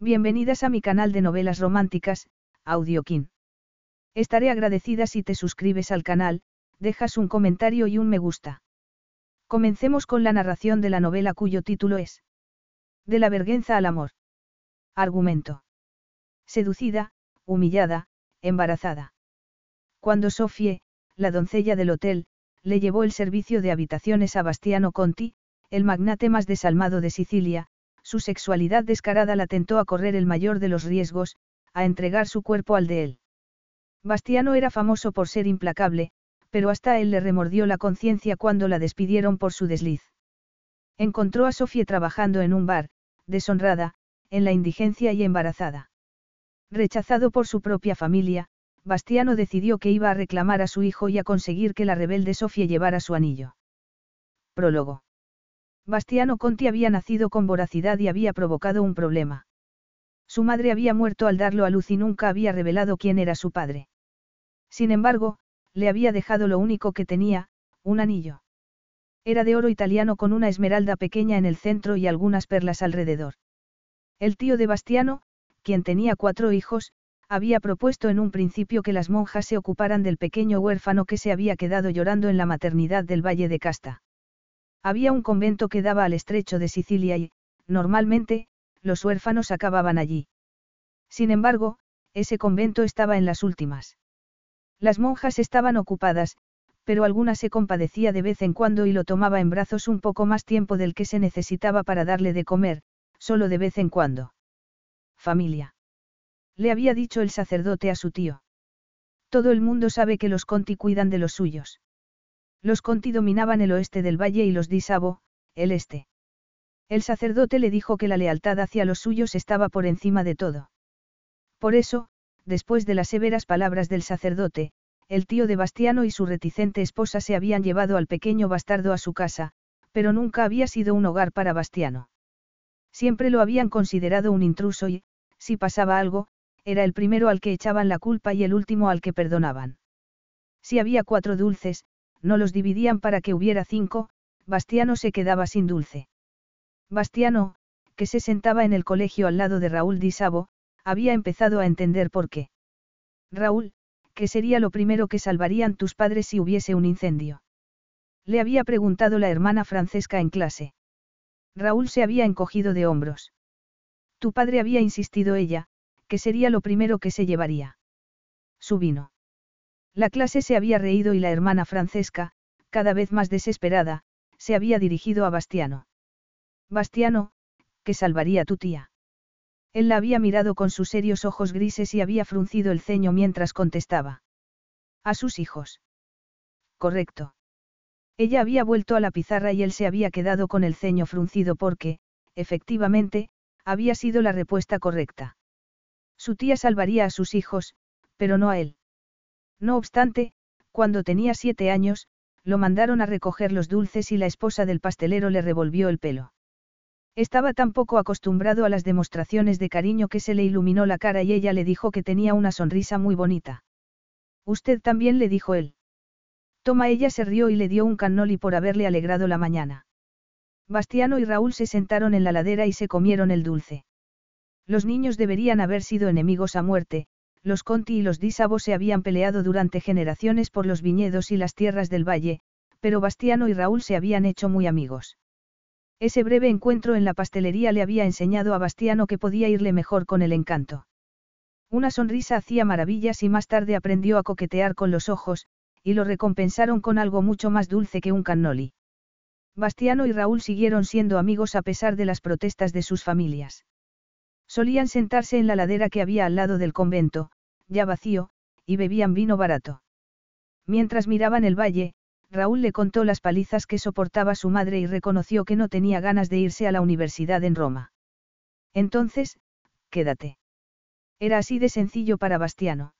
Bienvenidas a mi canal de novelas románticas, Audiokin. Estaré agradecida si te suscribes al canal, dejas un comentario y un me gusta. Comencemos con la narración de la novela cuyo título es De la vergüenza al amor. Argumento. Seducida, humillada, embarazada. Cuando Sofie, la doncella del hotel, le llevó el servicio de habitaciones a Bastiano Conti, el magnate más desalmado de Sicilia, su sexualidad descarada la tentó a correr el mayor de los riesgos, a entregar su cuerpo al de él. Bastiano era famoso por ser implacable, pero hasta él le remordió la conciencia cuando la despidieron por su desliz. Encontró a Sofía trabajando en un bar, deshonrada, en la indigencia y embarazada. Rechazado por su propia familia, Bastiano decidió que iba a reclamar a su hijo y a conseguir que la rebelde Sofía llevara su anillo. Prólogo. Bastiano Conti había nacido con voracidad y había provocado un problema. Su madre había muerto al darlo a luz y nunca había revelado quién era su padre. Sin embargo, le había dejado lo único que tenía, un anillo. Era de oro italiano con una esmeralda pequeña en el centro y algunas perlas alrededor. El tío de Bastiano, quien tenía cuatro hijos, había propuesto en un principio que las monjas se ocuparan del pequeño huérfano que se había quedado llorando en la maternidad del Valle de Casta. Había un convento que daba al estrecho de Sicilia y, normalmente, los huérfanos acababan allí. Sin embargo, ese convento estaba en las últimas. Las monjas estaban ocupadas, pero alguna se compadecía de vez en cuando y lo tomaba en brazos un poco más tiempo del que se necesitaba para darle de comer, solo de vez en cuando. Familia. Le había dicho el sacerdote a su tío. Todo el mundo sabe que los Conti cuidan de los suyos. Los Conti dominaban el oeste del valle y los Di Savo, el este. El sacerdote le dijo que la lealtad hacia los suyos estaba por encima de todo. Por eso, después de las severas palabras del sacerdote, el tío de Bastiano y su reticente esposa se habían llevado al pequeño bastardo a su casa, pero nunca había sido un hogar para Bastiano. Siempre lo habían considerado un intruso y, si pasaba algo, era el primero al que echaban la culpa y el último al que perdonaban. Si había cuatro dulces, no los dividían para que hubiera cinco, Bastiano se quedaba sin dulce. Bastiano, que se sentaba en el colegio al lado de Raúl Di Savo, había empezado a entender por qué. Raúl, ¿qué sería lo primero que salvarían tus padres si hubiese un incendio? Le había preguntado la hermana Francesca en clase. Raúl se había encogido de hombros. Tu padre había insistido ella, que sería lo primero que se llevaría. Su vino. La clase se había reído y la hermana Francesca, cada vez más desesperada, se había dirigido a Bastiano. Bastiano, ¿qué salvaría tu tía? Él la había mirado con sus serios ojos grises y había fruncido el ceño mientras contestaba. A sus hijos. Correcto. Ella había vuelto a la pizarra y él se había quedado con el ceño fruncido porque, efectivamente, había sido la respuesta correcta. Su tía salvaría a sus hijos, pero no a él. No obstante, cuando tenía siete años, lo mandaron a recoger los dulces y la esposa del pastelero le revolvió el pelo. Estaba tan poco acostumbrado a las demostraciones de cariño que se le iluminó la cara y ella le dijo que tenía una sonrisa muy bonita. Usted también le dijo él. Toma ella se rió y le dio un cannoli por haberle alegrado la mañana. Bastiano y Raúl se sentaron en la ladera y se comieron el dulce. Los niños deberían haber sido enemigos a muerte, los Conti y los Dísabo se habían peleado durante generaciones por los viñedos y las tierras del valle, pero Bastiano y Raúl se habían hecho muy amigos. Ese breve encuentro en la pastelería le había enseñado a Bastiano que podía irle mejor con el encanto. Una sonrisa hacía maravillas y más tarde aprendió a coquetear con los ojos, y lo recompensaron con algo mucho más dulce que un cannoli. Bastiano y Raúl siguieron siendo amigos a pesar de las protestas de sus familias. Solían sentarse en la ladera que había al lado del convento, ya vacío, y bebían vino barato. Mientras miraban el valle, Raúl le contó las palizas que soportaba su madre y reconoció que no tenía ganas de irse a la universidad en Roma. Entonces, quédate. Era así de sencillo para Bastiano.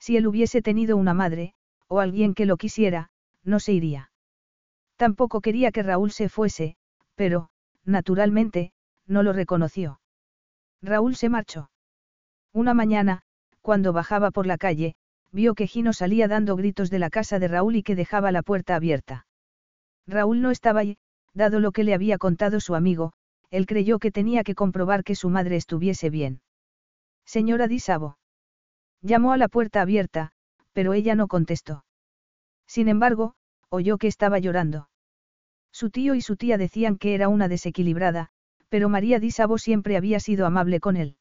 Si él hubiese tenido una madre, o alguien que lo quisiera, no se iría. Tampoco quería que Raúl se fuese, pero, naturalmente, no lo reconoció. Raúl se marchó. Una mañana, cuando bajaba por la calle, vio que Gino salía dando gritos de la casa de Raúl y que dejaba la puerta abierta. Raúl no estaba ahí, dado lo que le había contado su amigo, él creyó que tenía que comprobar que su madre estuviese bien. Señora Disabo. Llamó a la puerta abierta, pero ella no contestó. Sin embargo, oyó que estaba llorando. Su tío y su tía decían que era una desequilibrada, pero María Disabo siempre había sido amable con él.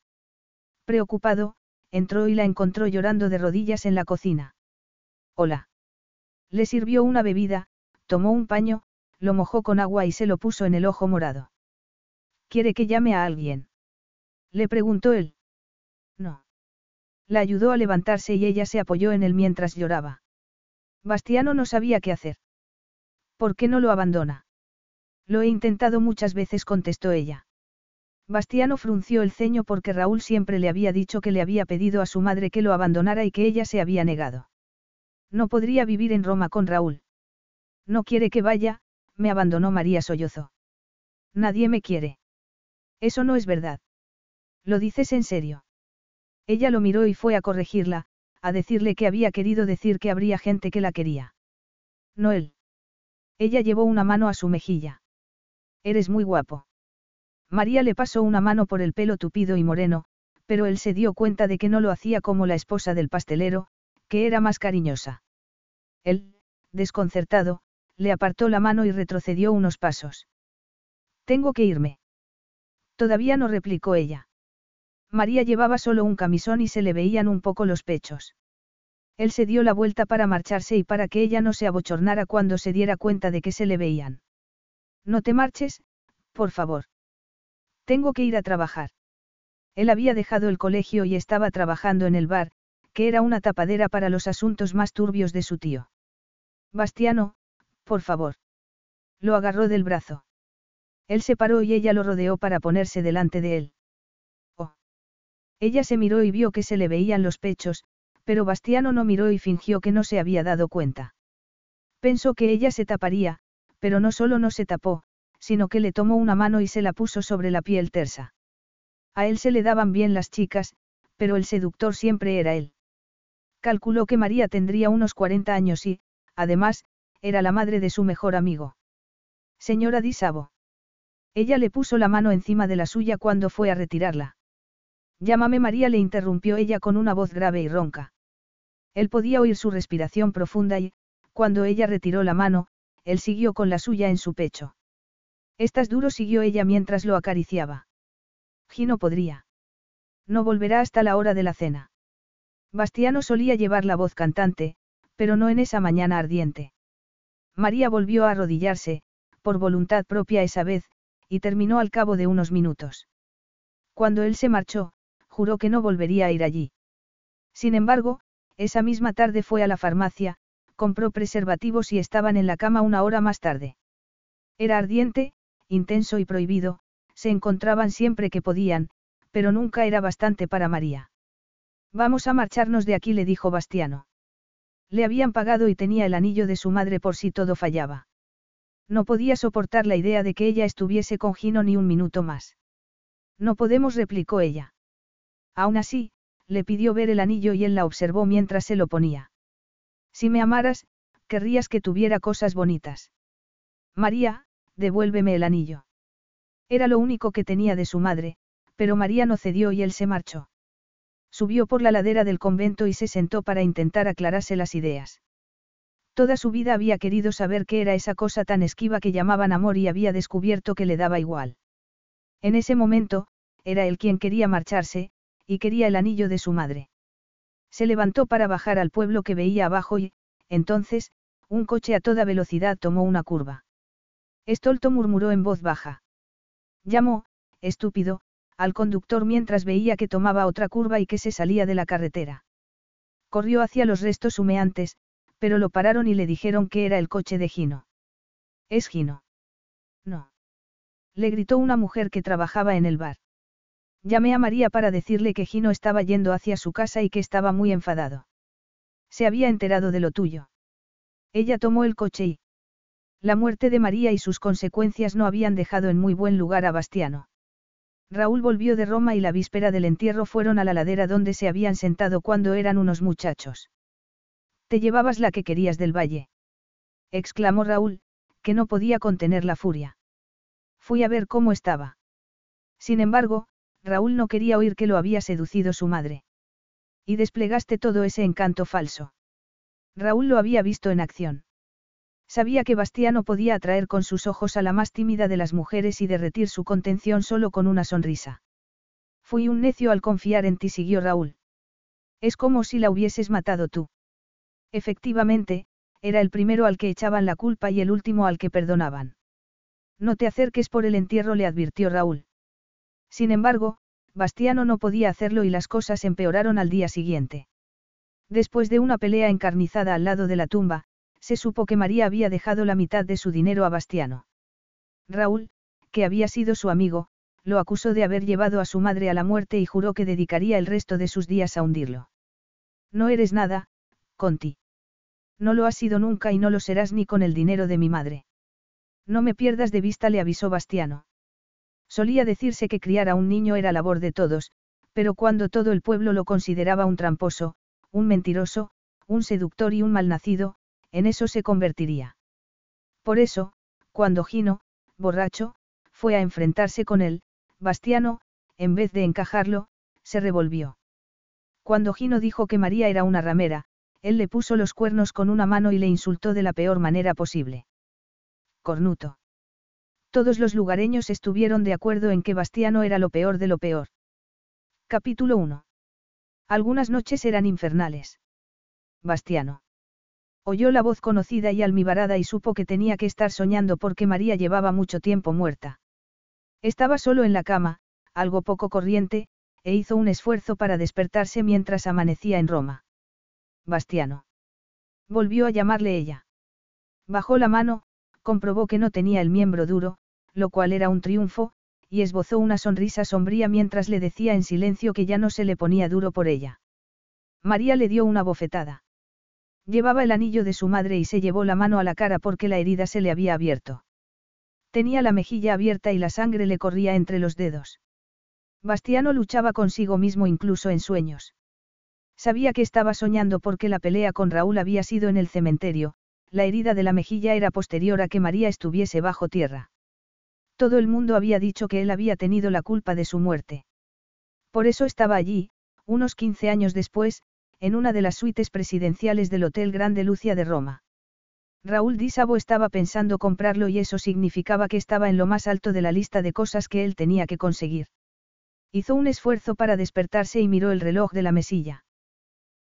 Preocupado, entró y la encontró llorando de rodillas en la cocina. Hola. Le sirvió una bebida, tomó un paño, lo mojó con agua y se lo puso en el ojo morado. ¿Quiere que llame a alguien? Le preguntó él. No. La ayudó a levantarse y ella se apoyó en él mientras lloraba. Bastiano no sabía qué hacer. ¿Por qué no lo abandona? Lo he intentado muchas veces, contestó ella. Bastiano frunció el ceño porque Raúl siempre le había dicho que le había pedido a su madre que lo abandonara y que ella se había negado. No podría vivir en Roma con Raúl. No quiere que vaya, me abandonó María Sollozo. Nadie me quiere. Eso no es verdad. ¿Lo dices en serio? Ella lo miró y fue a corregirla, a decirle que había querido decir que habría gente que la quería. No él. Ella llevó una mano a su mejilla. Eres muy guapo. María le pasó una mano por el pelo tupido y moreno, pero él se dio cuenta de que no lo hacía como la esposa del pastelero, que era más cariñosa. Él, desconcertado, le apartó la mano y retrocedió unos pasos. Tengo que irme. Todavía no replicó ella. María llevaba solo un camisón y se le veían un poco los pechos. Él se dio la vuelta para marcharse y para que ella no se abochornara cuando se diera cuenta de que se le veían. No te marches, por favor. Tengo que ir a trabajar. Él había dejado el colegio y estaba trabajando en el bar, que era una tapadera para los asuntos más turbios de su tío. Bastiano, por favor. Lo agarró del brazo. Él se paró y ella lo rodeó para ponerse delante de él. Oh. Ella se miró y vio que se le veían los pechos, pero Bastiano no miró y fingió que no se había dado cuenta. Pensó que ella se taparía, pero no solo no se tapó, sino que le tomó una mano y se la puso sobre la piel tersa. A él se le daban bien las chicas, pero el seductor siempre era él. Calculó que María tendría unos 40 años y, además, era la madre de su mejor amigo. Señora Disabo. Ella le puso la mano encima de la suya cuando fue a retirarla. Llámame María, le interrumpió ella con una voz grave y ronca. Él podía oír su respiración profunda y, cuando ella retiró la mano, él siguió con la suya en su pecho. Estás duro, siguió ella mientras lo acariciaba. Gino podría. No volverá hasta la hora de la cena. Bastiano solía llevar la voz cantante, pero no en esa mañana ardiente. María volvió a arrodillarse, por voluntad propia esa vez, y terminó al cabo de unos minutos. Cuando él se marchó, juró que no volvería a ir allí. Sin embargo, esa misma tarde fue a la farmacia, compró preservativos y estaban en la cama una hora más tarde. Era ardiente, intenso y prohibido, se encontraban siempre que podían, pero nunca era bastante para María. Vamos a marcharnos de aquí, le dijo Bastiano. Le habían pagado y tenía el anillo de su madre por si todo fallaba. No podía soportar la idea de que ella estuviese con Gino ni un minuto más. No podemos, replicó ella. Aún así, le pidió ver el anillo y él la observó mientras se lo ponía. Si me amaras, querrías que tuviera cosas bonitas. María, devuélveme el anillo. Era lo único que tenía de su madre, pero María no cedió y él se marchó. Subió por la ladera del convento y se sentó para intentar aclararse las ideas. Toda su vida había querido saber qué era esa cosa tan esquiva que llamaban amor y había descubierto que le daba igual. En ese momento, era él quien quería marcharse, y quería el anillo de su madre. Se levantó para bajar al pueblo que veía abajo y, entonces, un coche a toda velocidad tomó una curva. Estolto murmuró en voz baja. Llamó, estúpido, al conductor mientras veía que tomaba otra curva y que se salía de la carretera. Corrió hacia los restos humeantes, pero lo pararon y le dijeron que era el coche de Gino. ¿Es Gino? No. Le gritó una mujer que trabajaba en el bar. Llamé a María para decirle que Gino estaba yendo hacia su casa y que estaba muy enfadado. Se había enterado de lo tuyo. Ella tomó el coche y... La muerte de María y sus consecuencias no habían dejado en muy buen lugar a Bastiano. Raúl volvió de Roma y la víspera del entierro fueron a la ladera donde se habían sentado cuando eran unos muchachos. Te llevabas la que querías del valle. exclamó Raúl, que no podía contener la furia. Fui a ver cómo estaba. Sin embargo, Raúl no quería oír que lo había seducido su madre. Y desplegaste todo ese encanto falso. Raúl lo había visto en acción. Sabía que Bastiano podía atraer con sus ojos a la más tímida de las mujeres y derretir su contención solo con una sonrisa. Fui un necio al confiar en ti, siguió Raúl. Es como si la hubieses matado tú. Efectivamente, era el primero al que echaban la culpa y el último al que perdonaban. No te acerques por el entierro, le advirtió Raúl. Sin embargo, Bastiano no podía hacerlo y las cosas empeoraron al día siguiente. Después de una pelea encarnizada al lado de la tumba, se supo que María había dejado la mitad de su dinero a Bastiano. Raúl, que había sido su amigo, lo acusó de haber llevado a su madre a la muerte y juró que dedicaría el resto de sus días a hundirlo. No eres nada, Conti. No lo has sido nunca y no lo serás ni con el dinero de mi madre. No me pierdas de vista, le avisó Bastiano. Solía decirse que criar a un niño era labor de todos, pero cuando todo el pueblo lo consideraba un tramposo, un mentiroso, un seductor y un malnacido, en eso se convertiría. Por eso, cuando Gino, borracho, fue a enfrentarse con él, Bastiano, en vez de encajarlo, se revolvió. Cuando Gino dijo que María era una ramera, él le puso los cuernos con una mano y le insultó de la peor manera posible. Cornuto. Todos los lugareños estuvieron de acuerdo en que Bastiano era lo peor de lo peor. Capítulo 1. Algunas noches eran infernales. Bastiano. Oyó la voz conocida y almibarada y supo que tenía que estar soñando porque María llevaba mucho tiempo muerta. Estaba solo en la cama, algo poco corriente, e hizo un esfuerzo para despertarse mientras amanecía en Roma. Bastiano. Volvió a llamarle ella. Bajó la mano, comprobó que no tenía el miembro duro, lo cual era un triunfo, y esbozó una sonrisa sombría mientras le decía en silencio que ya no se le ponía duro por ella. María le dio una bofetada. Llevaba el anillo de su madre y se llevó la mano a la cara porque la herida se le había abierto. Tenía la mejilla abierta y la sangre le corría entre los dedos. Bastiano luchaba consigo mismo incluso en sueños. Sabía que estaba soñando porque la pelea con Raúl había sido en el cementerio, la herida de la mejilla era posterior a que María estuviese bajo tierra. Todo el mundo había dicho que él había tenido la culpa de su muerte. Por eso estaba allí, unos 15 años después, en una de las suites presidenciales del Hotel Grande Lucia de Roma. Raúl Di Sabo estaba pensando comprarlo y eso significaba que estaba en lo más alto de la lista de cosas que él tenía que conseguir. Hizo un esfuerzo para despertarse y miró el reloj de la mesilla.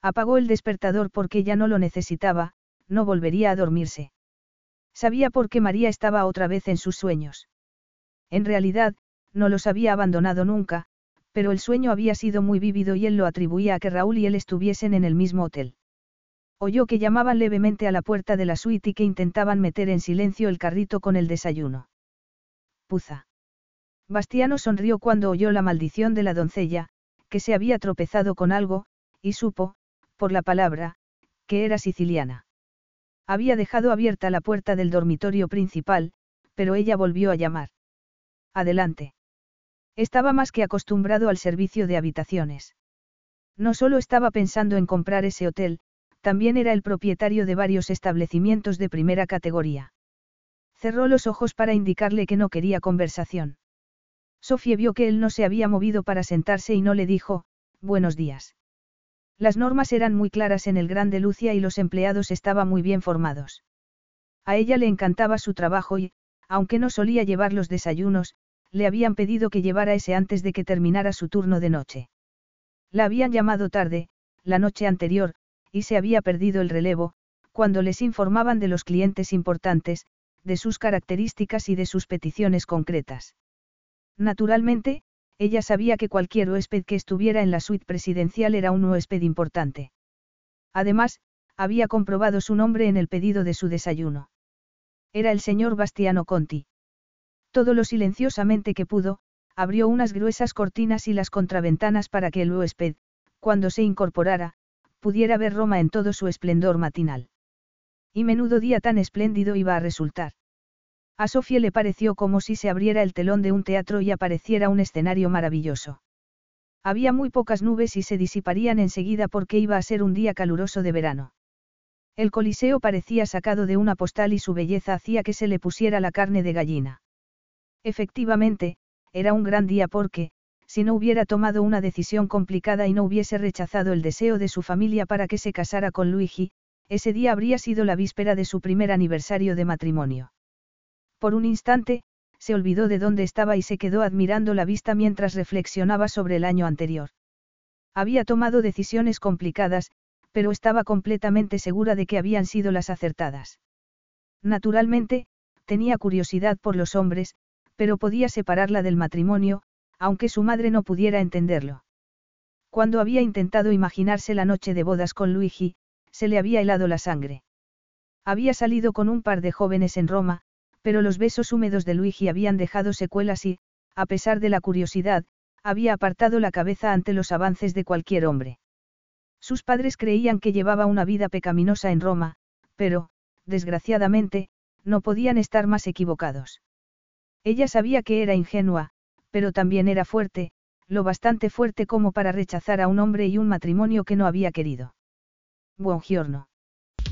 Apagó el despertador porque ya no lo necesitaba, no volvería a dormirse. Sabía por qué María estaba otra vez en sus sueños. En realidad, no los había abandonado nunca, pero el sueño había sido muy vívido y él lo atribuía a que Raúl y él estuviesen en el mismo hotel. Oyó que llamaban levemente a la puerta de la suite y que intentaban meter en silencio el carrito con el desayuno. Puza. Bastiano sonrió cuando oyó la maldición de la doncella, que se había tropezado con algo, y supo, por la palabra, que era siciliana. Había dejado abierta la puerta del dormitorio principal, pero ella volvió a llamar. Adelante. Estaba más que acostumbrado al servicio de habitaciones. No solo estaba pensando en comprar ese hotel, también era el propietario de varios establecimientos de primera categoría. Cerró los ojos para indicarle que no quería conversación. Sofía vio que él no se había movido para sentarse y no le dijo, buenos días. Las normas eran muy claras en el Grande Lucia y los empleados estaban muy bien formados. A ella le encantaba su trabajo y, aunque no solía llevar los desayunos, le habían pedido que llevara ese antes de que terminara su turno de noche. La habían llamado tarde, la noche anterior, y se había perdido el relevo, cuando les informaban de los clientes importantes, de sus características y de sus peticiones concretas. Naturalmente, ella sabía que cualquier huésped que estuviera en la suite presidencial era un huésped importante. Además, había comprobado su nombre en el pedido de su desayuno. Era el señor Bastiano Conti. Todo lo silenciosamente que pudo, abrió unas gruesas cortinas y las contraventanas para que el huésped, cuando se incorporara, pudiera ver Roma en todo su esplendor matinal. Y menudo día tan espléndido iba a resultar. A Sofía le pareció como si se abriera el telón de un teatro y apareciera un escenario maravilloso. Había muy pocas nubes y se disiparían enseguida porque iba a ser un día caluroso de verano. El coliseo parecía sacado de una postal y su belleza hacía que se le pusiera la carne de gallina. Efectivamente, era un gran día porque, si no hubiera tomado una decisión complicada y no hubiese rechazado el deseo de su familia para que se casara con Luigi, ese día habría sido la víspera de su primer aniversario de matrimonio. Por un instante, se olvidó de dónde estaba y se quedó admirando la vista mientras reflexionaba sobre el año anterior. Había tomado decisiones complicadas, pero estaba completamente segura de que habían sido las acertadas. Naturalmente, tenía curiosidad por los hombres, pero podía separarla del matrimonio, aunque su madre no pudiera entenderlo. Cuando había intentado imaginarse la noche de bodas con Luigi, se le había helado la sangre. Había salido con un par de jóvenes en Roma, pero los besos húmedos de Luigi habían dejado secuelas y, a pesar de la curiosidad, había apartado la cabeza ante los avances de cualquier hombre. Sus padres creían que llevaba una vida pecaminosa en Roma, pero, desgraciadamente, no podían estar más equivocados. Ella sabía que era ingenua, pero también era fuerte, lo bastante fuerte como para rechazar a un hombre y un matrimonio que no había querido. Buongiorno.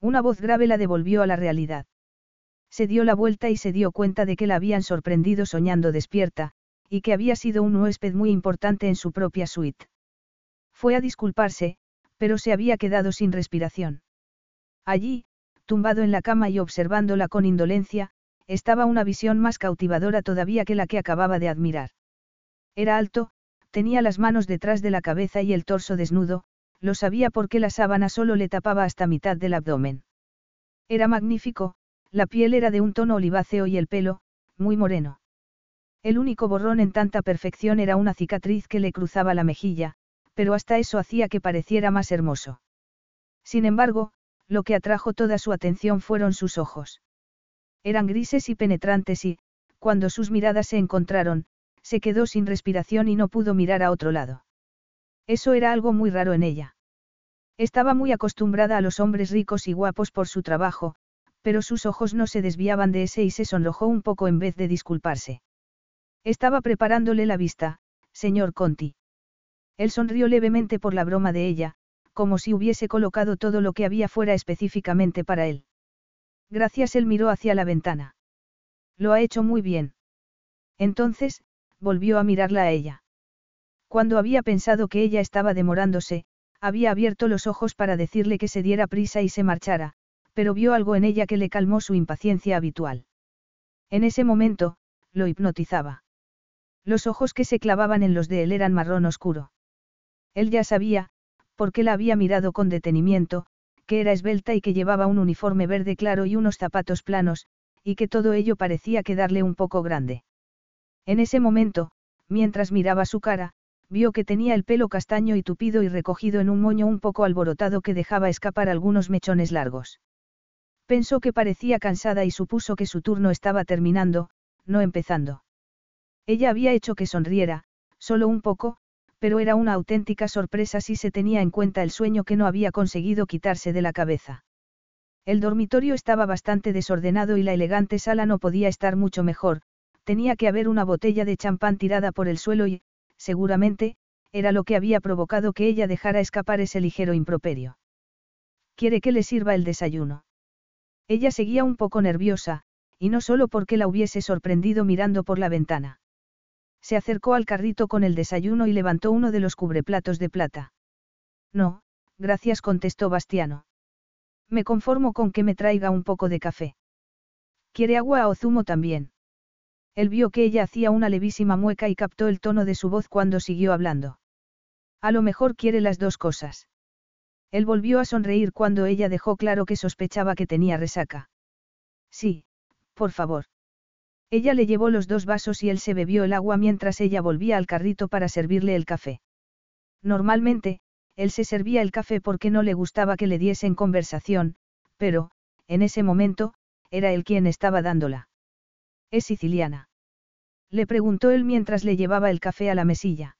Una voz grave la devolvió a la realidad. Se dio la vuelta y se dio cuenta de que la habían sorprendido soñando despierta, y que había sido un huésped muy importante en su propia suite. Fue a disculparse, pero se había quedado sin respiración. Allí, tumbado en la cama y observándola con indolencia, estaba una visión más cautivadora todavía que la que acababa de admirar. Era alto, tenía las manos detrás de la cabeza y el torso desnudo, lo sabía porque la sábana solo le tapaba hasta mitad del abdomen. Era magnífico, la piel era de un tono oliváceo y el pelo, muy moreno. El único borrón en tanta perfección era una cicatriz que le cruzaba la mejilla, pero hasta eso hacía que pareciera más hermoso. Sin embargo, lo que atrajo toda su atención fueron sus ojos. Eran grises y penetrantes y, cuando sus miradas se encontraron, se quedó sin respiración y no pudo mirar a otro lado. Eso era algo muy raro en ella. Estaba muy acostumbrada a los hombres ricos y guapos por su trabajo, pero sus ojos no se desviaban de ese y se sonrojó un poco en vez de disculparse. Estaba preparándole la vista, señor Conti. Él sonrió levemente por la broma de ella, como si hubiese colocado todo lo que había fuera específicamente para él. Gracias, él miró hacia la ventana. Lo ha hecho muy bien. Entonces, volvió a mirarla a ella. Cuando había pensado que ella estaba demorándose, había abierto los ojos para decirle que se diera prisa y se marchara, pero vio algo en ella que le calmó su impaciencia habitual. En ese momento, lo hipnotizaba. Los ojos que se clavaban en los de él eran marrón oscuro. Él ya sabía, porque la había mirado con detenimiento, que era esbelta y que llevaba un uniforme verde claro y unos zapatos planos, y que todo ello parecía quedarle un poco grande. En ese momento, mientras miraba su cara, vio que tenía el pelo castaño y tupido y recogido en un moño un poco alborotado que dejaba escapar algunos mechones largos. Pensó que parecía cansada y supuso que su turno estaba terminando, no empezando. Ella había hecho que sonriera, solo un poco, pero era una auténtica sorpresa si se tenía en cuenta el sueño que no había conseguido quitarse de la cabeza. El dormitorio estaba bastante desordenado y la elegante sala no podía estar mucho mejor, tenía que haber una botella de champán tirada por el suelo y, seguramente, era lo que había provocado que ella dejara escapar ese ligero improperio. ¿Quiere que le sirva el desayuno? Ella seguía un poco nerviosa, y no solo porque la hubiese sorprendido mirando por la ventana. Se acercó al carrito con el desayuno y levantó uno de los cubreplatos de plata. No, gracias contestó Bastiano. Me conformo con que me traiga un poco de café. ¿Quiere agua o zumo también? Él vio que ella hacía una levísima mueca y captó el tono de su voz cuando siguió hablando. A lo mejor quiere las dos cosas. Él volvió a sonreír cuando ella dejó claro que sospechaba que tenía resaca. Sí, por favor. Ella le llevó los dos vasos y él se bebió el agua mientras ella volvía al carrito para servirle el café. Normalmente, él se servía el café porque no le gustaba que le diesen conversación, pero, en ese momento, era él quien estaba dándola. ¿Es siciliana? Le preguntó él mientras le llevaba el café a la mesilla.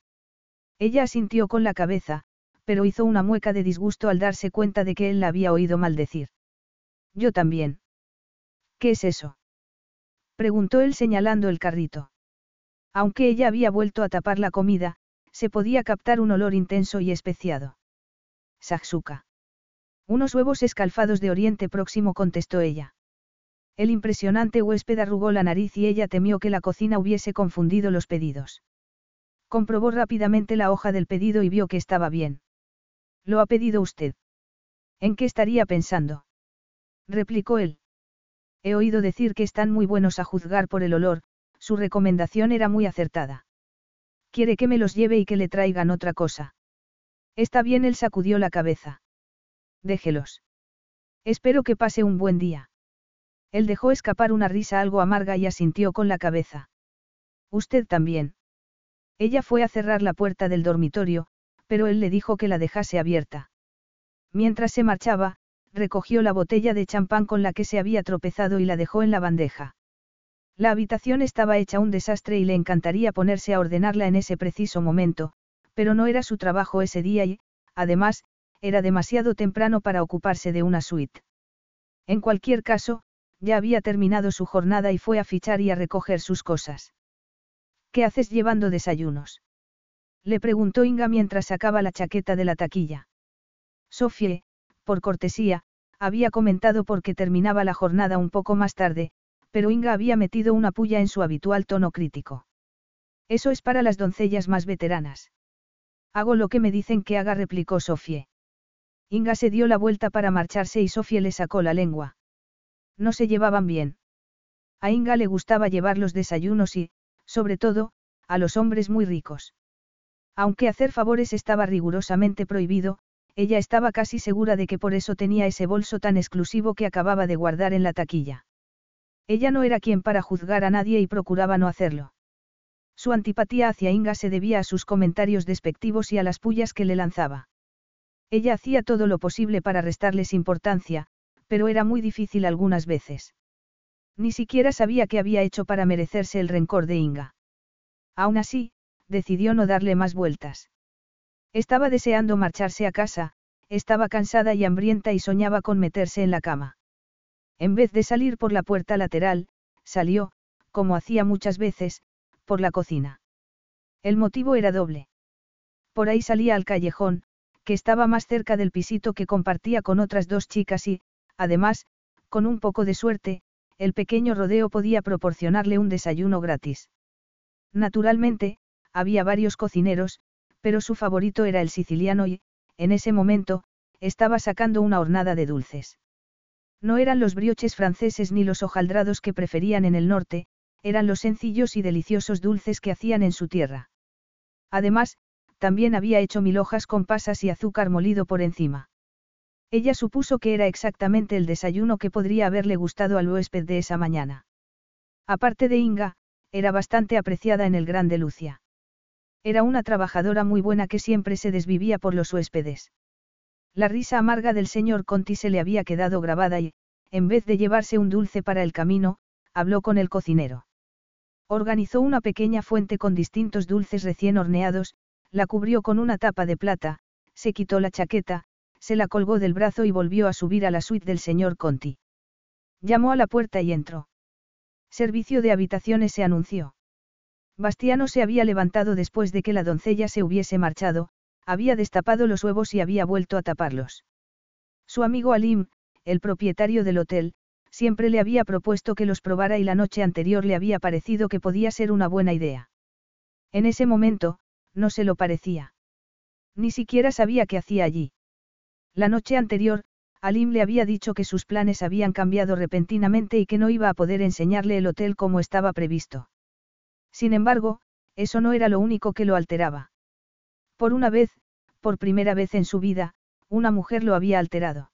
Ella asintió con la cabeza, pero hizo una mueca de disgusto al darse cuenta de que él la había oído maldecir. Yo también. ¿Qué es eso? Preguntó él señalando el carrito. Aunque ella había vuelto a tapar la comida, se podía captar un olor intenso y especiado. Saxuka. Unos huevos escalfados de Oriente Próximo contestó ella. El impresionante huésped arrugó la nariz y ella temió que la cocina hubiese confundido los pedidos. Comprobó rápidamente la hoja del pedido y vio que estaba bien. ¿Lo ha pedido usted? ¿En qué estaría pensando? replicó él. He oído decir que están muy buenos a juzgar por el olor, su recomendación era muy acertada. Quiere que me los lleve y que le traigan otra cosa. Está bien, él sacudió la cabeza. Déjelos. Espero que pase un buen día. Él dejó escapar una risa algo amarga y asintió con la cabeza. Usted también. Ella fue a cerrar la puerta del dormitorio, pero él le dijo que la dejase abierta. Mientras se marchaba, recogió la botella de champán con la que se había tropezado y la dejó en la bandeja. La habitación estaba hecha un desastre y le encantaría ponerse a ordenarla en ese preciso momento, pero no era su trabajo ese día y, además, era demasiado temprano para ocuparse de una suite. En cualquier caso, ya había terminado su jornada y fue a fichar y a recoger sus cosas. ¿Qué haces llevando desayunos? Le preguntó Inga mientras sacaba la chaqueta de la taquilla. Sofie, por cortesía, había comentado porque terminaba la jornada un poco más tarde, pero Inga había metido una puya en su habitual tono crítico. Eso es para las doncellas más veteranas. Hago lo que me dicen que haga, replicó Sofie. Inga se dio la vuelta para marcharse y Sofie le sacó la lengua. No se llevaban bien. A Inga le gustaba llevar los desayunos y, sobre todo, a los hombres muy ricos. Aunque hacer favores estaba rigurosamente prohibido, ella estaba casi segura de que por eso tenía ese bolso tan exclusivo que acababa de guardar en la taquilla. Ella no era quien para juzgar a nadie y procuraba no hacerlo. Su antipatía hacia Inga se debía a sus comentarios despectivos y a las pullas que le lanzaba. Ella hacía todo lo posible para restarles importancia, pero era muy difícil algunas veces. Ni siquiera sabía qué había hecho para merecerse el rencor de Inga. Aún así, decidió no darle más vueltas. Estaba deseando marcharse a casa, estaba cansada y hambrienta y soñaba con meterse en la cama. En vez de salir por la puerta lateral, salió, como hacía muchas veces, por la cocina. El motivo era doble. Por ahí salía al callejón, que estaba más cerca del pisito que compartía con otras dos chicas y, además, Con un poco de suerte, el pequeño rodeo podía proporcionarle un desayuno gratis. Naturalmente, había varios cocineros, pero su favorito era el siciliano y, en ese momento, estaba sacando una hornada de dulces. No eran los brioches franceses ni los hojaldrados que preferían en el norte, eran los sencillos y deliciosos dulces que hacían en su tierra. Además, también había hecho mil hojas con pasas y azúcar molido por encima. Ella supuso que era exactamente el desayuno que podría haberle gustado al huésped de esa mañana. Aparte de Inga, era bastante apreciada en el Grande Lucia. Era una trabajadora muy buena que siempre se desvivía por los huéspedes. La risa amarga del señor Conti se le había quedado grabada y, en vez de llevarse un dulce para el camino, habló con el cocinero. Organizó una pequeña fuente con distintos dulces recién horneados, la cubrió con una tapa de plata, se quitó la chaqueta, se la colgó del brazo y volvió a subir a la suite del señor Conti. Llamó a la puerta y entró. Servicio de habitaciones se anunció. Bastiano se había levantado después de que la doncella se hubiese marchado, había destapado los huevos y había vuelto a taparlos. Su amigo Alim, el propietario del hotel, siempre le había propuesto que los probara y la noche anterior le había parecido que podía ser una buena idea. En ese momento, no se lo parecía. Ni siquiera sabía qué hacía allí. La noche anterior, Alim le había dicho que sus planes habían cambiado repentinamente y que no iba a poder enseñarle el hotel como estaba previsto. Sin embargo, eso no era lo único que lo alteraba. Por una vez, por primera vez en su vida, una mujer lo había alterado.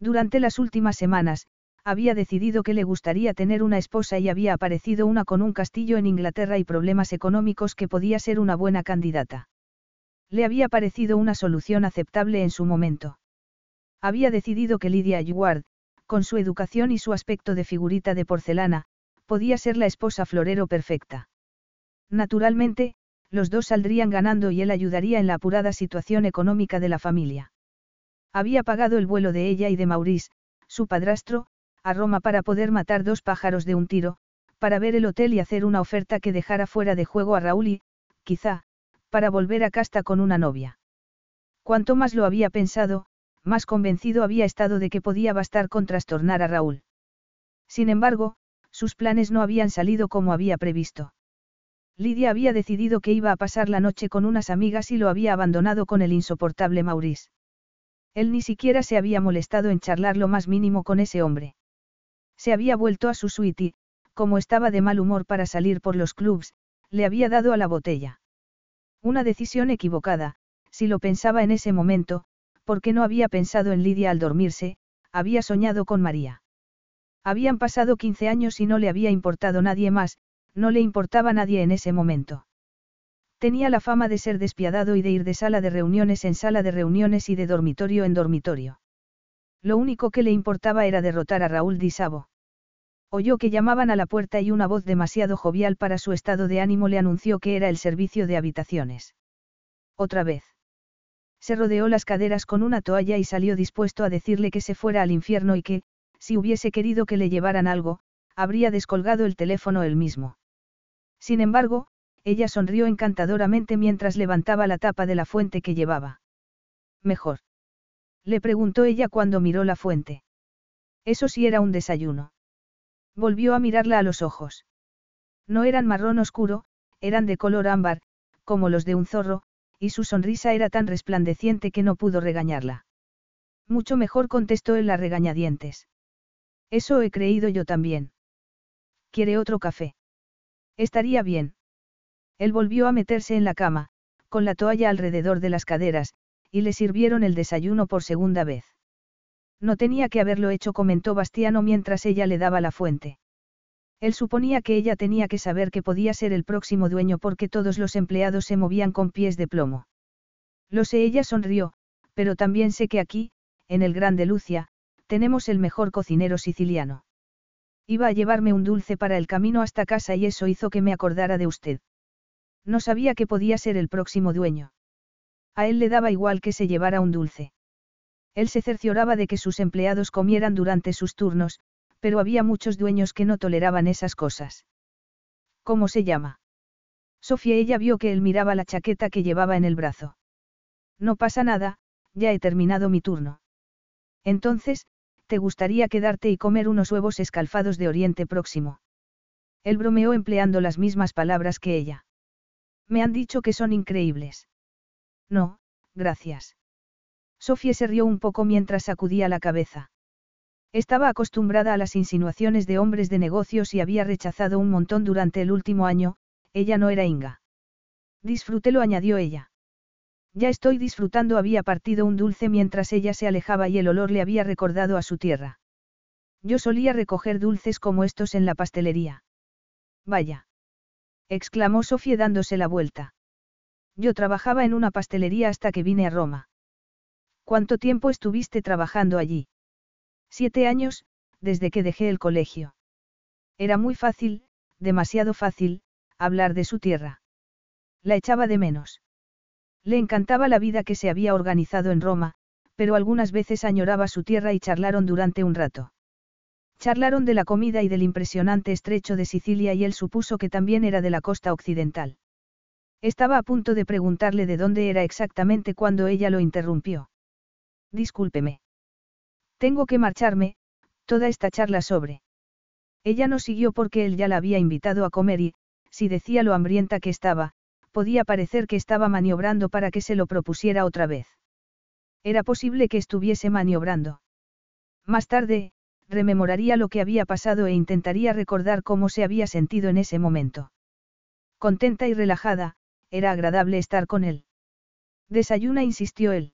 Durante las últimas semanas, había decidido que le gustaría tener una esposa y había aparecido una con un castillo en Inglaterra y problemas económicos que podía ser una buena candidata. Le había parecido una solución aceptable en su momento. Había decidido que Lydia Ayward, con su educación y su aspecto de figurita de porcelana, podía ser la esposa florero perfecta. Naturalmente, los dos saldrían ganando y él ayudaría en la apurada situación económica de la familia. Había pagado el vuelo de ella y de Maurice, su padrastro, a Roma para poder matar dos pájaros de un tiro, para ver el hotel y hacer una oferta que dejara fuera de juego a Raúl y, quizá, para volver a casta con una novia. Cuanto más lo había pensado, más convencido había estado de que podía bastar con trastornar a Raúl. Sin embargo, sus planes no habían salido como había previsto. Lidia había decidido que iba a pasar la noche con unas amigas y lo había abandonado con el insoportable Maurice. Él ni siquiera se había molestado en charlar lo más mínimo con ese hombre. Se había vuelto a su suite y, como estaba de mal humor para salir por los clubs, le había dado a la botella. Una decisión equivocada, si lo pensaba en ese momento, porque no había pensado en Lidia al dormirse, había soñado con María. Habían pasado 15 años y no le había importado nadie más, no le importaba nadie en ese momento. Tenía la fama de ser despiadado y de ir de sala de reuniones en sala de reuniones y de dormitorio en dormitorio. Lo único que le importaba era derrotar a Raúl Di Savo. Oyó que llamaban a la puerta y una voz demasiado jovial para su estado de ánimo le anunció que era el servicio de habitaciones. Otra vez. Se rodeó las caderas con una toalla y salió dispuesto a decirle que se fuera al infierno y que, si hubiese querido que le llevaran algo, habría descolgado el teléfono él mismo. Sin embargo, ella sonrió encantadoramente mientras levantaba la tapa de la fuente que llevaba. Mejor. Le preguntó ella cuando miró la fuente. Eso sí era un desayuno. Volvió a mirarla a los ojos. No eran marrón oscuro, eran de color ámbar, como los de un zorro, y su sonrisa era tan resplandeciente que no pudo regañarla. Mucho mejor contestó él la regañadientes. Eso he creído yo también. ¿Quiere otro café? Estaría bien. Él volvió a meterse en la cama, con la toalla alrededor de las caderas, y le sirvieron el desayuno por segunda vez. No tenía que haberlo hecho, comentó Bastiano mientras ella le daba la fuente. Él suponía que ella tenía que saber que podía ser el próximo dueño porque todos los empleados se movían con pies de plomo. Lo sé, ella sonrió, pero también sé que aquí, en el Grande Lucia, tenemos el mejor cocinero siciliano. Iba a llevarme un dulce para el camino hasta casa y eso hizo que me acordara de usted. No sabía que podía ser el próximo dueño. A él le daba igual que se llevara un dulce. Él se cercioraba de que sus empleados comieran durante sus turnos, pero había muchos dueños que no toleraban esas cosas. ¿Cómo se llama? Sofía ella vio que él miraba la chaqueta que llevaba en el brazo. No pasa nada, ya he terminado mi turno. Entonces, ¿te gustaría quedarte y comer unos huevos escalfados de Oriente Próximo? Él bromeó empleando las mismas palabras que ella. Me han dicho que son increíbles. No, gracias. Sofía se rió un poco mientras sacudía la cabeza. Estaba acostumbrada a las insinuaciones de hombres de negocios y había rechazado un montón durante el último año, ella no era Inga. Disfrútelo, añadió ella. Ya estoy disfrutando, había partido un dulce mientras ella se alejaba y el olor le había recordado a su tierra. Yo solía recoger dulces como estos en la pastelería. Vaya. exclamó Sofía dándose la vuelta. Yo trabajaba en una pastelería hasta que vine a Roma. ¿Cuánto tiempo estuviste trabajando allí? Siete años, desde que dejé el colegio. Era muy fácil, demasiado fácil, hablar de su tierra. La echaba de menos. Le encantaba la vida que se había organizado en Roma, pero algunas veces añoraba su tierra y charlaron durante un rato. Charlaron de la comida y del impresionante estrecho de Sicilia y él supuso que también era de la costa occidental. Estaba a punto de preguntarle de dónde era exactamente cuando ella lo interrumpió. Discúlpeme. Tengo que marcharme, toda esta charla sobre. Ella no siguió porque él ya la había invitado a comer y, si decía lo hambrienta que estaba, podía parecer que estaba maniobrando para que se lo propusiera otra vez. Era posible que estuviese maniobrando. Más tarde, rememoraría lo que había pasado e intentaría recordar cómo se había sentido en ese momento. Contenta y relajada, era agradable estar con él. Desayuna, insistió él.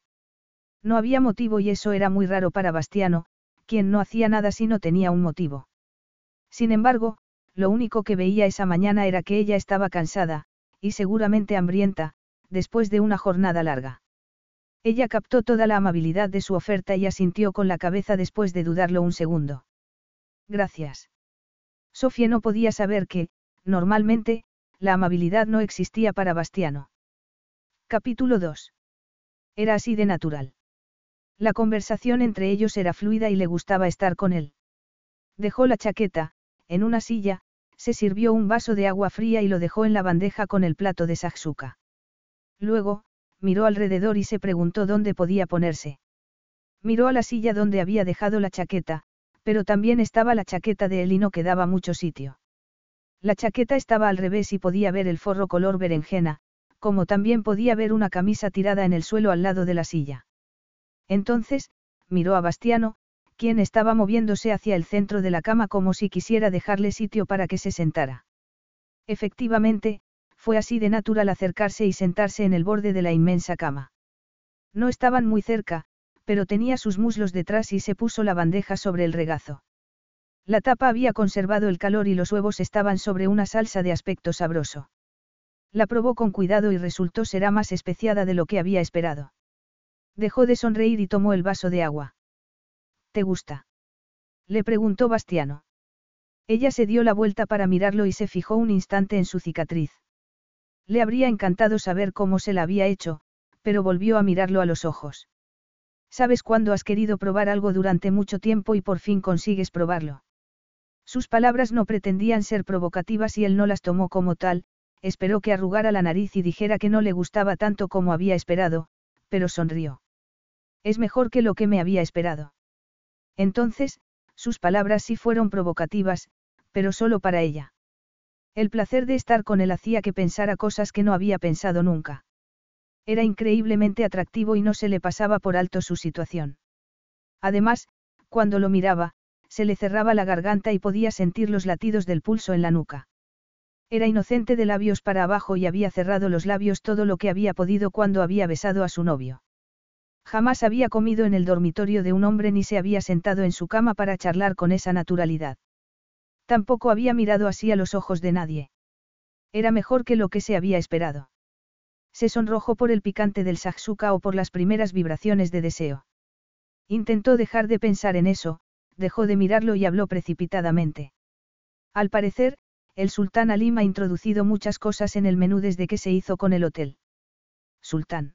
No había motivo y eso era muy raro para Bastiano, quien no hacía nada si no tenía un motivo. Sin embargo, lo único que veía esa mañana era que ella estaba cansada, y seguramente hambrienta, después de una jornada larga. Ella captó toda la amabilidad de su oferta y asintió con la cabeza después de dudarlo un segundo. Gracias. Sofía no podía saber que, normalmente, la amabilidad no existía para Bastiano. Capítulo 2. Era así de natural. La conversación entre ellos era fluida y le gustaba estar con él. Dejó la chaqueta, en una silla, se sirvió un vaso de agua fría y lo dejó en la bandeja con el plato de Saxuka. Luego, miró alrededor y se preguntó dónde podía ponerse. Miró a la silla donde había dejado la chaqueta, pero también estaba la chaqueta de él y no quedaba mucho sitio. La chaqueta estaba al revés y podía ver el forro color berenjena, como también podía ver una camisa tirada en el suelo al lado de la silla. Entonces, miró a Bastiano, quien estaba moviéndose hacia el centro de la cama como si quisiera dejarle sitio para que se sentara. Efectivamente, fue así de natural acercarse y sentarse en el borde de la inmensa cama. No estaban muy cerca, pero tenía sus muslos detrás y se puso la bandeja sobre el regazo. La tapa había conservado el calor y los huevos estaban sobre una salsa de aspecto sabroso. La probó con cuidado y resultó será más especiada de lo que había esperado. Dejó de sonreír y tomó el vaso de agua. ¿Te gusta? Le preguntó Bastiano. Ella se dio la vuelta para mirarlo y se fijó un instante en su cicatriz. Le habría encantado saber cómo se la había hecho, pero volvió a mirarlo a los ojos. ¿Sabes cuándo has querido probar algo durante mucho tiempo y por fin consigues probarlo? Sus palabras no pretendían ser provocativas y él no las tomó como tal, esperó que arrugara la nariz y dijera que no le gustaba tanto como había esperado, pero sonrió. Es mejor que lo que me había esperado. Entonces, sus palabras sí fueron provocativas, pero solo para ella. El placer de estar con él hacía que pensara cosas que no había pensado nunca. Era increíblemente atractivo y no se le pasaba por alto su situación. Además, cuando lo miraba, se le cerraba la garganta y podía sentir los latidos del pulso en la nuca. Era inocente de labios para abajo y había cerrado los labios todo lo que había podido cuando había besado a su novio. Jamás había comido en el dormitorio de un hombre ni se había sentado en su cama para charlar con esa naturalidad. Tampoco había mirado así a los ojos de nadie. Era mejor que lo que se había esperado. Se sonrojó por el picante del saxuca o por las primeras vibraciones de deseo. Intentó dejar de pensar en eso, dejó de mirarlo y habló precipitadamente. Al parecer, el sultán Alim ha introducido muchas cosas en el menú desde que se hizo con el hotel. Sultán.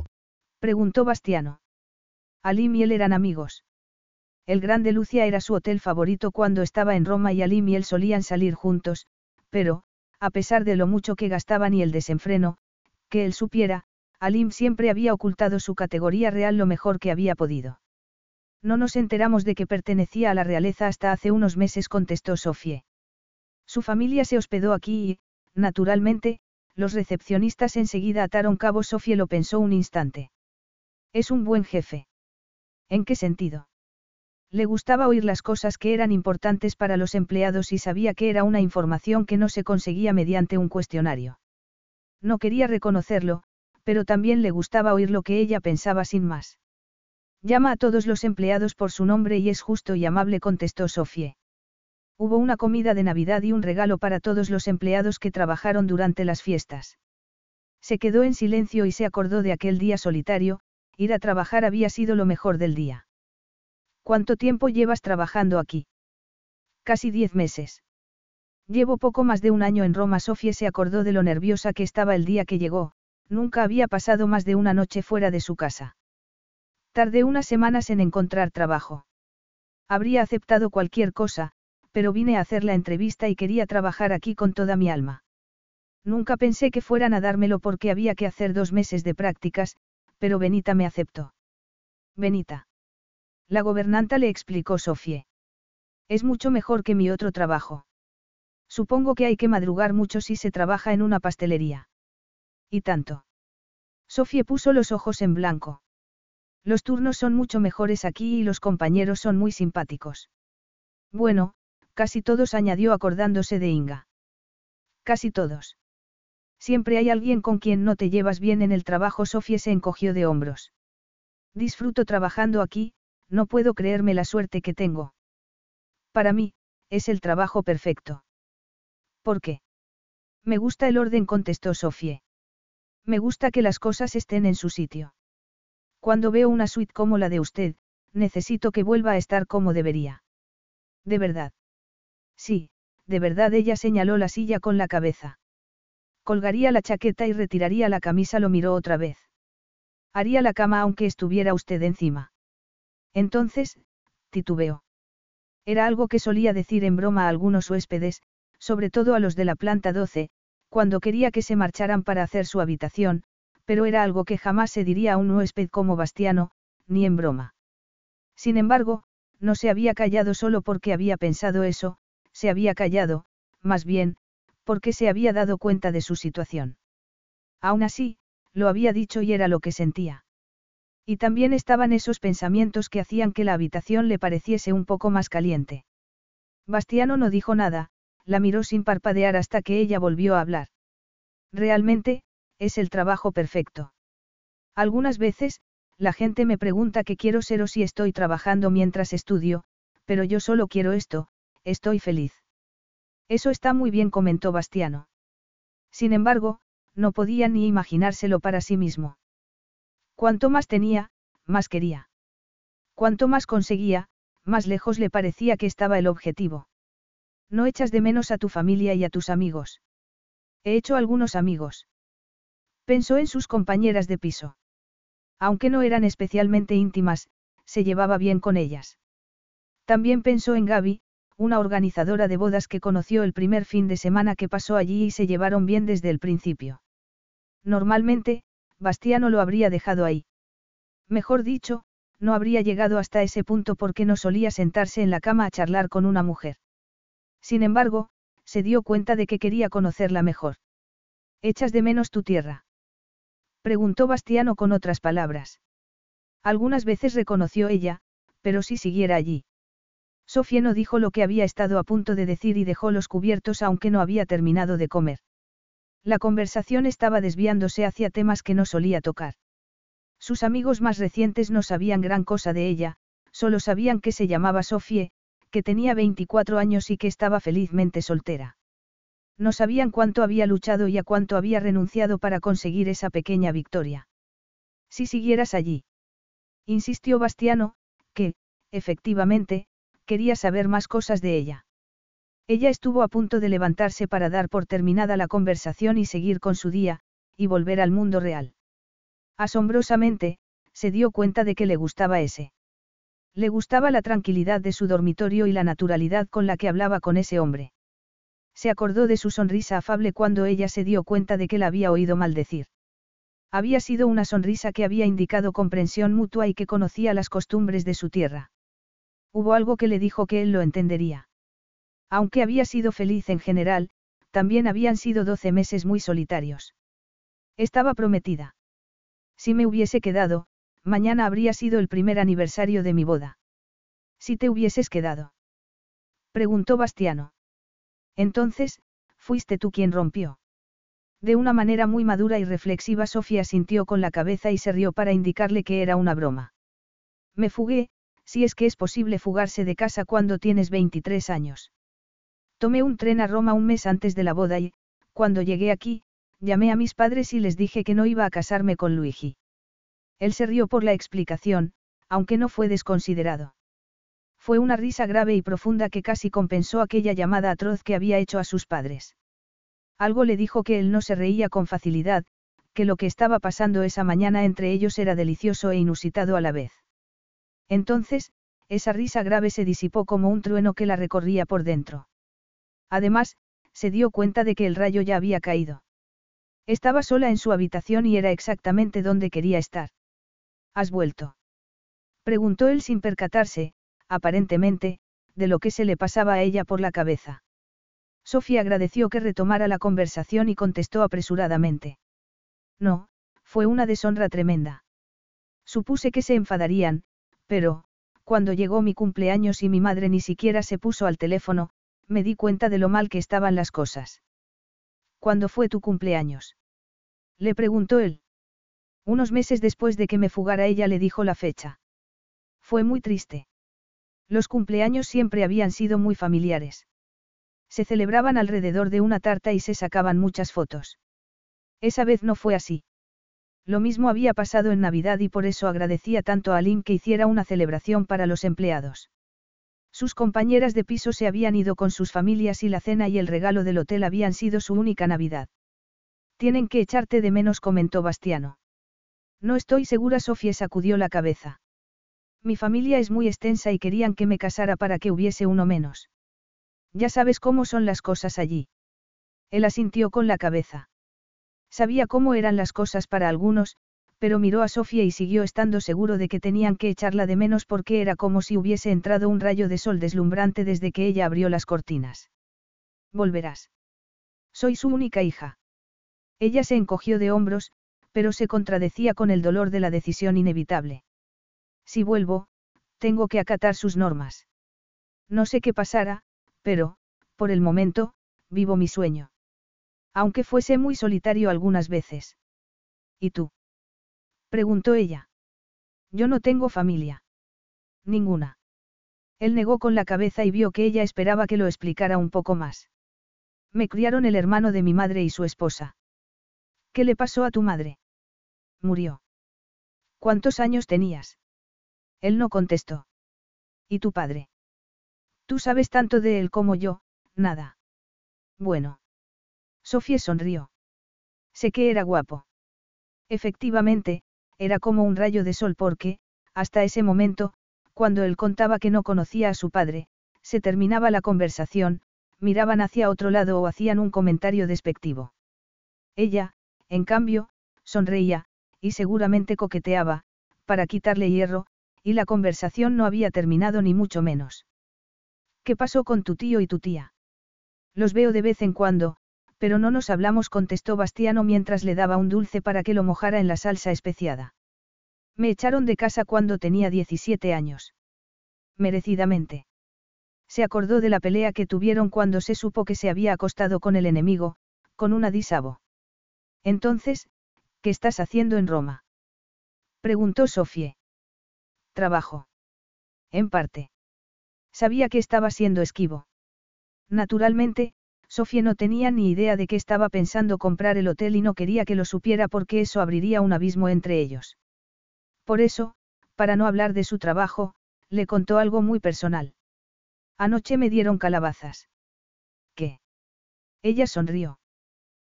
Preguntó Bastiano. Alim y él eran amigos. El Grande Lucia era su hotel favorito cuando estaba en Roma y Alim y él solían salir juntos, pero, a pesar de lo mucho que gastaban y el desenfreno, que él supiera, Alim siempre había ocultado su categoría real lo mejor que había podido. No nos enteramos de que pertenecía a la realeza hasta hace unos meses, contestó Sofie. Su familia se hospedó aquí y, naturalmente, los recepcionistas enseguida ataron cabo. Sofie lo pensó un instante. Es un buen jefe. ¿En qué sentido? Le gustaba oír las cosas que eran importantes para los empleados y sabía que era una información que no se conseguía mediante un cuestionario. No quería reconocerlo, pero también le gustaba oír lo que ella pensaba sin más. Llama a todos los empleados por su nombre y es justo y amable, contestó Sofie. Hubo una comida de Navidad y un regalo para todos los empleados que trabajaron durante las fiestas. Se quedó en silencio y se acordó de aquel día solitario, ir a trabajar había sido lo mejor del día. ¿Cuánto tiempo llevas trabajando aquí? Casi diez meses. Llevo poco más de un año en Roma. Sofía se acordó de lo nerviosa que estaba el día que llegó, nunca había pasado más de una noche fuera de su casa. Tardé unas semanas en encontrar trabajo. Habría aceptado cualquier cosa, pero vine a hacer la entrevista y quería trabajar aquí con toda mi alma. Nunca pensé que fueran a dármelo porque había que hacer dos meses de prácticas, pero Benita me aceptó. Benita. La gobernanta le explicó Sofie. Es mucho mejor que mi otro trabajo. Supongo que hay que madrugar mucho si se trabaja en una pastelería. Y tanto. Sofie puso los ojos en blanco. Los turnos son mucho mejores aquí y los compañeros son muy simpáticos. Bueno, casi todos añadió acordándose de Inga. Casi todos. Siempre hay alguien con quien no te llevas bien en el trabajo. Sofía se encogió de hombros. Disfruto trabajando aquí, no puedo creerme la suerte que tengo. Para mí, es el trabajo perfecto. ¿Por qué? Me gusta el orden, contestó Sofía. Me gusta que las cosas estén en su sitio. Cuando veo una suite como la de usted, necesito que vuelva a estar como debería. ¿De verdad? Sí, de verdad ella señaló la silla con la cabeza. Colgaría la chaqueta y retiraría la camisa, lo miró otra vez. Haría la cama aunque estuviera usted encima. Entonces, titubeó. Era algo que solía decir en broma a algunos huéspedes, sobre todo a los de la planta 12, cuando quería que se marcharan para hacer su habitación, pero era algo que jamás se diría a un huésped como Bastiano, ni en broma. Sin embargo, no se había callado solo porque había pensado eso, se había callado, más bien, porque se había dado cuenta de su situación. Aún así, lo había dicho y era lo que sentía. Y también estaban esos pensamientos que hacían que la habitación le pareciese un poco más caliente. Bastiano no dijo nada, la miró sin parpadear hasta que ella volvió a hablar. Realmente, es el trabajo perfecto. Algunas veces, la gente me pregunta qué quiero ser o si estoy trabajando mientras estudio, pero yo solo quiero esto, estoy feliz. Eso está muy bien, comentó Bastiano. Sin embargo, no podía ni imaginárselo para sí mismo. Cuanto más tenía, más quería. Cuanto más conseguía, más lejos le parecía que estaba el objetivo. No echas de menos a tu familia y a tus amigos. He hecho algunos amigos. Pensó en sus compañeras de piso. Aunque no eran especialmente íntimas, se llevaba bien con ellas. También pensó en Gaby, una organizadora de bodas que conoció el primer fin de semana que pasó allí y se llevaron bien desde el principio. Normalmente, Bastiano lo habría dejado ahí. Mejor dicho, no habría llegado hasta ese punto porque no solía sentarse en la cama a charlar con una mujer. Sin embargo, se dio cuenta de que quería conocerla mejor. ¿Echas de menos tu tierra? Preguntó Bastiano con otras palabras. Algunas veces reconoció ella, pero si siguiera allí. Sofía no dijo lo que había estado a punto de decir y dejó los cubiertos aunque no había terminado de comer. La conversación estaba desviándose hacia temas que no solía tocar. Sus amigos más recientes no sabían gran cosa de ella, solo sabían que se llamaba Sofie, que tenía 24 años y que estaba felizmente soltera. No sabían cuánto había luchado y a cuánto había renunciado para conseguir esa pequeña victoria. Si siguieras allí. Insistió Bastiano, que, efectivamente, quería saber más cosas de ella. Ella estuvo a punto de levantarse para dar por terminada la conversación y seguir con su día, y volver al mundo real. Asombrosamente, se dio cuenta de que le gustaba ese. Le gustaba la tranquilidad de su dormitorio y la naturalidad con la que hablaba con ese hombre. Se acordó de su sonrisa afable cuando ella se dio cuenta de que la había oído maldecir. Había sido una sonrisa que había indicado comprensión mutua y que conocía las costumbres de su tierra. Hubo algo que le dijo que él lo entendería. Aunque había sido feliz en general, también habían sido doce meses muy solitarios. Estaba prometida. Si me hubiese quedado, mañana habría sido el primer aniversario de mi boda. Si te hubieses quedado. Preguntó Bastiano. Entonces, fuiste tú quien rompió. De una manera muy madura y reflexiva Sofía sintió con la cabeza y se rió para indicarle que era una broma. Me fugué, si es que es posible fugarse de casa cuando tienes 23 años. Tomé un tren a Roma un mes antes de la boda y, cuando llegué aquí, llamé a mis padres y les dije que no iba a casarme con Luigi. Él se rió por la explicación, aunque no fue desconsiderado. Fue una risa grave y profunda que casi compensó aquella llamada atroz que había hecho a sus padres. Algo le dijo que él no se reía con facilidad, que lo que estaba pasando esa mañana entre ellos era delicioso e inusitado a la vez. Entonces, esa risa grave se disipó como un trueno que la recorría por dentro. Además, se dio cuenta de que el rayo ya había caído. Estaba sola en su habitación y era exactamente donde quería estar. ¿Has vuelto? Preguntó él sin percatarse, aparentemente, de lo que se le pasaba a ella por la cabeza. Sofía agradeció que retomara la conversación y contestó apresuradamente. No, fue una deshonra tremenda. Supuse que se enfadarían, pero, cuando llegó mi cumpleaños y mi madre ni siquiera se puso al teléfono, me di cuenta de lo mal que estaban las cosas. ¿Cuándo fue tu cumpleaños? Le preguntó él. Unos meses después de que me fugara ella le dijo la fecha. Fue muy triste. Los cumpleaños siempre habían sido muy familiares. Se celebraban alrededor de una tarta y se sacaban muchas fotos. Esa vez no fue así. Lo mismo había pasado en Navidad y por eso agradecía tanto a Aline que hiciera una celebración para los empleados. Sus compañeras de piso se habían ido con sus familias y la cena y el regalo del hotel habían sido su única Navidad. Tienen que echarte de menos, comentó Bastiano. No estoy segura, Sofía sacudió la cabeza. Mi familia es muy extensa y querían que me casara para que hubiese uno menos. Ya sabes cómo son las cosas allí. Él asintió con la cabeza. Sabía cómo eran las cosas para algunos, pero miró a Sofía y siguió estando seguro de que tenían que echarla de menos porque era como si hubiese entrado un rayo de sol deslumbrante desde que ella abrió las cortinas. Volverás. Soy su única hija. Ella se encogió de hombros, pero se contradecía con el dolor de la decisión inevitable. Si vuelvo, tengo que acatar sus normas. No sé qué pasará, pero, por el momento, vivo mi sueño. Aunque fuese muy solitario algunas veces. ¿Y tú? preguntó ella. Yo no tengo familia. Ninguna. Él negó con la cabeza y vio que ella esperaba que lo explicara un poco más. Me criaron el hermano de mi madre y su esposa. ¿Qué le pasó a tu madre? Murió. ¿Cuántos años tenías? Él no contestó. ¿Y tu padre? Tú sabes tanto de él como yo, nada. Bueno. Sofía sonrió. Sé que era guapo. Efectivamente, era como un rayo de sol porque, hasta ese momento, cuando él contaba que no conocía a su padre, se terminaba la conversación, miraban hacia otro lado o hacían un comentario despectivo. Ella, en cambio, sonreía, y seguramente coqueteaba, para quitarle hierro, y la conversación no había terminado ni mucho menos. ¿Qué pasó con tu tío y tu tía? Los veo de vez en cuando, pero no nos hablamos, contestó Bastiano mientras le daba un dulce para que lo mojara en la salsa especiada. Me echaron de casa cuando tenía 17 años. Merecidamente. Se acordó de la pelea que tuvieron cuando se supo que se había acostado con el enemigo, con una disabo. Entonces, ¿qué estás haciendo en Roma? Preguntó Sofie. Trabajo. En parte. Sabía que estaba siendo esquivo. Naturalmente, Sofía no tenía ni idea de que estaba pensando comprar el hotel y no quería que lo supiera porque eso abriría un abismo entre ellos. Por eso, para no hablar de su trabajo, le contó algo muy personal. Anoche me dieron calabazas. ¿Qué? Ella sonrió.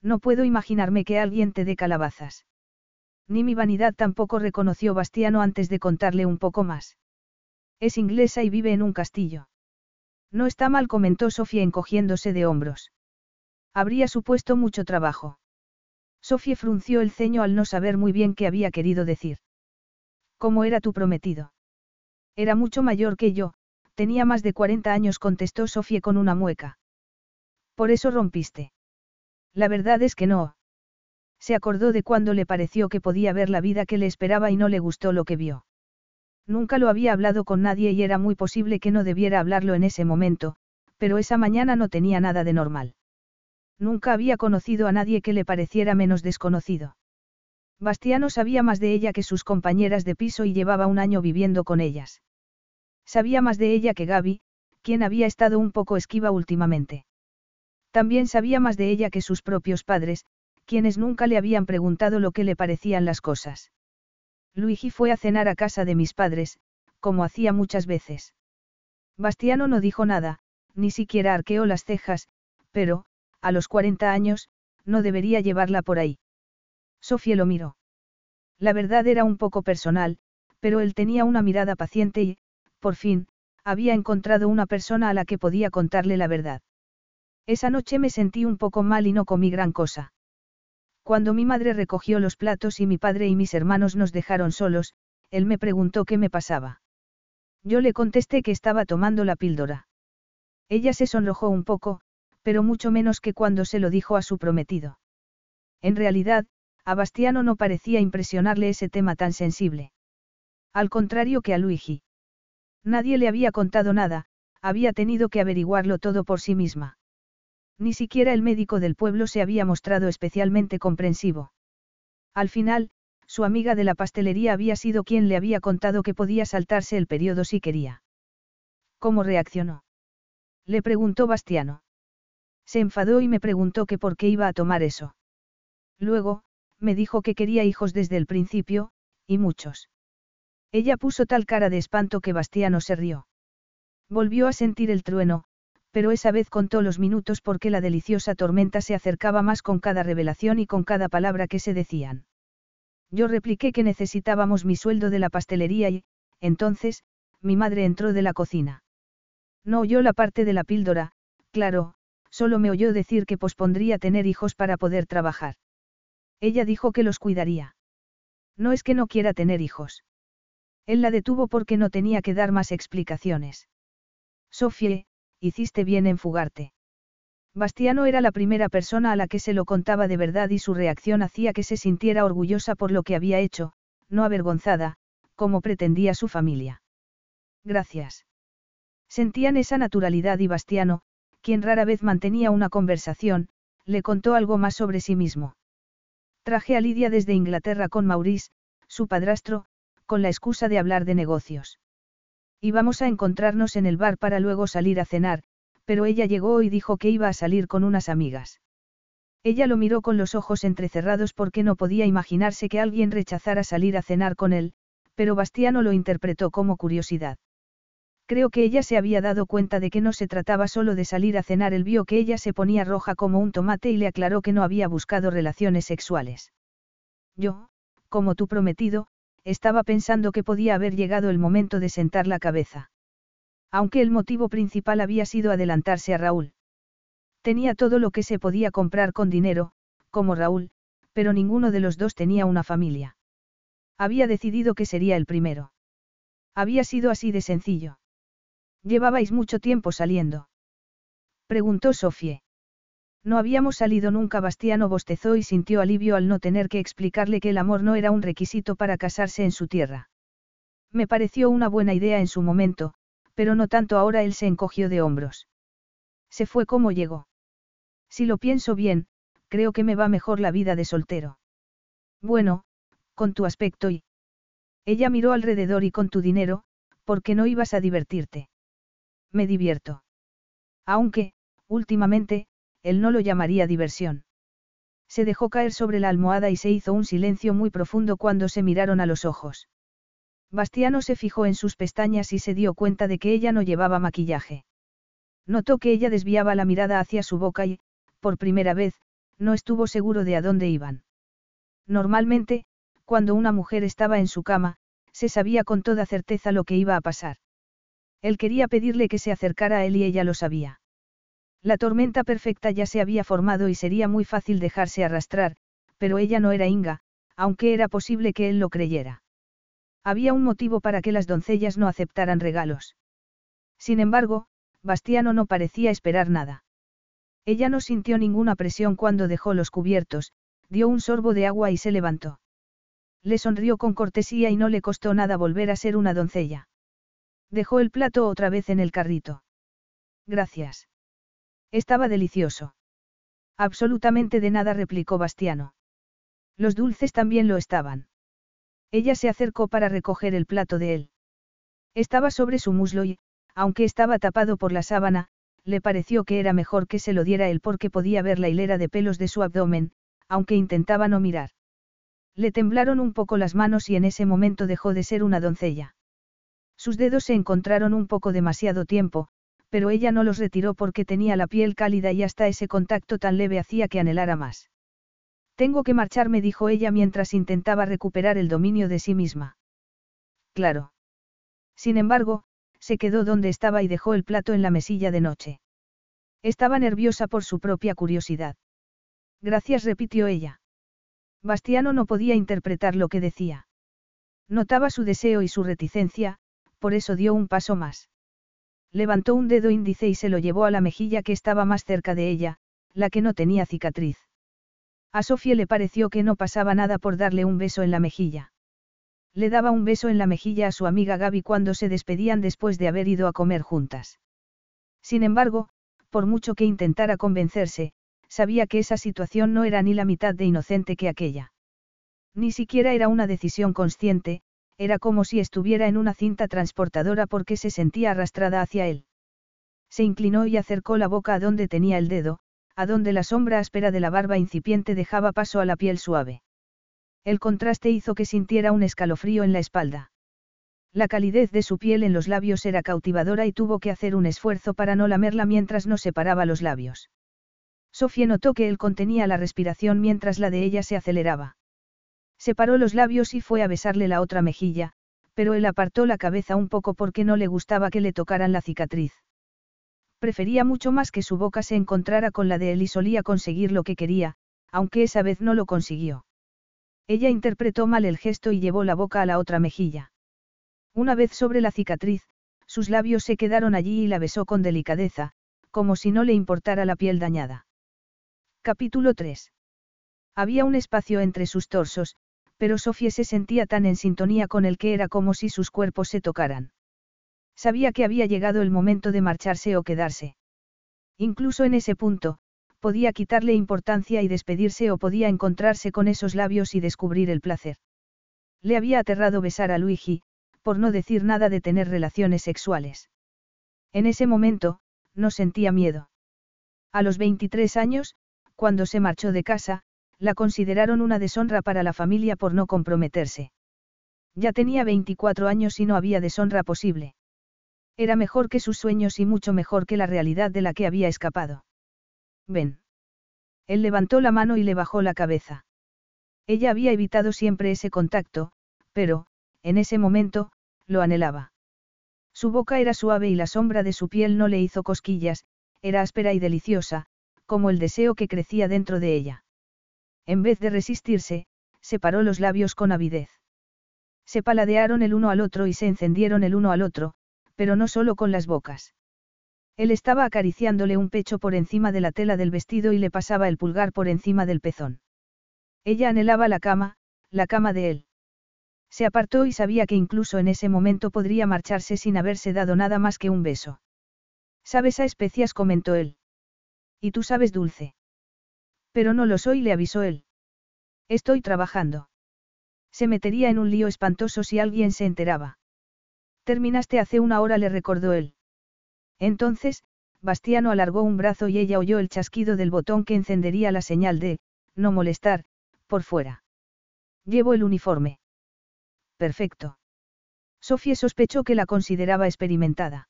No puedo imaginarme que alguien te dé calabazas. Ni mi vanidad tampoco reconoció Bastiano antes de contarle un poco más. Es inglesa y vive en un castillo. No está mal, comentó Sofía encogiéndose de hombros. Habría supuesto mucho trabajo. Sofía frunció el ceño al no saber muy bien qué había querido decir. ¿Cómo era tu prometido? Era mucho mayor que yo, tenía más de 40 años, contestó Sofía con una mueca. Por eso rompiste. La verdad es que no. Se acordó de cuando le pareció que podía ver la vida que le esperaba y no le gustó lo que vio. Nunca lo había hablado con nadie y era muy posible que no debiera hablarlo en ese momento, pero esa mañana no tenía nada de normal. Nunca había conocido a nadie que le pareciera menos desconocido. Bastiano sabía más de ella que sus compañeras de piso y llevaba un año viviendo con ellas. Sabía más de ella que Gaby, quien había estado un poco esquiva últimamente. También sabía más de ella que sus propios padres, quienes nunca le habían preguntado lo que le parecían las cosas. Luigi fue a cenar a casa de mis padres, como hacía muchas veces. Bastiano no dijo nada, ni siquiera arqueó las cejas, pero, a los 40 años, no debería llevarla por ahí. Sofía lo miró. La verdad era un poco personal, pero él tenía una mirada paciente y, por fin, había encontrado una persona a la que podía contarle la verdad. Esa noche me sentí un poco mal y no comí gran cosa. Cuando mi madre recogió los platos y mi padre y mis hermanos nos dejaron solos, él me preguntó qué me pasaba. Yo le contesté que estaba tomando la píldora. Ella se sonrojó un poco, pero mucho menos que cuando se lo dijo a su prometido. En realidad, a Bastiano no parecía impresionarle ese tema tan sensible. Al contrario que a Luigi. Nadie le había contado nada, había tenido que averiguarlo todo por sí misma. Ni siquiera el médico del pueblo se había mostrado especialmente comprensivo. Al final, su amiga de la pastelería había sido quien le había contado que podía saltarse el periodo si quería. ¿Cómo reaccionó? Le preguntó Bastiano. Se enfadó y me preguntó que por qué iba a tomar eso. Luego, me dijo que quería hijos desde el principio, y muchos. Ella puso tal cara de espanto que Bastiano se rió. Volvió a sentir el trueno, pero esa vez contó los minutos porque la deliciosa tormenta se acercaba más con cada revelación y con cada palabra que se decían. Yo repliqué que necesitábamos mi sueldo de la pastelería y, entonces, mi madre entró de la cocina. No oyó la parte de la píldora, claro, solo me oyó decir que pospondría tener hijos para poder trabajar. Ella dijo que los cuidaría. No es que no quiera tener hijos. Él la detuvo porque no tenía que dar más explicaciones. Sofie, hiciste bien en fugarte. Bastiano era la primera persona a la que se lo contaba de verdad y su reacción hacía que se sintiera orgullosa por lo que había hecho, no avergonzada, como pretendía su familia. Gracias. Sentían esa naturalidad y Bastiano, quien rara vez mantenía una conversación, le contó algo más sobre sí mismo. Traje a Lidia desde Inglaterra con Maurice, su padrastro, con la excusa de hablar de negocios. Íbamos a encontrarnos en el bar para luego salir a cenar, pero ella llegó y dijo que iba a salir con unas amigas. Ella lo miró con los ojos entrecerrados porque no podía imaginarse que alguien rechazara salir a cenar con él, pero Bastiano lo interpretó como curiosidad. Creo que ella se había dado cuenta de que no se trataba solo de salir a cenar, él vio que ella se ponía roja como un tomate y le aclaró que no había buscado relaciones sexuales. Yo, como tu prometido, estaba pensando que podía haber llegado el momento de sentar la cabeza. Aunque el motivo principal había sido adelantarse a Raúl. Tenía todo lo que se podía comprar con dinero, como Raúl, pero ninguno de los dos tenía una familia. Había decidido que sería el primero. Había sido así de sencillo. ¿Llevabais mucho tiempo saliendo? Preguntó Sofie. No habíamos salido nunca. Bastiano bostezó y sintió alivio al no tener que explicarle que el amor no era un requisito para casarse en su tierra. Me pareció una buena idea en su momento, pero no tanto ahora él se encogió de hombros. Se fue como llegó. Si lo pienso bien, creo que me va mejor la vida de soltero. Bueno, con tu aspecto y... Ella miró alrededor y con tu dinero, ¿por qué no ibas a divertirte? Me divierto. Aunque, últimamente, él no lo llamaría diversión. Se dejó caer sobre la almohada y se hizo un silencio muy profundo cuando se miraron a los ojos. Bastiano se fijó en sus pestañas y se dio cuenta de que ella no llevaba maquillaje. Notó que ella desviaba la mirada hacia su boca y, por primera vez, no estuvo seguro de a dónde iban. Normalmente, cuando una mujer estaba en su cama, se sabía con toda certeza lo que iba a pasar. Él quería pedirle que se acercara a él y ella lo sabía. La tormenta perfecta ya se había formado y sería muy fácil dejarse arrastrar, pero ella no era Inga, aunque era posible que él lo creyera. Había un motivo para que las doncellas no aceptaran regalos. Sin embargo, Bastiano no parecía esperar nada. Ella no sintió ninguna presión cuando dejó los cubiertos, dio un sorbo de agua y se levantó. Le sonrió con cortesía y no le costó nada volver a ser una doncella. Dejó el plato otra vez en el carrito. Gracias. Estaba delicioso. Absolutamente de nada replicó Bastiano. Los dulces también lo estaban. Ella se acercó para recoger el plato de él. Estaba sobre su muslo y, aunque estaba tapado por la sábana, le pareció que era mejor que se lo diera él porque podía ver la hilera de pelos de su abdomen, aunque intentaba no mirar. Le temblaron un poco las manos y en ese momento dejó de ser una doncella. Sus dedos se encontraron un poco demasiado tiempo, pero ella no los retiró porque tenía la piel cálida y hasta ese contacto tan leve hacía que anhelara más. Tengo que marcharme, dijo ella mientras intentaba recuperar el dominio de sí misma. Claro. Sin embargo, se quedó donde estaba y dejó el plato en la mesilla de noche. Estaba nerviosa por su propia curiosidad. Gracias, repitió ella. Bastiano no podía interpretar lo que decía. Notaba su deseo y su reticencia, por eso dio un paso más. Levantó un dedo índice y se lo llevó a la mejilla que estaba más cerca de ella, la que no tenía cicatriz. A Sofía le pareció que no pasaba nada por darle un beso en la mejilla. Le daba un beso en la mejilla a su amiga Gaby cuando se despedían después de haber ido a comer juntas. Sin embargo, por mucho que intentara convencerse, sabía que esa situación no era ni la mitad de inocente que aquella. Ni siquiera era una decisión consciente, era como si estuviera en una cinta transportadora porque se sentía arrastrada hacia él. Se inclinó y acercó la boca a donde tenía el dedo, a donde la sombra áspera de la barba incipiente dejaba paso a la piel suave. El contraste hizo que sintiera un escalofrío en la espalda. La calidez de su piel en los labios era cautivadora y tuvo que hacer un esfuerzo para no lamerla mientras no separaba los labios. Sofía notó que él contenía la respiración mientras la de ella se aceleraba. Separó los labios y fue a besarle la otra mejilla, pero él apartó la cabeza un poco porque no le gustaba que le tocaran la cicatriz. Prefería mucho más que su boca se encontrara con la de él y solía conseguir lo que quería, aunque esa vez no lo consiguió. Ella interpretó mal el gesto y llevó la boca a la otra mejilla. Una vez sobre la cicatriz, sus labios se quedaron allí y la besó con delicadeza, como si no le importara la piel dañada. Capítulo 3. Había un espacio entre sus torsos, pero Sofía se sentía tan en sintonía con él que era como si sus cuerpos se tocaran. Sabía que había llegado el momento de marcharse o quedarse. Incluso en ese punto, podía quitarle importancia y despedirse o podía encontrarse con esos labios y descubrir el placer. Le había aterrado besar a Luigi, por no decir nada de tener relaciones sexuales. En ese momento, no sentía miedo. A los 23 años, cuando se marchó de casa, la consideraron una deshonra para la familia por no comprometerse. Ya tenía 24 años y no había deshonra posible. Era mejor que sus sueños y mucho mejor que la realidad de la que había escapado. Ven. Él levantó la mano y le bajó la cabeza. Ella había evitado siempre ese contacto, pero, en ese momento, lo anhelaba. Su boca era suave y la sombra de su piel no le hizo cosquillas, era áspera y deliciosa, como el deseo que crecía dentro de ella. En vez de resistirse, separó los labios con avidez. Se paladearon el uno al otro y se encendieron el uno al otro, pero no solo con las bocas. Él estaba acariciándole un pecho por encima de la tela del vestido y le pasaba el pulgar por encima del pezón. Ella anhelaba la cama, la cama de él. Se apartó y sabía que incluso en ese momento podría marcharse sin haberse dado nada más que un beso. ¿Sabes a especias? comentó él. Y tú sabes dulce. Pero no lo soy, le avisó él. Estoy trabajando. Se metería en un lío espantoso si alguien se enteraba. Terminaste hace una hora, le recordó él. Entonces, Bastiano alargó un brazo y ella oyó el chasquido del botón que encendería la señal de, no molestar, por fuera. Llevo el uniforme. Perfecto. Sofía sospechó que la consideraba experimentada.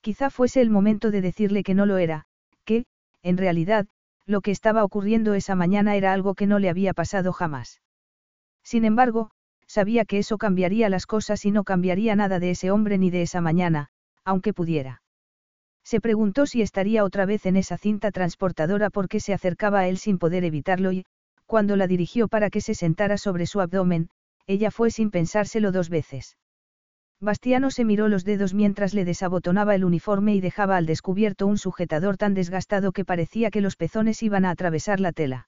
Quizá fuese el momento de decirle que no lo era, que, en realidad, lo que estaba ocurriendo esa mañana era algo que no le había pasado jamás. Sin embargo, sabía que eso cambiaría las cosas y no cambiaría nada de ese hombre ni de esa mañana, aunque pudiera. Se preguntó si estaría otra vez en esa cinta transportadora porque se acercaba a él sin poder evitarlo y, cuando la dirigió para que se sentara sobre su abdomen, ella fue sin pensárselo dos veces. Bastiano se miró los dedos mientras le desabotonaba el uniforme y dejaba al descubierto un sujetador tan desgastado que parecía que los pezones iban a atravesar la tela.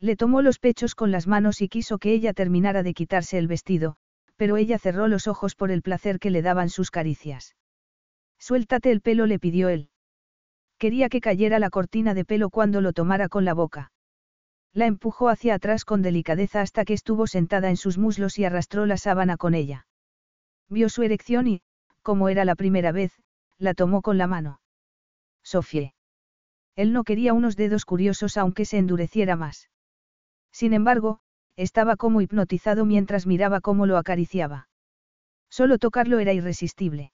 Le tomó los pechos con las manos y quiso que ella terminara de quitarse el vestido, pero ella cerró los ojos por el placer que le daban sus caricias. Suéltate el pelo, le pidió él. Quería que cayera la cortina de pelo cuando lo tomara con la boca. La empujó hacia atrás con delicadeza hasta que estuvo sentada en sus muslos y arrastró la sábana con ella. Vio su erección y, como era la primera vez, la tomó con la mano. Sofie. Él no quería unos dedos curiosos aunque se endureciera más. Sin embargo, estaba como hipnotizado mientras miraba cómo lo acariciaba. Solo tocarlo era irresistible.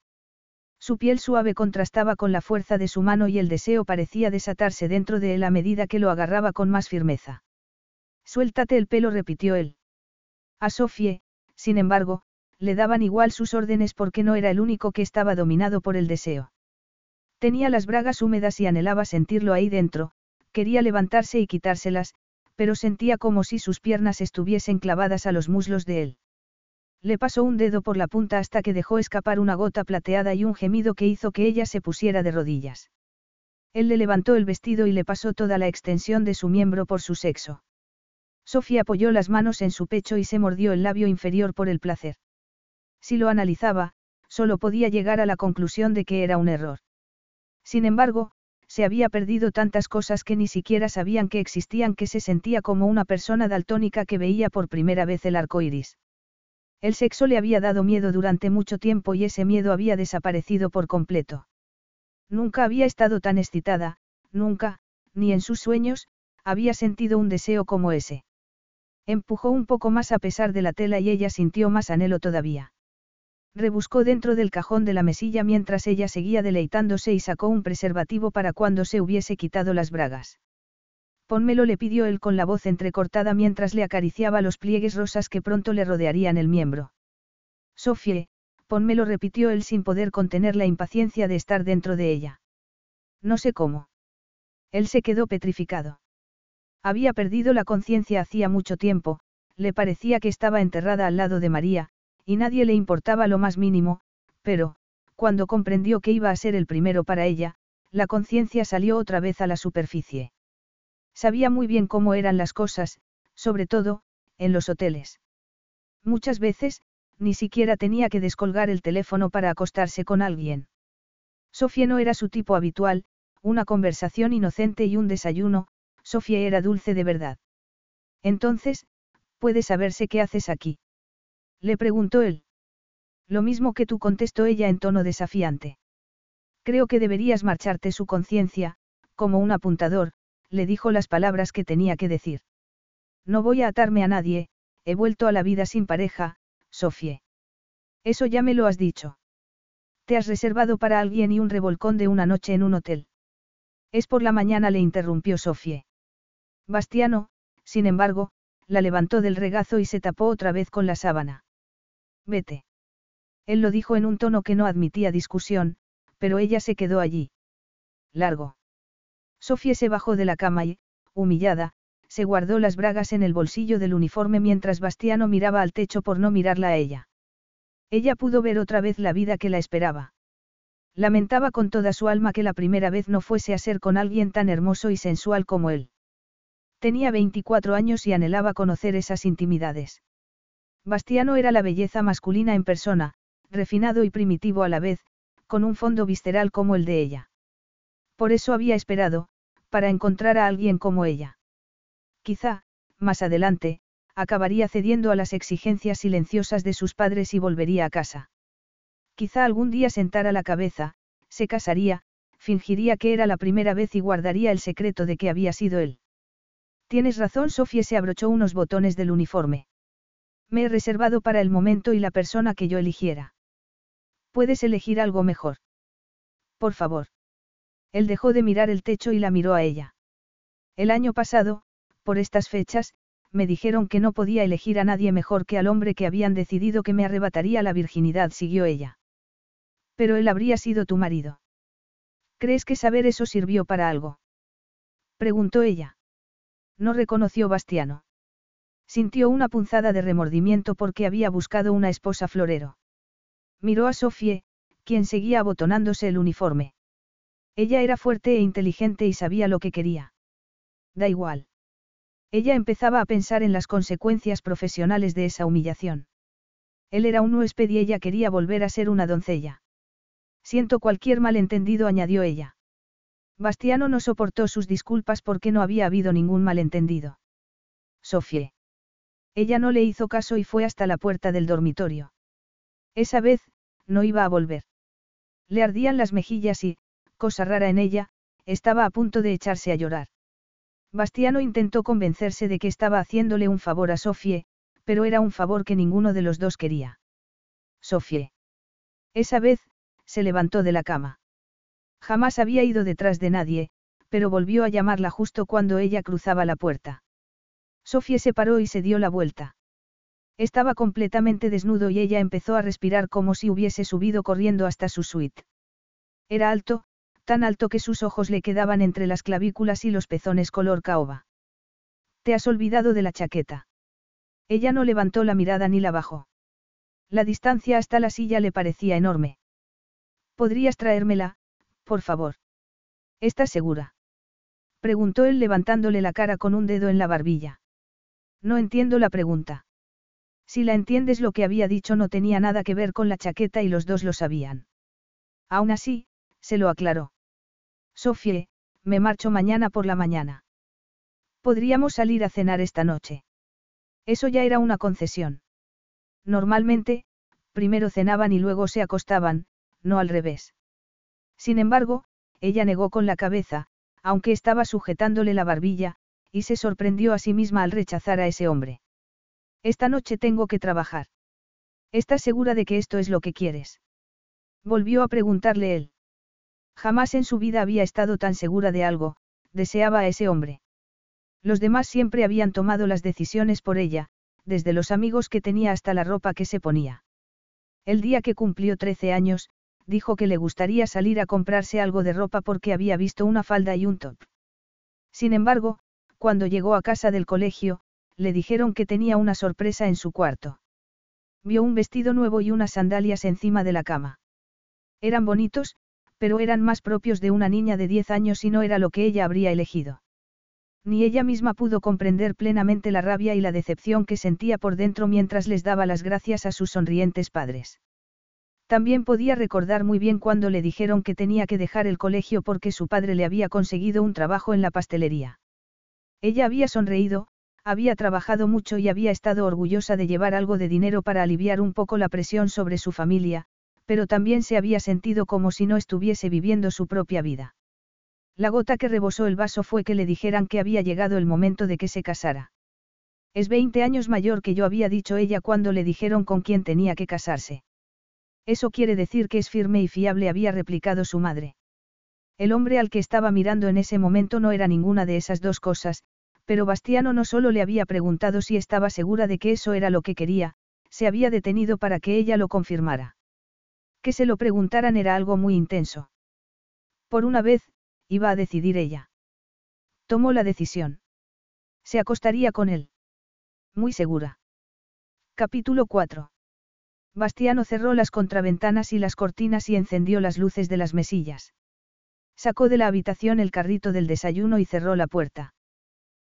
Su piel suave contrastaba con la fuerza de su mano y el deseo parecía desatarse dentro de él a medida que lo agarraba con más firmeza. Suéltate el pelo, repitió él. A Sofie, sin embargo, le daban igual sus órdenes porque no era el único que estaba dominado por el deseo. Tenía las bragas húmedas y anhelaba sentirlo ahí dentro, quería levantarse y quitárselas, pero sentía como si sus piernas estuviesen clavadas a los muslos de él. Le pasó un dedo por la punta hasta que dejó escapar una gota plateada y un gemido que hizo que ella se pusiera de rodillas. Él le levantó el vestido y le pasó toda la extensión de su miembro por su sexo. Sofía apoyó las manos en su pecho y se mordió el labio inferior por el placer. Si lo analizaba, solo podía llegar a la conclusión de que era un error. Sin embargo, se había perdido tantas cosas que ni siquiera sabían que existían que se sentía como una persona daltónica que veía por primera vez el arco iris. El sexo le había dado miedo durante mucho tiempo y ese miedo había desaparecido por completo. Nunca había estado tan excitada, nunca, ni en sus sueños, había sentido un deseo como ese. Empujó un poco más a pesar de la tela y ella sintió más anhelo todavía. Rebuscó dentro del cajón de la mesilla mientras ella seguía deleitándose y sacó un preservativo para cuando se hubiese quitado las bragas. Pónmelo le pidió él con la voz entrecortada mientras le acariciaba los pliegues rosas que pronto le rodearían el miembro. Sofie, pónmelo repitió él sin poder contener la impaciencia de estar dentro de ella. No sé cómo. Él se quedó petrificado. Había perdido la conciencia hacía mucho tiempo, le parecía que estaba enterrada al lado de María, y nadie le importaba lo más mínimo, pero, cuando comprendió que iba a ser el primero para ella, la conciencia salió otra vez a la superficie. Sabía muy bien cómo eran las cosas, sobre todo, en los hoteles. Muchas veces, ni siquiera tenía que descolgar el teléfono para acostarse con alguien. Sofía no era su tipo habitual, una conversación inocente y un desayuno, Sofía era dulce de verdad. Entonces, puede saberse qué haces aquí. Le preguntó él. Lo mismo que tú contestó ella en tono desafiante. Creo que deberías marcharte su conciencia, como un apuntador, le dijo las palabras que tenía que decir. No voy a atarme a nadie, he vuelto a la vida sin pareja, Sofie. Eso ya me lo has dicho. Te has reservado para alguien y un revolcón de una noche en un hotel. Es por la mañana, le interrumpió Sofie. Bastiano, sin embargo, la levantó del regazo y se tapó otra vez con la sábana. Vete. Él lo dijo en un tono que no admitía discusión, pero ella se quedó allí. Largo. Sofía se bajó de la cama y, humillada, se guardó las bragas en el bolsillo del uniforme mientras Bastiano miraba al techo por no mirarla a ella. Ella pudo ver otra vez la vida que la esperaba. Lamentaba con toda su alma que la primera vez no fuese a ser con alguien tan hermoso y sensual como él. Tenía 24 años y anhelaba conocer esas intimidades. Bastiano era la belleza masculina en persona, refinado y primitivo a la vez, con un fondo visceral como el de ella. Por eso había esperado, para encontrar a alguien como ella. Quizá, más adelante, acabaría cediendo a las exigencias silenciosas de sus padres y volvería a casa. Quizá algún día sentara la cabeza, se casaría, fingiría que era la primera vez y guardaría el secreto de que había sido él. Tienes razón, Sofía se abrochó unos botones del uniforme. Me he reservado para el momento y la persona que yo eligiera. Puedes elegir algo mejor. Por favor. Él dejó de mirar el techo y la miró a ella. El año pasado, por estas fechas, me dijeron que no podía elegir a nadie mejor que al hombre que habían decidido que me arrebataría la virginidad, siguió ella. Pero él habría sido tu marido. ¿Crees que saber eso sirvió para algo? Preguntó ella. No reconoció Bastiano. Sintió una punzada de remordimiento porque había buscado una esposa florero. Miró a Sofie, quien seguía abotonándose el uniforme. Ella era fuerte e inteligente y sabía lo que quería. Da igual. Ella empezaba a pensar en las consecuencias profesionales de esa humillación. Él era un huésped y ella quería volver a ser una doncella. Siento cualquier malentendido, añadió ella. Bastiano no soportó sus disculpas porque no había habido ningún malentendido. Sofie. Ella no le hizo caso y fue hasta la puerta del dormitorio. Esa vez, no iba a volver. Le ardían las mejillas y, cosa rara en ella, estaba a punto de echarse a llorar. Bastiano intentó convencerse de que estaba haciéndole un favor a Sofie, pero era un favor que ninguno de los dos quería. Sofie. Esa vez, se levantó de la cama. Jamás había ido detrás de nadie, pero volvió a llamarla justo cuando ella cruzaba la puerta. Sofie se paró y se dio la vuelta. Estaba completamente desnudo y ella empezó a respirar como si hubiese subido corriendo hasta su suite. Era alto, tan alto que sus ojos le quedaban entre las clavículas y los pezones color caoba. Te has olvidado de la chaqueta. Ella no levantó la mirada ni la bajó. La distancia hasta la silla le parecía enorme. ¿Podrías traérmela, por favor? ¿Estás segura? Preguntó él levantándole la cara con un dedo en la barbilla. No entiendo la pregunta. Si la entiendes lo que había dicho no tenía nada que ver con la chaqueta y los dos lo sabían. Aún así, se lo aclaró. Sofie, me marcho mañana por la mañana. Podríamos salir a cenar esta noche. Eso ya era una concesión. Normalmente, primero cenaban y luego se acostaban, no al revés. Sin embargo, ella negó con la cabeza, aunque estaba sujetándole la barbilla, y se sorprendió a sí misma al rechazar a ese hombre. Esta noche tengo que trabajar. ¿Estás segura de que esto es lo que quieres? Volvió a preguntarle él. Jamás en su vida había estado tan segura de algo, deseaba a ese hombre. Los demás siempre habían tomado las decisiones por ella, desde los amigos que tenía hasta la ropa que se ponía. El día que cumplió 13 años, dijo que le gustaría salir a comprarse algo de ropa porque había visto una falda y un top. Sin embargo, cuando llegó a casa del colegio, le dijeron que tenía una sorpresa en su cuarto. Vio un vestido nuevo y unas sandalias encima de la cama. Eran bonitos, pero eran más propios de una niña de 10 años y no era lo que ella habría elegido. Ni ella misma pudo comprender plenamente la rabia y la decepción que sentía por dentro mientras les daba las gracias a sus sonrientes padres. También podía recordar muy bien cuando le dijeron que tenía que dejar el colegio porque su padre le había conseguido un trabajo en la pastelería. Ella había sonreído, había trabajado mucho y había estado orgullosa de llevar algo de dinero para aliviar un poco la presión sobre su familia, pero también se había sentido como si no estuviese viviendo su propia vida. La gota que rebosó el vaso fue que le dijeran que había llegado el momento de que se casara. Es 20 años mayor que yo había dicho ella cuando le dijeron con quién tenía que casarse. Eso quiere decir que es firme y fiable, había replicado su madre. El hombre al que estaba mirando en ese momento no era ninguna de esas dos cosas, pero Bastiano no solo le había preguntado si estaba segura de que eso era lo que quería, se había detenido para que ella lo confirmara. Que se lo preguntaran era algo muy intenso. Por una vez, iba a decidir ella. Tomó la decisión. Se acostaría con él. Muy segura. Capítulo 4. Bastiano cerró las contraventanas y las cortinas y encendió las luces de las mesillas. Sacó de la habitación el carrito del desayuno y cerró la puerta.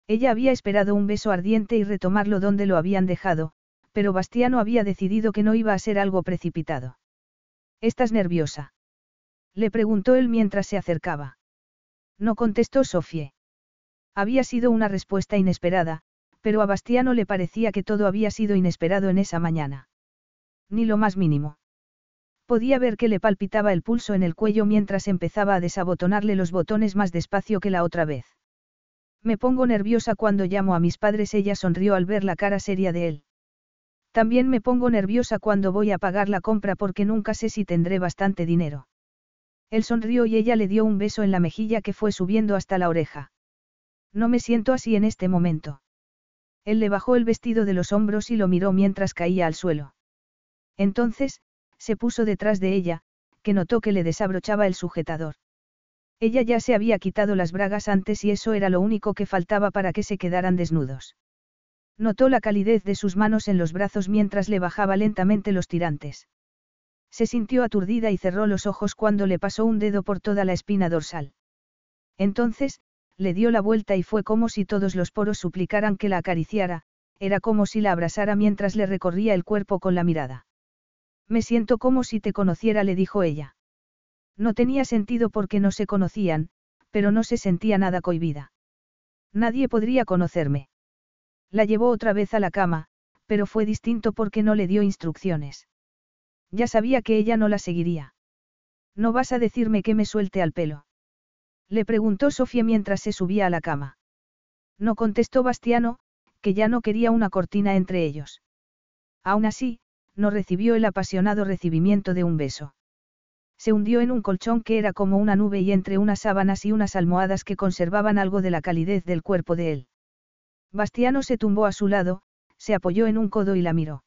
Ella había esperado un beso ardiente y retomarlo donde lo habían dejado, pero Bastiano había decidido que no iba a ser algo precipitado. ¿Estás nerviosa? Le preguntó él mientras se acercaba. No contestó Sofie. Había sido una respuesta inesperada, pero a Bastiano le parecía que todo había sido inesperado en esa mañana. Ni lo más mínimo. Podía ver que le palpitaba el pulso en el cuello mientras empezaba a desabotonarle los botones más despacio que la otra vez. Me pongo nerviosa cuando llamo a mis padres, ella sonrió al ver la cara seria de él. También me pongo nerviosa cuando voy a pagar la compra porque nunca sé si tendré bastante dinero. Él sonrió y ella le dio un beso en la mejilla que fue subiendo hasta la oreja. No me siento así en este momento. Él le bajó el vestido de los hombros y lo miró mientras caía al suelo. Entonces, se puso detrás de ella, que notó que le desabrochaba el sujetador. Ella ya se había quitado las bragas antes y eso era lo único que faltaba para que se quedaran desnudos. Notó la calidez de sus manos en los brazos mientras le bajaba lentamente los tirantes. Se sintió aturdida y cerró los ojos cuando le pasó un dedo por toda la espina dorsal. Entonces, le dio la vuelta y fue como si todos los poros suplicaran que la acariciara, era como si la abrazara mientras le recorría el cuerpo con la mirada. Me siento como si te conociera, le dijo ella. No tenía sentido porque no se conocían, pero no se sentía nada cohibida. Nadie podría conocerme. La llevó otra vez a la cama, pero fue distinto porque no le dio instrucciones. Ya sabía que ella no la seguiría. ¿No vas a decirme que me suelte al pelo? Le preguntó Sofía mientras se subía a la cama. No contestó Bastiano, que ya no quería una cortina entre ellos. Aún así, no recibió el apasionado recibimiento de un beso. Se hundió en un colchón que era como una nube y entre unas sábanas y unas almohadas que conservaban algo de la calidez del cuerpo de él. Bastiano se tumbó a su lado, se apoyó en un codo y la miró.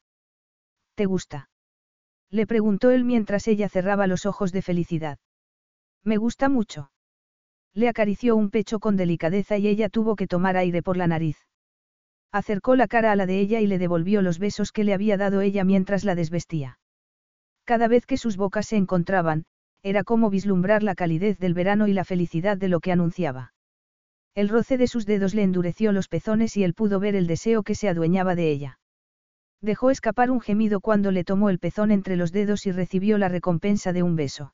¿Te gusta? Le preguntó él mientras ella cerraba los ojos de felicidad. Me gusta mucho. Le acarició un pecho con delicadeza y ella tuvo que tomar aire por la nariz. Acercó la cara a la de ella y le devolvió los besos que le había dado ella mientras la desvestía. Cada vez que sus bocas se encontraban, era como vislumbrar la calidez del verano y la felicidad de lo que anunciaba. El roce de sus dedos le endureció los pezones y él pudo ver el deseo que se adueñaba de ella. Dejó escapar un gemido cuando le tomó el pezón entre los dedos y recibió la recompensa de un beso.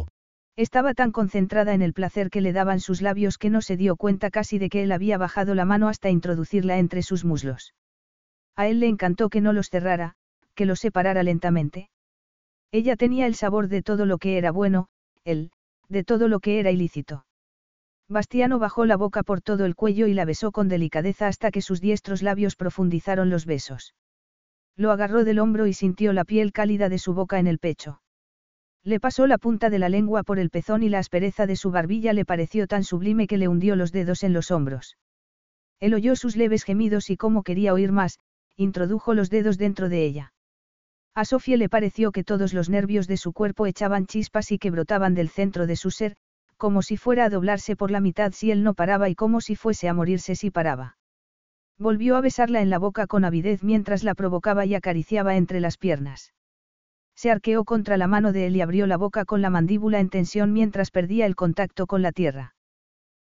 Estaba tan concentrada en el placer que le daban sus labios que no se dio cuenta casi de que él había bajado la mano hasta introducirla entre sus muslos. A él le encantó que no los cerrara, que los separara lentamente. Ella tenía el sabor de todo lo que era bueno, él, de todo lo que era ilícito. Bastiano bajó la boca por todo el cuello y la besó con delicadeza hasta que sus diestros labios profundizaron los besos. Lo agarró del hombro y sintió la piel cálida de su boca en el pecho. Le pasó la punta de la lengua por el pezón y la aspereza de su barbilla le pareció tan sublime que le hundió los dedos en los hombros. Él oyó sus leves gemidos y como quería oír más, introdujo los dedos dentro de ella. A Sofía le pareció que todos los nervios de su cuerpo echaban chispas y que brotaban del centro de su ser, como si fuera a doblarse por la mitad si él no paraba y como si fuese a morirse si paraba. Volvió a besarla en la boca con avidez mientras la provocaba y acariciaba entre las piernas. Se arqueó contra la mano de él y abrió la boca con la mandíbula en tensión mientras perdía el contacto con la tierra.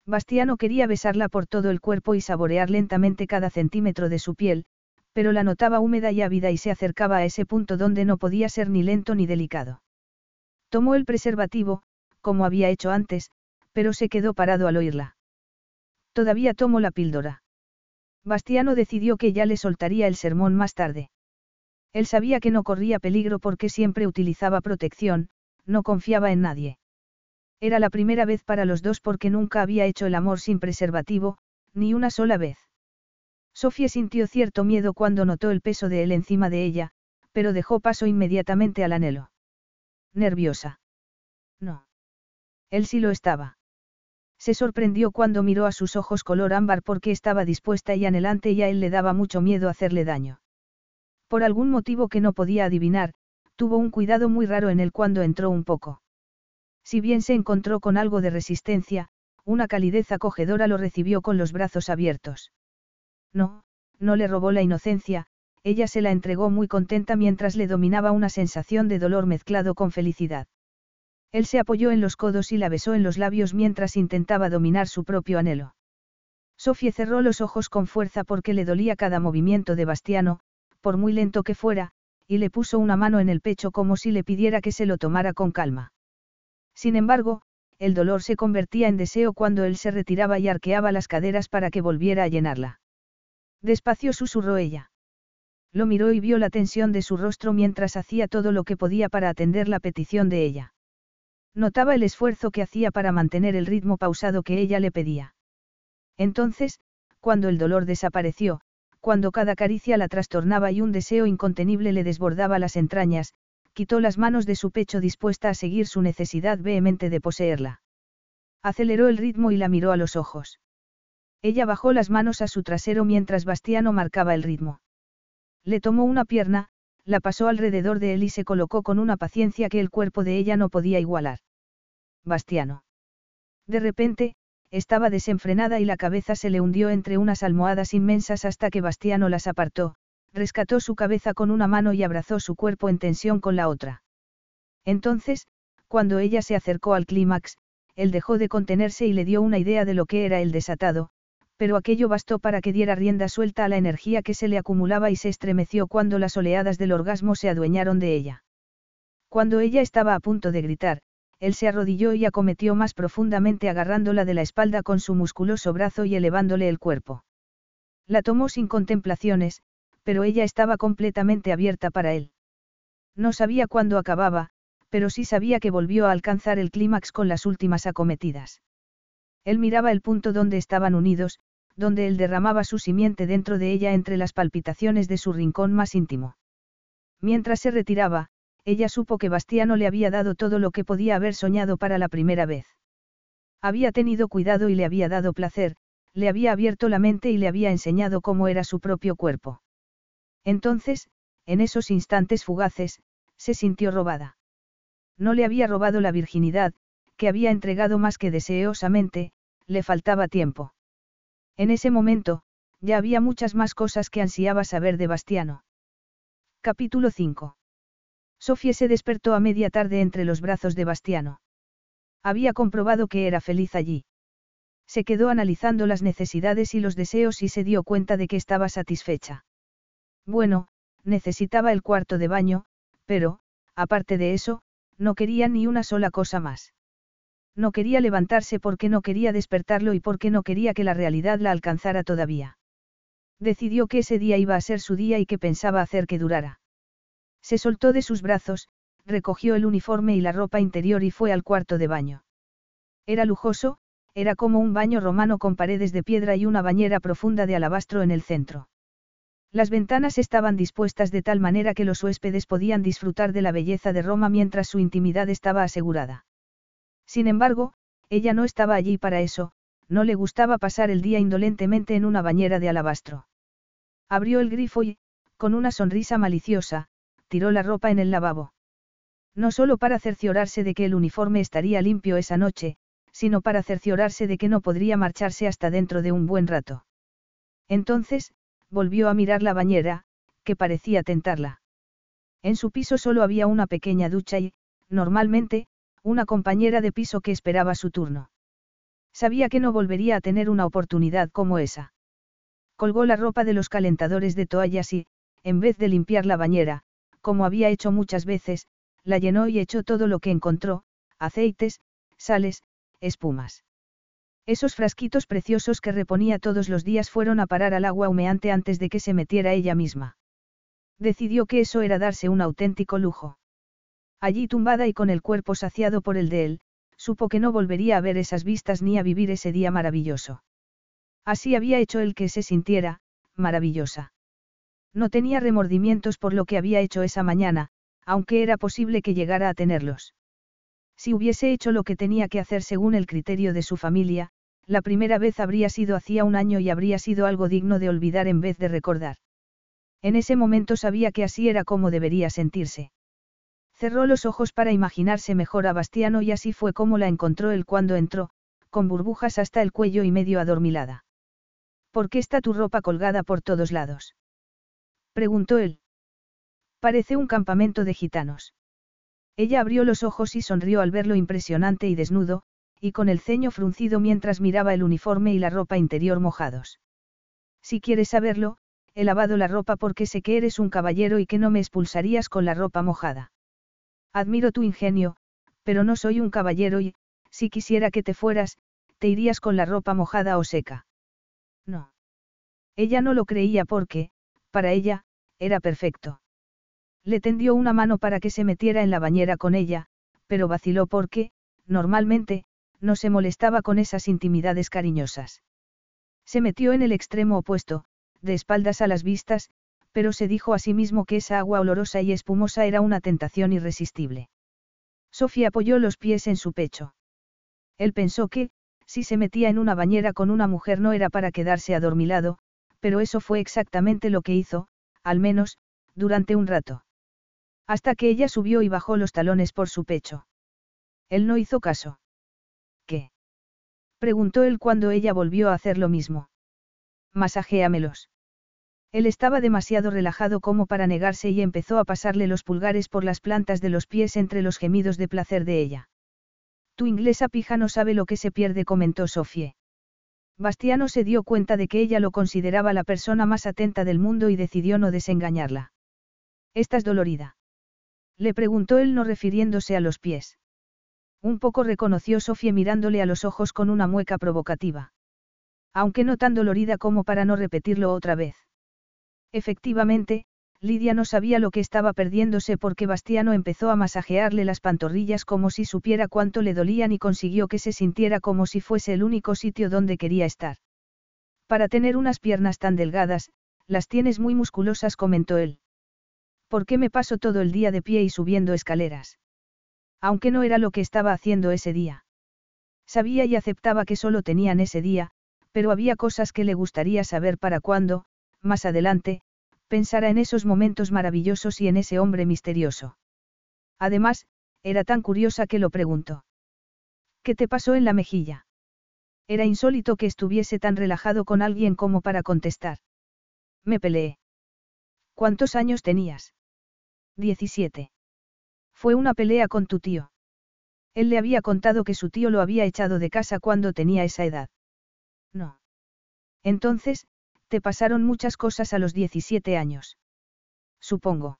Bastiano quería besarla por todo el cuerpo y saborear lentamente cada centímetro de su piel, pero la notaba húmeda y ávida y se acercaba a ese punto donde no podía ser ni lento ni delicado. Tomó el preservativo, como había hecho antes, pero se quedó parado al oírla. Todavía tomó la píldora. Bastiano decidió que ya le soltaría el sermón más tarde. Él sabía que no corría peligro porque siempre utilizaba protección, no confiaba en nadie. Era la primera vez para los dos porque nunca había hecho el amor sin preservativo, ni una sola vez. Sofía sintió cierto miedo cuando notó el peso de él encima de ella, pero dejó paso inmediatamente al anhelo. Nerviosa. No. Él sí lo estaba. Se sorprendió cuando miró a sus ojos color ámbar porque estaba dispuesta y anhelante y a él le daba mucho miedo hacerle daño. Por algún motivo que no podía adivinar, tuvo un cuidado muy raro en él cuando entró un poco. Si bien se encontró con algo de resistencia, una calidez acogedora lo recibió con los brazos abiertos. No, no le robó la inocencia, ella se la entregó muy contenta mientras le dominaba una sensación de dolor mezclado con felicidad. Él se apoyó en los codos y la besó en los labios mientras intentaba dominar su propio anhelo. Sofía cerró los ojos con fuerza porque le dolía cada movimiento de Bastiano, por muy lento que fuera, y le puso una mano en el pecho como si le pidiera que se lo tomara con calma. Sin embargo, el dolor se convertía en deseo cuando él se retiraba y arqueaba las caderas para que volviera a llenarla. Despacio susurró ella. Lo miró y vio la tensión de su rostro mientras hacía todo lo que podía para atender la petición de ella. Notaba el esfuerzo que hacía para mantener el ritmo pausado que ella le pedía. Entonces, cuando el dolor desapareció, cuando cada caricia la trastornaba y un deseo incontenible le desbordaba las entrañas, quitó las manos de su pecho dispuesta a seguir su necesidad vehemente de poseerla. Aceleró el ritmo y la miró a los ojos. Ella bajó las manos a su trasero mientras Bastiano marcaba el ritmo. Le tomó una pierna, la pasó alrededor de él y se colocó con una paciencia que el cuerpo de ella no podía igualar. Bastiano. De repente, estaba desenfrenada y la cabeza se le hundió entre unas almohadas inmensas hasta que Bastiano las apartó, rescató su cabeza con una mano y abrazó su cuerpo en tensión con la otra. Entonces, cuando ella se acercó al clímax, él dejó de contenerse y le dio una idea de lo que era el desatado, pero aquello bastó para que diera rienda suelta a la energía que se le acumulaba y se estremeció cuando las oleadas del orgasmo se adueñaron de ella. Cuando ella estaba a punto de gritar, él se arrodilló y acometió más profundamente agarrándola de la espalda con su musculoso brazo y elevándole el cuerpo. La tomó sin contemplaciones, pero ella estaba completamente abierta para él. No sabía cuándo acababa, pero sí sabía que volvió a alcanzar el clímax con las últimas acometidas. Él miraba el punto donde estaban unidos, donde él derramaba su simiente dentro de ella entre las palpitaciones de su rincón más íntimo. Mientras se retiraba, ella supo que Bastiano le había dado todo lo que podía haber soñado para la primera vez. Había tenido cuidado y le había dado placer, le había abierto la mente y le había enseñado cómo era su propio cuerpo. Entonces, en esos instantes fugaces, se sintió robada. No le había robado la virginidad, que había entregado más que deseosamente, le faltaba tiempo. En ese momento, ya había muchas más cosas que ansiaba saber de Bastiano. Capítulo 5. Sofía se despertó a media tarde entre los brazos de Bastiano. Había comprobado que era feliz allí. Se quedó analizando las necesidades y los deseos y se dio cuenta de que estaba satisfecha. Bueno, necesitaba el cuarto de baño, pero, aparte de eso, no quería ni una sola cosa más. No quería levantarse porque no quería despertarlo y porque no quería que la realidad la alcanzara todavía. Decidió que ese día iba a ser su día y que pensaba hacer que durara. Se soltó de sus brazos, recogió el uniforme y la ropa interior y fue al cuarto de baño. Era lujoso, era como un baño romano con paredes de piedra y una bañera profunda de alabastro en el centro. Las ventanas estaban dispuestas de tal manera que los huéspedes podían disfrutar de la belleza de Roma mientras su intimidad estaba asegurada. Sin embargo, ella no estaba allí para eso, no le gustaba pasar el día indolentemente en una bañera de alabastro. Abrió el grifo y, con una sonrisa maliciosa, tiró la ropa en el lavabo. No solo para cerciorarse de que el uniforme estaría limpio esa noche, sino para cerciorarse de que no podría marcharse hasta dentro de un buen rato. Entonces, volvió a mirar la bañera, que parecía tentarla. En su piso solo había una pequeña ducha y, normalmente, una compañera de piso que esperaba su turno. Sabía que no volvería a tener una oportunidad como esa. Colgó la ropa de los calentadores de toallas y, en vez de limpiar la bañera, como había hecho muchas veces, la llenó y echó todo lo que encontró, aceites, sales, espumas. Esos frasquitos preciosos que reponía todos los días fueron a parar al agua humeante antes de que se metiera ella misma. Decidió que eso era darse un auténtico lujo. Allí tumbada y con el cuerpo saciado por el de él, supo que no volvería a ver esas vistas ni a vivir ese día maravilloso. Así había hecho él que se sintiera, maravillosa. No tenía remordimientos por lo que había hecho esa mañana, aunque era posible que llegara a tenerlos. Si hubiese hecho lo que tenía que hacer según el criterio de su familia, la primera vez habría sido hacía un año y habría sido algo digno de olvidar en vez de recordar. En ese momento sabía que así era como debería sentirse. Cerró los ojos para imaginarse mejor a Bastiano y así fue como la encontró él cuando entró, con burbujas hasta el cuello y medio adormilada. ¿Por qué está tu ropa colgada por todos lados? Preguntó él. Parece un campamento de gitanos. Ella abrió los ojos y sonrió al verlo impresionante y desnudo, y con el ceño fruncido mientras miraba el uniforme y la ropa interior mojados. Si quieres saberlo, he lavado la ropa porque sé que eres un caballero y que no me expulsarías con la ropa mojada. Admiro tu ingenio, pero no soy un caballero y, si quisiera que te fueras, te irías con la ropa mojada o seca. No. Ella no lo creía porque, para ella, era perfecto. Le tendió una mano para que se metiera en la bañera con ella, pero vaciló porque, normalmente, no se molestaba con esas intimidades cariñosas. Se metió en el extremo opuesto, de espaldas a las vistas, pero se dijo a sí mismo que esa agua olorosa y espumosa era una tentación irresistible. Sofía apoyó los pies en su pecho. Él pensó que, si se metía en una bañera con una mujer no era para quedarse adormilado, pero eso fue exactamente lo que hizo, al menos, durante un rato. Hasta que ella subió y bajó los talones por su pecho. Él no hizo caso. ¿Qué? Preguntó él cuando ella volvió a hacer lo mismo. Masajéamelos. Él estaba demasiado relajado como para negarse y empezó a pasarle los pulgares por las plantas de los pies entre los gemidos de placer de ella. Tu inglesa pija no sabe lo que se pierde, comentó Sofie. Bastiano se dio cuenta de que ella lo consideraba la persona más atenta del mundo y decidió no desengañarla. ¿Estás dolorida? Le preguntó él no refiriéndose a los pies. Un poco reconoció Sofía mirándole a los ojos con una mueca provocativa. Aunque no tan dolorida como para no repetirlo otra vez. Efectivamente, Lidia no sabía lo que estaba perdiéndose porque Bastiano empezó a masajearle las pantorrillas como si supiera cuánto le dolían y consiguió que se sintiera como si fuese el único sitio donde quería estar. Para tener unas piernas tan delgadas, las tienes muy musculosas, comentó él. ¿Por qué me paso todo el día de pie y subiendo escaleras? Aunque no era lo que estaba haciendo ese día. Sabía y aceptaba que solo tenían ese día, pero había cosas que le gustaría saber para cuándo, más adelante, pensara en esos momentos maravillosos y en ese hombre misterioso. Además, era tan curiosa que lo preguntó. ¿Qué te pasó en la mejilla? Era insólito que estuviese tan relajado con alguien como para contestar. Me peleé. ¿Cuántos años tenías? Diecisiete. Fue una pelea con tu tío. Él le había contado que su tío lo había echado de casa cuando tenía esa edad. No. Entonces, te pasaron muchas cosas a los 17 años. Supongo.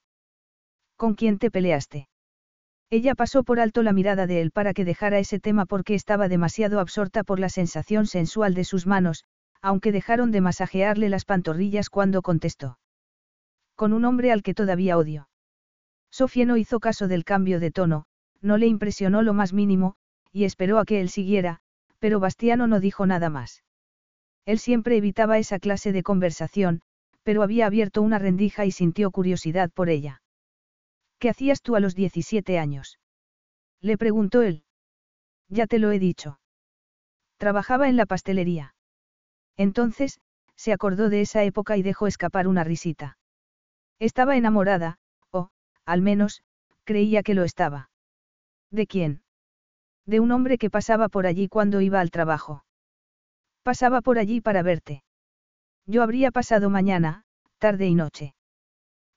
¿Con quién te peleaste? Ella pasó por alto la mirada de él para que dejara ese tema porque estaba demasiado absorta por la sensación sensual de sus manos, aunque dejaron de masajearle las pantorrillas cuando contestó. Con un hombre al que todavía odio. Sofía no hizo caso del cambio de tono, no le impresionó lo más mínimo, y esperó a que él siguiera, pero Bastiano no dijo nada más. Él siempre evitaba esa clase de conversación, pero había abierto una rendija y sintió curiosidad por ella. ¿Qué hacías tú a los 17 años? Le preguntó él. Ya te lo he dicho. Trabajaba en la pastelería. Entonces, se acordó de esa época y dejó escapar una risita. Estaba enamorada, al menos, creía que lo estaba. ¿De quién? De un hombre que pasaba por allí cuando iba al trabajo. Pasaba por allí para verte. Yo habría pasado mañana, tarde y noche.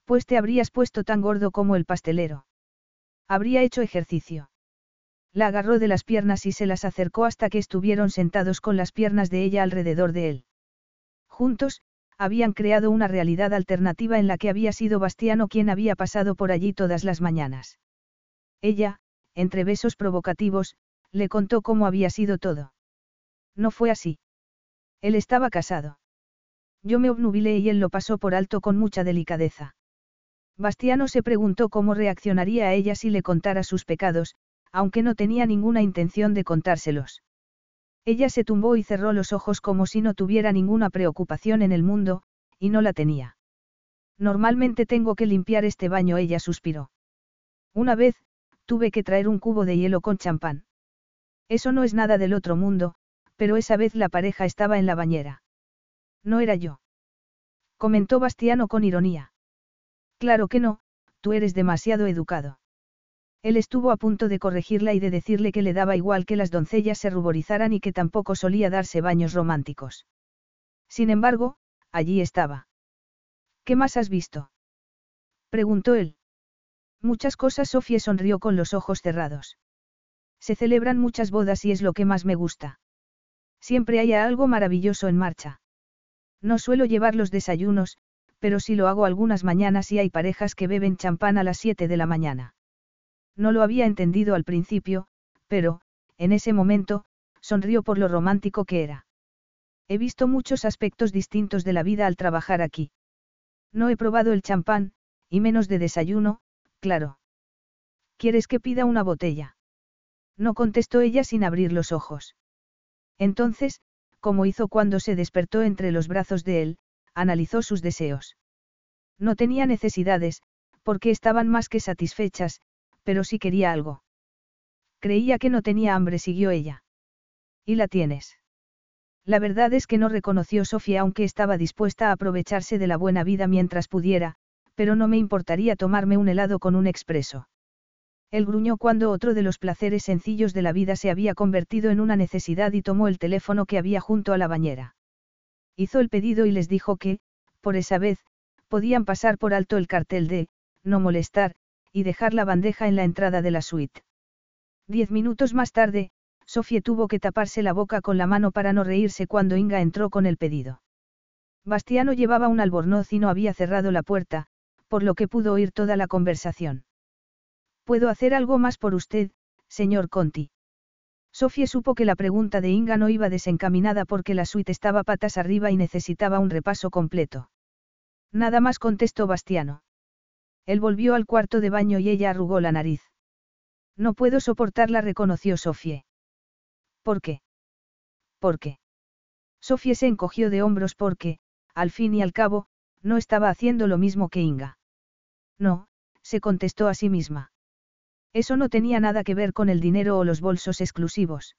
Pues te habrías puesto tan gordo como el pastelero. Habría hecho ejercicio. La agarró de las piernas y se las acercó hasta que estuvieron sentados con las piernas de ella alrededor de él. Juntos, habían creado una realidad alternativa en la que había sido Bastiano quien había pasado por allí todas las mañanas. Ella, entre besos provocativos, le contó cómo había sido todo. No fue así. Él estaba casado. Yo me obnubilé y él lo pasó por alto con mucha delicadeza. Bastiano se preguntó cómo reaccionaría a ella si le contara sus pecados, aunque no tenía ninguna intención de contárselos. Ella se tumbó y cerró los ojos como si no tuviera ninguna preocupación en el mundo, y no la tenía. Normalmente tengo que limpiar este baño, ella suspiró. Una vez, tuve que traer un cubo de hielo con champán. Eso no es nada del otro mundo, pero esa vez la pareja estaba en la bañera. No era yo. Comentó Bastiano con ironía. Claro que no, tú eres demasiado educado. Él estuvo a punto de corregirla y de decirle que le daba igual que las doncellas se ruborizaran y que tampoco solía darse baños románticos. Sin embargo, allí estaba. ¿Qué más has visto? preguntó él. Muchas cosas, Sofía sonrió con los ojos cerrados. Se celebran muchas bodas y es lo que más me gusta. Siempre hay algo maravilloso en marcha. No suelo llevar los desayunos, pero sí lo hago algunas mañanas y hay parejas que beben champán a las 7 de la mañana. No lo había entendido al principio, pero, en ese momento, sonrió por lo romántico que era. He visto muchos aspectos distintos de la vida al trabajar aquí. No he probado el champán, y menos de desayuno, claro. ¿Quieres que pida una botella? No contestó ella sin abrir los ojos. Entonces, como hizo cuando se despertó entre los brazos de él, analizó sus deseos. No tenía necesidades, porque estaban más que satisfechas, pero sí quería algo. Creía que no tenía hambre, siguió ella. ¿Y la tienes? La verdad es que no reconoció Sofía aunque estaba dispuesta a aprovecharse de la buena vida mientras pudiera, pero no me importaría tomarme un helado con un expreso. Él gruñó cuando otro de los placeres sencillos de la vida se había convertido en una necesidad y tomó el teléfono que había junto a la bañera. Hizo el pedido y les dijo que, por esa vez, podían pasar por alto el cartel de, no molestar, y dejar la bandeja en la entrada de la suite. Diez minutos más tarde, Sofía tuvo que taparse la boca con la mano para no reírse cuando Inga entró con el pedido. Bastiano llevaba un albornoz y no había cerrado la puerta, por lo que pudo oír toda la conversación. ¿Puedo hacer algo más por usted, señor Conti? Sofía supo que la pregunta de Inga no iba desencaminada porque la suite estaba patas arriba y necesitaba un repaso completo. Nada más contestó Bastiano. Él volvió al cuarto de baño y ella arrugó la nariz. No puedo soportarla, reconoció Sofie. ¿Por qué? ¿Por qué? Sofie se encogió de hombros porque, al fin y al cabo, no estaba haciendo lo mismo que Inga. No, se contestó a sí misma. Eso no tenía nada que ver con el dinero o los bolsos exclusivos.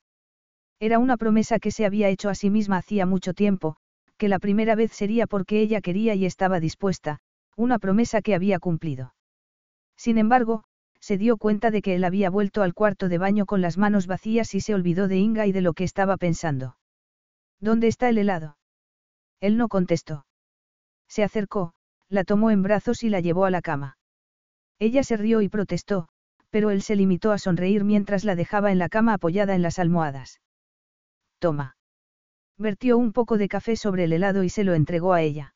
Era una promesa que se había hecho a sí misma hacía mucho tiempo, que la primera vez sería porque ella quería y estaba dispuesta, una promesa que había cumplido. Sin embargo, se dio cuenta de que él había vuelto al cuarto de baño con las manos vacías y se olvidó de Inga y de lo que estaba pensando. ¿Dónde está el helado? Él no contestó. Se acercó, la tomó en brazos y la llevó a la cama. Ella se rió y protestó, pero él se limitó a sonreír mientras la dejaba en la cama apoyada en las almohadas. Toma. Vertió un poco de café sobre el helado y se lo entregó a ella.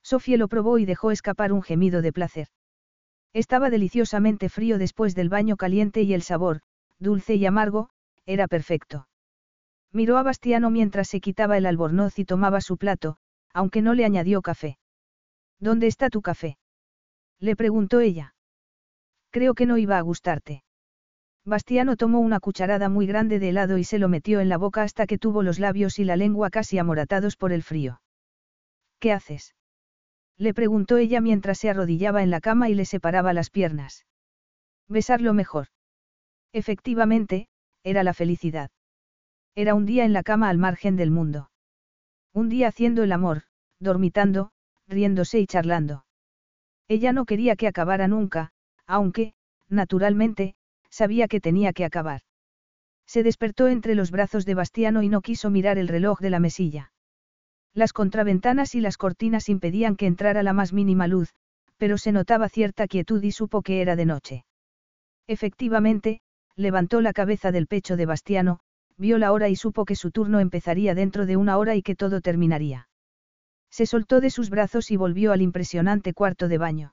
Sofía lo probó y dejó escapar un gemido de placer. Estaba deliciosamente frío después del baño caliente y el sabor, dulce y amargo, era perfecto. Miró a Bastiano mientras se quitaba el albornoz y tomaba su plato, aunque no le añadió café. ¿Dónde está tu café? Le preguntó ella. Creo que no iba a gustarte. Bastiano tomó una cucharada muy grande de helado y se lo metió en la boca hasta que tuvo los labios y la lengua casi amoratados por el frío. ¿Qué haces? Le preguntó ella mientras se arrodillaba en la cama y le separaba las piernas. Besarlo mejor. Efectivamente, era la felicidad. Era un día en la cama al margen del mundo. Un día haciendo el amor, dormitando, riéndose y charlando. Ella no quería que acabara nunca, aunque, naturalmente, sabía que tenía que acabar. Se despertó entre los brazos de Bastiano y no quiso mirar el reloj de la mesilla. Las contraventanas y las cortinas impedían que entrara la más mínima luz, pero se notaba cierta quietud y supo que era de noche. Efectivamente, levantó la cabeza del pecho de Bastiano, vio la hora y supo que su turno empezaría dentro de una hora y que todo terminaría. Se soltó de sus brazos y volvió al impresionante cuarto de baño.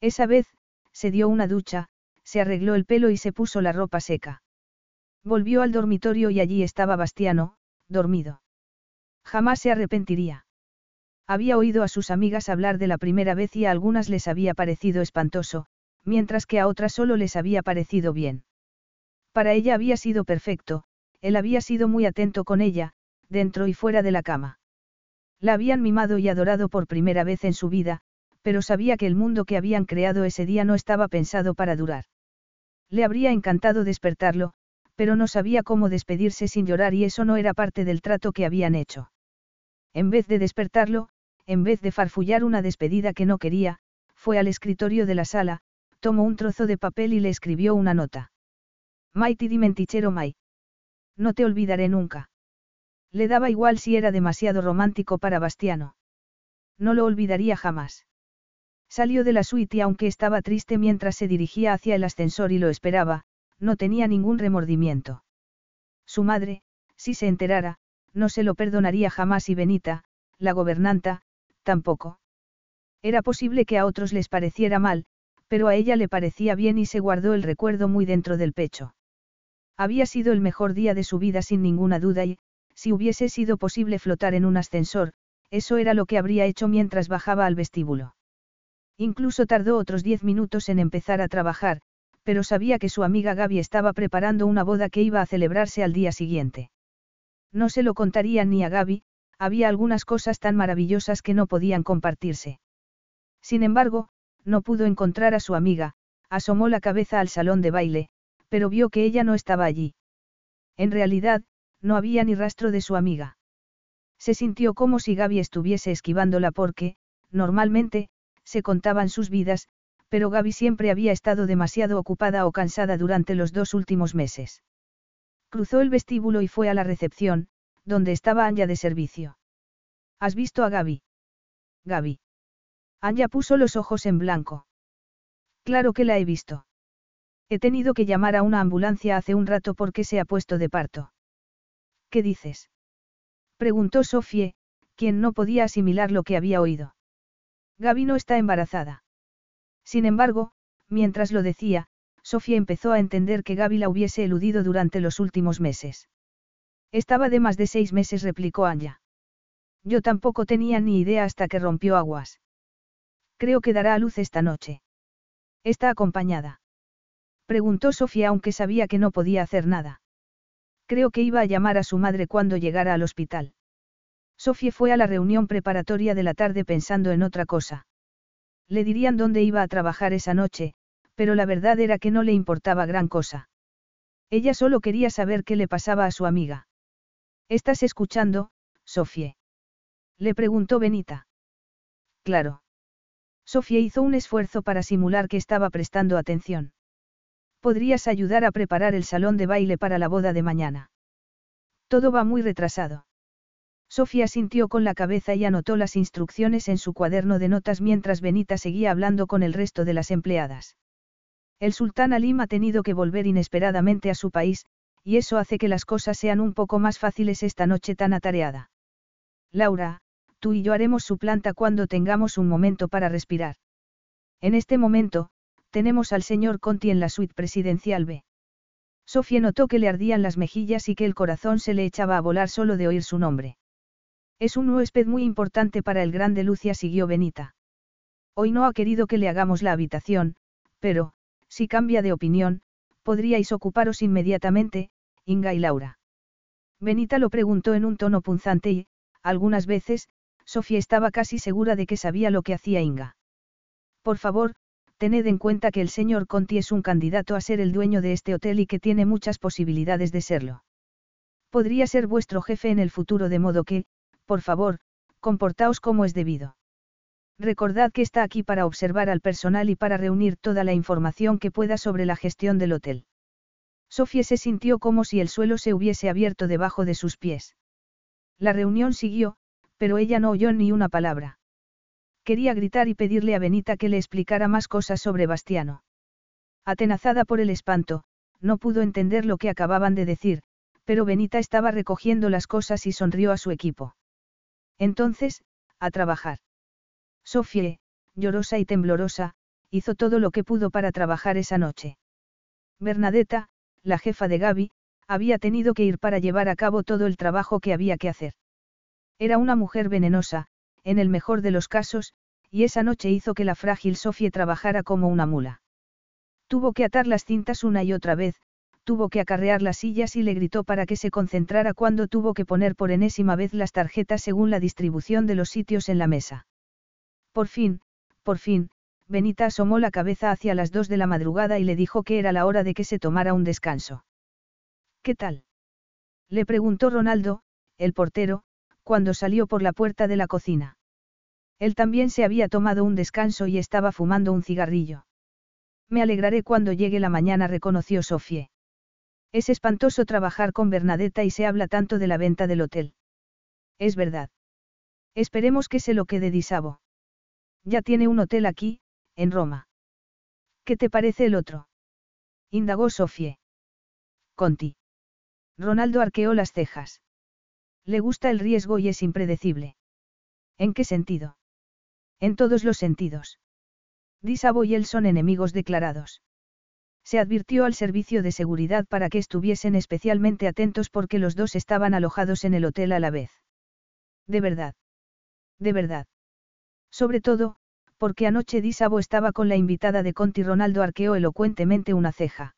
Esa vez, se dio una ducha, se arregló el pelo y se puso la ropa seca. Volvió al dormitorio y allí estaba Bastiano, dormido. Jamás se arrepentiría. Había oído a sus amigas hablar de la primera vez y a algunas les había parecido espantoso, mientras que a otras solo les había parecido bien. Para ella había sido perfecto, él había sido muy atento con ella, dentro y fuera de la cama. La habían mimado y adorado por primera vez en su vida, pero sabía que el mundo que habían creado ese día no estaba pensado para durar. Le habría encantado despertarlo, pero no sabía cómo despedirse sin llorar y eso no era parte del trato que habían hecho. En vez de despertarlo, en vez de farfullar una despedida que no quería, fue al escritorio de la sala, tomó un trozo de papel y le escribió una nota. Mighty dimentichero Mai. No te olvidaré nunca. Le daba igual si era demasiado romántico para Bastiano. No lo olvidaría jamás. Salió de la suite y aunque estaba triste mientras se dirigía hacia el ascensor y lo esperaba, no tenía ningún remordimiento. Su madre, si se enterara, no se lo perdonaría jamás y Benita, la gobernanta, tampoco. Era posible que a otros les pareciera mal, pero a ella le parecía bien y se guardó el recuerdo muy dentro del pecho. Había sido el mejor día de su vida sin ninguna duda y, si hubiese sido posible flotar en un ascensor, eso era lo que habría hecho mientras bajaba al vestíbulo. Incluso tardó otros diez minutos en empezar a trabajar, pero sabía que su amiga Gaby estaba preparando una boda que iba a celebrarse al día siguiente. No se lo contaría ni a Gaby, había algunas cosas tan maravillosas que no podían compartirse. Sin embargo, no pudo encontrar a su amiga, asomó la cabeza al salón de baile, pero vio que ella no estaba allí. En realidad, no había ni rastro de su amiga. Se sintió como si Gaby estuviese esquivándola porque, normalmente, se contaban sus vidas, pero Gaby siempre había estado demasiado ocupada o cansada durante los dos últimos meses. Cruzó el vestíbulo y fue a la recepción, donde estaba Anya de servicio. ¿Has visto a Gaby? Gaby. Anya puso los ojos en blanco. Claro que la he visto. He tenido que llamar a una ambulancia hace un rato porque se ha puesto de parto. ¿Qué dices? Preguntó Sofie, quien no podía asimilar lo que había oído. Gaby no está embarazada. Sin embargo, mientras lo decía, Sofía empezó a entender que Gaby la hubiese eludido durante los últimos meses. Estaba de más de seis meses, replicó Anya. Yo tampoco tenía ni idea hasta que rompió aguas. Creo que dará a luz esta noche. ¿Está acompañada? Preguntó Sofía aunque sabía que no podía hacer nada. Creo que iba a llamar a su madre cuando llegara al hospital. Sofía fue a la reunión preparatoria de la tarde pensando en otra cosa. Le dirían dónde iba a trabajar esa noche, pero la verdad era que no le importaba gran cosa. Ella solo quería saber qué le pasaba a su amiga. ¿Estás escuchando, Sofía? Le preguntó Benita. Claro. Sofía hizo un esfuerzo para simular que estaba prestando atención. ¿Podrías ayudar a preparar el salón de baile para la boda de mañana? Todo va muy retrasado. Sofía sintió con la cabeza y anotó las instrucciones en su cuaderno de notas mientras Benita seguía hablando con el resto de las empleadas. El sultán Alim ha tenido que volver inesperadamente a su país, y eso hace que las cosas sean un poco más fáciles esta noche tan atareada. Laura, tú y yo haremos su planta cuando tengamos un momento para respirar. En este momento, tenemos al señor Conti en la suite presidencial B. Sofía notó que le ardían las mejillas y que el corazón se le echaba a volar solo de oír su nombre. Es un huésped muy importante para el grande Lucia, siguió Benita. Hoy no ha querido que le hagamos la habitación, pero, si cambia de opinión, podríais ocuparos inmediatamente, Inga y Laura. Benita lo preguntó en un tono punzante y, algunas veces, Sofía estaba casi segura de que sabía lo que hacía Inga. Por favor, tened en cuenta que el señor Conti es un candidato a ser el dueño de este hotel y que tiene muchas posibilidades de serlo. Podría ser vuestro jefe en el futuro de modo que, por favor, comportaos como es debido. Recordad que está aquí para observar al personal y para reunir toda la información que pueda sobre la gestión del hotel. Sofía se sintió como si el suelo se hubiese abierto debajo de sus pies. La reunión siguió, pero ella no oyó ni una palabra. Quería gritar y pedirle a Benita que le explicara más cosas sobre Bastiano. Atenazada por el espanto, no pudo entender lo que acababan de decir, pero Benita estaba recogiendo las cosas y sonrió a su equipo. Entonces, a trabajar. Sofie, llorosa y temblorosa, hizo todo lo que pudo para trabajar esa noche. Bernadetta, la jefa de Gaby, había tenido que ir para llevar a cabo todo el trabajo que había que hacer. Era una mujer venenosa, en el mejor de los casos, y esa noche hizo que la frágil Sofie trabajara como una mula. Tuvo que atar las cintas una y otra vez, tuvo que acarrear las sillas y le gritó para que se concentrara cuando tuvo que poner por enésima vez las tarjetas según la distribución de los sitios en la mesa. Por fin, por fin, Benita asomó la cabeza hacia las dos de la madrugada y le dijo que era la hora de que se tomara un descanso. ¿Qué tal? Le preguntó Ronaldo, el portero, cuando salió por la puerta de la cocina. Él también se había tomado un descanso y estaba fumando un cigarrillo. Me alegraré cuando llegue la mañana, reconoció Sofie. Es espantoso trabajar con Bernadetta y se habla tanto de la venta del hotel. Es verdad. Esperemos que se lo quede Disabo. Ya tiene un hotel aquí, en Roma. ¿Qué te parece el otro? Indagó Sofie. Conti. Ronaldo arqueó las cejas. Le gusta el riesgo y es impredecible. ¿En qué sentido? En todos los sentidos. Disabo y él son enemigos declarados. Se advirtió al servicio de seguridad para que estuviesen especialmente atentos porque los dos estaban alojados en el hotel a la vez. De verdad. De verdad. Sobre todo, porque anoche Disabo estaba con la invitada de Conti Ronaldo arqueó elocuentemente una ceja.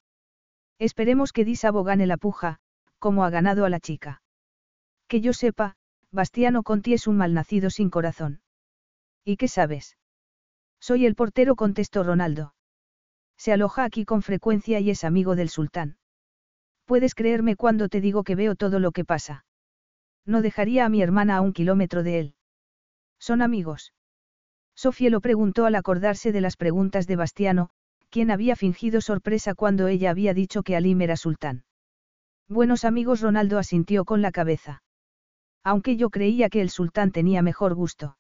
Esperemos que Disabo gane la puja, como ha ganado a la chica. Que yo sepa, Bastiano Conti es un malnacido sin corazón. ¿Y qué sabes? Soy el portero, contestó Ronaldo. Se aloja aquí con frecuencia y es amigo del sultán. Puedes creerme cuando te digo que veo todo lo que pasa. No dejaría a mi hermana a un kilómetro de él. ¿Son amigos? Sofía lo preguntó al acordarse de las preguntas de Bastiano, quien había fingido sorpresa cuando ella había dicho que Alim era sultán. Buenos amigos Ronaldo asintió con la cabeza. Aunque yo creía que el sultán tenía mejor gusto.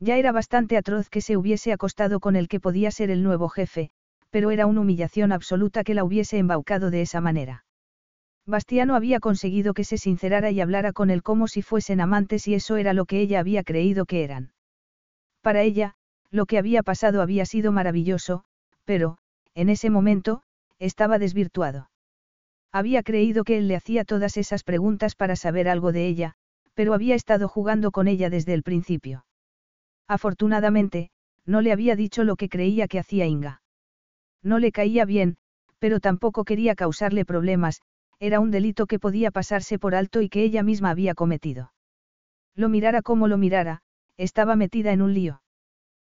Ya era bastante atroz que se hubiese acostado con el que podía ser el nuevo jefe, pero era una humillación absoluta que la hubiese embaucado de esa manera. Bastiano había conseguido que se sincerara y hablara con él como si fuesen amantes y eso era lo que ella había creído que eran. Para ella, lo que había pasado había sido maravilloso, pero, en ese momento, estaba desvirtuado. Había creído que él le hacía todas esas preguntas para saber algo de ella, pero había estado jugando con ella desde el principio. Afortunadamente, no le había dicho lo que creía que hacía Inga. No le caía bien, pero tampoco quería causarle problemas, era un delito que podía pasarse por alto y que ella misma había cometido. Lo mirara como lo mirara, estaba metida en un lío.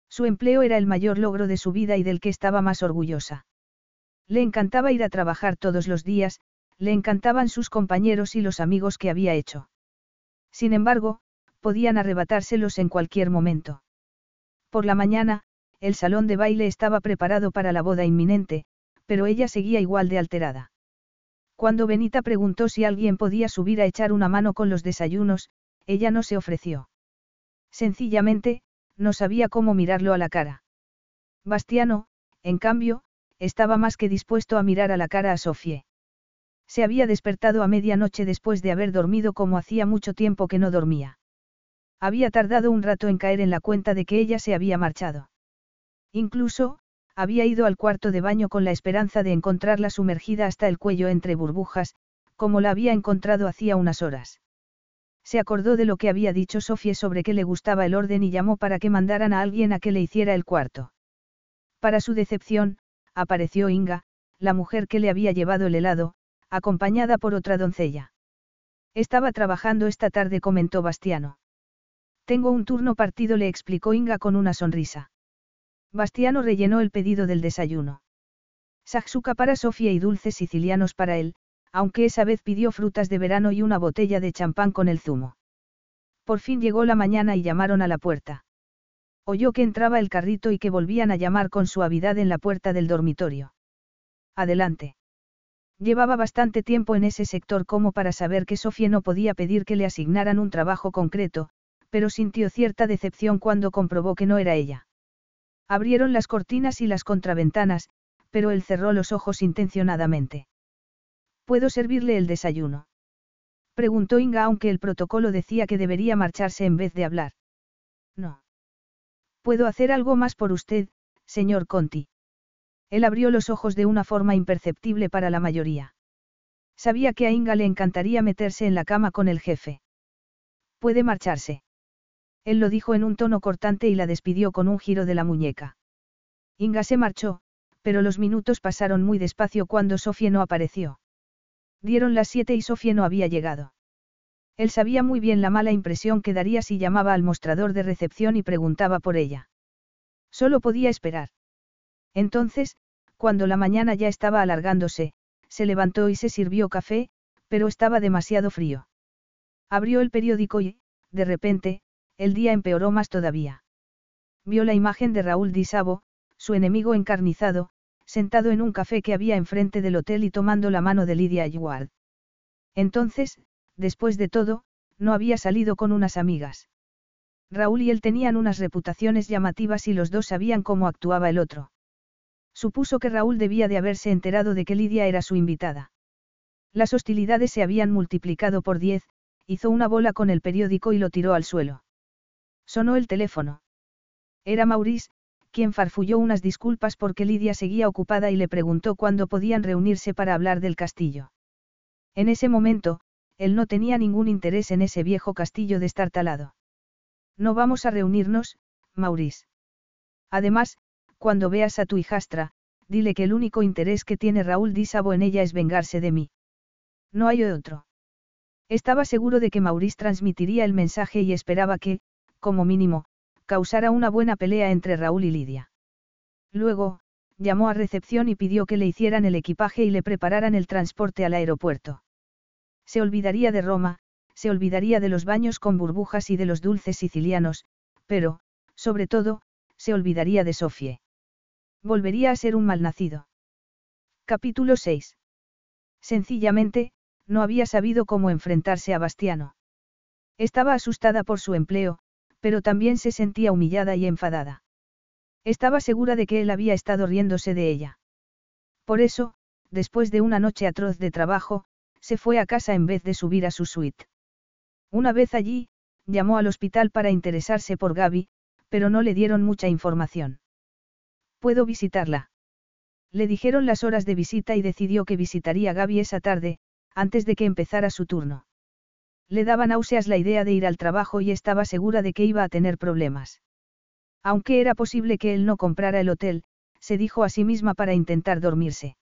Su empleo era el mayor logro de su vida y del que estaba más orgullosa. Le encantaba ir a trabajar todos los días, le encantaban sus compañeros y los amigos que había hecho. Sin embargo, podían arrebatárselos en cualquier momento. Por la mañana, el salón de baile estaba preparado para la boda inminente, pero ella seguía igual de alterada. Cuando Benita preguntó si alguien podía subir a echar una mano con los desayunos, ella no se ofreció. Sencillamente, no sabía cómo mirarlo a la cara. Bastiano, en cambio, estaba más que dispuesto a mirar a la cara a Sofie. Se había despertado a medianoche después de haber dormido como hacía mucho tiempo que no dormía. Había tardado un rato en caer en la cuenta de que ella se había marchado. Incluso, había ido al cuarto de baño con la esperanza de encontrarla sumergida hasta el cuello entre burbujas, como la había encontrado hacía unas horas. Se acordó de lo que había dicho Sofía sobre que le gustaba el orden y llamó para que mandaran a alguien a que le hiciera el cuarto. Para su decepción, apareció Inga, la mujer que le había llevado el helado, acompañada por otra doncella. Estaba trabajando esta tarde, comentó Bastiano. Tengo un turno partido, le explicó Inga con una sonrisa. Bastiano rellenó el pedido del desayuno. Saxuca para Sofía y dulces sicilianos para él, aunque esa vez pidió frutas de verano y una botella de champán con el zumo. Por fin llegó la mañana y llamaron a la puerta. Oyó que entraba el carrito y que volvían a llamar con suavidad en la puerta del dormitorio. Adelante. Llevaba bastante tiempo en ese sector como para saber que Sofía no podía pedir que le asignaran un trabajo concreto, pero sintió cierta decepción cuando comprobó que no era ella. Abrieron las cortinas y las contraventanas, pero él cerró los ojos intencionadamente. ¿Puedo servirle el desayuno? Preguntó Inga aunque el protocolo decía que debería marcharse en vez de hablar. No. ¿Puedo hacer algo más por usted, señor Conti? Él abrió los ojos de una forma imperceptible para la mayoría. Sabía que a Inga le encantaría meterse en la cama con el jefe. Puede marcharse. Él lo dijo en un tono cortante y la despidió con un giro de la muñeca. Inga se marchó, pero los minutos pasaron muy despacio cuando Sofía no apareció. Dieron las siete y Sofía no había llegado. Él sabía muy bien la mala impresión que daría si llamaba al mostrador de recepción y preguntaba por ella. Solo podía esperar. Entonces, cuando la mañana ya estaba alargándose, se levantó y se sirvió café, pero estaba demasiado frío. Abrió el periódico y, de repente, el día empeoró más todavía. Vio la imagen de Raúl Disabo, su enemigo encarnizado, sentado en un café que había enfrente del hotel y tomando la mano de Lydia Ayward. Entonces, después de todo, no había salido con unas amigas. Raúl y él tenían unas reputaciones llamativas y los dos sabían cómo actuaba el otro. Supuso que Raúl debía de haberse enterado de que Lidia era su invitada. Las hostilidades se habían multiplicado por diez, hizo una bola con el periódico y lo tiró al suelo. Sonó el teléfono. Era Maurice, quien farfulló unas disculpas porque Lidia seguía ocupada y le preguntó cuándo podían reunirse para hablar del castillo. En ese momento, él no tenía ningún interés en ese viejo castillo destartalado. No vamos a reunirnos, Maurice. Además, cuando veas a tu hijastra, dile que el único interés que tiene Raúl Dísabo en ella es vengarse de mí. No hay otro. Estaba seguro de que Maurice transmitiría el mensaje y esperaba que, como mínimo, causara una buena pelea entre Raúl y Lidia. Luego, llamó a recepción y pidió que le hicieran el equipaje y le prepararan el transporte al aeropuerto. Se olvidaría de Roma, se olvidaría de los baños con burbujas y de los dulces sicilianos, pero, sobre todo, se olvidaría de Sofie. Volvería a ser un malnacido. Capítulo 6. Sencillamente, no había sabido cómo enfrentarse a Bastiano. Estaba asustada por su empleo, pero también se sentía humillada y enfadada. Estaba segura de que él había estado riéndose de ella. Por eso, después de una noche atroz de trabajo, se fue a casa en vez de subir a su suite. Una vez allí, llamó al hospital para interesarse por Gaby, pero no le dieron mucha información. ¿Puedo visitarla? Le dijeron las horas de visita y decidió que visitaría a Gaby esa tarde, antes de que empezara su turno. Le daba náuseas la idea de ir al trabajo y estaba segura de que iba a tener problemas. Aunque era posible que él no comprara el hotel, se dijo a sí misma para intentar dormirse.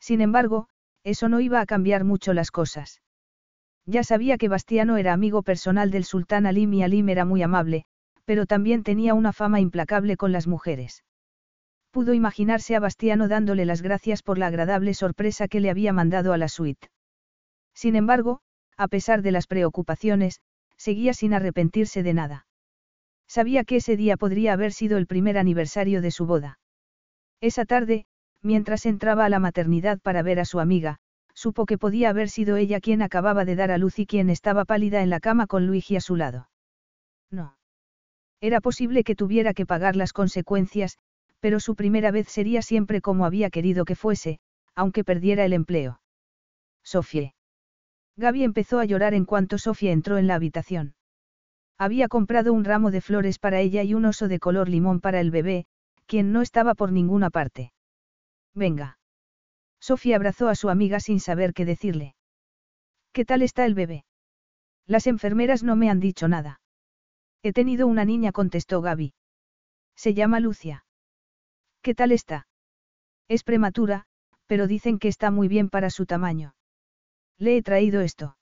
Sin embargo, eso no iba a cambiar mucho las cosas. Ya sabía que Bastiano era amigo personal del sultán Alim y Alim era muy amable, pero también tenía una fama implacable con las mujeres. Pudo imaginarse a Bastiano dándole las gracias por la agradable sorpresa que le había mandado a la suite. Sin embargo, a pesar de las preocupaciones, seguía sin arrepentirse de nada. Sabía que ese día podría haber sido el primer aniversario de su boda. Esa tarde, mientras entraba a la maternidad para ver a su amiga, supo que podía haber sido ella quien acababa de dar a luz y quien estaba pálida en la cama con Luigi a su lado. No. Era posible que tuviera que pagar las consecuencias, pero su primera vez sería siempre como había querido que fuese, aunque perdiera el empleo. Sofie. Gaby empezó a llorar en cuanto Sofía entró en la habitación. Había comprado un ramo de flores para ella y un oso de color limón para el bebé, quien no estaba por ninguna parte. Venga. Sofía abrazó a su amiga sin saber qué decirle. ¿Qué tal está el bebé? Las enfermeras no me han dicho nada. He tenido una niña, contestó Gaby. Se llama Lucia. ¿Qué tal está? Es prematura, pero dicen que está muy bien para su tamaño. Le he traído esto.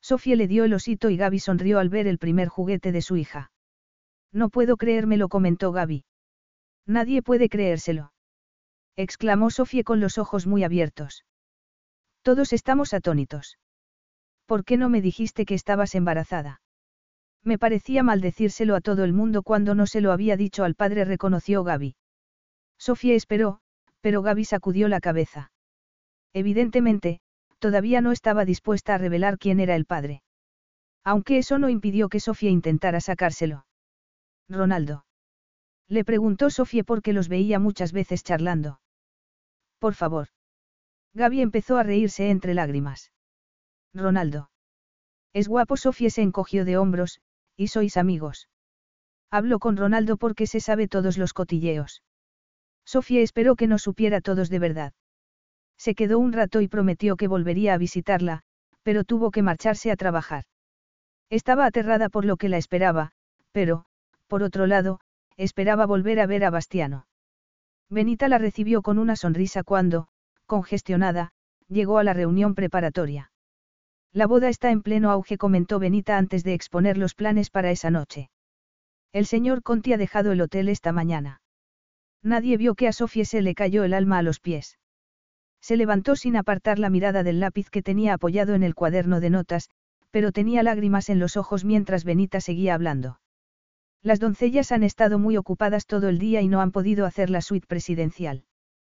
Sofía le dio el osito y Gaby sonrió al ver el primer juguete de su hija. No puedo creérmelo, comentó Gaby. Nadie puede creérselo. Exclamó Sofía con los ojos muy abiertos. Todos estamos atónitos. ¿Por qué no me dijiste que estabas embarazada? Me parecía mal decírselo a todo el mundo cuando no se lo había dicho al padre, reconoció Gaby. Sofía esperó, pero Gaby sacudió la cabeza. Evidentemente, todavía no estaba dispuesta a revelar quién era el padre. Aunque eso no impidió que Sofía intentara sacárselo. Ronaldo. Le preguntó Sofía porque los veía muchas veces charlando. Por favor. Gaby empezó a reírse entre lágrimas. Ronaldo. Es guapo, Sofía se encogió de hombros, y sois amigos. Hablo con Ronaldo porque se sabe todos los cotilleos. Sofía esperó que no supiera todos de verdad. Se quedó un rato y prometió que volvería a visitarla, pero tuvo que marcharse a trabajar. Estaba aterrada por lo que la esperaba, pero, por otro lado, esperaba volver a ver a Bastiano. Benita la recibió con una sonrisa cuando, congestionada, llegó a la reunión preparatoria. La boda está en pleno auge, comentó Benita antes de exponer los planes para esa noche. El señor Conti ha dejado el hotel esta mañana. Nadie vio que a Sofía se le cayó el alma a los pies. Se levantó sin apartar la mirada del lápiz que tenía apoyado en el cuaderno de notas, pero tenía lágrimas en los ojos mientras Benita seguía hablando. Las doncellas han estado muy ocupadas todo el día y no han podido hacer la suite presidencial.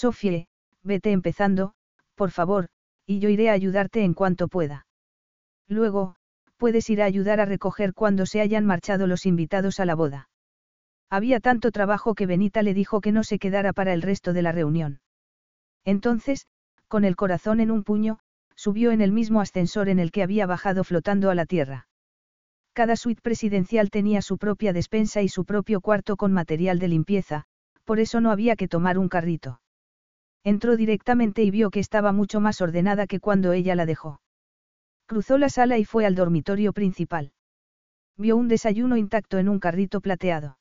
Sofía, vete empezando, por favor, y yo iré a ayudarte en cuanto pueda. Luego, puedes ir a ayudar a recoger cuando se hayan marchado los invitados a la boda. Había tanto trabajo que Benita le dijo que no se quedara para el resto de la reunión. Entonces, con el corazón en un puño, subió en el mismo ascensor en el que había bajado flotando a la tierra. Cada suite presidencial tenía su propia despensa y su propio cuarto con material de limpieza, por eso no había que tomar un carrito. Entró directamente y vio que estaba mucho más ordenada que cuando ella la dejó. Cruzó la sala y fue al dormitorio principal. Vio un desayuno intacto en un carrito plateado.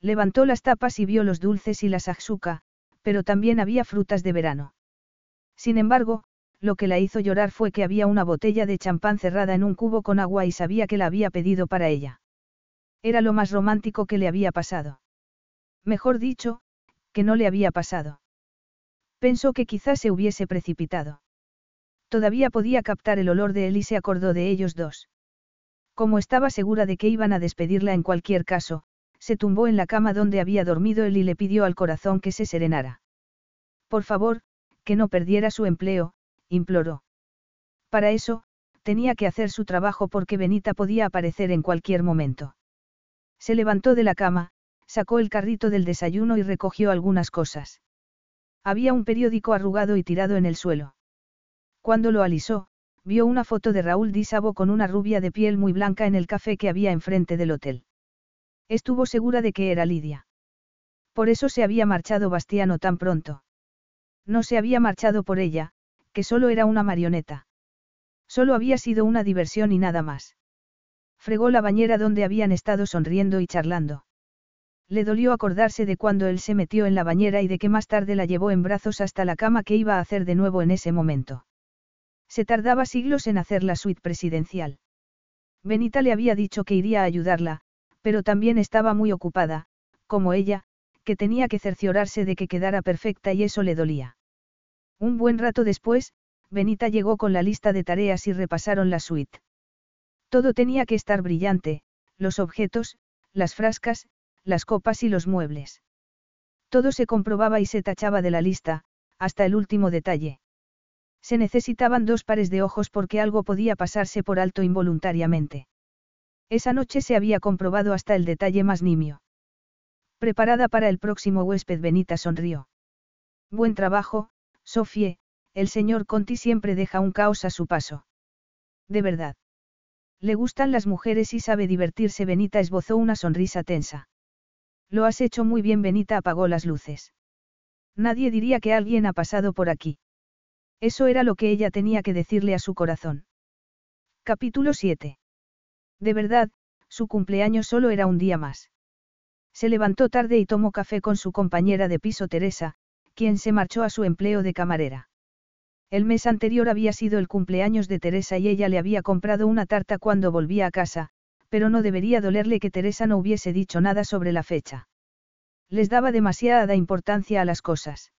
Levantó las tapas y vio los dulces y las azuca, pero también había frutas de verano. Sin embargo, lo que la hizo llorar fue que había una botella de champán cerrada en un cubo con agua y sabía que la había pedido para ella. Era lo más romántico que le había pasado. Mejor dicho, que no le había pasado. Pensó que quizás se hubiese precipitado. Todavía podía captar el olor de él y se acordó de ellos dos. Como estaba segura de que iban a despedirla en cualquier caso, se tumbó en la cama donde había dormido él y le pidió al corazón que se serenara. Por favor, que no perdiera su empleo, imploró. Para eso, tenía que hacer su trabajo porque Benita podía aparecer en cualquier momento. Se levantó de la cama, sacó el carrito del desayuno y recogió algunas cosas. Había un periódico arrugado y tirado en el suelo. Cuando lo alisó, vio una foto de Raúl Dísabo con una rubia de piel muy blanca en el café que había enfrente del hotel. Estuvo segura de que era Lidia. Por eso se había marchado Bastiano tan pronto. No se había marchado por ella, que solo era una marioneta. Solo había sido una diversión y nada más. Fregó la bañera donde habían estado sonriendo y charlando. Le dolió acordarse de cuando él se metió en la bañera y de que más tarde la llevó en brazos hasta la cama que iba a hacer de nuevo en ese momento. Se tardaba siglos en hacer la suite presidencial. Benita le había dicho que iría a ayudarla, pero también estaba muy ocupada, como ella, que tenía que cerciorarse de que quedara perfecta y eso le dolía. Un buen rato después, Benita llegó con la lista de tareas y repasaron la suite. Todo tenía que estar brillante, los objetos, las frascas, las copas y los muebles. Todo se comprobaba y se tachaba de la lista, hasta el último detalle. Se necesitaban dos pares de ojos porque algo podía pasarse por alto involuntariamente. Esa noche se había comprobado hasta el detalle más nimio. Preparada para el próximo huésped, Benita sonrió. Buen trabajo, Sofie, el señor Conti siempre deja un caos a su paso. De verdad. Le gustan las mujeres y sabe divertirse. Benita esbozó una sonrisa tensa. Lo has hecho muy bien. Benita apagó las luces. Nadie diría que alguien ha pasado por aquí. Eso era lo que ella tenía que decirle a su corazón. Capítulo 7. De verdad, su cumpleaños solo era un día más. Se levantó tarde y tomó café con su compañera de piso Teresa, quien se marchó a su empleo de camarera. El mes anterior había sido el cumpleaños de Teresa y ella le había comprado una tarta cuando volvía a casa, pero no debería dolerle que Teresa no hubiese dicho nada sobre la fecha. Les daba demasiada importancia a las cosas.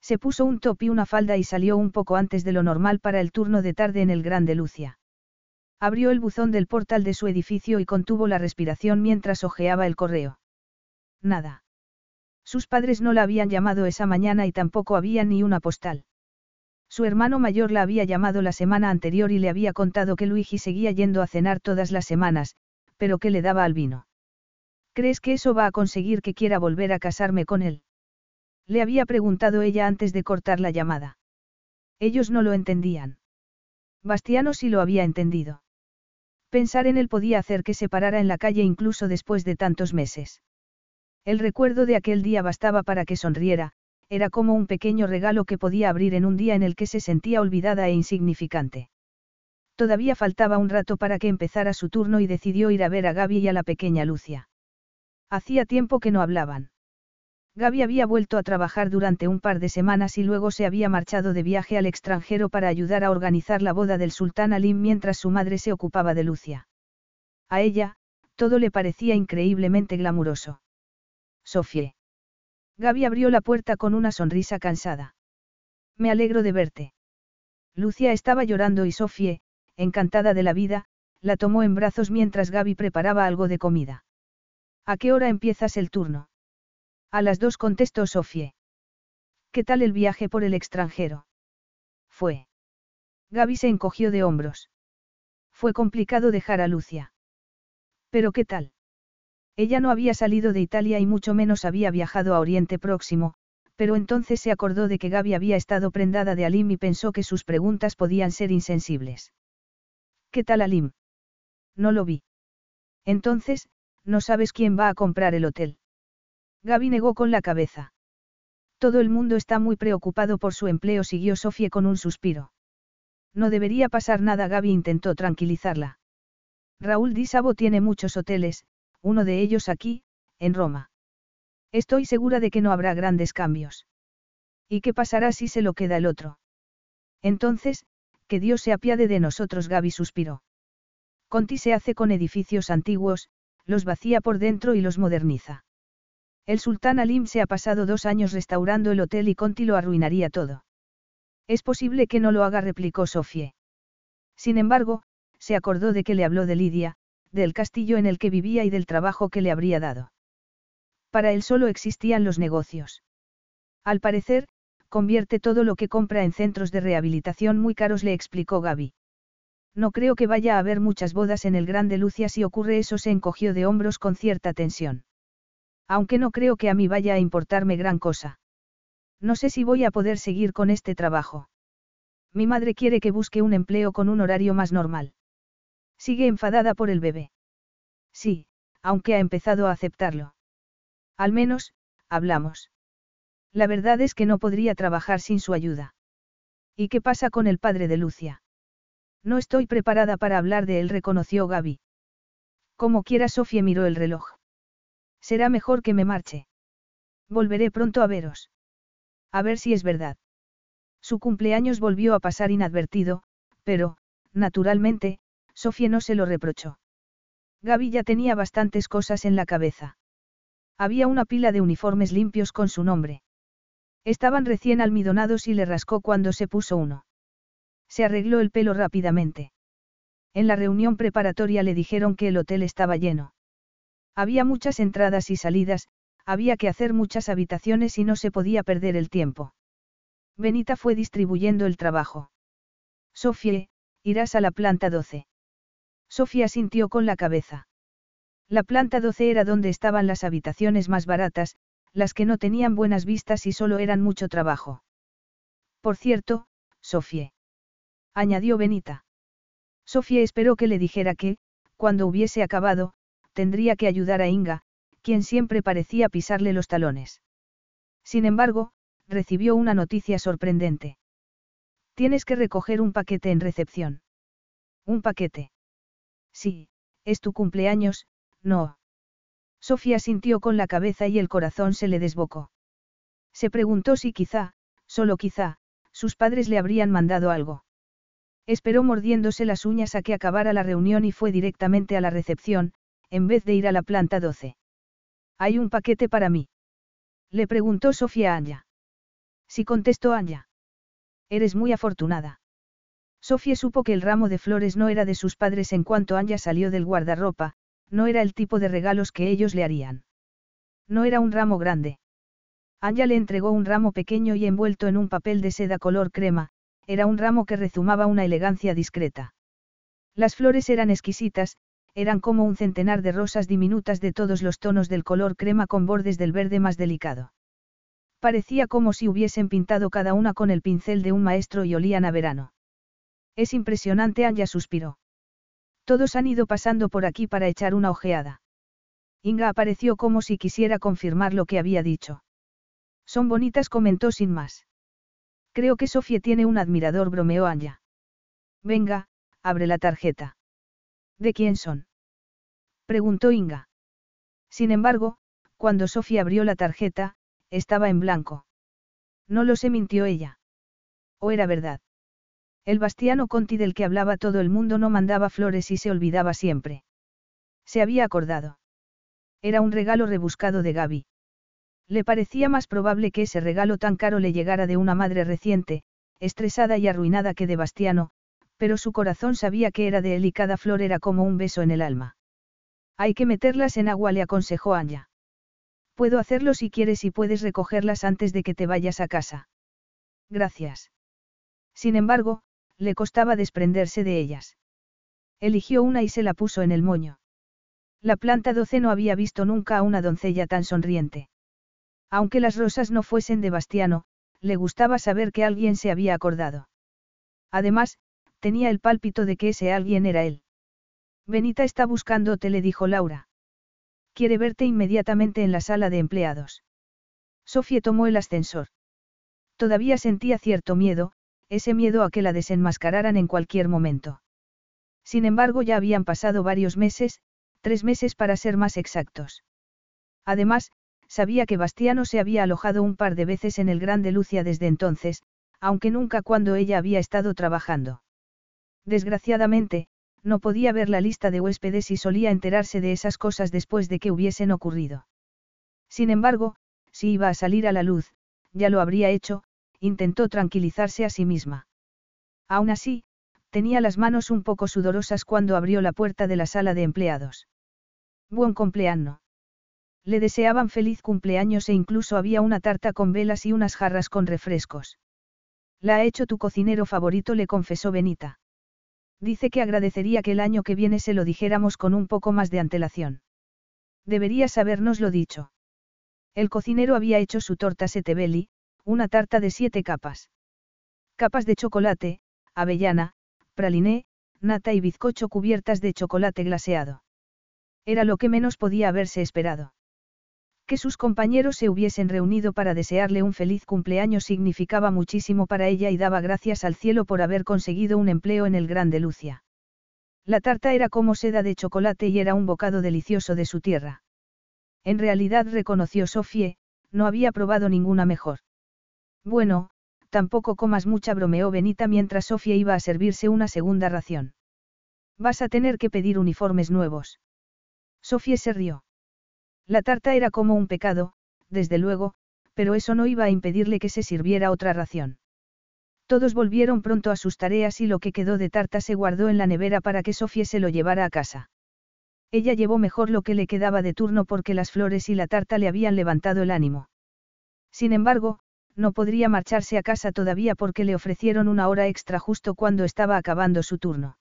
Se puso un top y una falda y salió un poco antes de lo normal para el turno de tarde en el Grande Lucia. Abrió el buzón del portal de su edificio y contuvo la respiración mientras hojeaba el correo. Nada. Sus padres no la habían llamado esa mañana y tampoco había ni una postal. Su hermano mayor la había llamado la semana anterior y le había contado que Luigi seguía yendo a cenar todas las semanas, pero que le daba al vino. ¿Crees que eso va a conseguir que quiera volver a casarme con él? Le había preguntado ella antes de cortar la llamada. Ellos no lo entendían. Bastiano sí lo había entendido. Pensar en él podía hacer que se parara en la calle incluso después de tantos meses. El recuerdo de aquel día bastaba para que sonriera, era como un pequeño regalo que podía abrir en un día en el que se sentía olvidada e insignificante. Todavía faltaba un rato para que empezara su turno y decidió ir a ver a Gaby y a la pequeña Lucia. Hacía tiempo que no hablaban. Gaby había vuelto a trabajar durante un par de semanas y luego se había marchado de viaje al extranjero para ayudar a organizar la boda del sultán Alim mientras su madre se ocupaba de Lucia. A ella, todo le parecía increíblemente glamuroso. Sofie. Gaby abrió la puerta con una sonrisa cansada. Me alegro de verte. Lucia estaba llorando y Sofie, encantada de la vida, la tomó en brazos mientras Gaby preparaba algo de comida. ¿A qué hora empiezas el turno? A las dos contestó Sofie. ¿Qué tal el viaje por el extranjero? Fue. Gaby se encogió de hombros. Fue complicado dejar a Lucia. ¿Pero qué tal? Ella no había salido de Italia y mucho menos había viajado a Oriente Próximo, pero entonces se acordó de que Gaby había estado prendada de Alim y pensó que sus preguntas podían ser insensibles. ¿Qué tal Alim? No lo vi. Entonces, no sabes quién va a comprar el hotel. Gaby negó con la cabeza. Todo el mundo está muy preocupado por su empleo, siguió Sofía con un suspiro. No debería pasar nada, Gaby intentó tranquilizarla. Raúl Di Sabo tiene muchos hoteles, uno de ellos aquí, en Roma. Estoy segura de que no habrá grandes cambios. ¿Y qué pasará si se lo queda el otro? Entonces, que Dios se apiade de nosotros, Gaby suspiró. Conti se hace con edificios antiguos, los vacía por dentro y los moderniza. El sultán Alim se ha pasado dos años restaurando el hotel y Conti lo arruinaría todo. Es posible que no lo haga, replicó Sofie. Sin embargo, se acordó de que le habló de Lidia, del castillo en el que vivía y del trabajo que le habría dado. Para él solo existían los negocios. Al parecer, convierte todo lo que compra en centros de rehabilitación muy caros, le explicó Gaby. No creo que vaya a haber muchas bodas en el Grande Lucia si ocurre eso, se encogió de hombros con cierta tensión. Aunque no creo que a mí vaya a importarme gran cosa. No sé si voy a poder seguir con este trabajo. Mi madre quiere que busque un empleo con un horario más normal. Sigue enfadada por el bebé. Sí, aunque ha empezado a aceptarlo. Al menos, hablamos. La verdad es que no podría trabajar sin su ayuda. ¿Y qué pasa con el padre de Lucia? No estoy preparada para hablar de él, reconoció Gaby. Como quiera, Sofía miró el reloj. Será mejor que me marche. Volveré pronto a veros. A ver si es verdad. Su cumpleaños volvió a pasar inadvertido, pero, naturalmente, Sofía no se lo reprochó. Gaby ya tenía bastantes cosas en la cabeza. Había una pila de uniformes limpios con su nombre. Estaban recién almidonados y le rascó cuando se puso uno. Se arregló el pelo rápidamente. En la reunión preparatoria le dijeron que el hotel estaba lleno. Había muchas entradas y salidas, había que hacer muchas habitaciones y no se podía perder el tiempo. Benita fue distribuyendo el trabajo. Sofie, irás a la planta 12. Sofía sintió con la cabeza. La planta 12 era donde estaban las habitaciones más baratas, las que no tenían buenas vistas y solo eran mucho trabajo. Por cierto, Sofía. Añadió Benita. Sofía esperó que le dijera que, cuando hubiese acabado, tendría que ayudar a Inga, quien siempre parecía pisarle los talones. Sin embargo, recibió una noticia sorprendente. Tienes que recoger un paquete en recepción. ¿Un paquete? Sí, es tu cumpleaños, no. Sofía sintió con la cabeza y el corazón se le desbocó. Se preguntó si quizá, solo quizá, sus padres le habrían mandado algo. Esperó mordiéndose las uñas a que acabara la reunión y fue directamente a la recepción, en vez de ir a la planta 12. ¿Hay un paquete para mí? Le preguntó Sofía a Anya. Sí contestó Anya. Eres muy afortunada. Sofía supo que el ramo de flores no era de sus padres en cuanto Anya salió del guardarropa, no era el tipo de regalos que ellos le harían. No era un ramo grande. Anya le entregó un ramo pequeño y envuelto en un papel de seda color crema, era un ramo que rezumaba una elegancia discreta. Las flores eran exquisitas, eran como un centenar de rosas diminutas de todos los tonos del color crema con bordes del verde más delicado. Parecía como si hubiesen pintado cada una con el pincel de un maestro y olían a verano. Es impresionante, Anya suspiró. Todos han ido pasando por aquí para echar una ojeada. Inga apareció como si quisiera confirmar lo que había dicho. Son bonitas, comentó sin más. Creo que Sofía tiene un admirador, bromeó Anya. Venga, abre la tarjeta. ¿De quién son? Preguntó Inga. Sin embargo, cuando Sofía abrió la tarjeta, estaba en blanco. No lo se mintió ella. ¿O era verdad? El Bastiano Conti del que hablaba todo el mundo no mandaba flores y se olvidaba siempre. Se había acordado. Era un regalo rebuscado de Gaby. Le parecía más probable que ese regalo tan caro le llegara de una madre reciente, estresada y arruinada que de Bastiano, pero su corazón sabía que era de él y cada flor era como un beso en el alma. Hay que meterlas en agua, le aconsejó Anya. Puedo hacerlo si quieres y puedes recogerlas antes de que te vayas a casa. Gracias. Sin embargo, le costaba desprenderse de ellas. Eligió una y se la puso en el moño. La planta doce no había visto nunca a una doncella tan sonriente. Aunque las rosas no fuesen de Bastiano, le gustaba saber que alguien se había acordado. Además, tenía el pálpito de que ese alguien era él. Benita está buscándote, le dijo Laura. Quiere verte inmediatamente en la sala de empleados. Sofía tomó el ascensor. Todavía sentía cierto miedo, ese miedo a que la desenmascararan en cualquier momento. Sin embargo, ya habían pasado varios meses, tres meses para ser más exactos. Además, sabía que Bastiano se había alojado un par de veces en el Grande Lucia desde entonces, aunque nunca cuando ella había estado trabajando. Desgraciadamente, no podía ver la lista de huéspedes y solía enterarse de esas cosas después de que hubiesen ocurrido. Sin embargo, si iba a salir a la luz, ya lo habría hecho, intentó tranquilizarse a sí misma. Aún así, tenía las manos un poco sudorosas cuando abrió la puerta de la sala de empleados. Buen cumpleaños. Le deseaban feliz cumpleaños e incluso había una tarta con velas y unas jarras con refrescos. La ha hecho tu cocinero favorito, le confesó Benita. Dice que agradecería que el año que viene se lo dijéramos con un poco más de antelación. Deberías habernoslo dicho. El cocinero había hecho su torta setebelli, una tarta de siete capas. Capas de chocolate, avellana, praliné, nata y bizcocho cubiertas de chocolate glaseado. Era lo que menos podía haberse esperado. Que sus compañeros se hubiesen reunido para desearle un feliz cumpleaños significaba muchísimo para ella y daba gracias al cielo por haber conseguido un empleo en el Grande Lucia. La tarta era como seda de chocolate y era un bocado delicioso de su tierra. En realidad reconoció Sofie, no había probado ninguna mejor. Bueno, tampoco comas mucha, bromeó Benita mientras Sofía iba a servirse una segunda ración. Vas a tener que pedir uniformes nuevos. Sofía se rió. La tarta era como un pecado, desde luego, pero eso no iba a impedirle que se sirviera otra ración. Todos volvieron pronto a sus tareas y lo que quedó de tarta se guardó en la nevera para que Sofía se lo llevara a casa. Ella llevó mejor lo que le quedaba de turno porque las flores y la tarta le habían levantado el ánimo. Sin embargo, no podría marcharse a casa todavía porque le ofrecieron una hora extra justo cuando estaba acabando su turno.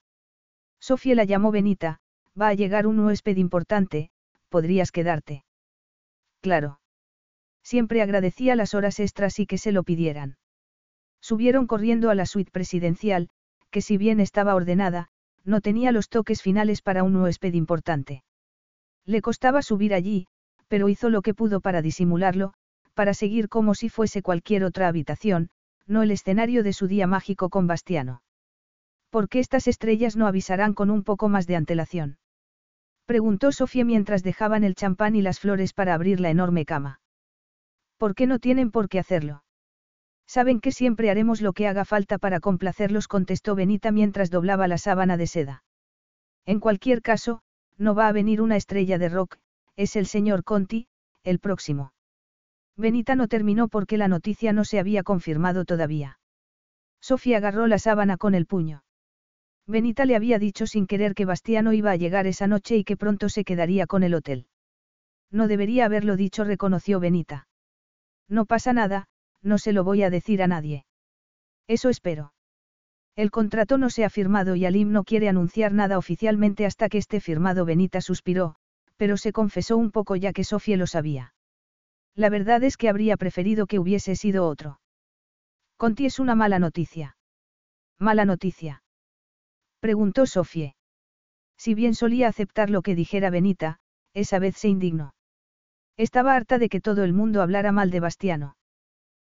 Sofía la llamó Benita, va a llegar un huésped importante, podrías quedarte. Claro. Siempre agradecía las horas extras y que se lo pidieran. Subieron corriendo a la suite presidencial, que si bien estaba ordenada, no tenía los toques finales para un huésped importante. Le costaba subir allí, pero hizo lo que pudo para disimularlo, para seguir como si fuese cualquier otra habitación, no el escenario de su día mágico con Bastiano. ¿Por qué estas estrellas no avisarán con un poco más de antelación? Preguntó Sofía mientras dejaban el champán y las flores para abrir la enorme cama. ¿Por qué no tienen por qué hacerlo? Saben que siempre haremos lo que haga falta para complacerlos, contestó Benita mientras doblaba la sábana de seda. En cualquier caso, no va a venir una estrella de rock, es el señor Conti, el próximo. Benita no terminó porque la noticia no se había confirmado todavía. Sofía agarró la sábana con el puño. Benita le había dicho sin querer que Bastiano iba a llegar esa noche y que pronto se quedaría con el hotel. No debería haberlo dicho, reconoció Benita. No pasa nada, no se lo voy a decir a nadie. Eso espero. El contrato no se ha firmado y Alim no quiere anunciar nada oficialmente hasta que esté firmado. Benita suspiró, pero se confesó un poco ya que Sofía lo sabía. La verdad es que habría preferido que hubiese sido otro. Conti es una mala noticia. Mala noticia. Preguntó Sofie. Si bien solía aceptar lo que dijera Benita, esa vez se indignó. Estaba harta de que todo el mundo hablara mal de Bastiano.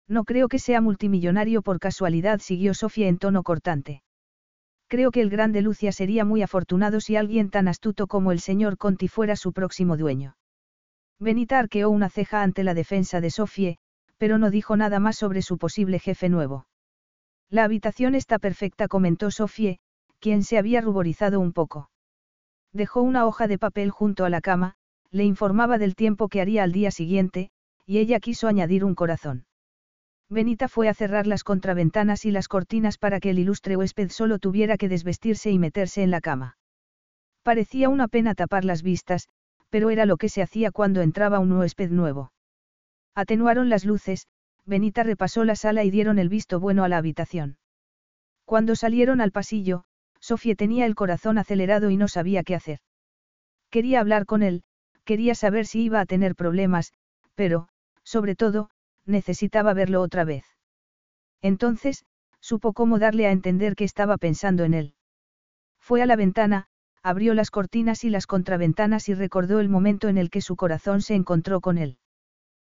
No creo que sea multimillonario por casualidad, siguió Sofía en tono cortante. Creo que el grande Lucia sería muy afortunado si alguien tan astuto como el señor Conti fuera su próximo dueño. Benita arqueó una ceja ante la defensa de Sofie, pero no dijo nada más sobre su posible jefe nuevo. La habitación está perfecta, comentó Sofie, quien se había ruborizado un poco. Dejó una hoja de papel junto a la cama, le informaba del tiempo que haría al día siguiente, y ella quiso añadir un corazón. Benita fue a cerrar las contraventanas y las cortinas para que el ilustre huésped solo tuviera que desvestirse y meterse en la cama. Parecía una pena tapar las vistas, pero era lo que se hacía cuando entraba un huésped nuevo. Atenuaron las luces, Benita repasó la sala y dieron el visto bueno a la habitación. Cuando salieron al pasillo, Sofía tenía el corazón acelerado y no sabía qué hacer. Quería hablar con él, quería saber si iba a tener problemas, pero, sobre todo, necesitaba verlo otra vez. Entonces, supo cómo darle a entender que estaba pensando en él. Fue a la ventana, abrió las cortinas y las contraventanas y recordó el momento en el que su corazón se encontró con él.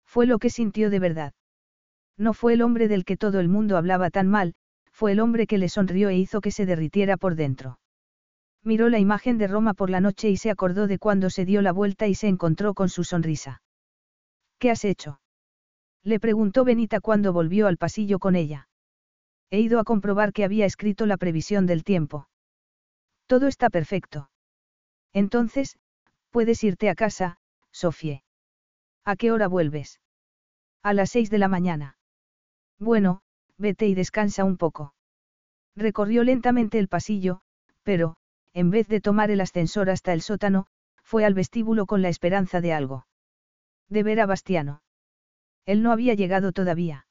Fue lo que sintió de verdad. No fue el hombre del que todo el mundo hablaba tan mal, fue el hombre que le sonrió e hizo que se derritiera por dentro. Miró la imagen de Roma por la noche y se acordó de cuando se dio la vuelta y se encontró con su sonrisa. ¿Qué has hecho? Le preguntó Benita cuando volvió al pasillo con ella. He ido a comprobar que había escrito la previsión del tiempo. Todo está perfecto. Entonces, puedes irte a casa, Sofie. ¿A qué hora vuelves? A las seis de la mañana. Bueno, vete y descansa un poco. Recorrió lentamente el pasillo, pero, en vez de tomar el ascensor hasta el sótano, fue al vestíbulo con la esperanza de algo. De ver a Bastiano. Él no había llegado todavía.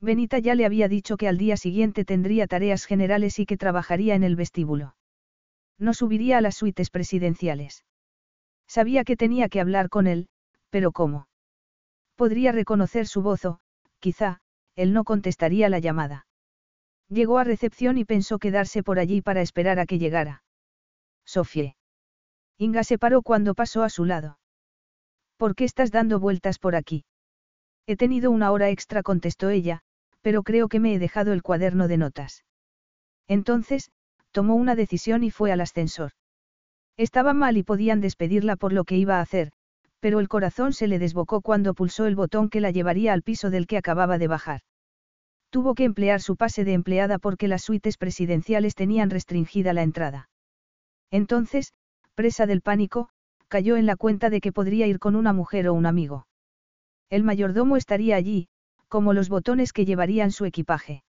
Benita ya le había dicho que al día siguiente tendría tareas generales y que trabajaría en el vestíbulo. No subiría a las suites presidenciales. Sabía que tenía que hablar con él, pero ¿cómo? Podría reconocer su voz o, quizá, él no contestaría la llamada. Llegó a recepción y pensó quedarse por allí para esperar a que llegara. Sofie. Inga se paró cuando pasó a su lado. ¿Por qué estás dando vueltas por aquí? He tenido una hora extra, contestó ella, pero creo que me he dejado el cuaderno de notas. Entonces, tomó una decisión y fue al ascensor. Estaba mal y podían despedirla por lo que iba a hacer, pero el corazón se le desbocó cuando pulsó el botón que la llevaría al piso del que acababa de bajar. Tuvo que emplear su pase de empleada porque las suites presidenciales tenían restringida la entrada. Entonces, presa del pánico, cayó en la cuenta de que podría ir con una mujer o un amigo. El mayordomo estaría allí, como los botones que llevarían su equipaje.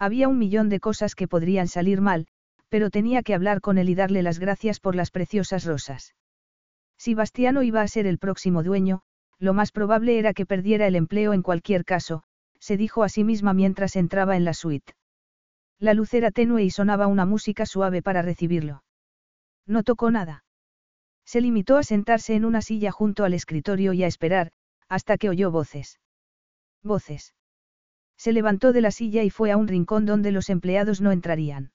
Había un millón de cosas que podrían salir mal, pero tenía que hablar con él y darle las gracias por las preciosas rosas. Si Bastiano iba a ser el próximo dueño, lo más probable era que perdiera el empleo en cualquier caso, se dijo a sí misma mientras entraba en la suite. La luz era tenue y sonaba una música suave para recibirlo. No tocó nada. Se limitó a sentarse en una silla junto al escritorio y a esperar, hasta que oyó voces. Voces. Se levantó de la silla y fue a un rincón donde los empleados no entrarían.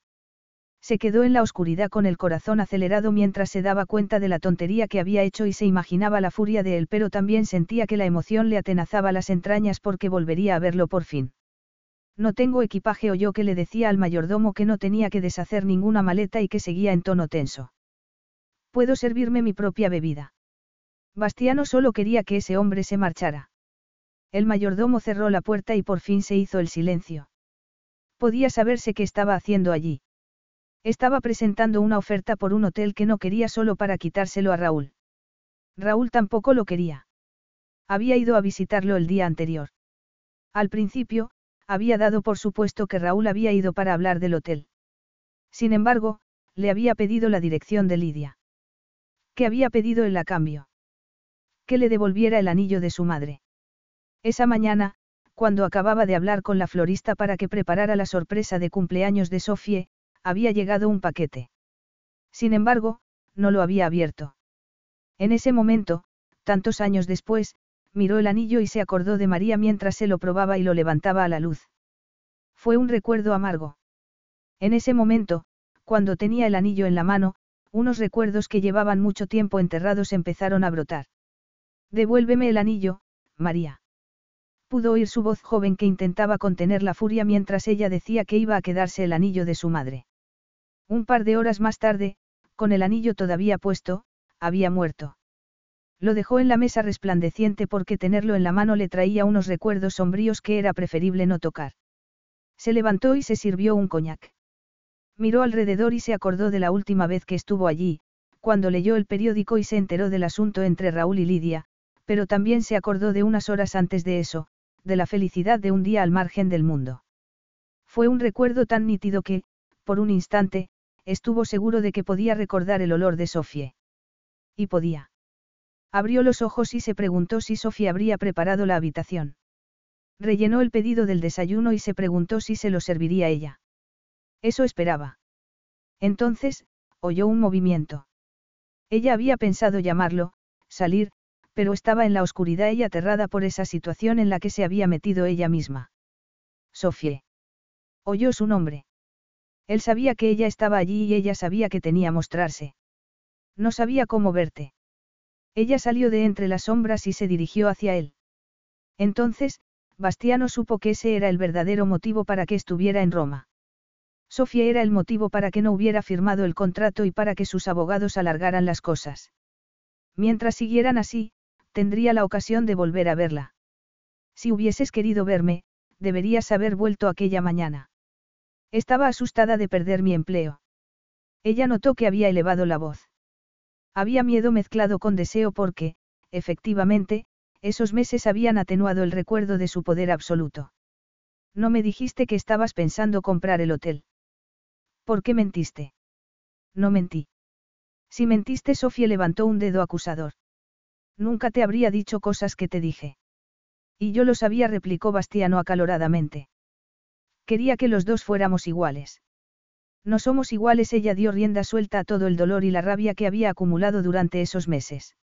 Se quedó en la oscuridad con el corazón acelerado mientras se daba cuenta de la tontería que había hecho y se imaginaba la furia de él, pero también sentía que la emoción le atenazaba las entrañas porque volvería a verlo por fin. No tengo equipaje oyó que le decía al mayordomo que no tenía que deshacer ninguna maleta y que seguía en tono tenso. Puedo servirme mi propia bebida. Bastiano solo quería que ese hombre se marchara. El mayordomo cerró la puerta y por fin se hizo el silencio. Podía saberse qué estaba haciendo allí. Estaba presentando una oferta por un hotel que no quería solo para quitárselo a Raúl. Raúl tampoco lo quería. Había ido a visitarlo el día anterior. Al principio, había dado por supuesto que Raúl había ido para hablar del hotel. Sin embargo, le había pedido la dirección de Lidia. ¿Qué había pedido él a cambio? Que le devolviera el anillo de su madre. Esa mañana, cuando acababa de hablar con la florista para que preparara la sorpresa de cumpleaños de Sofie, había llegado un paquete. Sin embargo, no lo había abierto. En ese momento, tantos años después, miró el anillo y se acordó de María mientras se lo probaba y lo levantaba a la luz. Fue un recuerdo amargo. En ese momento, cuando tenía el anillo en la mano, unos recuerdos que llevaban mucho tiempo enterrados empezaron a brotar. Devuélveme el anillo, María. Pudo oír su voz joven que intentaba contener la furia mientras ella decía que iba a quedarse el anillo de su madre. Un par de horas más tarde, con el anillo todavía puesto, había muerto. Lo dejó en la mesa resplandeciente porque tenerlo en la mano le traía unos recuerdos sombríos que era preferible no tocar. Se levantó y se sirvió un coñac. Miró alrededor y se acordó de la última vez que estuvo allí, cuando leyó el periódico y se enteró del asunto entre Raúl y Lidia, pero también se acordó de unas horas antes de eso, de la felicidad de un día al margen del mundo. Fue un recuerdo tan nítido que, por un instante, estuvo seguro de que podía recordar el olor de Sofie. Y podía. Abrió los ojos y se preguntó si Sofía habría preparado la habitación. Rellenó el pedido del desayuno y se preguntó si se lo serviría ella. Eso esperaba. Entonces, oyó un movimiento. Ella había pensado llamarlo, salir, pero estaba en la oscuridad y aterrada por esa situación en la que se había metido ella misma. Sofía. Oyó su nombre. Él sabía que ella estaba allí y ella sabía que tenía mostrarse. No sabía cómo verte. Ella salió de entre las sombras y se dirigió hacia él. Entonces, Bastiano supo que ese era el verdadero motivo para que estuviera en Roma. Sofía era el motivo para que no hubiera firmado el contrato y para que sus abogados alargaran las cosas. Mientras siguieran así, tendría la ocasión de volver a verla. Si hubieses querido verme, deberías haber vuelto aquella mañana. Estaba asustada de perder mi empleo. Ella notó que había elevado la voz. Había miedo mezclado con deseo porque, efectivamente, esos meses habían atenuado el recuerdo de su poder absoluto. No me dijiste que estabas pensando comprar el hotel. ¿Por qué mentiste? No mentí. Si mentiste, Sofía levantó un dedo acusador. Nunca te habría dicho cosas que te dije. Y yo lo sabía, replicó Bastiano acaloradamente. Quería que los dos fuéramos iguales. No somos iguales, ella dio rienda suelta a todo el dolor y la rabia que había acumulado durante esos meses.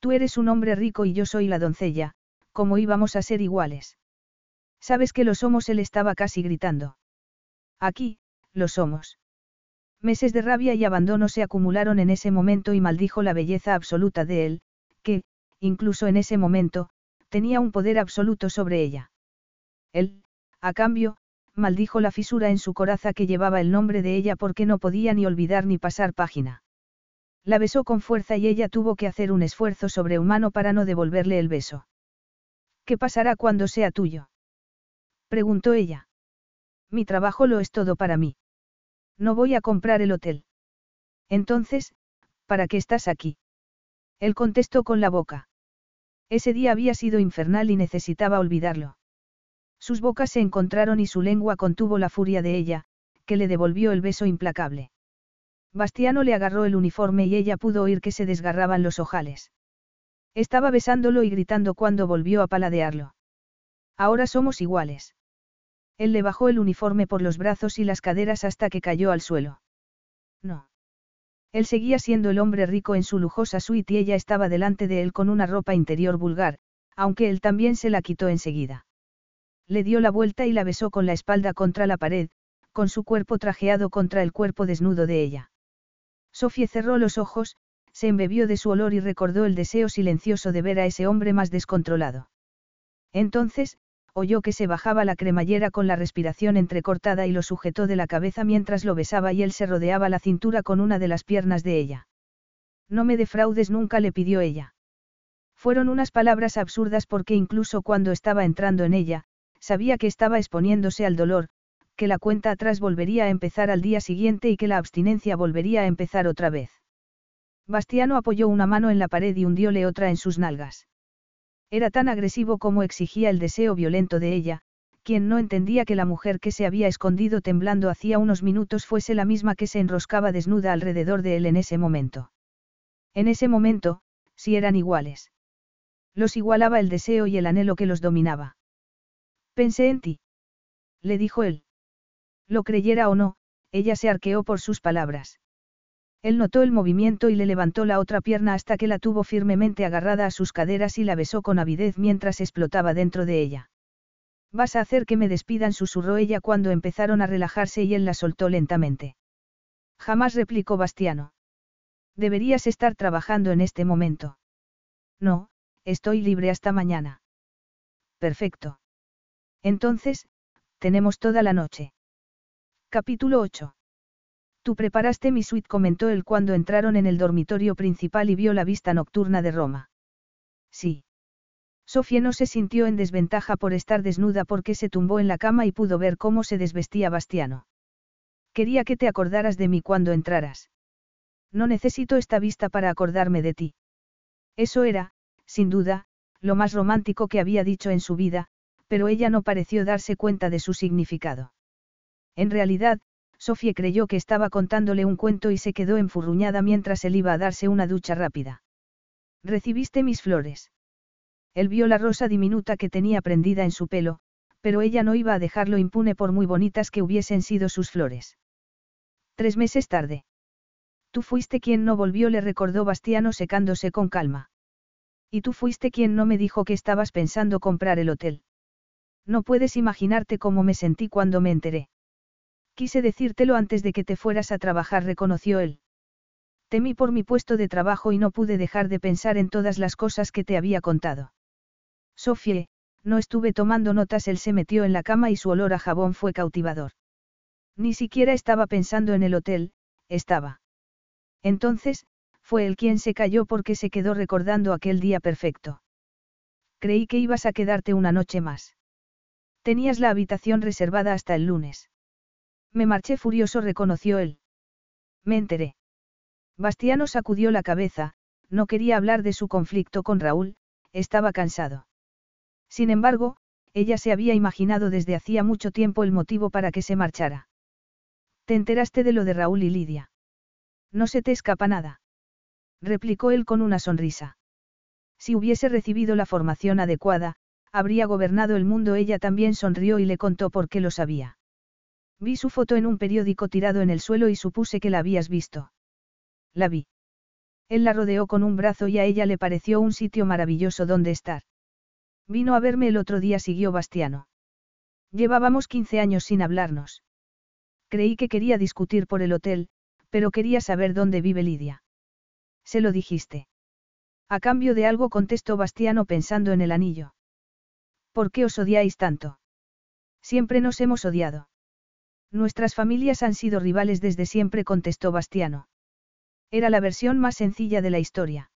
Tú eres un hombre rico y yo soy la doncella, ¿cómo íbamos a ser iguales? Sabes que lo somos, él estaba casi gritando. Aquí, lo somos. Meses de rabia y abandono se acumularon en ese momento y maldijo la belleza absoluta de él, que, incluso en ese momento, tenía un poder absoluto sobre ella. Él, a cambio, maldijo la fisura en su coraza que llevaba el nombre de ella porque no podía ni olvidar ni pasar página. La besó con fuerza y ella tuvo que hacer un esfuerzo sobrehumano para no devolverle el beso. ¿Qué pasará cuando sea tuyo? preguntó ella. Mi trabajo lo es todo para mí. No voy a comprar el hotel. Entonces, ¿para qué estás aquí? Él contestó con la boca. Ese día había sido infernal y necesitaba olvidarlo. Sus bocas se encontraron y su lengua contuvo la furia de ella, que le devolvió el beso implacable. Bastiano le agarró el uniforme y ella pudo oír que se desgarraban los ojales. Estaba besándolo y gritando cuando volvió a paladearlo. Ahora somos iguales. Él le bajó el uniforme por los brazos y las caderas hasta que cayó al suelo. No. Él seguía siendo el hombre rico en su lujosa suite y ella estaba delante de él con una ropa interior vulgar, aunque él también se la quitó enseguida. Le dio la vuelta y la besó con la espalda contra la pared, con su cuerpo trajeado contra el cuerpo desnudo de ella. Sofía cerró los ojos, se embebió de su olor y recordó el deseo silencioso de ver a ese hombre más descontrolado. Entonces, oyó que se bajaba la cremallera con la respiración entrecortada y lo sujetó de la cabeza mientras lo besaba y él se rodeaba la cintura con una de las piernas de ella. No me defraudes nunca, le pidió ella. Fueron unas palabras absurdas porque incluso cuando estaba entrando en ella, sabía que estaba exponiéndose al dolor, que la cuenta atrás volvería a empezar al día siguiente y que la abstinencia volvería a empezar otra vez. Bastiano apoyó una mano en la pared y hundióle otra en sus nalgas. Era tan agresivo como exigía el deseo violento de ella, quien no entendía que la mujer que se había escondido temblando hacía unos minutos fuese la misma que se enroscaba desnuda alrededor de él en ese momento. En ese momento, si eran iguales. Los igualaba el deseo y el anhelo que los dominaba. Pensé en ti. Le dijo él. Lo creyera o no, ella se arqueó por sus palabras. Él notó el movimiento y le levantó la otra pierna hasta que la tuvo firmemente agarrada a sus caderas y la besó con avidez mientras explotaba dentro de ella. Vas a hacer que me despidan, susurró ella cuando empezaron a relajarse y él la soltó lentamente. Jamás replicó Bastiano. Deberías estar trabajando en este momento. No, estoy libre hasta mañana. Perfecto. Entonces, tenemos toda la noche. Capítulo 8. Tú preparaste mi suite, comentó él cuando entraron en el dormitorio principal y vio la vista nocturna de Roma. Sí. Sofía no se sintió en desventaja por estar desnuda porque se tumbó en la cama y pudo ver cómo se desvestía Bastiano. Quería que te acordaras de mí cuando entraras. No necesito esta vista para acordarme de ti. Eso era, sin duda, lo más romántico que había dicho en su vida, pero ella no pareció darse cuenta de su significado. En realidad, Sofía creyó que estaba contándole un cuento y se quedó enfurruñada mientras él iba a darse una ducha rápida. Recibiste mis flores. Él vio la rosa diminuta que tenía prendida en su pelo, pero ella no iba a dejarlo impune por muy bonitas que hubiesen sido sus flores. Tres meses tarde. Tú fuiste quien no volvió, le recordó Bastiano secándose con calma. Y tú fuiste quien no me dijo que estabas pensando comprar el hotel. No puedes imaginarte cómo me sentí cuando me enteré. Quise decírtelo antes de que te fueras a trabajar, reconoció él. Temí por mi puesto de trabajo y no pude dejar de pensar en todas las cosas que te había contado. Sofie, no estuve tomando notas, él se metió en la cama y su olor a jabón fue cautivador. Ni siquiera estaba pensando en el hotel, estaba. Entonces, fue él quien se cayó porque se quedó recordando aquel día perfecto. Creí que ibas a quedarte una noche más. Tenías la habitación reservada hasta el lunes. Me marché furioso, reconoció él. Me enteré. Bastiano sacudió la cabeza, no quería hablar de su conflicto con Raúl, estaba cansado. Sin embargo, ella se había imaginado desde hacía mucho tiempo el motivo para que se marchara. ¿Te enteraste de lo de Raúl y Lidia? No se te escapa nada. Replicó él con una sonrisa. Si hubiese recibido la formación adecuada, habría gobernado el mundo. Ella también sonrió y le contó por qué lo sabía. Vi su foto en un periódico tirado en el suelo y supuse que la habías visto. La vi. Él la rodeó con un brazo y a ella le pareció un sitio maravilloso donde estar. Vino a verme el otro día, siguió Bastiano. Llevábamos 15 años sin hablarnos. Creí que quería discutir por el hotel, pero quería saber dónde vive Lidia. Se lo dijiste. A cambio de algo contestó Bastiano pensando en el anillo. ¿Por qué os odiáis tanto? Siempre nos hemos odiado. Nuestras familias han sido rivales desde siempre, contestó Bastiano. Era la versión más sencilla de la historia.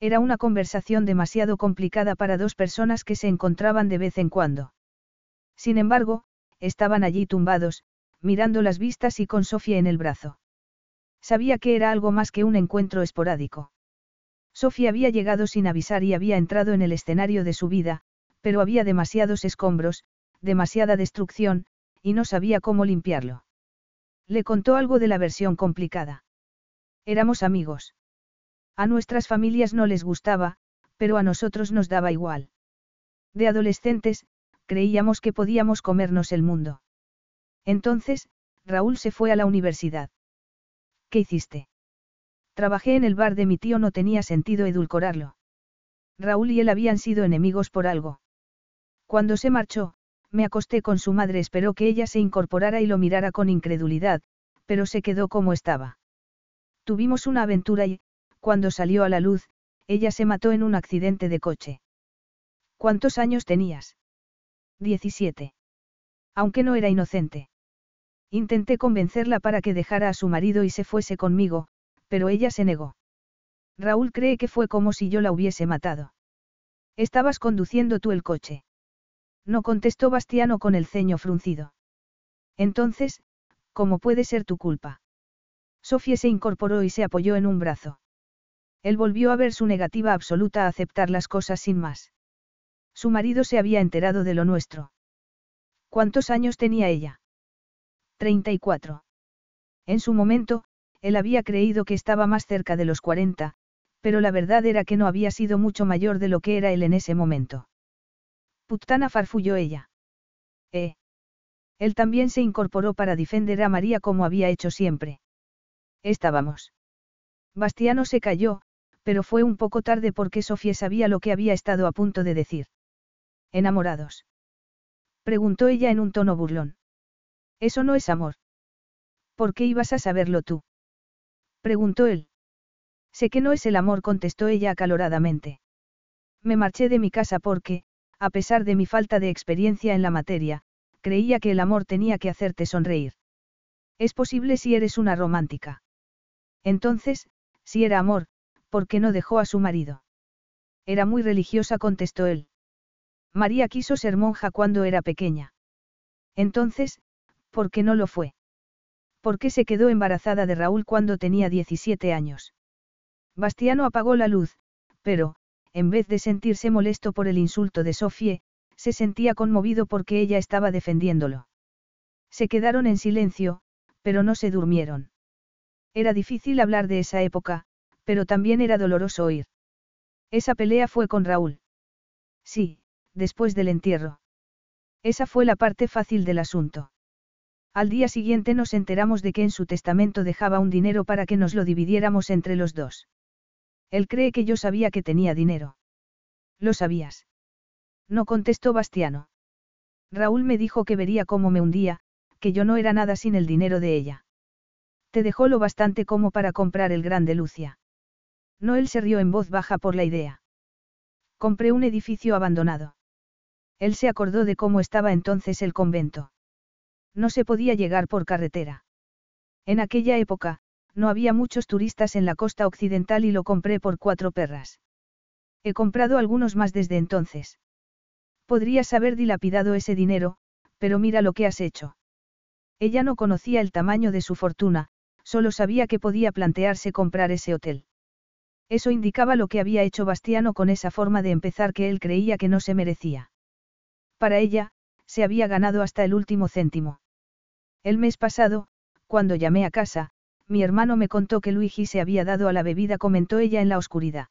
Era una conversación demasiado complicada para dos personas que se encontraban de vez en cuando. Sin embargo, estaban allí tumbados, mirando las vistas y con Sofía en el brazo. Sabía que era algo más que un encuentro esporádico. Sofía había llegado sin avisar y había entrado en el escenario de su vida, pero había demasiados escombros, demasiada destrucción, y no sabía cómo limpiarlo. Le contó algo de la versión complicada. Éramos amigos. A nuestras familias no les gustaba, pero a nosotros nos daba igual. De adolescentes, creíamos que podíamos comernos el mundo. Entonces, Raúl se fue a la universidad. ¿Qué hiciste? Trabajé en el bar de mi tío, no tenía sentido edulcorarlo. Raúl y él habían sido enemigos por algo. Cuando se marchó, me acosté con su madre, esperó que ella se incorporara y lo mirara con incredulidad, pero se quedó como estaba. Tuvimos una aventura y, cuando salió a la luz, ella se mató en un accidente de coche. ¿Cuántos años tenías? Diecisiete. Aunque no era inocente. Intenté convencerla para que dejara a su marido y se fuese conmigo, pero ella se negó. Raúl cree que fue como si yo la hubiese matado. Estabas conduciendo tú el coche. No contestó Bastiano con el ceño fruncido. Entonces, ¿cómo puede ser tu culpa? Sofía se incorporó y se apoyó en un brazo. Él volvió a ver su negativa absoluta a aceptar las cosas sin más. Su marido se había enterado de lo nuestro. ¿Cuántos años tenía ella? 34. En su momento, él había creído que estaba más cerca de los 40, pero la verdad era que no había sido mucho mayor de lo que era él en ese momento. Putana farfulló ella. Eh. Él también se incorporó para defender a María como había hecho siempre. Estábamos. Bastiano se cayó, pero fue un poco tarde porque Sofía sabía lo que había estado a punto de decir. ¿Enamorados? Preguntó ella en un tono burlón. Eso no es amor. ¿Por qué ibas a saberlo tú? Preguntó él. Sé que no es el amor, contestó ella acaloradamente. Me marché de mi casa porque, a pesar de mi falta de experiencia en la materia, creía que el amor tenía que hacerte sonreír. Es posible si eres una romántica. Entonces, si era amor, ¿por qué no dejó a su marido? Era muy religiosa, contestó él. María quiso ser monja cuando era pequeña. Entonces, ¿por qué no lo fue? ¿Por qué se quedó embarazada de Raúl cuando tenía 17 años? Bastiano apagó la luz, pero, en vez de sentirse molesto por el insulto de Sofie, se sentía conmovido porque ella estaba defendiéndolo. Se quedaron en silencio, pero no se durmieron. Era difícil hablar de esa época, pero también era doloroso oír. Esa pelea fue con Raúl. Sí, después del entierro. Esa fue la parte fácil del asunto. Al día siguiente nos enteramos de que en su testamento dejaba un dinero para que nos lo dividiéramos entre los dos. Él cree que yo sabía que tenía dinero. ¿Lo sabías? No contestó Bastiano. Raúl me dijo que vería cómo me hundía, que yo no era nada sin el dinero de ella. Te dejó lo bastante como para comprar el grande Lucia. Noel se rió en voz baja por la idea. Compré un edificio abandonado. Él se acordó de cómo estaba entonces el convento. No se podía llegar por carretera. En aquella época, no había muchos turistas en la costa occidental y lo compré por cuatro perras. He comprado algunos más desde entonces. Podrías haber dilapidado ese dinero, pero mira lo que has hecho. Ella no conocía el tamaño de su fortuna, solo sabía que podía plantearse comprar ese hotel. Eso indicaba lo que había hecho Bastiano con esa forma de empezar que él creía que no se merecía. Para ella, se había ganado hasta el último céntimo. El mes pasado, cuando llamé a casa, mi hermano me contó que Luigi se había dado a la bebida, comentó ella en la oscuridad.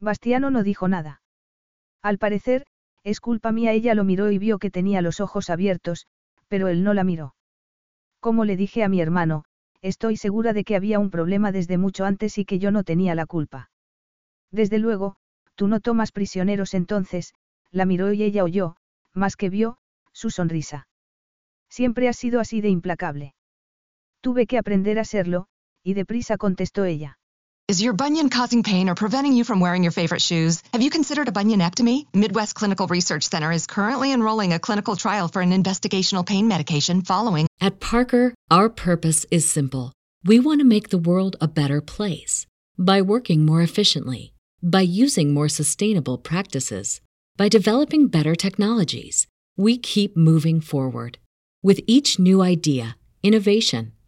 Bastiano no dijo nada. Al parecer, es culpa mía, ella lo miró y vio que tenía los ojos abiertos, pero él no la miró. Como le dije a mi hermano, estoy segura de que había un problema desde mucho antes y que yo no tenía la culpa. Desde luego, tú no tomas prisioneros entonces, la miró y ella oyó, más que vio, su sonrisa. Siempre has sido así de implacable. Tuve que aprender a serlo, y deprisa contestó ella. Is your bunion causing pain or preventing you from wearing your favorite shoes? Have you considered a bunionectomy? Midwest Clinical Research Center is currently enrolling a clinical trial for an investigational pain medication following. At Parker, our purpose is simple. We want to make the world a better place by working more efficiently, by using more sustainable practices, by developing better technologies. We keep moving forward. With each new idea, innovation,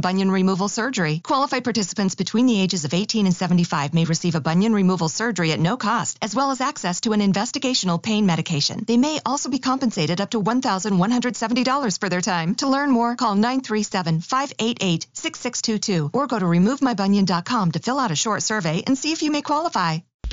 Bunion removal surgery. Qualified participants between the ages of 18 and 75 may receive a bunion removal surgery at no cost, as well as access to an investigational pain medication. They may also be compensated up to $1,170 for their time. To learn more, call 937-588-6622 or go to removemybunion.com to fill out a short survey and see if you may qualify.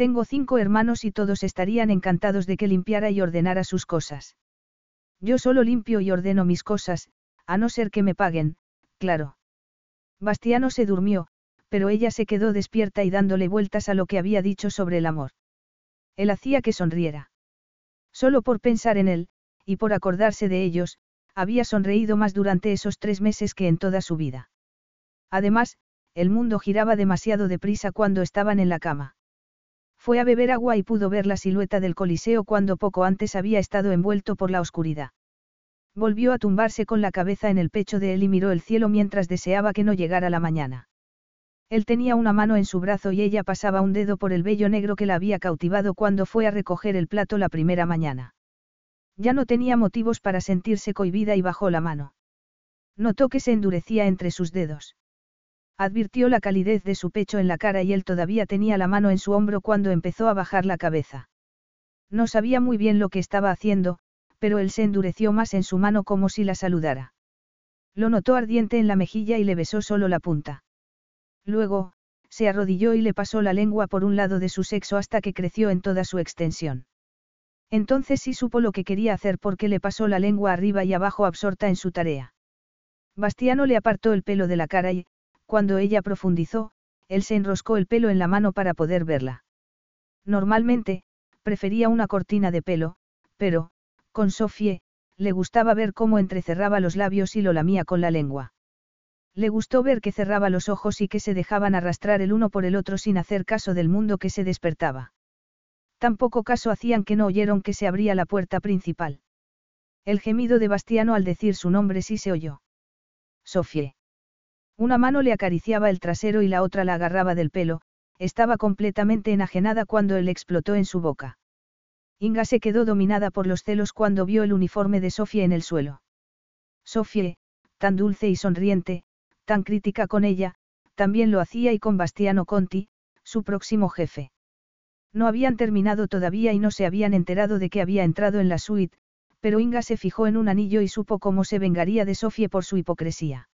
Tengo cinco hermanos y todos estarían encantados de que limpiara y ordenara sus cosas. Yo solo limpio y ordeno mis cosas, a no ser que me paguen, claro. Bastiano se durmió, pero ella se quedó despierta y dándole vueltas a lo que había dicho sobre el amor. Él hacía que sonriera. Solo por pensar en él, y por acordarse de ellos, había sonreído más durante esos tres meses que en toda su vida. Además, el mundo giraba demasiado deprisa cuando estaban en la cama. Fue a beber agua y pudo ver la silueta del Coliseo cuando poco antes había estado envuelto por la oscuridad. Volvió a tumbarse con la cabeza en el pecho de él y miró el cielo mientras deseaba que no llegara la mañana. Él tenía una mano en su brazo y ella pasaba un dedo por el vello negro que la había cautivado cuando fue a recoger el plato la primera mañana. Ya no tenía motivos para sentirse cohibida y bajó la mano. Notó que se endurecía entre sus dedos. Advirtió la calidez de su pecho en la cara y él todavía tenía la mano en su hombro cuando empezó a bajar la cabeza. No sabía muy bien lo que estaba haciendo, pero él se endureció más en su mano como si la saludara. Lo notó ardiente en la mejilla y le besó solo la punta. Luego, se arrodilló y le pasó la lengua por un lado de su sexo hasta que creció en toda su extensión. Entonces sí supo lo que quería hacer porque le pasó la lengua arriba y abajo absorta en su tarea. Bastiano le apartó el pelo de la cara y, cuando ella profundizó, él se enroscó el pelo en la mano para poder verla. Normalmente, prefería una cortina de pelo, pero, con Sofie, le gustaba ver cómo entrecerraba los labios y lo lamía con la lengua. Le gustó ver que cerraba los ojos y que se dejaban arrastrar el uno por el otro sin hacer caso del mundo que se despertaba. Tampoco caso hacían que no oyeron que se abría la puerta principal. El gemido de Bastiano al decir su nombre sí se oyó. Sofie. Una mano le acariciaba el trasero y la otra la agarraba del pelo, estaba completamente enajenada cuando él explotó en su boca. Inga se quedó dominada por los celos cuando vio el uniforme de Sofía en el suelo. Sofía, tan dulce y sonriente, tan crítica con ella, también lo hacía y con Bastiano Conti, su próximo jefe. No habían terminado todavía y no se habían enterado de que había entrado en la suite, pero Inga se fijó en un anillo y supo cómo se vengaría de Sofía por su hipocresía.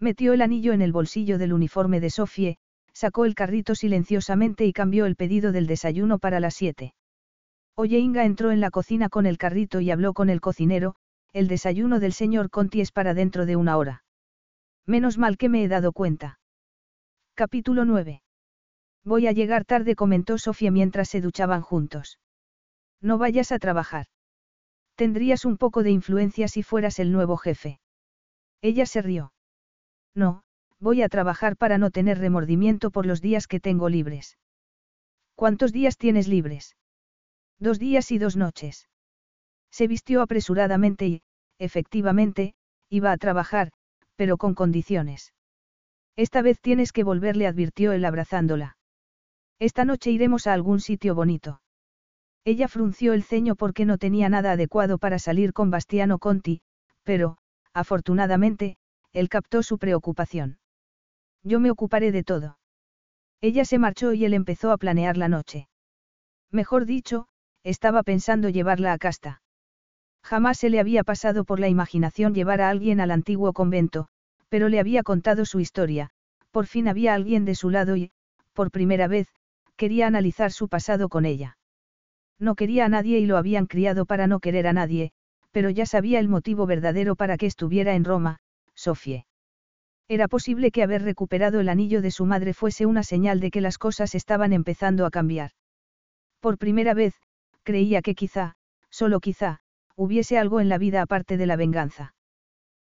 Metió el anillo en el bolsillo del uniforme de Sofie, sacó el carrito silenciosamente y cambió el pedido del desayuno para las siete. Oye Inga entró en la cocina con el carrito y habló con el cocinero, el desayuno del señor Conti es para dentro de una hora. Menos mal que me he dado cuenta. Capítulo 9. Voy a llegar tarde, comentó Sofía mientras se duchaban juntos. No vayas a trabajar. Tendrías un poco de influencia si fueras el nuevo jefe. Ella se rió. No, voy a trabajar para no tener remordimiento por los días que tengo libres. ¿Cuántos días tienes libres? Dos días y dos noches. Se vistió apresuradamente y, efectivamente, iba a trabajar, pero con condiciones. Esta vez tienes que volverle, advirtió él abrazándola. Esta noche iremos a algún sitio bonito. Ella frunció el ceño porque no tenía nada adecuado para salir con Bastiano Conti, pero, afortunadamente, él captó su preocupación. Yo me ocuparé de todo. Ella se marchó y él empezó a planear la noche. Mejor dicho, estaba pensando llevarla a casta. Jamás se le había pasado por la imaginación llevar a alguien al antiguo convento, pero le había contado su historia, por fin había alguien de su lado y, por primera vez, quería analizar su pasado con ella. No quería a nadie y lo habían criado para no querer a nadie, pero ya sabía el motivo verdadero para que estuviera en Roma, Sofie. Era posible que haber recuperado el anillo de su madre fuese una señal de que las cosas estaban empezando a cambiar. Por primera vez, creía que quizá, solo quizá, hubiese algo en la vida aparte de la venganza.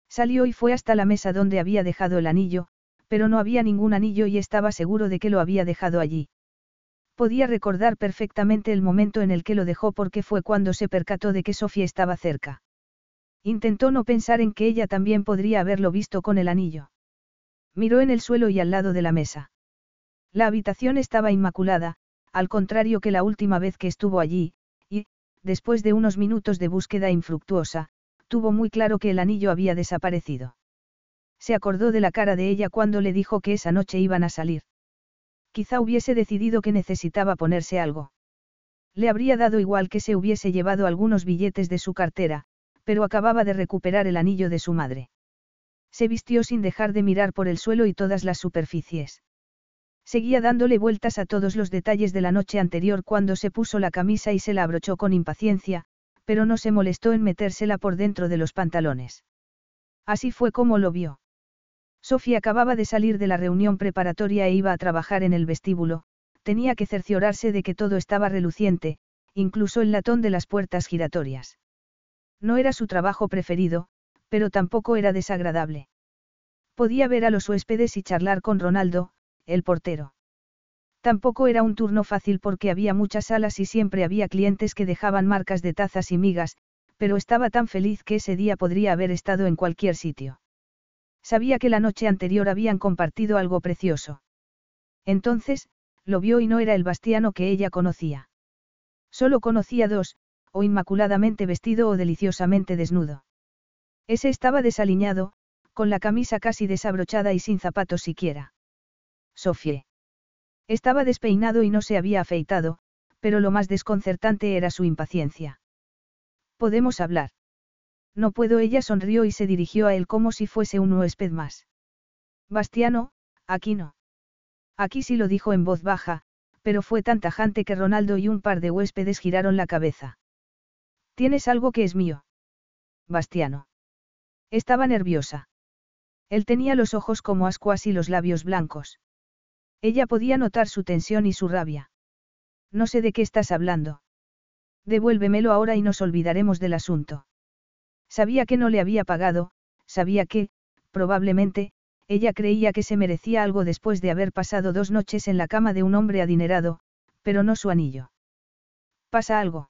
Salió y fue hasta la mesa donde había dejado el anillo, pero no había ningún anillo y estaba seguro de que lo había dejado allí. Podía recordar perfectamente el momento en el que lo dejó porque fue cuando se percató de que Sofía estaba cerca. Intentó no pensar en que ella también podría haberlo visto con el anillo. Miró en el suelo y al lado de la mesa. La habitación estaba inmaculada, al contrario que la última vez que estuvo allí, y, después de unos minutos de búsqueda infructuosa, tuvo muy claro que el anillo había desaparecido. Se acordó de la cara de ella cuando le dijo que esa noche iban a salir. Quizá hubiese decidido que necesitaba ponerse algo. Le habría dado igual que se hubiese llevado algunos billetes de su cartera, pero acababa de recuperar el anillo de su madre. Se vistió sin dejar de mirar por el suelo y todas las superficies. Seguía dándole vueltas a todos los detalles de la noche anterior cuando se puso la camisa y se la abrochó con impaciencia, pero no se molestó en metérsela por dentro de los pantalones. Así fue como lo vio. Sofía acababa de salir de la reunión preparatoria e iba a trabajar en el vestíbulo, tenía que cerciorarse de que todo estaba reluciente, incluso el latón de las puertas giratorias. No era su trabajo preferido, pero tampoco era desagradable. Podía ver a los huéspedes y charlar con Ronaldo, el portero. Tampoco era un turno fácil porque había muchas salas y siempre había clientes que dejaban marcas de tazas y migas, pero estaba tan feliz que ese día podría haber estado en cualquier sitio. Sabía que la noche anterior habían compartido algo precioso. Entonces, lo vio y no era el Bastiano que ella conocía. Solo conocía dos, o inmaculadamente vestido o deliciosamente desnudo. Ese estaba desaliñado, con la camisa casi desabrochada y sin zapatos siquiera. Sofie. Estaba despeinado y no se había afeitado, pero lo más desconcertante era su impaciencia. ¿Podemos hablar? No puedo, ella sonrió y se dirigió a él como si fuese un huésped más. Bastiano, aquí no. Aquí sí lo dijo en voz baja, pero fue tan tajante que Ronaldo y un par de huéspedes giraron la cabeza. Tienes algo que es mío. Bastiano. Estaba nerviosa. Él tenía los ojos como ascuas y los labios blancos. Ella podía notar su tensión y su rabia. No sé de qué estás hablando. Devuélvemelo ahora y nos olvidaremos del asunto. Sabía que no le había pagado, sabía que, probablemente, ella creía que se merecía algo después de haber pasado dos noches en la cama de un hombre adinerado, pero no su anillo. ¿Pasa algo?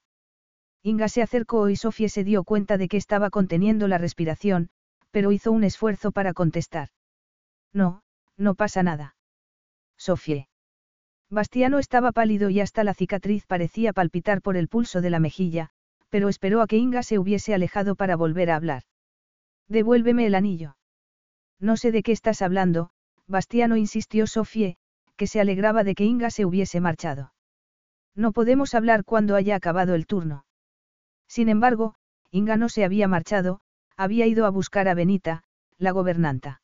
Inga se acercó y Sofía se dio cuenta de que estaba conteniendo la respiración, pero hizo un esfuerzo para contestar. No, no pasa nada. Sofía. Bastiano estaba pálido y hasta la cicatriz parecía palpitar por el pulso de la mejilla, pero esperó a que Inga se hubiese alejado para volver a hablar. Devuélveme el anillo. No sé de qué estás hablando, Bastiano insistió Sofie, que se alegraba de que Inga se hubiese marchado. No podemos hablar cuando haya acabado el turno. Sin embargo, Inga no se había marchado, había ido a buscar a Benita, la gobernanta.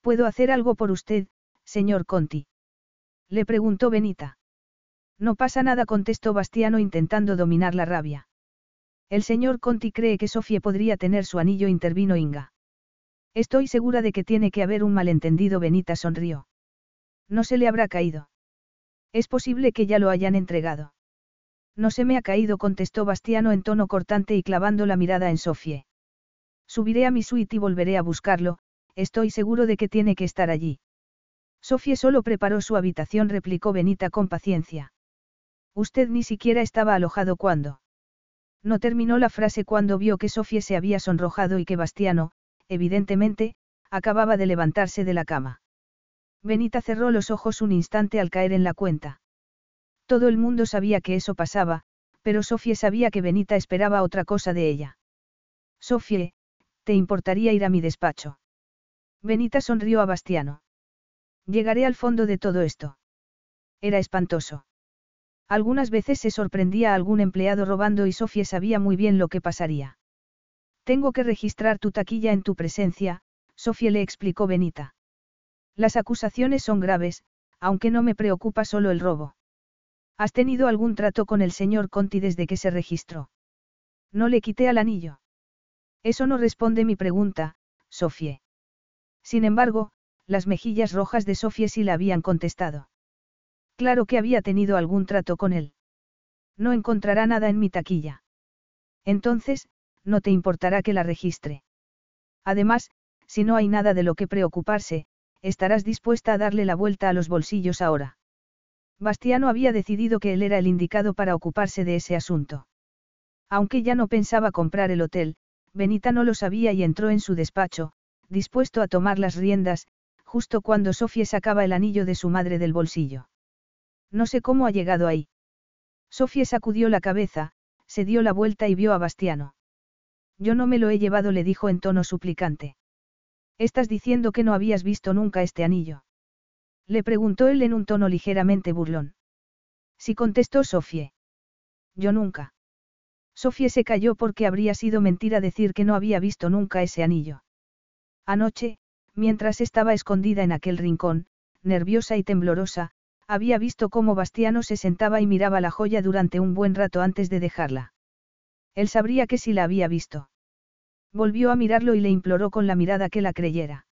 ¿Puedo hacer algo por usted, señor Conti? Le preguntó Benita. No pasa nada, contestó Bastiano intentando dominar la rabia. El señor Conti cree que Sofía podría tener su anillo, intervino Inga. Estoy segura de que tiene que haber un malentendido, Benita sonrió. No se le habrá caído. Es posible que ya lo hayan entregado. No se me ha caído, contestó Bastiano en tono cortante y clavando la mirada en Sofie. Subiré a mi suite y volveré a buscarlo, estoy seguro de que tiene que estar allí. Sofie solo preparó su habitación, replicó Benita con paciencia. Usted ni siquiera estaba alojado cuando. No terminó la frase cuando vio que Sofía se había sonrojado y que Bastiano, evidentemente, acababa de levantarse de la cama. Benita cerró los ojos un instante al caer en la cuenta. Todo el mundo sabía que eso pasaba, pero Sofía sabía que Benita esperaba otra cosa de ella. Sofía, ¿te importaría ir a mi despacho? Benita sonrió a Bastiano. Llegaré al fondo de todo esto. Era espantoso. Algunas veces se sorprendía a algún empleado robando y Sofía sabía muy bien lo que pasaría. Tengo que registrar tu taquilla en tu presencia, Sofía le explicó Benita. Las acusaciones son graves, aunque no me preocupa solo el robo. ¿Has tenido algún trato con el señor Conti desde que se registró? No le quité al anillo. Eso no responde mi pregunta, Sofía. Sin embargo, las mejillas rojas de Sofía sí la habían contestado. Claro que había tenido algún trato con él. No encontrará nada en mi taquilla. Entonces, no te importará que la registre. Además, si no hay nada de lo que preocuparse, estarás dispuesta a darle la vuelta a los bolsillos ahora. Bastiano había decidido que él era el indicado para ocuparse de ese asunto. Aunque ya no pensaba comprar el hotel, Benita no lo sabía y entró en su despacho, dispuesto a tomar las riendas, justo cuando Sofía sacaba el anillo de su madre del bolsillo. No sé cómo ha llegado ahí. Sofía sacudió la cabeza, se dio la vuelta y vio a Bastiano. Yo no me lo he llevado, le dijo en tono suplicante. Estás diciendo que no habías visto nunca este anillo. Le preguntó él en un tono ligeramente burlón. Sí contestó Sofía. Yo nunca. Sofía se calló porque habría sido mentira decir que no había visto nunca ese anillo. Anoche, mientras estaba escondida en aquel rincón, nerviosa y temblorosa, había visto cómo Bastiano se sentaba y miraba la joya durante un buen rato antes de dejarla. Él sabría que sí la había visto. Volvió a mirarlo y le imploró con la mirada que la creyera.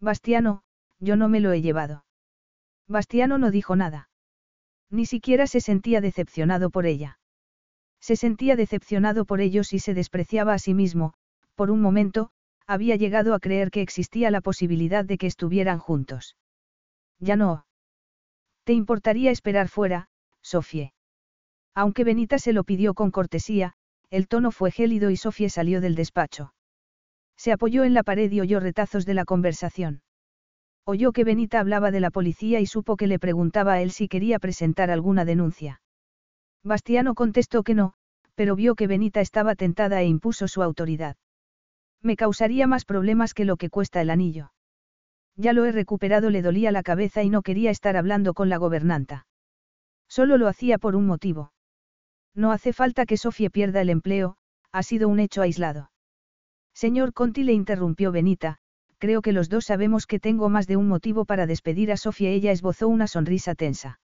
Bastiano, yo no me lo he llevado. Bastiano no dijo nada. Ni siquiera se sentía decepcionado por ella. Se sentía decepcionado por ellos y se despreciaba a sí mismo, por un momento, había llegado a creer que existía la posibilidad de que estuvieran juntos. Ya no. ¿Te importaría esperar fuera, Sofie? Aunque Benita se lo pidió con cortesía, el tono fue gélido y Sofie salió del despacho. Se apoyó en la pared y oyó retazos de la conversación. Oyó que Benita hablaba de la policía y supo que le preguntaba a él si quería presentar alguna denuncia. Bastiano contestó que no, pero vio que Benita estaba tentada e impuso su autoridad. Me causaría más problemas que lo que cuesta el anillo. Ya lo he recuperado, le dolía la cabeza y no quería estar hablando con la gobernanta. Solo lo hacía por un motivo. No hace falta que Sofía pierda el empleo, ha sido un hecho aislado. Señor Conti le interrumpió Benita, creo que los dos sabemos que tengo más de un motivo para despedir a Sofía. Ella esbozó una sonrisa tensa.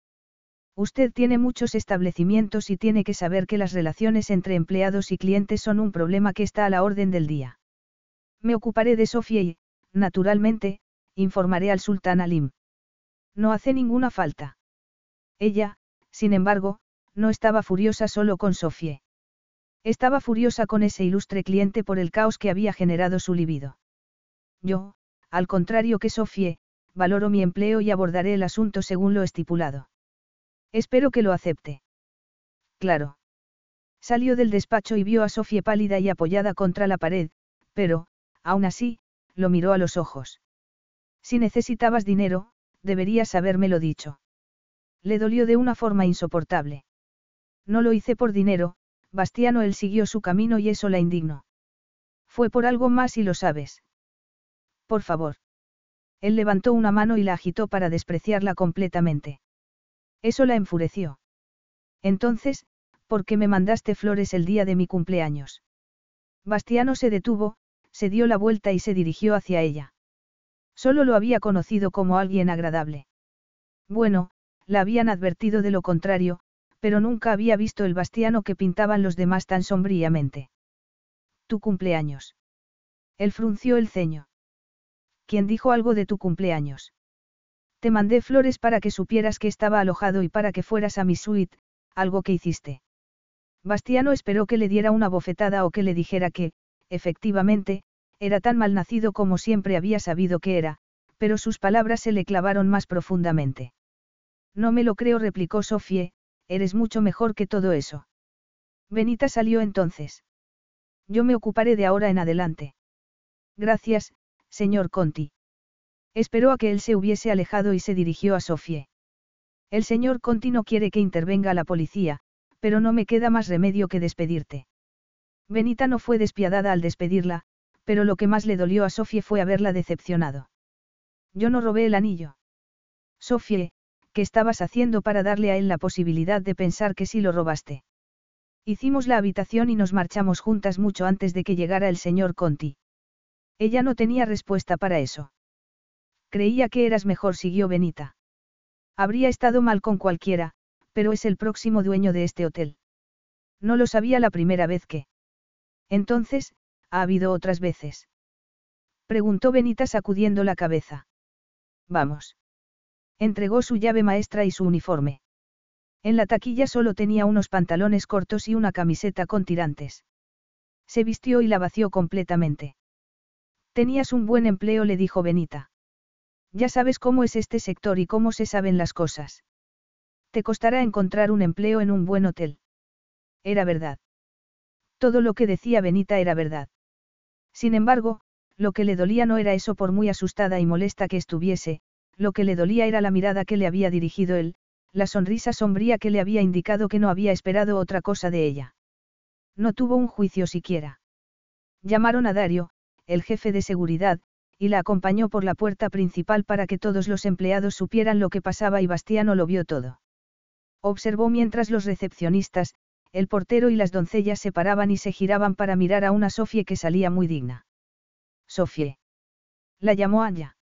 Usted tiene muchos establecimientos y tiene que saber que las relaciones entre empleados y clientes son un problema que está a la orden del día. Me ocuparé de Sofía y, naturalmente, informaré al sultán Alim. No hace ninguna falta. Ella, sin embargo, no estaba furiosa solo con Sofía. Estaba furiosa con ese ilustre cliente por el caos que había generado su libido. Yo, al contrario que Sofía, valoro mi empleo y abordaré el asunto según lo estipulado. Espero que lo acepte. Claro. Salió del despacho y vio a Sofía pálida y apoyada contra la pared, pero, aún así, lo miró a los ojos. Si necesitabas dinero, deberías habérmelo dicho. Le dolió de una forma insoportable. No lo hice por dinero, Bastiano él siguió su camino y eso la indignó. Fue por algo más y lo sabes. Por favor. Él levantó una mano y la agitó para despreciarla completamente. Eso la enfureció. Entonces, ¿por qué me mandaste flores el día de mi cumpleaños? Bastiano se detuvo, se dio la vuelta y se dirigió hacia ella. Solo lo había conocido como alguien agradable. Bueno, la habían advertido de lo contrario, pero nunca había visto el Bastiano que pintaban los demás tan sombríamente. Tu cumpleaños. Él frunció el ceño. ¿Quién dijo algo de tu cumpleaños? Te mandé flores para que supieras que estaba alojado y para que fueras a mi suite, algo que hiciste. Bastiano esperó que le diera una bofetada o que le dijera que, efectivamente, era tan mal nacido como siempre había sabido que era, pero sus palabras se le clavaron más profundamente. No me lo creo, replicó Sofie, eres mucho mejor que todo eso. Benita salió entonces. Yo me ocuparé de ahora en adelante. Gracias, señor Conti. Esperó a que él se hubiese alejado y se dirigió a Sofie. El señor Conti no quiere que intervenga la policía, pero no me queda más remedio que despedirte. Benita no fue despiadada al despedirla, pero lo que más le dolió a Sofie fue haberla decepcionado. Yo no robé el anillo. Sofie, ¿qué estabas haciendo para darle a él la posibilidad de pensar que sí lo robaste? Hicimos la habitación y nos marchamos juntas mucho antes de que llegara el señor Conti. Ella no tenía respuesta para eso. Creía que eras mejor, siguió Benita. Habría estado mal con cualquiera, pero es el próximo dueño de este hotel. No lo sabía la primera vez que. Entonces, ha habido otras veces. Preguntó Benita sacudiendo la cabeza. Vamos. Entregó su llave maestra y su uniforme. En la taquilla solo tenía unos pantalones cortos y una camiseta con tirantes. Se vistió y la vació completamente. Tenías un buen empleo, le dijo Benita. Ya sabes cómo es este sector y cómo se saben las cosas. Te costará encontrar un empleo en un buen hotel. Era verdad. Todo lo que decía Benita era verdad. Sin embargo, lo que le dolía no era eso por muy asustada y molesta que estuviese, lo que le dolía era la mirada que le había dirigido él, la sonrisa sombría que le había indicado que no había esperado otra cosa de ella. No tuvo un juicio siquiera. Llamaron a Dario, el jefe de seguridad, y la acompañó por la puerta principal para que todos los empleados supieran lo que pasaba y Bastiano lo vio todo. Observó mientras los recepcionistas, el portero y las doncellas se paraban y se giraban para mirar a una Sofie que salía muy digna. Sofie. La llamó Anya.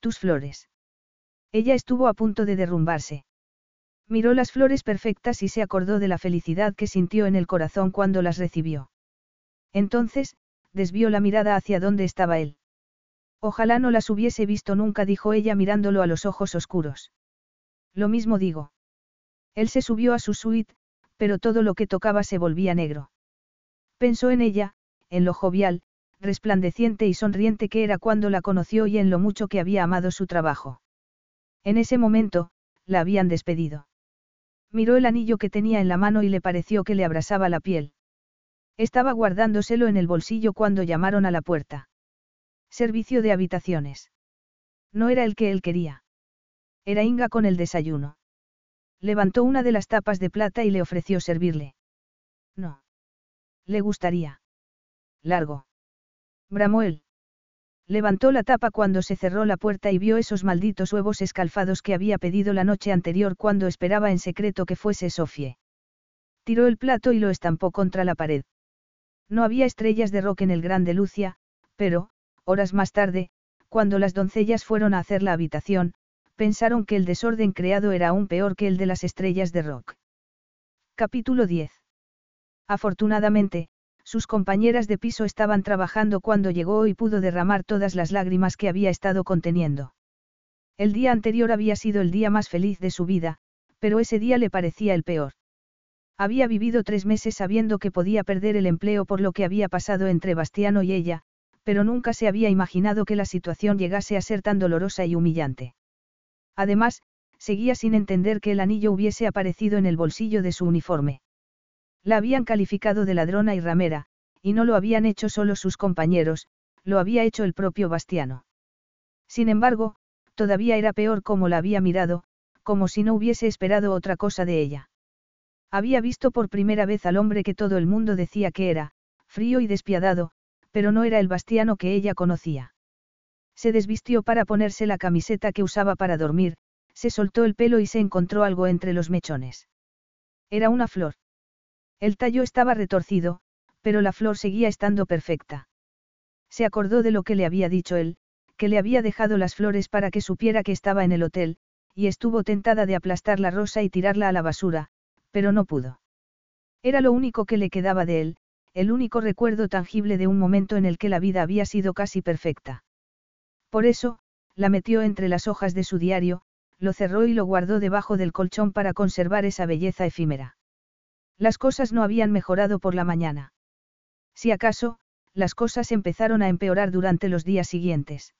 Tus flores. Ella estuvo a punto de derrumbarse. Miró las flores perfectas y se acordó de la felicidad que sintió en el corazón cuando las recibió. Entonces, desvió la mirada hacia donde estaba él. Ojalá no las hubiese visto nunca, dijo ella mirándolo a los ojos oscuros. Lo mismo digo. Él se subió a su suite, pero todo lo que tocaba se volvía negro. Pensó en ella, en lo jovial, resplandeciente y sonriente que era cuando la conoció y en lo mucho que había amado su trabajo. En ese momento, la habían despedido. Miró el anillo que tenía en la mano y le pareció que le abrasaba la piel. Estaba guardándoselo en el bolsillo cuando llamaron a la puerta. Servicio de habitaciones. No era el que él quería. Era Inga con el desayuno. Levantó una de las tapas de plata y le ofreció servirle. No. Le gustaría. Largo. Bramó él. Levantó la tapa cuando se cerró la puerta y vio esos malditos huevos escalfados que había pedido la noche anterior cuando esperaba en secreto que fuese Sofie. Tiró el plato y lo estampó contra la pared. No había estrellas de rock en el Grande Lucia, pero, horas más tarde, cuando las doncellas fueron a hacer la habitación, pensaron que el desorden creado era aún peor que el de las estrellas de rock. Capítulo 10. Afortunadamente, sus compañeras de piso estaban trabajando cuando llegó y pudo derramar todas las lágrimas que había estado conteniendo. El día anterior había sido el día más feliz de su vida, pero ese día le parecía el peor. Había vivido tres meses sabiendo que podía perder el empleo por lo que había pasado entre Bastiano y ella, pero nunca se había imaginado que la situación llegase a ser tan dolorosa y humillante. Además, seguía sin entender que el anillo hubiese aparecido en el bolsillo de su uniforme. La habían calificado de ladrona y ramera, y no lo habían hecho solo sus compañeros, lo había hecho el propio Bastiano. Sin embargo, todavía era peor como la había mirado, como si no hubiese esperado otra cosa de ella. Había visto por primera vez al hombre que todo el mundo decía que era, frío y despiadado, pero no era el Bastiano que ella conocía. Se desvistió para ponerse la camiseta que usaba para dormir, se soltó el pelo y se encontró algo entre los mechones. Era una flor. El tallo estaba retorcido, pero la flor seguía estando perfecta. Se acordó de lo que le había dicho él, que le había dejado las flores para que supiera que estaba en el hotel, y estuvo tentada de aplastar la rosa y tirarla a la basura, pero no pudo. Era lo único que le quedaba de él, el único recuerdo tangible de un momento en el que la vida había sido casi perfecta. Por eso, la metió entre las hojas de su diario, lo cerró y lo guardó debajo del colchón para conservar esa belleza efímera. Las cosas no habían mejorado por la mañana. Si acaso, las cosas empezaron a empeorar durante los días siguientes.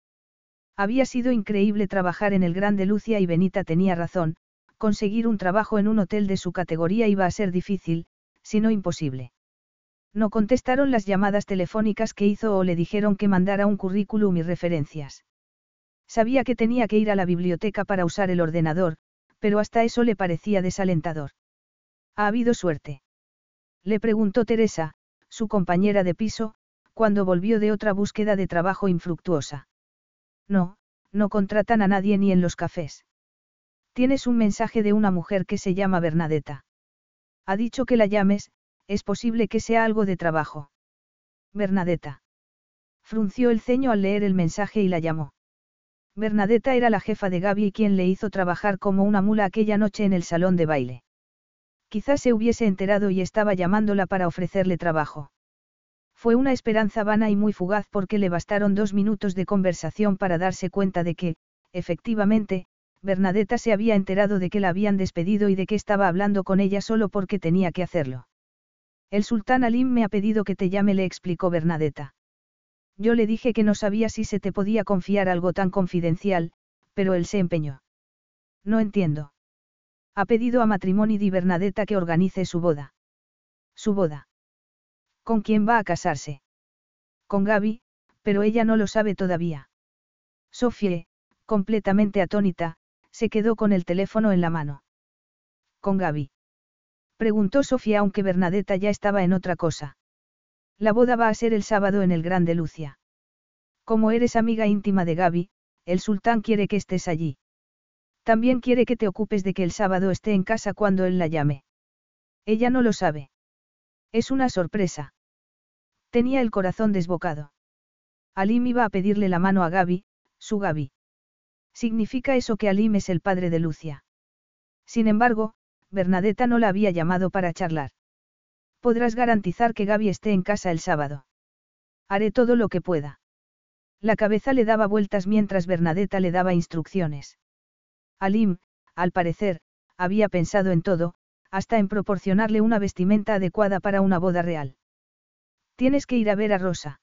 Había sido increíble trabajar en el Grande Lucia y Benita tenía razón, conseguir un trabajo en un hotel de su categoría iba a ser difícil, si no imposible. No contestaron las llamadas telefónicas que hizo o le dijeron que mandara un currículum y referencias. Sabía que tenía que ir a la biblioteca para usar el ordenador, pero hasta eso le parecía desalentador. ¿Ha habido suerte? Le preguntó Teresa, su compañera de piso, cuando volvió de otra búsqueda de trabajo infructuosa. No, no contratan a nadie ni en los cafés. Tienes un mensaje de una mujer que se llama Bernadetta. Ha dicho que la llames, es posible que sea algo de trabajo. Bernadetta. Frunció el ceño al leer el mensaje y la llamó. Bernadetta era la jefa de Gaby quien le hizo trabajar como una mula aquella noche en el salón de baile. Quizás se hubiese enterado y estaba llamándola para ofrecerle trabajo. Fue una esperanza vana y muy fugaz porque le bastaron dos minutos de conversación para darse cuenta de que, efectivamente, Bernadetta se había enterado de que la habían despedido y de que estaba hablando con ella solo porque tenía que hacerlo. El sultán Alim me ha pedido que te llame, le explicó Bernadetta. Yo le dije que no sabía si se te podía confiar algo tan confidencial, pero él se empeñó. No entiendo. Ha pedido a Matrimoni di Bernadetta que organice su boda. Su boda. ¿Con quién va a casarse? Con Gaby, pero ella no lo sabe todavía. Sofie, completamente atónita, se quedó con el teléfono en la mano. ¿Con Gaby? Preguntó Sofía aunque Bernadetta ya estaba en otra cosa. La boda va a ser el sábado en el Gran de Lucia. Como eres amiga íntima de Gaby, el sultán quiere que estés allí. También quiere que te ocupes de que el sábado esté en casa cuando él la llame. Ella no lo sabe. Es una sorpresa. Tenía el corazón desbocado. Alim iba a pedirle la mano a Gaby, su Gaby. ¿Significa eso que Alim es el padre de Lucia? Sin embargo, Bernadetta no la había llamado para charlar. Podrás garantizar que Gaby esté en casa el sábado. Haré todo lo que pueda. La cabeza le daba vueltas mientras Bernadetta le daba instrucciones. Alim, al parecer, había pensado en todo, hasta en proporcionarle una vestimenta adecuada para una boda real. Tienes que ir a ver a Rosa.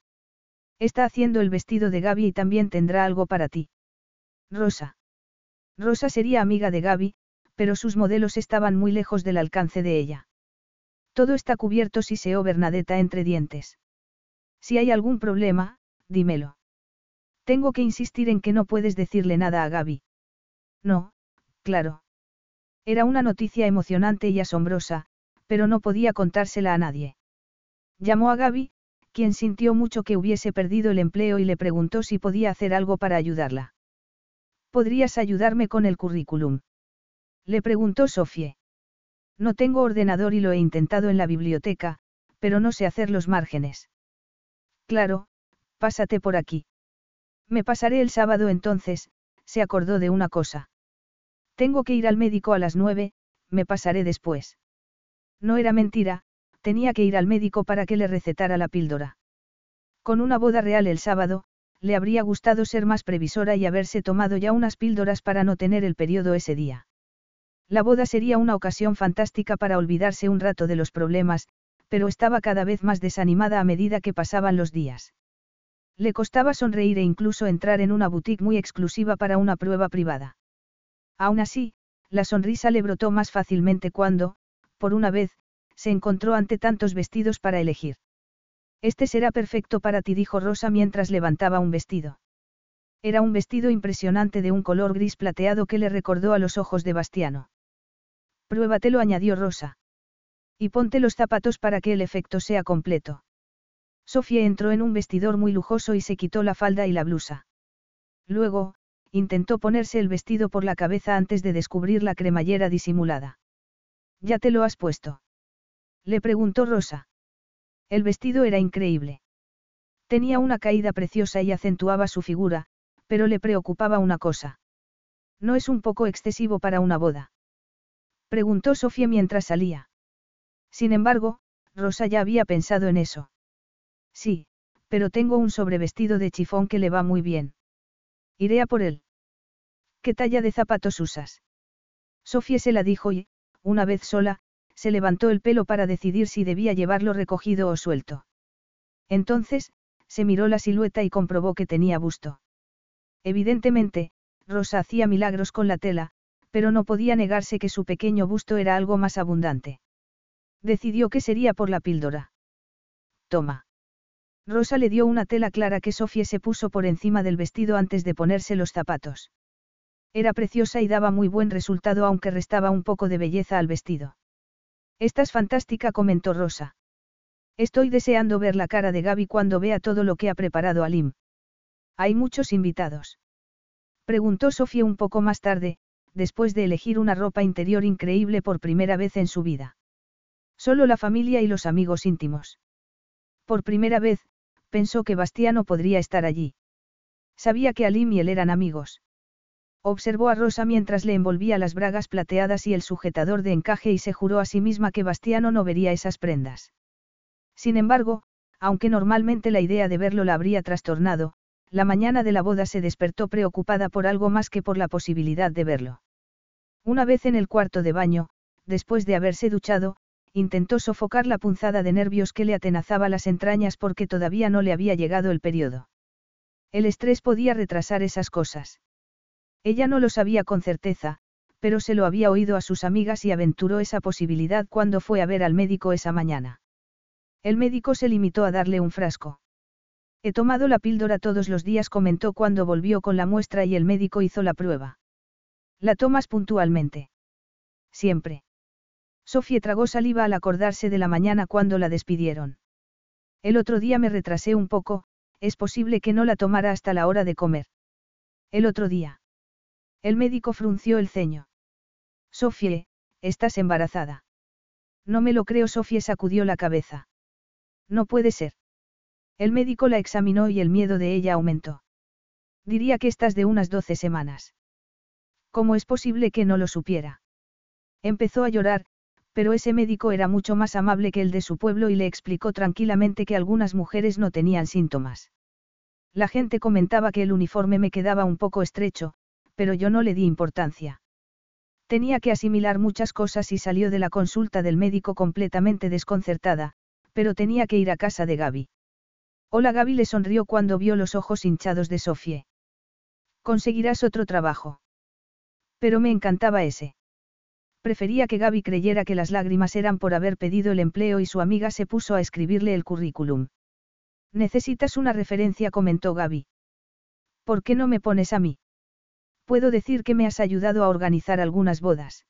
Está haciendo el vestido de Gaby y también tendrá algo para ti. Rosa. Rosa sería amiga de Gaby, pero sus modelos estaban muy lejos del alcance de ella. Todo está cubierto, siseó Bernadetta entre dientes. Si hay algún problema, dímelo. Tengo que insistir en que no puedes decirle nada a Gaby. No, claro. Era una noticia emocionante y asombrosa, pero no podía contársela a nadie. Llamó a Gaby, quien sintió mucho que hubiese perdido el empleo y le preguntó si podía hacer algo para ayudarla. ¿Podrías ayudarme con el currículum? Le preguntó Sofie. No tengo ordenador y lo he intentado en la biblioteca, pero no sé hacer los márgenes. Claro, pásate por aquí. Me pasaré el sábado entonces, se acordó de una cosa. Tengo que ir al médico a las nueve, me pasaré después. No era mentira, tenía que ir al médico para que le recetara la píldora. Con una boda real el sábado, le habría gustado ser más previsora y haberse tomado ya unas píldoras para no tener el periodo ese día. La boda sería una ocasión fantástica para olvidarse un rato de los problemas, pero estaba cada vez más desanimada a medida que pasaban los días. Le costaba sonreír e incluso entrar en una boutique muy exclusiva para una prueba privada. Aún así, la sonrisa le brotó más fácilmente cuando, por una vez, se encontró ante tantos vestidos para elegir. Este será perfecto para ti, dijo Rosa mientras levantaba un vestido. Era un vestido impresionante de un color gris plateado que le recordó a los ojos de Bastiano. Pruébatelo, añadió Rosa. Y ponte los zapatos para que el efecto sea completo. Sofía entró en un vestidor muy lujoso y se quitó la falda y la blusa. Luego, intentó ponerse el vestido por la cabeza antes de descubrir la cremallera disimulada. ¿Ya te lo has puesto? Le preguntó Rosa. El vestido era increíble. Tenía una caída preciosa y acentuaba su figura, pero le preocupaba una cosa. ¿No es un poco excesivo para una boda? Preguntó Sofía mientras salía. Sin embargo, Rosa ya había pensado en eso. Sí, pero tengo un sobrevestido de chifón que le va muy bien. Iré a por él. ¿Qué talla de zapatos usas? Sofía se la dijo y, una vez sola, se levantó el pelo para decidir si debía llevarlo recogido o suelto. Entonces, se miró la silueta y comprobó que tenía busto. Evidentemente, Rosa hacía milagros con la tela, pero no podía negarse que su pequeño busto era algo más abundante. Decidió que sería por la píldora. Toma. Rosa le dio una tela clara que Sofía se puso por encima del vestido antes de ponerse los zapatos. Era preciosa y daba muy buen resultado aunque restaba un poco de belleza al vestido. Estás fantástica, comentó Rosa. Estoy deseando ver la cara de Gaby cuando vea todo lo que ha preparado Alim. Hay muchos invitados. Preguntó Sofía un poco más tarde, después de elegir una ropa interior increíble por primera vez en su vida. Solo la familia y los amigos íntimos. Por primera vez, pensó que Bastiano podría estar allí. Sabía que Alim y él eran amigos. Observó a Rosa mientras le envolvía las bragas plateadas y el sujetador de encaje y se juró a sí misma que Bastiano no vería esas prendas. Sin embargo, aunque normalmente la idea de verlo la habría trastornado, la mañana de la boda se despertó preocupada por algo más que por la posibilidad de verlo. Una vez en el cuarto de baño, después de haberse duchado, intentó sofocar la punzada de nervios que le atenazaba las entrañas porque todavía no le había llegado el periodo. El estrés podía retrasar esas cosas. Ella no lo sabía con certeza, pero se lo había oído a sus amigas y aventuró esa posibilidad cuando fue a ver al médico esa mañana. El médico se limitó a darle un frasco. He tomado la píldora todos los días, comentó cuando volvió con la muestra y el médico hizo la prueba. ¿La tomas puntualmente? Siempre. Sofía tragó saliva al acordarse de la mañana cuando la despidieron. El otro día me retrasé un poco, es posible que no la tomara hasta la hora de comer. El otro día. El médico frunció el ceño. Sofía, estás embarazada. No me lo creo, Sofía sacudió la cabeza. No puede ser. El médico la examinó y el miedo de ella aumentó. Diría que estás de unas doce semanas. ¿Cómo es posible que no lo supiera? Empezó a llorar, pero ese médico era mucho más amable que el de su pueblo y le explicó tranquilamente que algunas mujeres no tenían síntomas. La gente comentaba que el uniforme me quedaba un poco estrecho, pero yo no le di importancia. Tenía que asimilar muchas cosas y salió de la consulta del médico completamente desconcertada, pero tenía que ir a casa de Gaby. Hola Gaby le sonrió cuando vio los ojos hinchados de Sofie. Conseguirás otro trabajo. Pero me encantaba ese. Prefería que Gaby creyera que las lágrimas eran por haber pedido el empleo y su amiga se puso a escribirle el currículum. Necesitas una referencia, comentó Gaby. ¿Por qué no me pones a mí? Puedo decir que me has ayudado a organizar algunas bodas.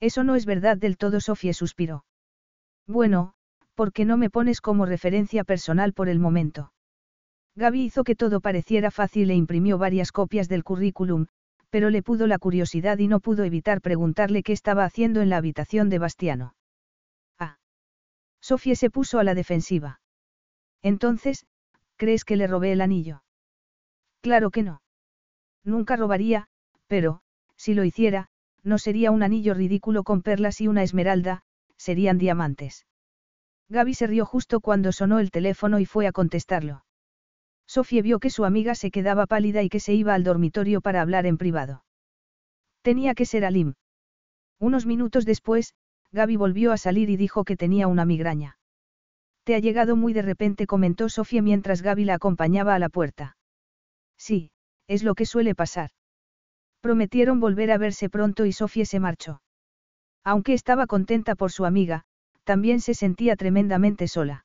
Eso no es verdad del todo, Sofía suspiró. Bueno, ¿por qué no me pones como referencia personal por el momento? Gaby hizo que todo pareciera fácil e imprimió varias copias del currículum, pero le pudo la curiosidad y no pudo evitar preguntarle qué estaba haciendo en la habitación de Bastiano. Ah. Sofía se puso a la defensiva. Entonces, ¿crees que le robé el anillo? Claro que no. Nunca robaría, pero, si lo hiciera, no sería un anillo ridículo con perlas y una esmeralda, serían diamantes. Gaby se rió justo cuando sonó el teléfono y fue a contestarlo. Sofía vio que su amiga se quedaba pálida y que se iba al dormitorio para hablar en privado. Tenía que ser Alim. Unos minutos después, Gaby volvió a salir y dijo que tenía una migraña. Te ha llegado muy de repente, comentó Sofía mientras Gaby la acompañaba a la puerta. Sí, es lo que suele pasar. Prometieron volver a verse pronto y Sofía se marchó. Aunque estaba contenta por su amiga, también se sentía tremendamente sola.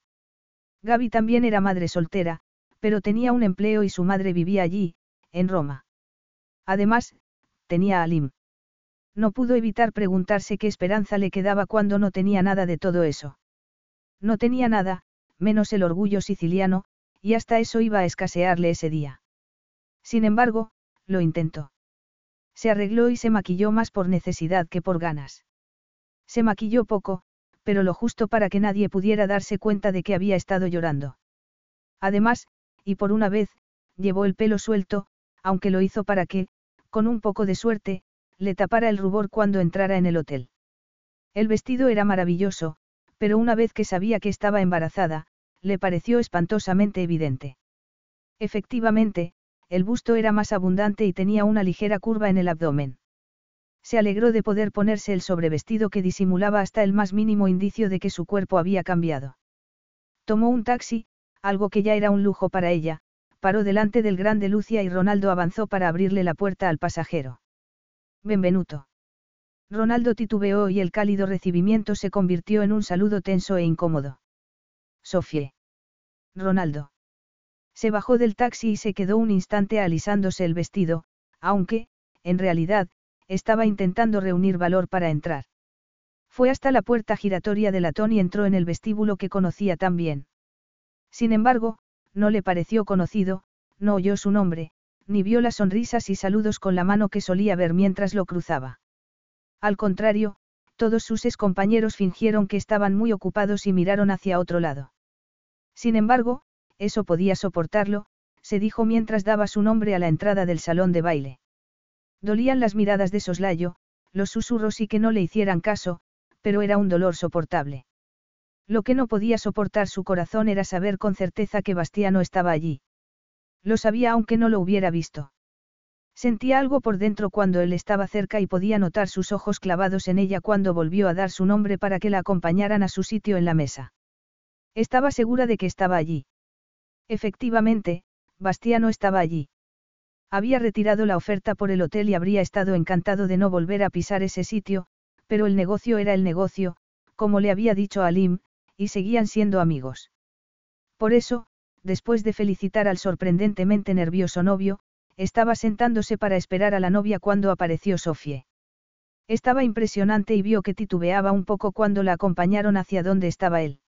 Gaby también era madre soltera, pero tenía un empleo y su madre vivía allí, en Roma. Además, tenía a Alim. No pudo evitar preguntarse qué esperanza le quedaba cuando no tenía nada de todo eso. No tenía nada, menos el orgullo siciliano, y hasta eso iba a escasearle ese día. Sin embargo, lo intentó. Se arregló y se maquilló más por necesidad que por ganas. Se maquilló poco, pero lo justo para que nadie pudiera darse cuenta de que había estado llorando. Además, y por una vez, llevó el pelo suelto, aunque lo hizo para que, con un poco de suerte, le tapara el rubor cuando entrara en el hotel. El vestido era maravilloso, pero una vez que sabía que estaba embarazada, le pareció espantosamente evidente. Efectivamente, el busto era más abundante y tenía una ligera curva en el abdomen. Se alegró de poder ponerse el sobrevestido que disimulaba hasta el más mínimo indicio de que su cuerpo había cambiado. Tomó un taxi, algo que ya era un lujo para ella, paró delante del grande Lucia y Ronaldo avanzó para abrirle la puerta al pasajero. Benvenuto. Ronaldo titubeó y el cálido recibimiento se convirtió en un saludo tenso e incómodo. Sofie. Ronaldo. Se bajó del taxi y se quedó un instante alisándose el vestido, aunque, en realidad, estaba intentando reunir valor para entrar. Fue hasta la puerta giratoria de latón y entró en el vestíbulo que conocía tan bien. Sin embargo, no le pareció conocido, no oyó su nombre, ni vio las sonrisas y saludos con la mano que solía ver mientras lo cruzaba. Al contrario, todos sus ex compañeros fingieron que estaban muy ocupados y miraron hacia otro lado. Sin embargo, eso podía soportarlo, se dijo mientras daba su nombre a la entrada del salón de baile. Dolían las miradas de soslayo, los susurros y que no le hicieran caso, pero era un dolor soportable. Lo que no podía soportar su corazón era saber con certeza que Bastiano estaba allí. Lo sabía aunque no lo hubiera visto. Sentía algo por dentro cuando él estaba cerca y podía notar sus ojos clavados en ella cuando volvió a dar su nombre para que la acompañaran a su sitio en la mesa. Estaba segura de que estaba allí. Efectivamente, Bastiano estaba allí. Había retirado la oferta por el hotel y habría estado encantado de no volver a pisar ese sitio, pero el negocio era el negocio, como le había dicho a Alim, y seguían siendo amigos. Por eso, después de felicitar al sorprendentemente nervioso novio, estaba sentándose para esperar a la novia cuando apareció Sofie. Estaba impresionante y vio que titubeaba un poco cuando la acompañaron hacia donde estaba él.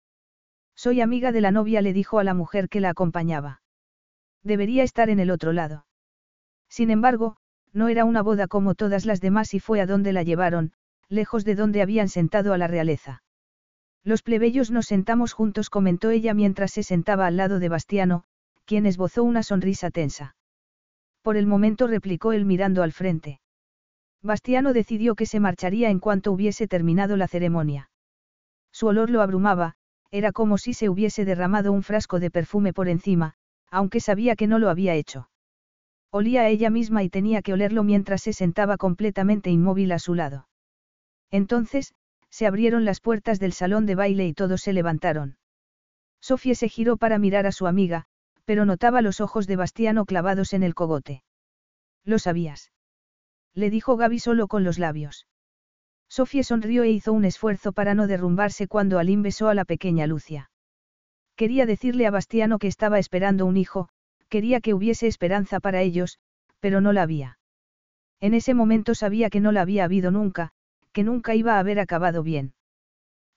Soy amiga de la novia, le dijo a la mujer que la acompañaba. Debería estar en el otro lado. Sin embargo, no era una boda como todas las demás y fue a donde la llevaron, lejos de donde habían sentado a la realeza. Los plebeyos nos sentamos juntos, comentó ella mientras se sentaba al lado de Bastiano, quien esbozó una sonrisa tensa. Por el momento replicó él mirando al frente. Bastiano decidió que se marcharía en cuanto hubiese terminado la ceremonia. Su olor lo abrumaba, era como si se hubiese derramado un frasco de perfume por encima, aunque sabía que no lo había hecho. Olía a ella misma y tenía que olerlo mientras se sentaba completamente inmóvil a su lado. Entonces, se abrieron las puertas del salón de baile y todos se levantaron. Sofía se giró para mirar a su amiga, pero notaba los ojos de Bastiano clavados en el cogote. ¿Lo sabías? Le dijo Gaby solo con los labios. Sofía sonrió e hizo un esfuerzo para no derrumbarse cuando Alim besó a la pequeña Lucia. Quería decirle a Bastiano que estaba esperando un hijo, quería que hubiese esperanza para ellos, pero no la había. En ese momento sabía que no la había habido nunca, que nunca iba a haber acabado bien.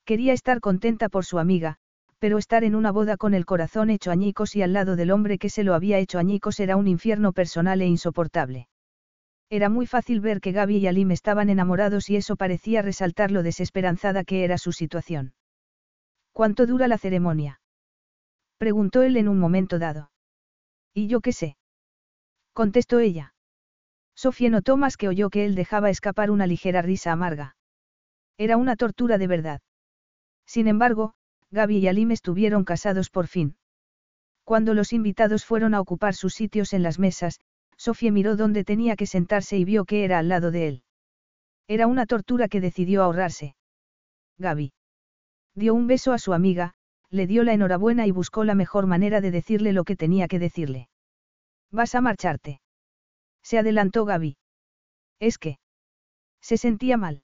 Quería estar contenta por su amiga, pero estar en una boda con el corazón hecho añicos y al lado del hombre que se lo había hecho añicos era un infierno personal e insoportable. Era muy fácil ver que Gaby y Alim estaban enamorados y eso parecía resaltar lo desesperanzada que era su situación. ¿Cuánto dura la ceremonia? preguntó él en un momento dado. ¿Y yo qué sé? contestó ella. Sofía notó más que oyó que él dejaba escapar una ligera risa amarga. Era una tortura de verdad. Sin embargo, Gaby y Alim estuvieron casados por fin. Cuando los invitados fueron a ocupar sus sitios en las mesas, Sofía miró dónde tenía que sentarse y vio que era al lado de él. Era una tortura que decidió ahorrarse. Gaby. Dio un beso a su amiga, le dio la enhorabuena y buscó la mejor manera de decirle lo que tenía que decirle. Vas a marcharte. Se adelantó Gaby. Es que. Se sentía mal.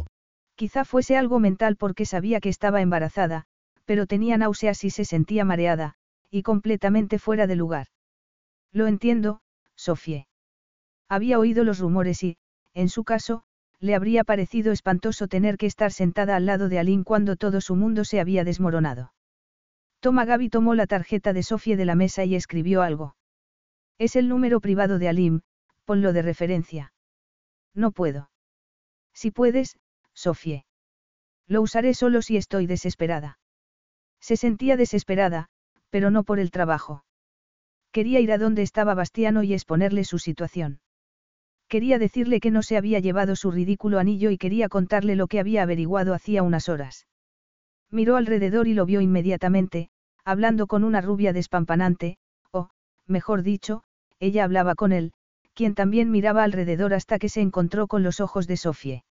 Quizá fuese algo mental porque sabía que estaba embarazada, pero tenía náuseas y se sentía mareada, y completamente fuera de lugar. Lo entiendo, Sofie. Había oído los rumores y, en su caso, le habría parecido espantoso tener que estar sentada al lado de Aline cuando todo su mundo se había desmoronado. Toma Gaby tomó la tarjeta de Sofie de la mesa y escribió algo. Es el número privado de Alim, ponlo de referencia. No puedo. Si puedes, Sofie. Lo usaré solo si estoy desesperada. Se sentía desesperada, pero no por el trabajo. Quería ir a donde estaba Bastiano y exponerle su situación. Quería decirle que no se había llevado su ridículo anillo y quería contarle lo que había averiguado hacía unas horas. Miró alrededor y lo vio inmediatamente, hablando con una rubia despampanante, o, mejor dicho, ella hablaba con él, quien también miraba alrededor hasta que se encontró con los ojos de Sofie.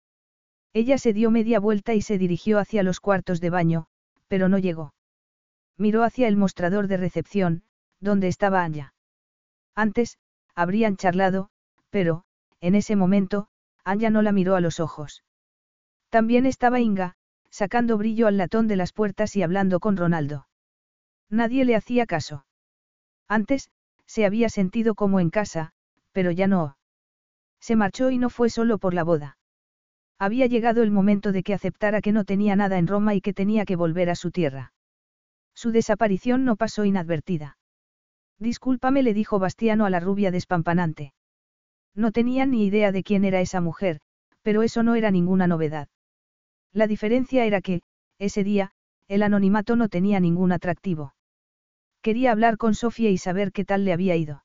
Ella se dio media vuelta y se dirigió hacia los cuartos de baño, pero no llegó. Miró hacia el mostrador de recepción, donde estaba Anya. Antes, habrían charlado, pero, en ese momento, Anja no la miró a los ojos. También estaba Inga, sacando brillo al latón de las puertas y hablando con Ronaldo. Nadie le hacía caso. Antes, se había sentido como en casa, pero ya no. Se marchó y no fue solo por la boda. Había llegado el momento de que aceptara que no tenía nada en Roma y que tenía que volver a su tierra. Su desaparición no pasó inadvertida. Discúlpame, le dijo Bastiano a la rubia despampanante. No tenía ni idea de quién era esa mujer, pero eso no era ninguna novedad. La diferencia era que, ese día, el anonimato no tenía ningún atractivo. Quería hablar con Sofía y saber qué tal le había ido.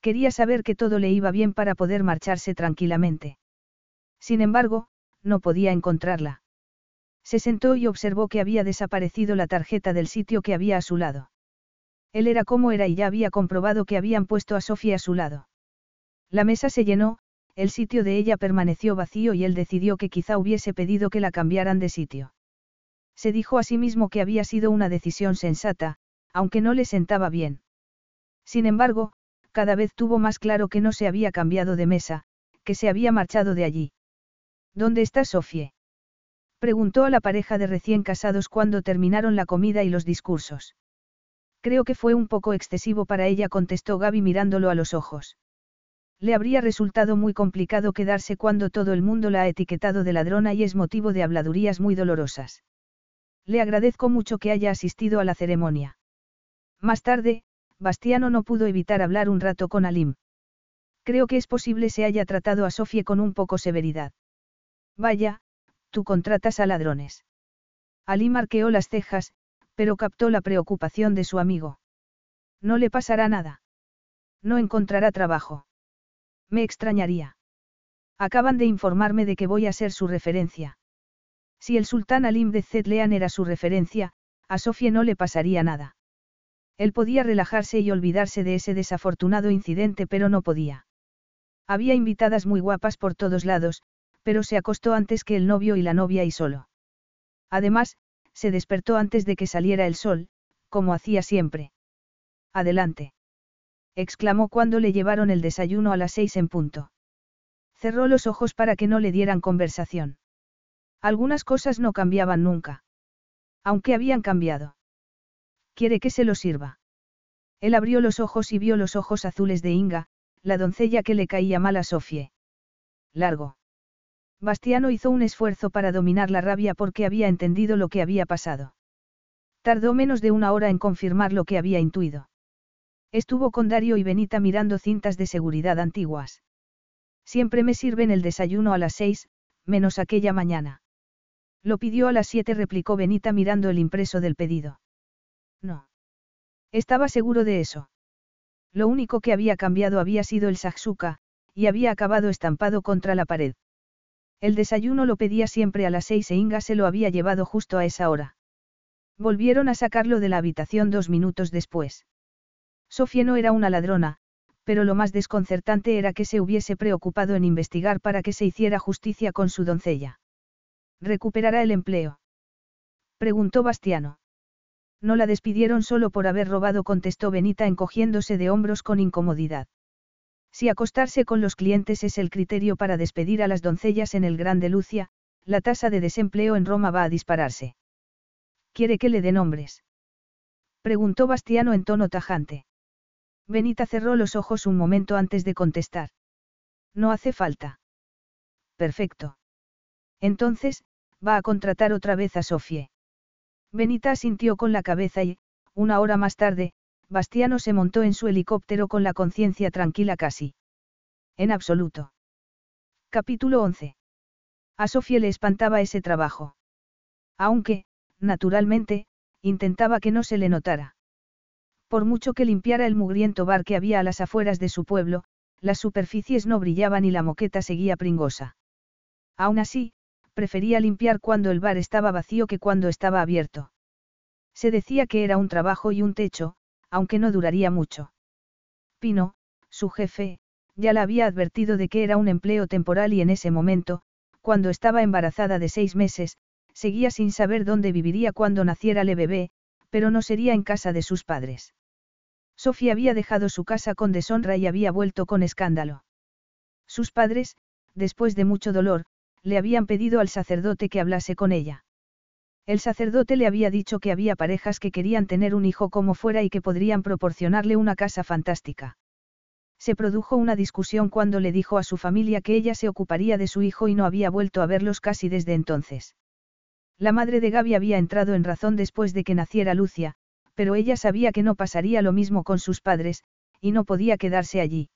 Quería saber que todo le iba bien para poder marcharse tranquilamente. Sin embargo, no podía encontrarla. Se sentó y observó que había desaparecido la tarjeta del sitio que había a su lado. Él era como era y ya había comprobado que habían puesto a Sofía a su lado. La mesa se llenó, el sitio de ella permaneció vacío y él decidió que quizá hubiese pedido que la cambiaran de sitio. Se dijo a sí mismo que había sido una decisión sensata, aunque no le sentaba bien. Sin embargo, cada vez tuvo más claro que no se había cambiado de mesa, que se había marchado de allí. ¿Dónde está Sofie? Preguntó a la pareja de recién casados cuando terminaron la comida y los discursos. Creo que fue un poco excesivo para ella, contestó Gaby mirándolo a los ojos. Le habría resultado muy complicado quedarse cuando todo el mundo la ha etiquetado de ladrona y es motivo de habladurías muy dolorosas. Le agradezco mucho que haya asistido a la ceremonia. Más tarde, Bastiano no pudo evitar hablar un rato con Alim. Creo que es posible se haya tratado a Sofie con un poco severidad. Vaya, tú contratas a ladrones. Alim arqueó las cejas, pero captó la preocupación de su amigo. No le pasará nada. No encontrará trabajo. Me extrañaría. Acaban de informarme de que voy a ser su referencia. Si el sultán Alim de Zedlean era su referencia, a Sofie no le pasaría nada. Él podía relajarse y olvidarse de ese desafortunado incidente, pero no podía. Había invitadas muy guapas por todos lados, pero se acostó antes que el novio y la novia y solo. Además, se despertó antes de que saliera el sol, como hacía siempre. Adelante. exclamó cuando le llevaron el desayuno a las seis en punto. Cerró los ojos para que no le dieran conversación. Algunas cosas no cambiaban nunca. Aunque habían cambiado. ¿Quiere que se lo sirva? Él abrió los ojos y vio los ojos azules de Inga, la doncella que le caía mal a Sofie. Largo. Bastiano hizo un esfuerzo para dominar la rabia porque había entendido lo que había pasado. Tardó menos de una hora en confirmar lo que había intuido. Estuvo con Dario y Benita mirando cintas de seguridad antiguas. Siempre me sirven el desayuno a las seis, menos aquella mañana. Lo pidió a las siete, replicó Benita mirando el impreso del pedido. No. Estaba seguro de eso. Lo único que había cambiado había sido el saxuca, y había acabado estampado contra la pared. El desayuno lo pedía siempre a las seis e Inga se lo había llevado justo a esa hora. Volvieron a sacarlo de la habitación dos minutos después. Sofía no era una ladrona, pero lo más desconcertante era que se hubiese preocupado en investigar para que se hiciera justicia con su doncella. ¿Recuperará el empleo? Preguntó Bastiano. No la despidieron solo por haber robado, contestó Benita encogiéndose de hombros con incomodidad. Si acostarse con los clientes es el criterio para despedir a las doncellas en el Gran de Lucia, la tasa de desempleo en Roma va a dispararse. ¿Quiere que le dé nombres? Preguntó Bastiano en tono tajante. Benita cerró los ojos un momento antes de contestar. No hace falta. Perfecto. Entonces, va a contratar otra vez a Sofie. Benita asintió con la cabeza y, una hora más tarde, Bastiano se montó en su helicóptero con la conciencia tranquila casi. En absoluto. Capítulo 11. A Sofía le espantaba ese trabajo. Aunque, naturalmente, intentaba que no se le notara. Por mucho que limpiara el mugriento bar que había a las afueras de su pueblo, las superficies no brillaban y la moqueta seguía pringosa. Aún así, prefería limpiar cuando el bar estaba vacío que cuando estaba abierto. Se decía que era un trabajo y un techo, aunque no duraría mucho. Pino, su jefe, ya la había advertido de que era un empleo temporal y en ese momento, cuando estaba embarazada de seis meses, seguía sin saber dónde viviría cuando naciera el bebé, pero no sería en casa de sus padres. Sofía había dejado su casa con deshonra y había vuelto con escándalo. Sus padres, después de mucho dolor, le habían pedido al sacerdote que hablase con ella. El sacerdote le había dicho que había parejas que querían tener un hijo como fuera y que podrían proporcionarle una casa fantástica. Se produjo una discusión cuando le dijo a su familia que ella se ocuparía de su hijo y no había vuelto a verlos casi desde entonces. La madre de Gaby había entrado en razón después de que naciera Lucia, pero ella sabía que no pasaría lo mismo con sus padres, y no podía quedarse allí.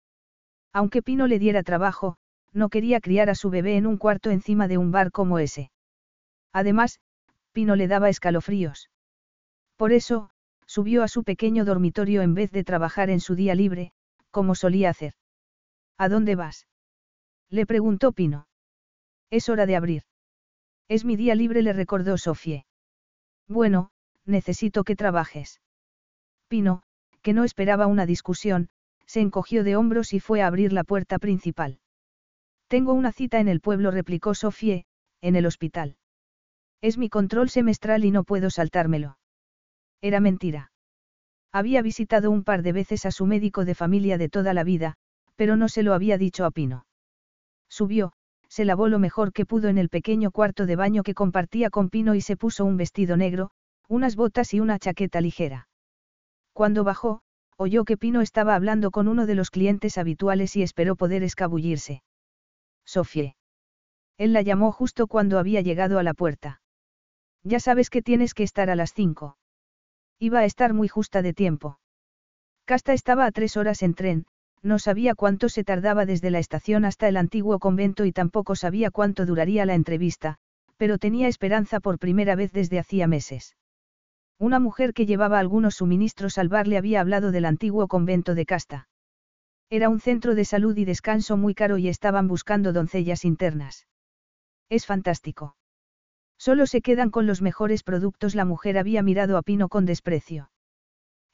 Aunque Pino le diera trabajo, no quería criar a su bebé en un cuarto encima de un bar como ese. Además, Pino le daba escalofríos. Por eso, subió a su pequeño dormitorio en vez de trabajar en su día libre, como solía hacer. ¿A dónde vas? Le preguntó Pino. Es hora de abrir. Es mi día libre, le recordó Sofie. Bueno, necesito que trabajes. Pino, que no esperaba una discusión, se encogió de hombros y fue a abrir la puerta principal. Tengo una cita en el pueblo, replicó Sofie, en el hospital. Es mi control semestral y no puedo saltármelo. Era mentira. Había visitado un par de veces a su médico de familia de toda la vida, pero no se lo había dicho a Pino. Subió, se lavó lo mejor que pudo en el pequeño cuarto de baño que compartía con Pino y se puso un vestido negro, unas botas y una chaqueta ligera. Cuando bajó, oyó que Pino estaba hablando con uno de los clientes habituales y esperó poder escabullirse. Sofie. Él la llamó justo cuando había llegado a la puerta. Ya sabes que tienes que estar a las cinco. Iba a estar muy justa de tiempo. Casta estaba a tres horas en tren, no sabía cuánto se tardaba desde la estación hasta el antiguo convento y tampoco sabía cuánto duraría la entrevista, pero tenía esperanza por primera vez desde hacía meses. Una mujer que llevaba algunos suministros al bar le había hablado del antiguo convento de Casta. Era un centro de salud y descanso muy caro y estaban buscando doncellas internas. Es fantástico. Solo se quedan con los mejores productos. La mujer había mirado a Pino con desprecio.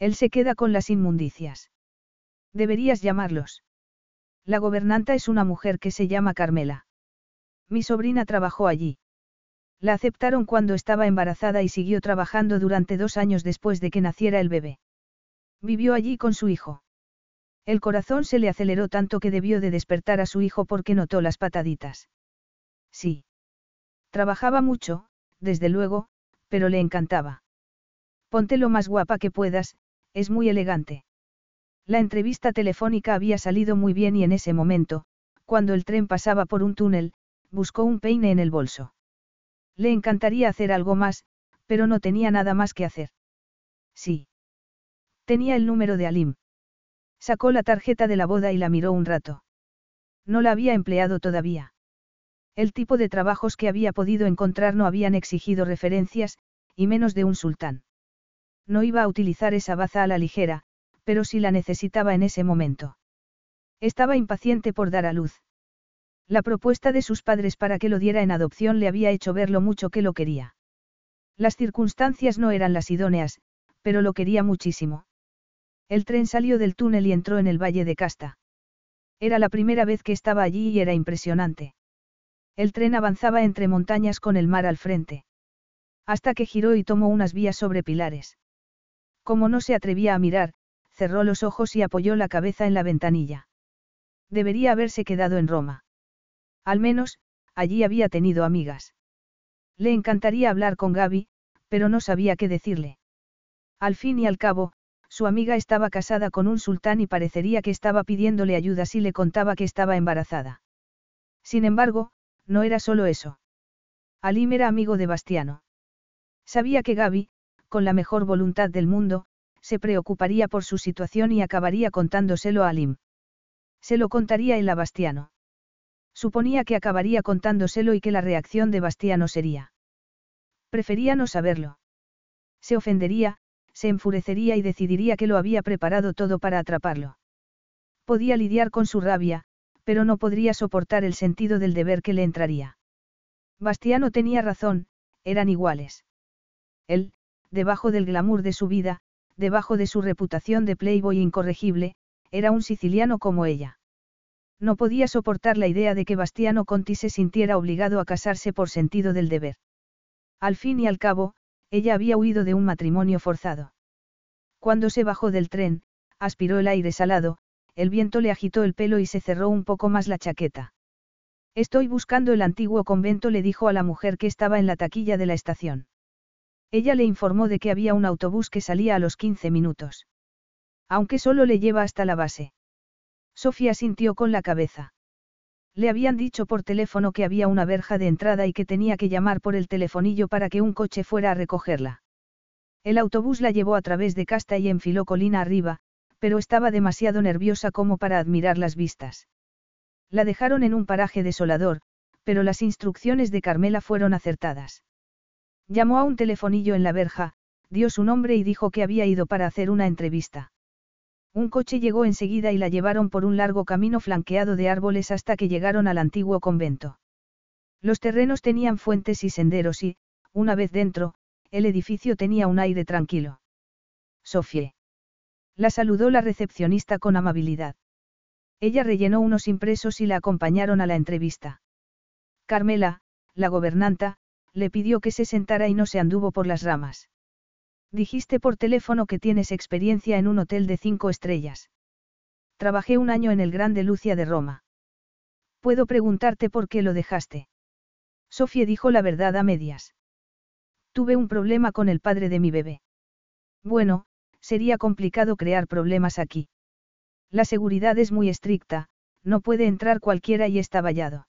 Él se queda con las inmundicias. Deberías llamarlos. La gobernanta es una mujer que se llama Carmela. Mi sobrina trabajó allí. La aceptaron cuando estaba embarazada y siguió trabajando durante dos años después de que naciera el bebé. Vivió allí con su hijo. El corazón se le aceleró tanto que debió de despertar a su hijo porque notó las pataditas. Sí. Trabajaba mucho, desde luego, pero le encantaba. Ponte lo más guapa que puedas, es muy elegante. La entrevista telefónica había salido muy bien y en ese momento, cuando el tren pasaba por un túnel, buscó un peine en el bolso. Le encantaría hacer algo más, pero no tenía nada más que hacer. Sí. Tenía el número de Alim. Sacó la tarjeta de la boda y la miró un rato. No la había empleado todavía. El tipo de trabajos que había podido encontrar no habían exigido referencias, y menos de un sultán. No iba a utilizar esa baza a la ligera, pero sí la necesitaba en ese momento. Estaba impaciente por dar a luz. La propuesta de sus padres para que lo diera en adopción le había hecho ver lo mucho que lo quería. Las circunstancias no eran las idóneas, pero lo quería muchísimo. El tren salió del túnel y entró en el valle de Casta. Era la primera vez que estaba allí y era impresionante. El tren avanzaba entre montañas con el mar al frente. Hasta que giró y tomó unas vías sobre pilares. Como no se atrevía a mirar, cerró los ojos y apoyó la cabeza en la ventanilla. Debería haberse quedado en Roma. Al menos, allí había tenido amigas. Le encantaría hablar con Gaby, pero no sabía qué decirle. Al fin y al cabo, su amiga estaba casada con un sultán y parecería que estaba pidiéndole ayuda si le contaba que estaba embarazada. Sin embargo, no era solo eso. Alim era amigo de Bastiano. Sabía que Gaby, con la mejor voluntad del mundo, se preocuparía por su situación y acabaría contándoselo a Alim. Se lo contaría él a Bastiano. Suponía que acabaría contándoselo y que la reacción de Bastiano sería. Prefería no saberlo. Se ofendería, se enfurecería y decidiría que lo había preparado todo para atraparlo. Podía lidiar con su rabia, pero no podría soportar el sentido del deber que le entraría. Bastiano tenía razón, eran iguales. Él, debajo del glamour de su vida, debajo de su reputación de playboy incorregible, era un siciliano como ella. No podía soportar la idea de que Bastiano Conti se sintiera obligado a casarse por sentido del deber. Al fin y al cabo, ella había huido de un matrimonio forzado. Cuando se bajó del tren, aspiró el aire salado, el viento le agitó el pelo y se cerró un poco más la chaqueta. Estoy buscando el antiguo convento, le dijo a la mujer que estaba en la taquilla de la estación. Ella le informó de que había un autobús que salía a los 15 minutos. Aunque solo le lleva hasta la base. Sofía sintió con la cabeza. Le habían dicho por teléfono que había una verja de entrada y que tenía que llamar por el telefonillo para que un coche fuera a recogerla. El autobús la llevó a través de Casta y enfiló colina arriba, pero estaba demasiado nerviosa como para admirar las vistas. La dejaron en un paraje desolador, pero las instrucciones de Carmela fueron acertadas. Llamó a un telefonillo en la verja, dio su nombre y dijo que había ido para hacer una entrevista. Un coche llegó enseguida y la llevaron por un largo camino flanqueado de árboles hasta que llegaron al antiguo convento. Los terrenos tenían fuentes y senderos y, una vez dentro, el edificio tenía un aire tranquilo. Sofie. La saludó la recepcionista con amabilidad. Ella rellenó unos impresos y la acompañaron a la entrevista. Carmela, la gobernanta, le pidió que se sentara y no se anduvo por las ramas. Dijiste por teléfono que tienes experiencia en un hotel de cinco estrellas. Trabajé un año en el Grande Lucia de Roma. ¿Puedo preguntarte por qué lo dejaste? Sofía dijo la verdad a medias. Tuve un problema con el padre de mi bebé. Bueno, sería complicado crear problemas aquí. La seguridad es muy estricta, no puede entrar cualquiera y está vallado.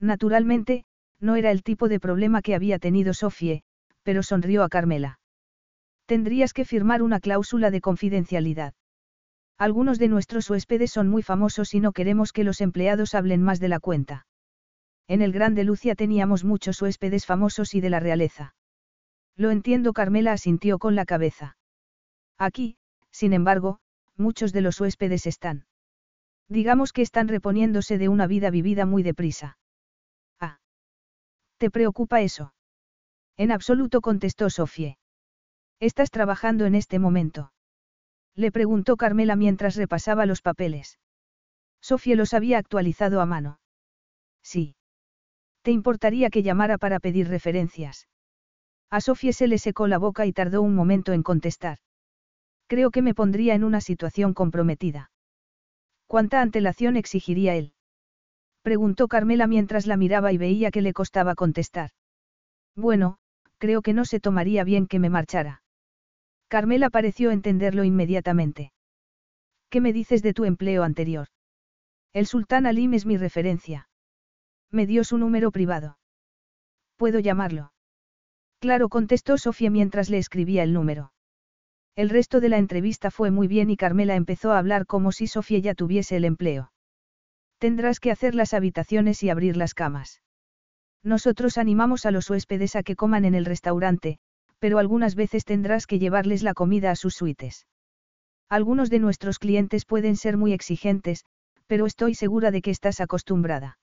Naturalmente, no era el tipo de problema que había tenido Sofie, pero sonrió a Carmela. Tendrías que firmar una cláusula de confidencialidad. Algunos de nuestros huéspedes son muy famosos y no queremos que los empleados hablen más de la cuenta. En el Grande Lucia teníamos muchos huéspedes famosos y de la realeza. Lo entiendo, Carmela asintió con la cabeza. Aquí, sin embargo, muchos de los huéspedes están. Digamos que están reponiéndose de una vida vivida muy deprisa. Ah. ¿Te preocupa eso? En absoluto contestó Sofie. ¿Estás trabajando en este momento? Le preguntó Carmela mientras repasaba los papeles. Sofía los había actualizado a mano. Sí. ¿Te importaría que llamara para pedir referencias? A Sofía se le secó la boca y tardó un momento en contestar. Creo que me pondría en una situación comprometida. ¿Cuánta antelación exigiría él? Preguntó Carmela mientras la miraba y veía que le costaba contestar. Bueno, creo que no se tomaría bien que me marchara. Carmela pareció entenderlo inmediatamente. ¿Qué me dices de tu empleo anterior? El sultán Alim es mi referencia. Me dio su número privado. ¿Puedo llamarlo? Claro, contestó Sofía mientras le escribía el número. El resto de la entrevista fue muy bien y Carmela empezó a hablar como si Sofía ya tuviese el empleo. Tendrás que hacer las habitaciones y abrir las camas. Nosotros animamos a los huéspedes a que coman en el restaurante, pero algunas veces tendrás que llevarles la comida a sus suites. Algunos de nuestros clientes pueden ser muy exigentes, pero estoy segura de que estás acostumbrada.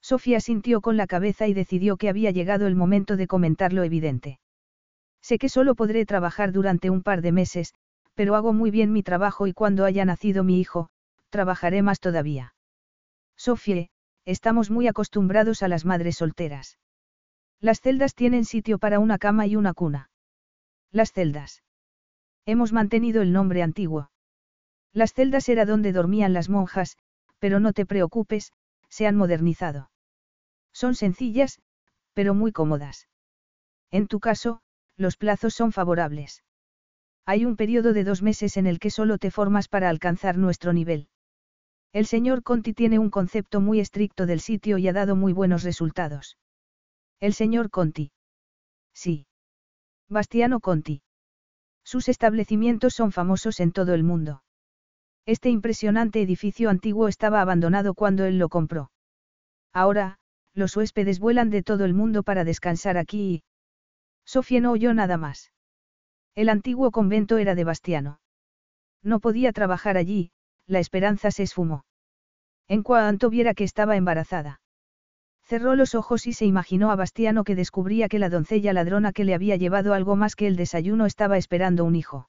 Sofía sintió con la cabeza y decidió que había llegado el momento de comentar lo evidente. Sé que solo podré trabajar durante un par de meses, pero hago muy bien mi trabajo y cuando haya nacido mi hijo, trabajaré más todavía. Sofía, estamos muy acostumbrados a las madres solteras. Las celdas tienen sitio para una cama y una cuna. Las celdas. Hemos mantenido el nombre antiguo. Las celdas era donde dormían las monjas, pero no te preocupes, se han modernizado. Son sencillas, pero muy cómodas. En tu caso, los plazos son favorables. Hay un periodo de dos meses en el que solo te formas para alcanzar nuestro nivel. El señor Conti tiene un concepto muy estricto del sitio y ha dado muy buenos resultados. El señor Conti. Sí. Bastiano Conti. Sus establecimientos son famosos en todo el mundo. Este impresionante edificio antiguo estaba abandonado cuando él lo compró. Ahora, los huéspedes vuelan de todo el mundo para descansar aquí y... Sofía no oyó nada más. El antiguo convento era de Bastiano. No podía trabajar allí, la esperanza se esfumó. En cuanto viera que estaba embarazada. Cerró los ojos y se imaginó a Bastiano que descubría que la doncella ladrona que le había llevado algo más que el desayuno estaba esperando un hijo.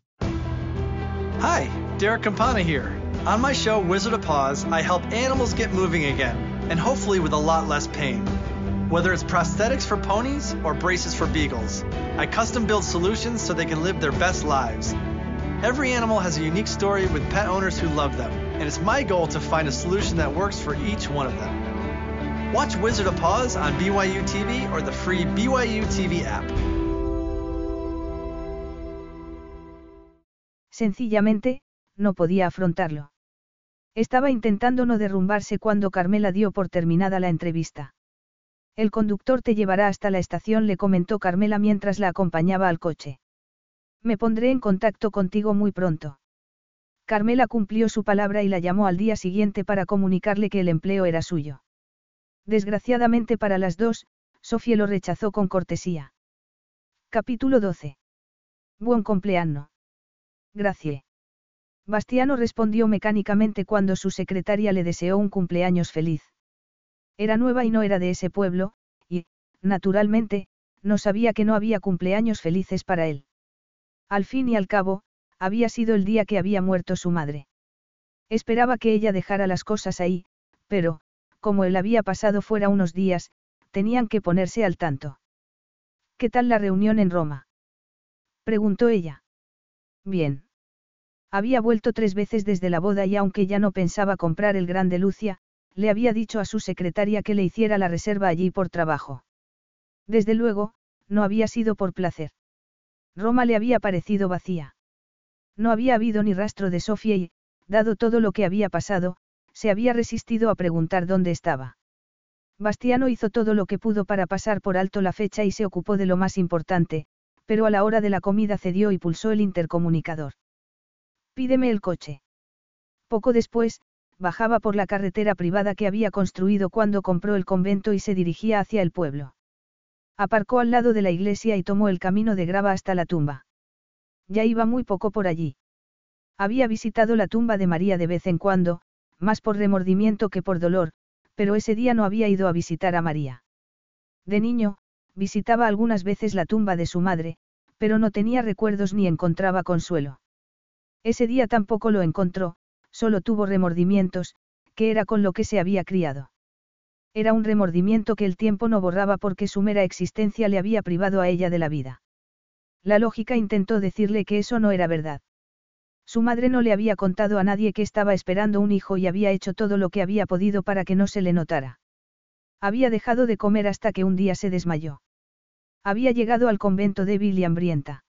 Hi, Derek Campana here. On my show, Wizard of Paws, I help animals get moving again, and hopefully with a lot less pain. Whether it's prosthetics for ponies or braces for beagles, I custom build solutions so they can live their best lives. Every animal has a unique story with pet owners who love them, and it's my goal to find a solution that works for each one of them. Watch Wizard of Paws on BYU TV or the free BYU TV app. Sencillamente, no podía afrontarlo. Estaba intentando no derrumbarse cuando Carmela dio por terminada la entrevista. El conductor te llevará hasta la estación, le comentó Carmela mientras la acompañaba al coche. Me pondré en contacto contigo muy pronto. Carmela cumplió su palabra y la llamó al día siguiente para comunicarle que el empleo era suyo. Desgraciadamente para las dos, Sofía lo rechazó con cortesía. Capítulo 12. Buen cumpleaños. Gracie. Bastiano respondió mecánicamente cuando su secretaria le deseó un cumpleaños feliz. Era nueva y no era de ese pueblo, y, naturalmente, no sabía que no había cumpleaños felices para él. Al fin y al cabo, había sido el día que había muerto su madre. Esperaba que ella dejara las cosas ahí, pero, como él había pasado fuera unos días, tenían que ponerse al tanto. ¿Qué tal la reunión en Roma? preguntó ella. Bien. Había vuelto tres veces desde la boda y aunque ya no pensaba comprar el Grande Lucia, le había dicho a su secretaria que le hiciera la reserva allí por trabajo. Desde luego, no había sido por placer. Roma le había parecido vacía. No había habido ni rastro de Sofía y, dado todo lo que había pasado, se había resistido a preguntar dónde estaba. Bastiano hizo todo lo que pudo para pasar por alto la fecha y se ocupó de lo más importante, pero a la hora de la comida cedió y pulsó el intercomunicador. Pídeme el coche. Poco después, bajaba por la carretera privada que había construido cuando compró el convento y se dirigía hacia el pueblo. Aparcó al lado de la iglesia y tomó el camino de grava hasta la tumba. Ya iba muy poco por allí. Había visitado la tumba de María de vez en cuando, más por remordimiento que por dolor, pero ese día no había ido a visitar a María. De niño, visitaba algunas veces la tumba de su madre, pero no tenía recuerdos ni encontraba consuelo. Ese día tampoco lo encontró, solo tuvo remordimientos, que era con lo que se había criado. Era un remordimiento que el tiempo no borraba porque su mera existencia le había privado a ella de la vida. La lógica intentó decirle que eso no era verdad. Su madre no le había contado a nadie que estaba esperando un hijo y había hecho todo lo que había podido para que no se le notara. Había dejado de comer hasta que un día se desmayó. Había llegado al convento débil y hambrienta.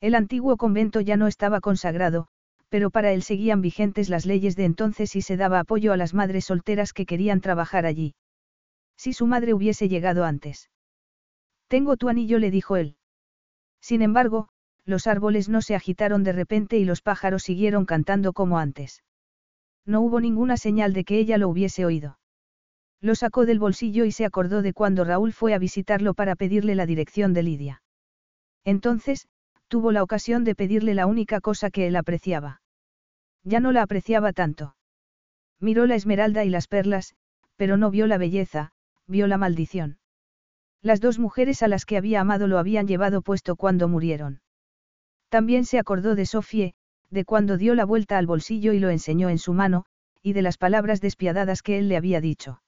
El antiguo convento ya no estaba consagrado, pero para él seguían vigentes las leyes de entonces y se daba apoyo a las madres solteras que querían trabajar allí. Si su madre hubiese llegado antes. Tengo tu anillo, le dijo él. Sin embargo, los árboles no se agitaron de repente y los pájaros siguieron cantando como antes. No hubo ninguna señal de que ella lo hubiese oído. Lo sacó del bolsillo y se acordó de cuando Raúl fue a visitarlo para pedirle la dirección de Lidia. Entonces, tuvo la ocasión de pedirle la única cosa que él apreciaba. Ya no la apreciaba tanto. Miró la esmeralda y las perlas, pero no vio la belleza, vio la maldición. Las dos mujeres a las que había amado lo habían llevado puesto cuando murieron. También se acordó de Sofie, de cuando dio la vuelta al bolsillo y lo enseñó en su mano, y de las palabras despiadadas que él le había dicho.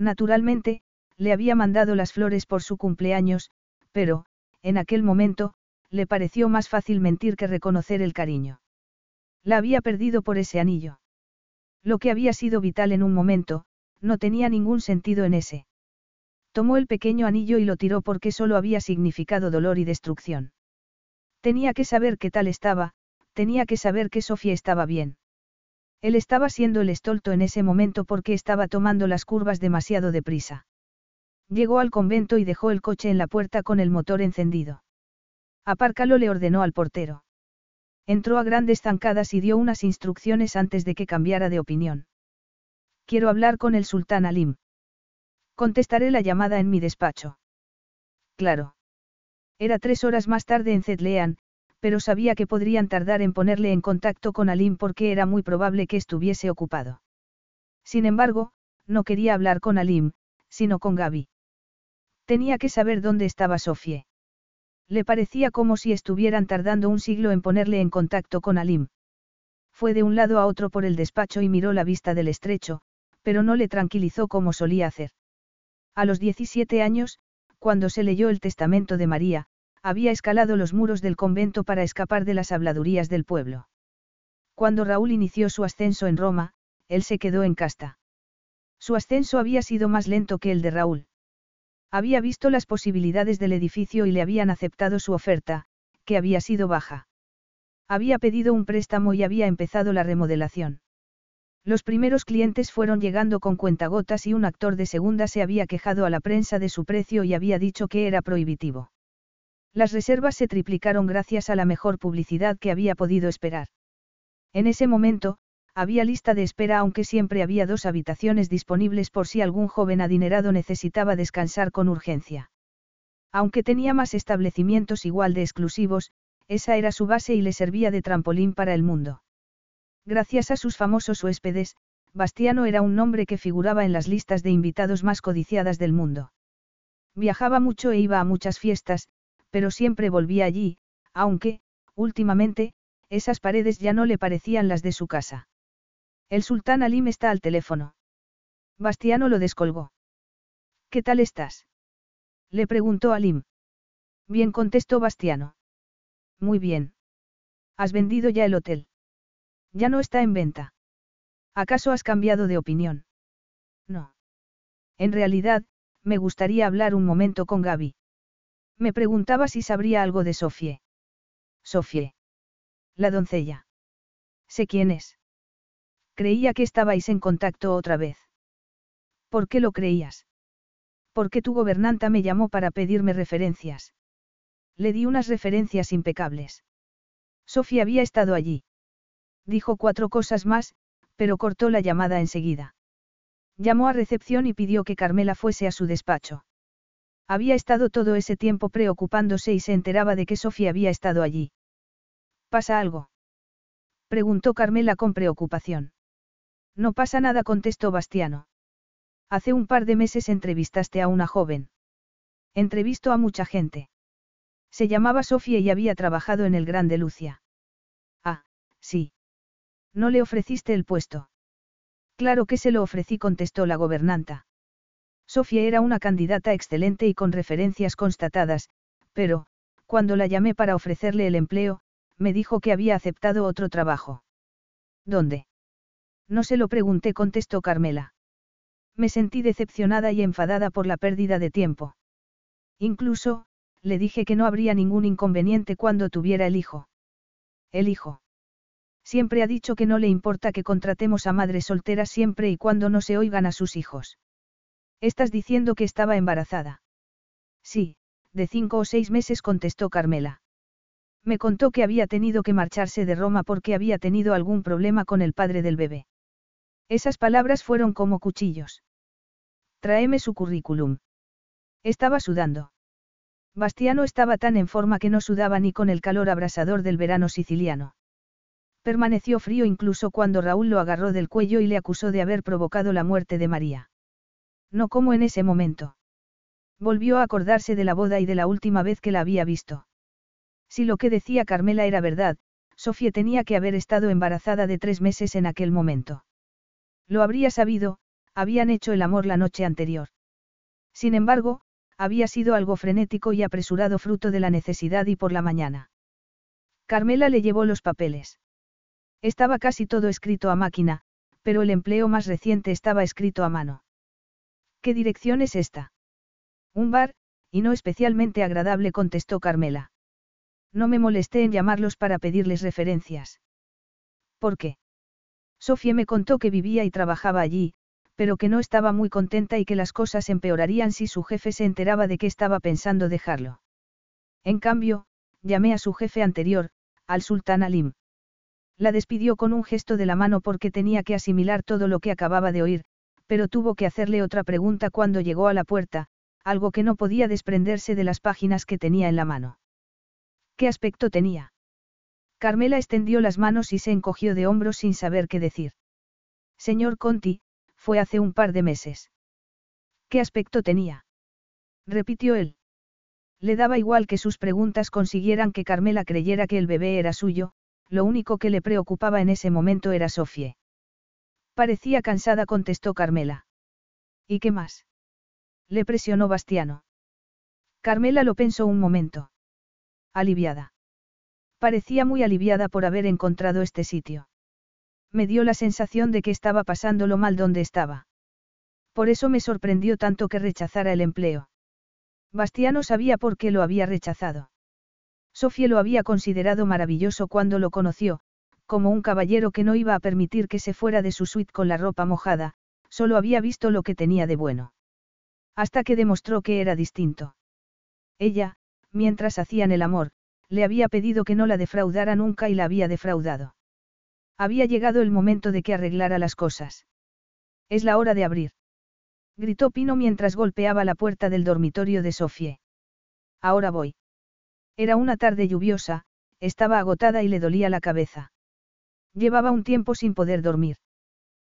Naturalmente, le había mandado las flores por su cumpleaños, pero, en aquel momento, le pareció más fácil mentir que reconocer el cariño. La había perdido por ese anillo. Lo que había sido vital en un momento, no tenía ningún sentido en ese. Tomó el pequeño anillo y lo tiró porque solo había significado dolor y destrucción. Tenía que saber qué tal estaba, tenía que saber que Sofía estaba bien. Él estaba siendo el estolto en ese momento porque estaba tomando las curvas demasiado deprisa. Llegó al convento y dejó el coche en la puerta con el motor encendido. Apárcalo le ordenó al portero. Entró a grandes zancadas y dio unas instrucciones antes de que cambiara de opinión. Quiero hablar con el sultán Alim. Contestaré la llamada en mi despacho. Claro. Era tres horas más tarde en Zedlean, pero sabía que podrían tardar en ponerle en contacto con Alim porque era muy probable que estuviese ocupado. Sin embargo, no quería hablar con Alim, sino con Gaby. Tenía que saber dónde estaba Sofie. Le parecía como si estuvieran tardando un siglo en ponerle en contacto con Alim. Fue de un lado a otro por el despacho y miró la vista del estrecho, pero no le tranquilizó como solía hacer. A los 17 años, cuando se leyó el testamento de María, había escalado los muros del convento para escapar de las habladurías del pueblo. Cuando Raúl inició su ascenso en Roma, él se quedó en casta. Su ascenso había sido más lento que el de Raúl. Había visto las posibilidades del edificio y le habían aceptado su oferta, que había sido baja. Había pedido un préstamo y había empezado la remodelación. Los primeros clientes fueron llegando con cuentagotas y un actor de segunda se había quejado a la prensa de su precio y había dicho que era prohibitivo. Las reservas se triplicaron gracias a la mejor publicidad que había podido esperar. En ese momento, había lista de espera aunque siempre había dos habitaciones disponibles por si algún joven adinerado necesitaba descansar con urgencia. Aunque tenía más establecimientos igual de exclusivos, esa era su base y le servía de trampolín para el mundo. Gracias a sus famosos huéspedes, Bastiano era un nombre que figuraba en las listas de invitados más codiciadas del mundo. Viajaba mucho e iba a muchas fiestas, pero siempre volvía allí, aunque, últimamente, esas paredes ya no le parecían las de su casa. El sultán Alim está al teléfono. Bastiano lo descolgó. ¿Qué tal estás? Le preguntó Alim. Bien contestó Bastiano. Muy bien. ¿Has vendido ya el hotel? Ya no está en venta. ¿Acaso has cambiado de opinión? No. En realidad, me gustaría hablar un momento con Gaby. Me preguntaba si sabría algo de Sofie. Sofie. La doncella. Sé quién es. Creía que estabais en contacto otra vez. ¿Por qué lo creías? Porque tu gobernanta me llamó para pedirme referencias. Le di unas referencias impecables. Sofía había estado allí. Dijo cuatro cosas más, pero cortó la llamada enseguida. Llamó a recepción y pidió que Carmela fuese a su despacho. Había estado todo ese tiempo preocupándose y se enteraba de que Sofía había estado allí. ¿Pasa algo? Preguntó Carmela con preocupación. No pasa nada, contestó Bastiano. Hace un par de meses entrevistaste a una joven. Entrevisto a mucha gente. Se llamaba Sofía y había trabajado en el Gran de Lucia. Ah, sí. ¿No le ofreciste el puesto? Claro que se lo ofrecí, contestó la gobernanta. Sofía era una candidata excelente y con referencias constatadas, pero, cuando la llamé para ofrecerle el empleo, me dijo que había aceptado otro trabajo. ¿Dónde? No se lo pregunté, contestó Carmela. Me sentí decepcionada y enfadada por la pérdida de tiempo. Incluso, le dije que no habría ningún inconveniente cuando tuviera el hijo. El hijo. Siempre ha dicho que no le importa que contratemos a madres solteras siempre y cuando no se oigan a sus hijos. ¿Estás diciendo que estaba embarazada? Sí, de cinco o seis meses contestó Carmela. Me contó que había tenido que marcharse de Roma porque había tenido algún problema con el padre del bebé. Esas palabras fueron como cuchillos. Tráeme su currículum. Estaba sudando. Bastiano estaba tan en forma que no sudaba ni con el calor abrasador del verano siciliano. Permaneció frío incluso cuando Raúl lo agarró del cuello y le acusó de haber provocado la muerte de María. No como en ese momento. Volvió a acordarse de la boda y de la última vez que la había visto. Si lo que decía Carmela era verdad, Sofía tenía que haber estado embarazada de tres meses en aquel momento. Lo habría sabido, habían hecho el amor la noche anterior. Sin embargo, había sido algo frenético y apresurado fruto de la necesidad y por la mañana. Carmela le llevó los papeles. Estaba casi todo escrito a máquina, pero el empleo más reciente estaba escrito a mano. ¿Qué dirección es esta? Un bar, y no especialmente agradable, contestó Carmela. No me molesté en llamarlos para pedirles referencias. ¿Por qué? Sofía me contó que vivía y trabajaba allí, pero que no estaba muy contenta y que las cosas empeorarían si su jefe se enteraba de que estaba pensando dejarlo. En cambio, llamé a su jefe anterior, al sultán Alim. La despidió con un gesto de la mano porque tenía que asimilar todo lo que acababa de oír, pero tuvo que hacerle otra pregunta cuando llegó a la puerta, algo que no podía desprenderse de las páginas que tenía en la mano. ¿Qué aspecto tenía? Carmela extendió las manos y se encogió de hombros sin saber qué decir. Señor Conti, fue hace un par de meses. ¿Qué aspecto tenía? repitió él. Le daba igual que sus preguntas consiguieran que Carmela creyera que el bebé era suyo, lo único que le preocupaba en ese momento era Sofie. Parecía cansada, contestó Carmela. ¿Y qué más? Le presionó Bastiano. Carmela lo pensó un momento. Aliviada. Parecía muy aliviada por haber encontrado este sitio. Me dio la sensación de que estaba pasándolo mal donde estaba. Por eso me sorprendió tanto que rechazara el empleo. Bastiano sabía por qué lo había rechazado. Sofía lo había considerado maravilloso cuando lo conoció, como un caballero que no iba a permitir que se fuera de su suite con la ropa mojada, solo había visto lo que tenía de bueno. Hasta que demostró que era distinto. Ella, mientras hacían el amor, le había pedido que no la defraudara nunca y la había defraudado. Había llegado el momento de que arreglara las cosas. Es la hora de abrir. Gritó Pino mientras golpeaba la puerta del dormitorio de Sofie. Ahora voy. Era una tarde lluviosa, estaba agotada y le dolía la cabeza. Llevaba un tiempo sin poder dormir.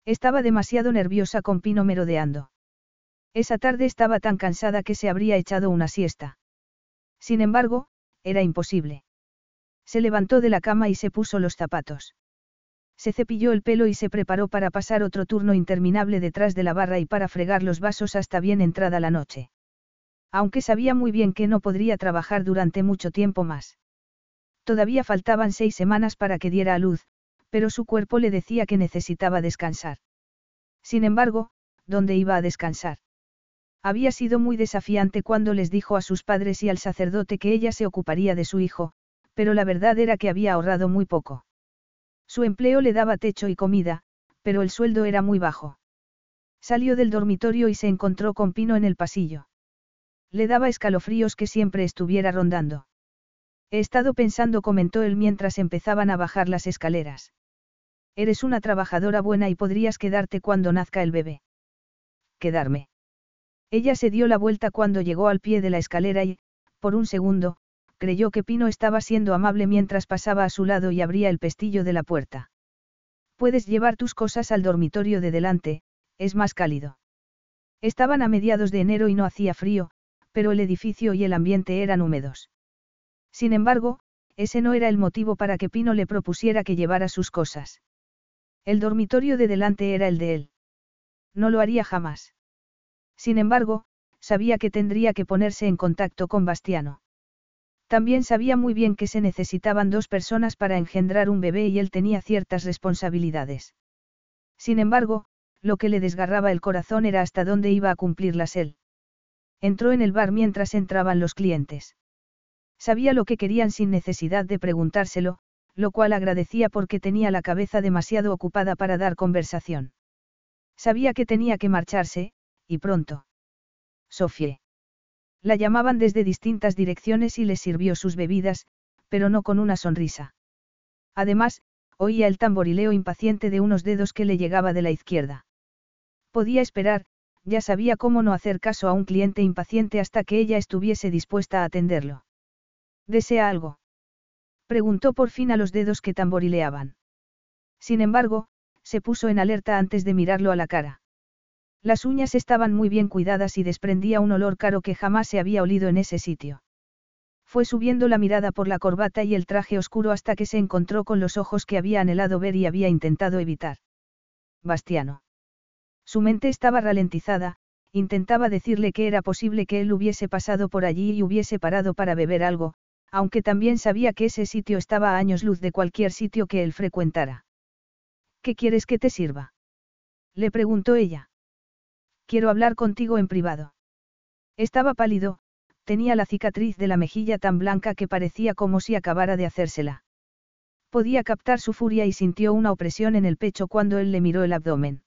Estaba demasiado nerviosa con Pino merodeando. Esa tarde estaba tan cansada que se habría echado una siesta. Sin embargo, era imposible. Se levantó de la cama y se puso los zapatos. Se cepilló el pelo y se preparó para pasar otro turno interminable detrás de la barra y para fregar los vasos hasta bien entrada la noche. Aunque sabía muy bien que no podría trabajar durante mucho tiempo más. Todavía faltaban seis semanas para que diera a luz, pero su cuerpo le decía que necesitaba descansar. Sin embargo, ¿dónde iba a descansar? Había sido muy desafiante cuando les dijo a sus padres y al sacerdote que ella se ocuparía de su hijo, pero la verdad era que había ahorrado muy poco. Su empleo le daba techo y comida, pero el sueldo era muy bajo. Salió del dormitorio y se encontró con Pino en el pasillo. Le daba escalofríos que siempre estuviera rondando. He estado pensando, comentó él mientras empezaban a bajar las escaleras. Eres una trabajadora buena y podrías quedarte cuando nazca el bebé. Quedarme. Ella se dio la vuelta cuando llegó al pie de la escalera y, por un segundo, creyó que Pino estaba siendo amable mientras pasaba a su lado y abría el pestillo de la puerta. Puedes llevar tus cosas al dormitorio de delante, es más cálido. Estaban a mediados de enero y no hacía frío, pero el edificio y el ambiente eran húmedos. Sin embargo, ese no era el motivo para que Pino le propusiera que llevara sus cosas. El dormitorio de delante era el de él. No lo haría jamás. Sin embargo, sabía que tendría que ponerse en contacto con Bastiano. También sabía muy bien que se necesitaban dos personas para engendrar un bebé y él tenía ciertas responsabilidades. Sin embargo, lo que le desgarraba el corazón era hasta dónde iba a cumplirlas él. Entró en el bar mientras entraban los clientes. Sabía lo que querían sin necesidad de preguntárselo, lo cual agradecía porque tenía la cabeza demasiado ocupada para dar conversación. Sabía que tenía que marcharse, y pronto. Sofie. La llamaban desde distintas direcciones y les sirvió sus bebidas, pero no con una sonrisa. Además, oía el tamborileo impaciente de unos dedos que le llegaba de la izquierda. Podía esperar, ya sabía cómo no hacer caso a un cliente impaciente hasta que ella estuviese dispuesta a atenderlo. ¿Desea algo? Preguntó por fin a los dedos que tamborileaban. Sin embargo, se puso en alerta antes de mirarlo a la cara. Las uñas estaban muy bien cuidadas y desprendía un olor caro que jamás se había olido en ese sitio. Fue subiendo la mirada por la corbata y el traje oscuro hasta que se encontró con los ojos que había anhelado ver y había intentado evitar. Bastiano. Su mente estaba ralentizada, intentaba decirle que era posible que él hubiese pasado por allí y hubiese parado para beber algo, aunque también sabía que ese sitio estaba a años luz de cualquier sitio que él frecuentara. ¿Qué quieres que te sirva? Le preguntó ella. Quiero hablar contigo en privado. Estaba pálido, tenía la cicatriz de la mejilla tan blanca que parecía como si acabara de hacérsela. Podía captar su furia y sintió una opresión en el pecho cuando él le miró el abdomen.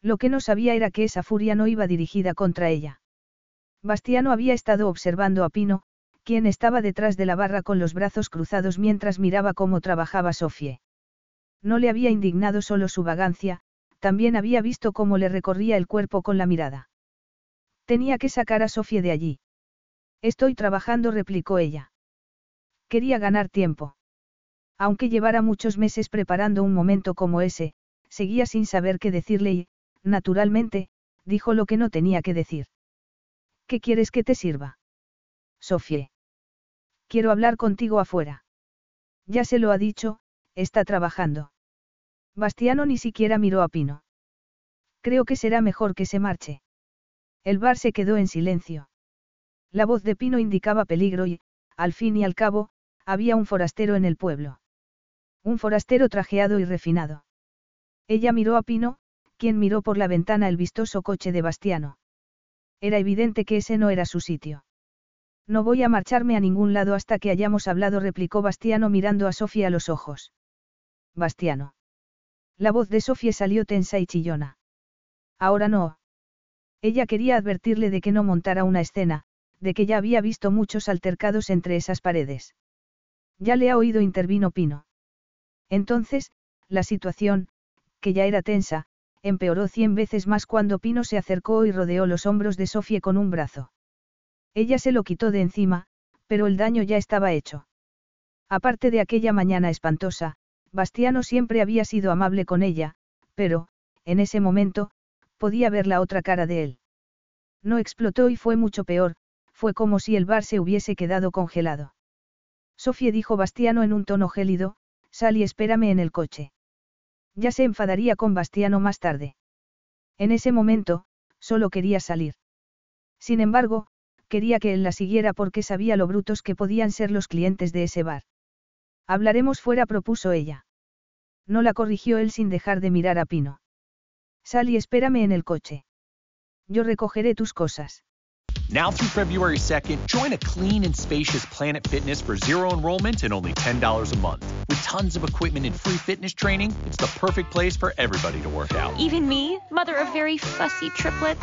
Lo que no sabía era que esa furia no iba dirigida contra ella. Bastiano había estado observando a Pino, quien estaba detrás de la barra con los brazos cruzados mientras miraba cómo trabajaba Sofie. No le había indignado solo su vagancia, también había visto cómo le recorría el cuerpo con la mirada. Tenía que sacar a Sofía de allí. Estoy trabajando, replicó ella. Quería ganar tiempo. Aunque llevara muchos meses preparando un momento como ese, seguía sin saber qué decirle y, naturalmente, dijo lo que no tenía que decir. ¿Qué quieres que te sirva? Sofía. Quiero hablar contigo afuera. Ya se lo ha dicho, está trabajando. Bastiano ni siquiera miró a Pino. Creo que será mejor que se marche. El bar se quedó en silencio. La voz de Pino indicaba peligro y, al fin y al cabo, había un forastero en el pueblo. Un forastero trajeado y refinado. Ella miró a Pino, quien miró por la ventana el vistoso coche de Bastiano. Era evidente que ese no era su sitio. No voy a marcharme a ningún lado hasta que hayamos hablado, replicó Bastiano mirando a Sofía a los ojos. Bastiano. La voz de Sofía salió tensa y chillona. Ahora no. Ella quería advertirle de que no montara una escena, de que ya había visto muchos altercados entre esas paredes. Ya le ha oído, intervino Pino. Entonces, la situación, que ya era tensa, empeoró cien veces más cuando Pino se acercó y rodeó los hombros de Sofía con un brazo. Ella se lo quitó de encima, pero el daño ya estaba hecho. Aparte de aquella mañana espantosa, Bastiano siempre había sido amable con ella, pero, en ese momento, podía ver la otra cara de él. No explotó y fue mucho peor, fue como si el bar se hubiese quedado congelado. Sofía dijo Bastiano en un tono gélido, sal y espérame en el coche. Ya se enfadaría con Bastiano más tarde. En ese momento, solo quería salir. Sin embargo, quería que él la siguiera porque sabía lo brutos que podían ser los clientes de ese bar. Hablaremos fuera, propuso ella. No la corrigió él sin dejar de mirar a Pino. Sal y espérame en el coche. Yo recogeré tus cosas. Now through February 2nd, join a clean and spacious Planet Fitness for zero enrollment and only $10 a month. With tons of equipment and free fitness training, it's the perfect place for everybody to work out. Even me, mother of very fussy triplets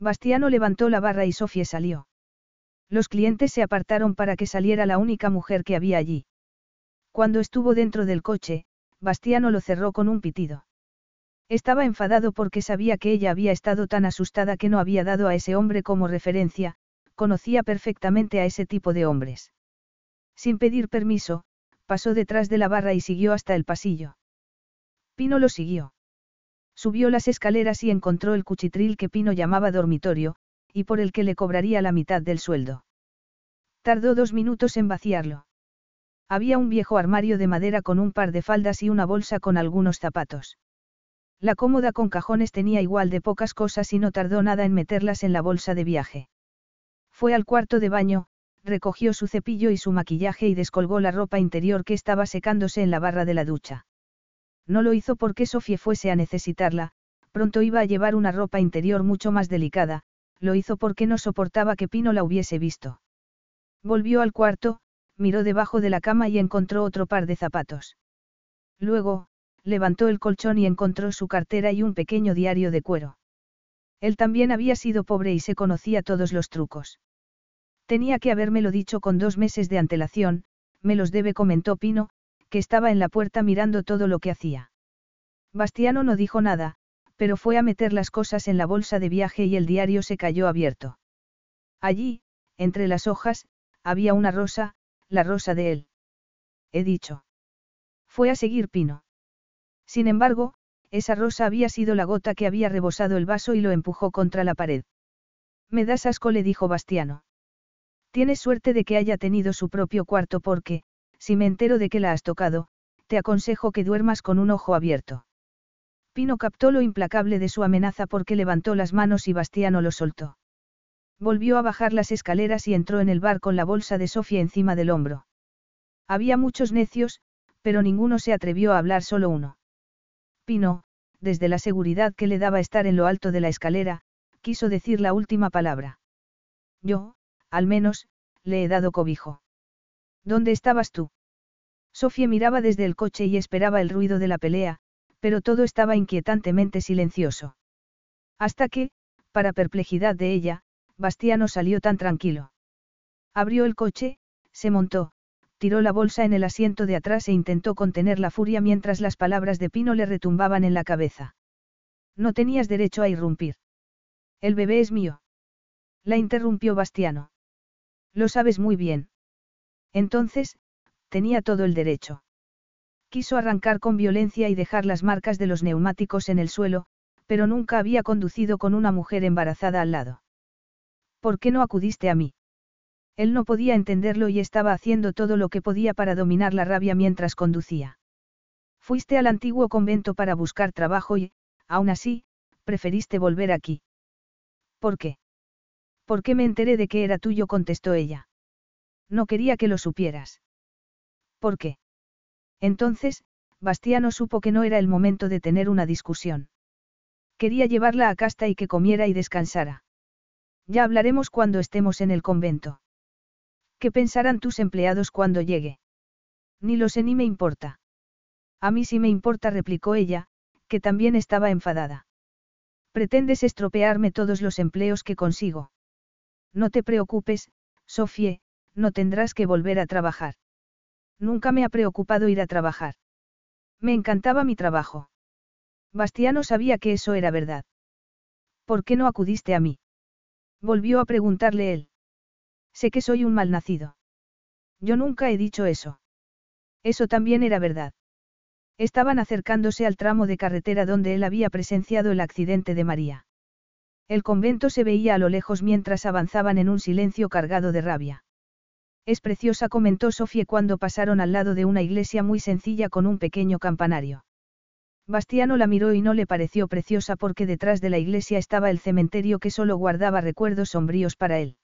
Bastiano levantó la barra y Sofía salió. Los clientes se apartaron para que saliera la única mujer que había allí. Cuando estuvo dentro del coche, Bastiano lo cerró con un pitido. Estaba enfadado porque sabía que ella había estado tan asustada que no había dado a ese hombre como referencia, conocía perfectamente a ese tipo de hombres. Sin pedir permiso, pasó detrás de la barra y siguió hasta el pasillo. Pino lo siguió. Subió las escaleras y encontró el cuchitril que Pino llamaba dormitorio, y por el que le cobraría la mitad del sueldo. Tardó dos minutos en vaciarlo. Había un viejo armario de madera con un par de faldas y una bolsa con algunos zapatos. La cómoda con cajones tenía igual de pocas cosas y no tardó nada en meterlas en la bolsa de viaje. Fue al cuarto de baño, recogió su cepillo y su maquillaje y descolgó la ropa interior que estaba secándose en la barra de la ducha. No lo hizo porque Sofía fuese a necesitarla, pronto iba a llevar una ropa interior mucho más delicada, lo hizo porque no soportaba que Pino la hubiese visto. Volvió al cuarto, miró debajo de la cama y encontró otro par de zapatos. Luego, levantó el colchón y encontró su cartera y un pequeño diario de cuero. Él también había sido pobre y se conocía todos los trucos. Tenía que habérmelo dicho con dos meses de antelación, me los debe, comentó Pino, que estaba en la puerta mirando todo lo que hacía. Bastiano no dijo nada, pero fue a meter las cosas en la bolsa de viaje y el diario se cayó abierto. Allí, entre las hojas, había una rosa, la rosa de él. He dicho. Fue a seguir Pino. Sin embargo, esa rosa había sido la gota que había rebosado el vaso y lo empujó contra la pared. Me das asco, le dijo Bastiano. Tienes suerte de que haya tenido su propio cuarto porque, si me entero de que la has tocado, te aconsejo que duermas con un ojo abierto. Pino captó lo implacable de su amenaza porque levantó las manos y Bastiano lo soltó. Volvió a bajar las escaleras y entró en el bar con la bolsa de Sofía encima del hombro. Había muchos necios, pero ninguno se atrevió a hablar solo uno. Pino, desde la seguridad que le daba estar en lo alto de la escalera, quiso decir la última palabra. Yo, al menos, le he dado cobijo. ¿Dónde estabas tú? Sofía miraba desde el coche y esperaba el ruido de la pelea, pero todo estaba inquietantemente silencioso. Hasta que, para perplejidad de ella, Bastiano salió tan tranquilo. Abrió el coche, se montó, tiró la bolsa en el asiento de atrás e intentó contener la furia mientras las palabras de Pino le retumbaban en la cabeza. No tenías derecho a irrumpir. El bebé es mío. La interrumpió Bastiano. Lo sabes muy bien. Entonces, tenía todo el derecho. Quiso arrancar con violencia y dejar las marcas de los neumáticos en el suelo, pero nunca había conducido con una mujer embarazada al lado. ¿Por qué no acudiste a mí? Él no podía entenderlo y estaba haciendo todo lo que podía para dominar la rabia mientras conducía. Fuiste al antiguo convento para buscar trabajo y, aún así, preferiste volver aquí. ¿Por qué? ¿Por qué me enteré de que era tuyo? contestó ella. No quería que lo supieras. ¿Por qué? Entonces, Bastiano supo que no era el momento de tener una discusión. Quería llevarla a casta y que comiera y descansara. Ya hablaremos cuando estemos en el convento. ¿Qué pensarán tus empleados cuando llegue? Ni lo sé ni me importa. A mí sí me importa, replicó ella, que también estaba enfadada. Pretendes estropearme todos los empleos que consigo. No te preocupes, Sofie, no tendrás que volver a trabajar. Nunca me ha preocupado ir a trabajar. Me encantaba mi trabajo. Bastiano sabía que eso era verdad. ¿Por qué no acudiste a mí? Volvió a preguntarle él. Sé que soy un malnacido. Yo nunca he dicho eso. Eso también era verdad. Estaban acercándose al tramo de carretera donde él había presenciado el accidente de María. El convento se veía a lo lejos mientras avanzaban en un silencio cargado de rabia. Es preciosa, comentó Sofía cuando pasaron al lado de una iglesia muy sencilla con un pequeño campanario. Bastiano la miró y no le pareció preciosa porque detrás de la iglesia estaba el cementerio que solo guardaba recuerdos sombríos para él.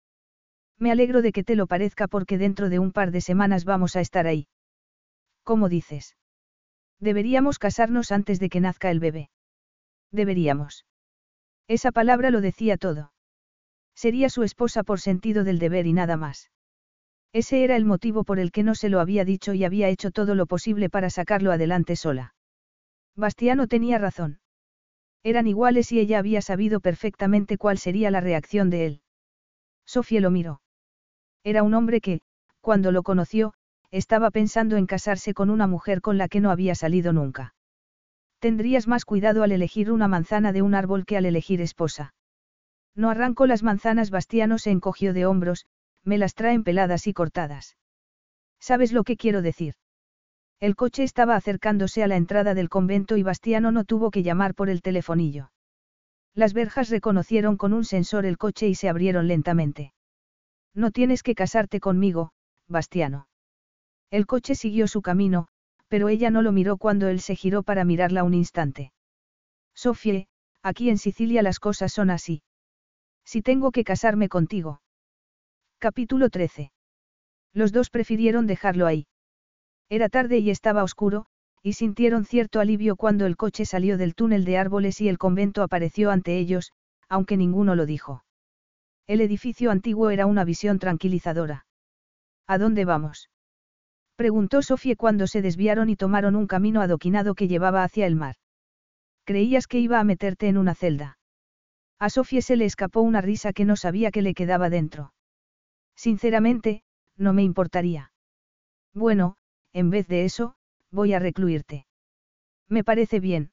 Me alegro de que te lo parezca porque dentro de un par de semanas vamos a estar ahí. ¿Cómo dices? Deberíamos casarnos antes de que nazca el bebé. Deberíamos. Esa palabra lo decía todo. Sería su esposa por sentido del deber y nada más. Ese era el motivo por el que no se lo había dicho y había hecho todo lo posible para sacarlo adelante sola. Bastiano tenía razón. Eran iguales y ella había sabido perfectamente cuál sería la reacción de él. Sofía lo miró. Era un hombre que, cuando lo conoció, estaba pensando en casarse con una mujer con la que no había salido nunca. Tendrías más cuidado al elegir una manzana de un árbol que al elegir esposa. No arranco las manzanas, Bastiano se encogió de hombros, me las traen peladas y cortadas. ¿Sabes lo que quiero decir? El coche estaba acercándose a la entrada del convento y Bastiano no tuvo que llamar por el telefonillo. Las verjas reconocieron con un sensor el coche y se abrieron lentamente. No tienes que casarte conmigo, Bastiano. El coche siguió su camino, pero ella no lo miró cuando él se giró para mirarla un instante. Sofie, aquí en Sicilia las cosas son así. Si tengo que casarme contigo. Capítulo 13. Los dos prefirieron dejarlo ahí. Era tarde y estaba oscuro, y sintieron cierto alivio cuando el coche salió del túnel de árboles y el convento apareció ante ellos, aunque ninguno lo dijo. El edificio antiguo era una visión tranquilizadora. ¿A dónde vamos? Preguntó Sofía cuando se desviaron y tomaron un camino adoquinado que llevaba hacia el mar. Creías que iba a meterte en una celda. A Sofía se le escapó una risa que no sabía que le quedaba dentro. Sinceramente, no me importaría. Bueno, en vez de eso, voy a recluirte. Me parece bien.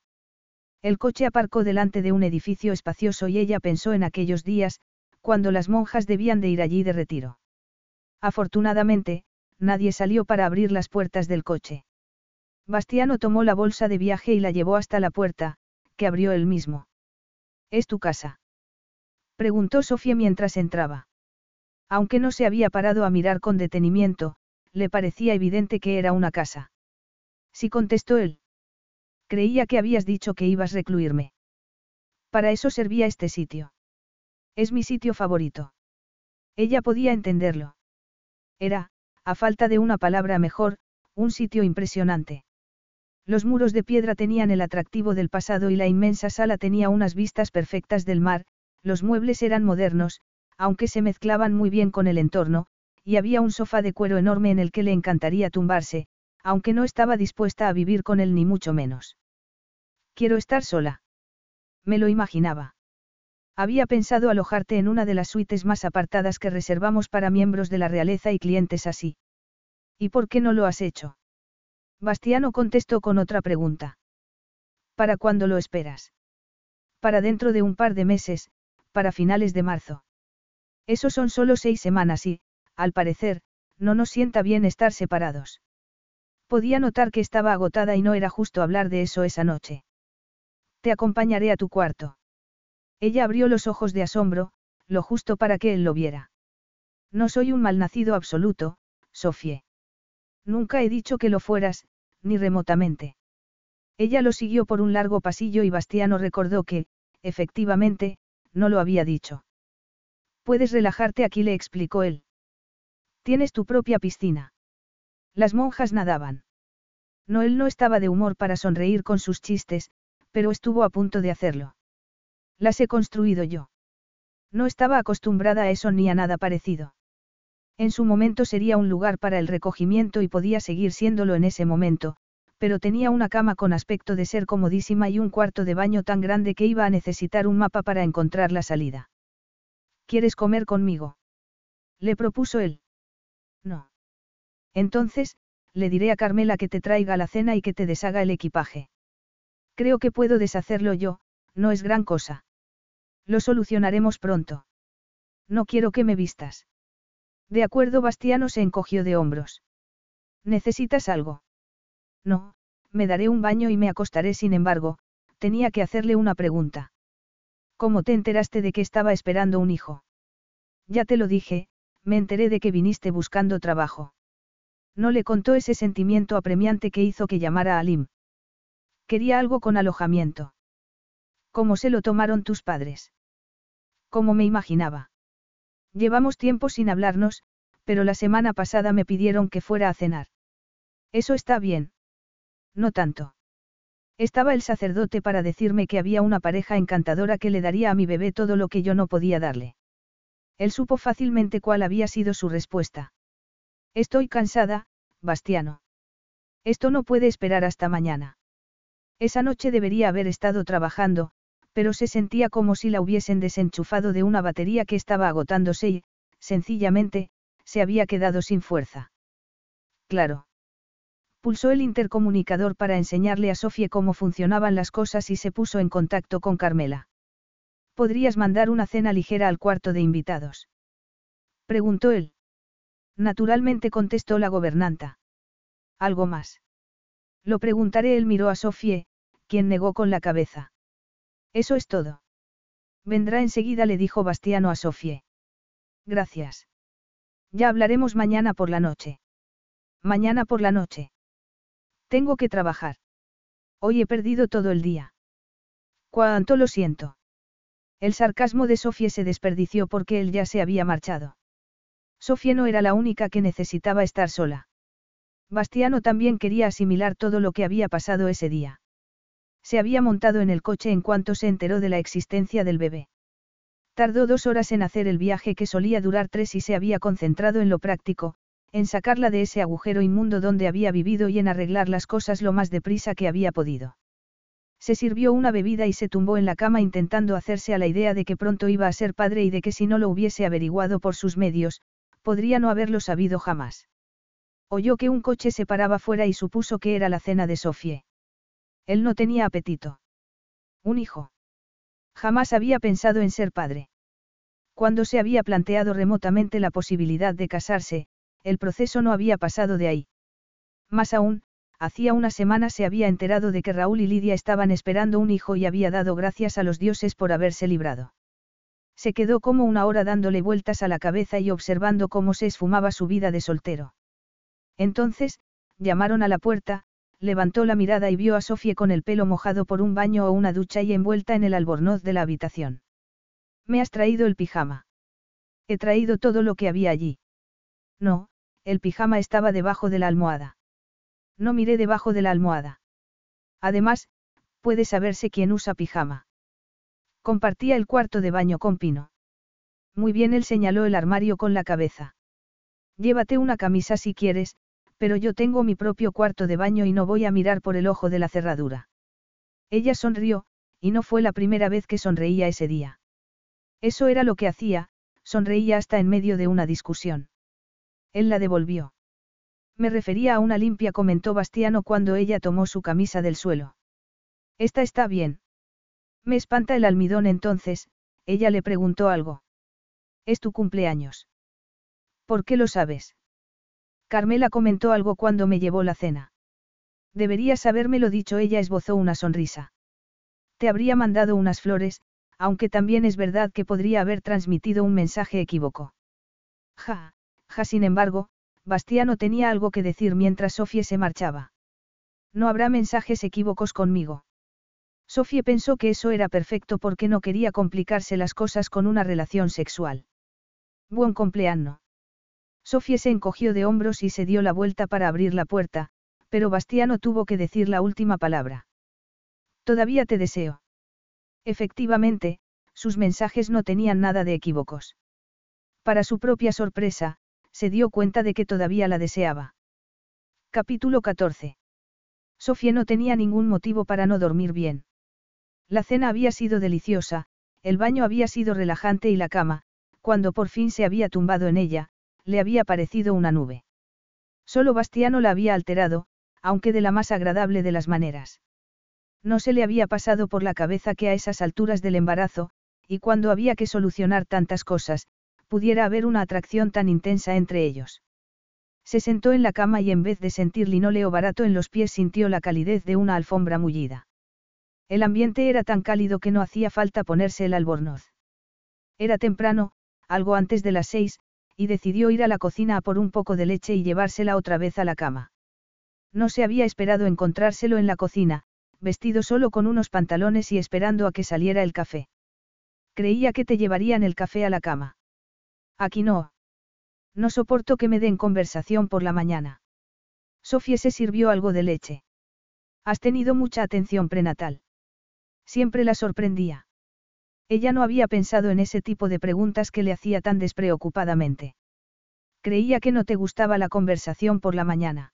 El coche aparcó delante de un edificio espacioso y ella pensó en aquellos días, cuando las monjas debían de ir allí de retiro. Afortunadamente, nadie salió para abrir las puertas del coche. Bastiano tomó la bolsa de viaje y la llevó hasta la puerta, que abrió él mismo. ¿Es tu casa? Preguntó Sofía mientras entraba. Aunque no se había parado a mirar con detenimiento, le parecía evidente que era una casa. Sí contestó él. Creía que habías dicho que ibas a recluirme. Para eso servía este sitio. Es mi sitio favorito. Ella podía entenderlo. Era, a falta de una palabra mejor, un sitio impresionante. Los muros de piedra tenían el atractivo del pasado y la inmensa sala tenía unas vistas perfectas del mar, los muebles eran modernos, aunque se mezclaban muy bien con el entorno, y había un sofá de cuero enorme en el que le encantaría tumbarse, aunque no estaba dispuesta a vivir con él ni mucho menos. Quiero estar sola. Me lo imaginaba. Había pensado alojarte en una de las suites más apartadas que reservamos para miembros de la realeza y clientes así. ¿Y por qué no lo has hecho? Bastiano contestó con otra pregunta. ¿Para cuándo lo esperas? Para dentro de un par de meses, para finales de marzo. Eso son solo seis semanas y, al parecer, no nos sienta bien estar separados. Podía notar que estaba agotada y no era justo hablar de eso esa noche. Te acompañaré a tu cuarto. Ella abrió los ojos de asombro, lo justo para que él lo viera. No soy un malnacido absoluto, Sofie. Nunca he dicho que lo fueras, ni remotamente. Ella lo siguió por un largo pasillo y Bastiano recordó que, efectivamente, no lo había dicho. Puedes relajarte aquí, le explicó él. Tienes tu propia piscina. Las monjas nadaban. Noel no estaba de humor para sonreír con sus chistes, pero estuvo a punto de hacerlo. Las he construido yo. No estaba acostumbrada a eso ni a nada parecido. En su momento sería un lugar para el recogimiento y podía seguir siéndolo en ese momento, pero tenía una cama con aspecto de ser comodísima y un cuarto de baño tan grande que iba a necesitar un mapa para encontrar la salida. ¿Quieres comer conmigo? Le propuso él. No. Entonces, le diré a Carmela que te traiga la cena y que te deshaga el equipaje. Creo que puedo deshacerlo yo, no es gran cosa. Lo solucionaremos pronto. No quiero que me vistas. De acuerdo, Bastiano se encogió de hombros. ¿Necesitas algo? No, me daré un baño y me acostaré, sin embargo, tenía que hacerle una pregunta. ¿Cómo te enteraste de que estaba esperando un hijo? Ya te lo dije, me enteré de que viniste buscando trabajo. No le contó ese sentimiento apremiante que hizo que llamara a Lim. Quería algo con alojamiento. ¿Cómo se lo tomaron tus padres? Como me imaginaba. Llevamos tiempo sin hablarnos, pero la semana pasada me pidieron que fuera a cenar. Eso está bien. No tanto. Estaba el sacerdote para decirme que había una pareja encantadora que le daría a mi bebé todo lo que yo no podía darle. Él supo fácilmente cuál había sido su respuesta. Estoy cansada, Bastiano. Esto no puede esperar hasta mañana. Esa noche debería haber estado trabajando, pero se sentía como si la hubiesen desenchufado de una batería que estaba agotándose y, sencillamente, se había quedado sin fuerza. Claro. Pulsó el intercomunicador para enseñarle a Sofía cómo funcionaban las cosas y se puso en contacto con Carmela. ¿Podrías mandar una cena ligera al cuarto de invitados? Preguntó él. Naturalmente contestó la gobernanta. ¿Algo más? Lo preguntaré, él miró a Sofía, quien negó con la cabeza. Eso es todo. Vendrá enseguida, le dijo Bastiano a Sofie. Gracias. Ya hablaremos mañana por la noche. Mañana por la noche. Tengo que trabajar. Hoy he perdido todo el día. Cuánto lo siento. El sarcasmo de Sofie se desperdició porque él ya se había marchado. Sofie no era la única que necesitaba estar sola. Bastiano también quería asimilar todo lo que había pasado ese día. Se había montado en el coche en cuanto se enteró de la existencia del bebé. Tardó dos horas en hacer el viaje que solía durar tres y se había concentrado en lo práctico, en sacarla de ese agujero inmundo donde había vivido y en arreglar las cosas lo más deprisa que había podido. Se sirvió una bebida y se tumbó en la cama intentando hacerse a la idea de que pronto iba a ser padre y de que si no lo hubiese averiguado por sus medios, podría no haberlo sabido jamás. Oyó que un coche se paraba fuera y supuso que era la cena de Sofie. Él no tenía apetito. Un hijo. Jamás había pensado en ser padre. Cuando se había planteado remotamente la posibilidad de casarse, el proceso no había pasado de ahí. Más aún, hacía una semana se había enterado de que Raúl y Lidia estaban esperando un hijo y había dado gracias a los dioses por haberse librado. Se quedó como una hora dándole vueltas a la cabeza y observando cómo se esfumaba su vida de soltero. Entonces, llamaron a la puerta, levantó la mirada y vio a Sofía con el pelo mojado por un baño o una ducha y envuelta en el albornoz de la habitación. ¿Me has traído el pijama? He traído todo lo que había allí. No, el pijama estaba debajo de la almohada. No miré debajo de la almohada. Además, puede saberse quién usa pijama. Compartía el cuarto de baño con Pino. Muy bien, él señaló el armario con la cabeza. Llévate una camisa si quieres, pero yo tengo mi propio cuarto de baño y no voy a mirar por el ojo de la cerradura. Ella sonrió, y no fue la primera vez que sonreía ese día. Eso era lo que hacía, sonreía hasta en medio de una discusión. Él la devolvió. Me refería a una limpia, comentó Bastiano cuando ella tomó su camisa del suelo. Esta está bien. Me espanta el almidón entonces, ella le preguntó algo. Es tu cumpleaños. ¿Por qué lo sabes? Carmela comentó algo cuando me llevó la cena. Deberías habérmelo dicho, ella esbozó una sonrisa. Te habría mandado unas flores, aunque también es verdad que podría haber transmitido un mensaje equívoco. Ja, sin embargo, Bastiano tenía algo que decir mientras Sofía se marchaba. No habrá mensajes equívocos conmigo. Sofía pensó que eso era perfecto porque no quería complicarse las cosas con una relación sexual. Buen cumpleaños. Sofía se encogió de hombros y se dio la vuelta para abrir la puerta, pero Bastiano tuvo que decir la última palabra. Todavía te deseo. Efectivamente, sus mensajes no tenían nada de equívocos. Para su propia sorpresa, se dio cuenta de que todavía la deseaba. Capítulo 14. Sofía no tenía ningún motivo para no dormir bien. La cena había sido deliciosa, el baño había sido relajante y la cama, cuando por fin se había tumbado en ella, le había parecido una nube. Solo Bastiano la había alterado, aunque de la más agradable de las maneras. No se le había pasado por la cabeza que a esas alturas del embarazo, y cuando había que solucionar tantas cosas, pudiera haber una atracción tan intensa entre ellos. Se sentó en la cama y en vez de sentir linóleo barato en los pies sintió la calidez de una alfombra mullida. El ambiente era tan cálido que no hacía falta ponerse el albornoz. Era temprano, algo antes de las seis, y decidió ir a la cocina a por un poco de leche y llevársela otra vez a la cama. No se había esperado encontrárselo en la cocina, vestido solo con unos pantalones y esperando a que saliera el café. Creía que te llevarían el café a la cama. Aquí no. No soporto que me den conversación por la mañana. Sofía se sirvió algo de leche. Has tenido mucha atención prenatal. Siempre la sorprendía. Ella no había pensado en ese tipo de preguntas que le hacía tan despreocupadamente. Creía que no te gustaba la conversación por la mañana.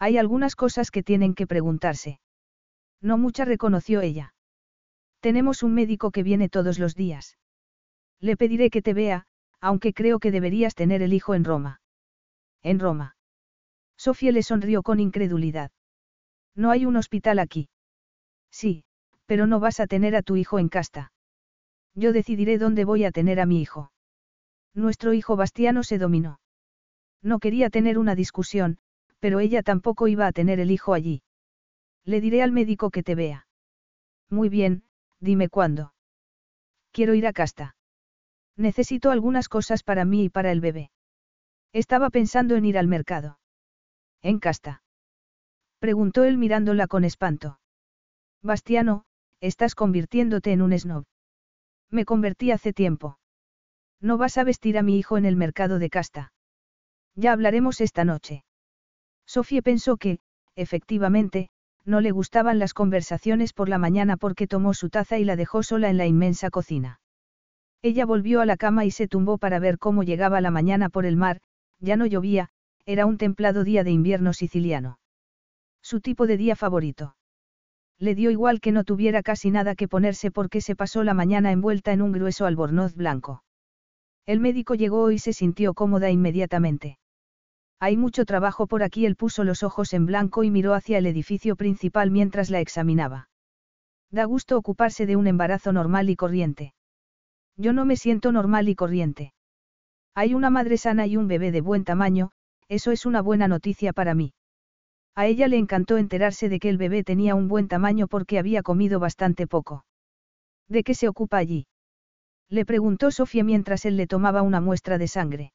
Hay algunas cosas que tienen que preguntarse. No mucha reconoció ella. Tenemos un médico que viene todos los días. Le pediré que te vea, aunque creo que deberías tener el hijo en Roma. En Roma. Sofía le sonrió con incredulidad. No hay un hospital aquí. Sí, pero no vas a tener a tu hijo en casta. Yo decidiré dónde voy a tener a mi hijo. Nuestro hijo Bastiano se dominó. No quería tener una discusión, pero ella tampoco iba a tener el hijo allí. Le diré al médico que te vea. Muy bien, dime cuándo. Quiero ir a casta. Necesito algunas cosas para mí y para el bebé. Estaba pensando en ir al mercado. ¿En casta? Preguntó él mirándola con espanto. Bastiano, estás convirtiéndote en un snob. Me convertí hace tiempo. No vas a vestir a mi hijo en el mercado de casta. Ya hablaremos esta noche. Sofía pensó que, efectivamente, no le gustaban las conversaciones por la mañana porque tomó su taza y la dejó sola en la inmensa cocina. Ella volvió a la cama y se tumbó para ver cómo llegaba la mañana por el mar, ya no llovía, era un templado día de invierno siciliano. Su tipo de día favorito. Le dio igual que no tuviera casi nada que ponerse porque se pasó la mañana envuelta en un grueso albornoz blanco. El médico llegó y se sintió cómoda inmediatamente. Hay mucho trabajo por aquí. Él puso los ojos en blanco y miró hacia el edificio principal mientras la examinaba. Da gusto ocuparse de un embarazo normal y corriente. Yo no me siento normal y corriente. Hay una madre sana y un bebé de buen tamaño, eso es una buena noticia para mí. A ella le encantó enterarse de que el bebé tenía un buen tamaño porque había comido bastante poco. ¿De qué se ocupa allí? Le preguntó Sofía mientras él le tomaba una muestra de sangre.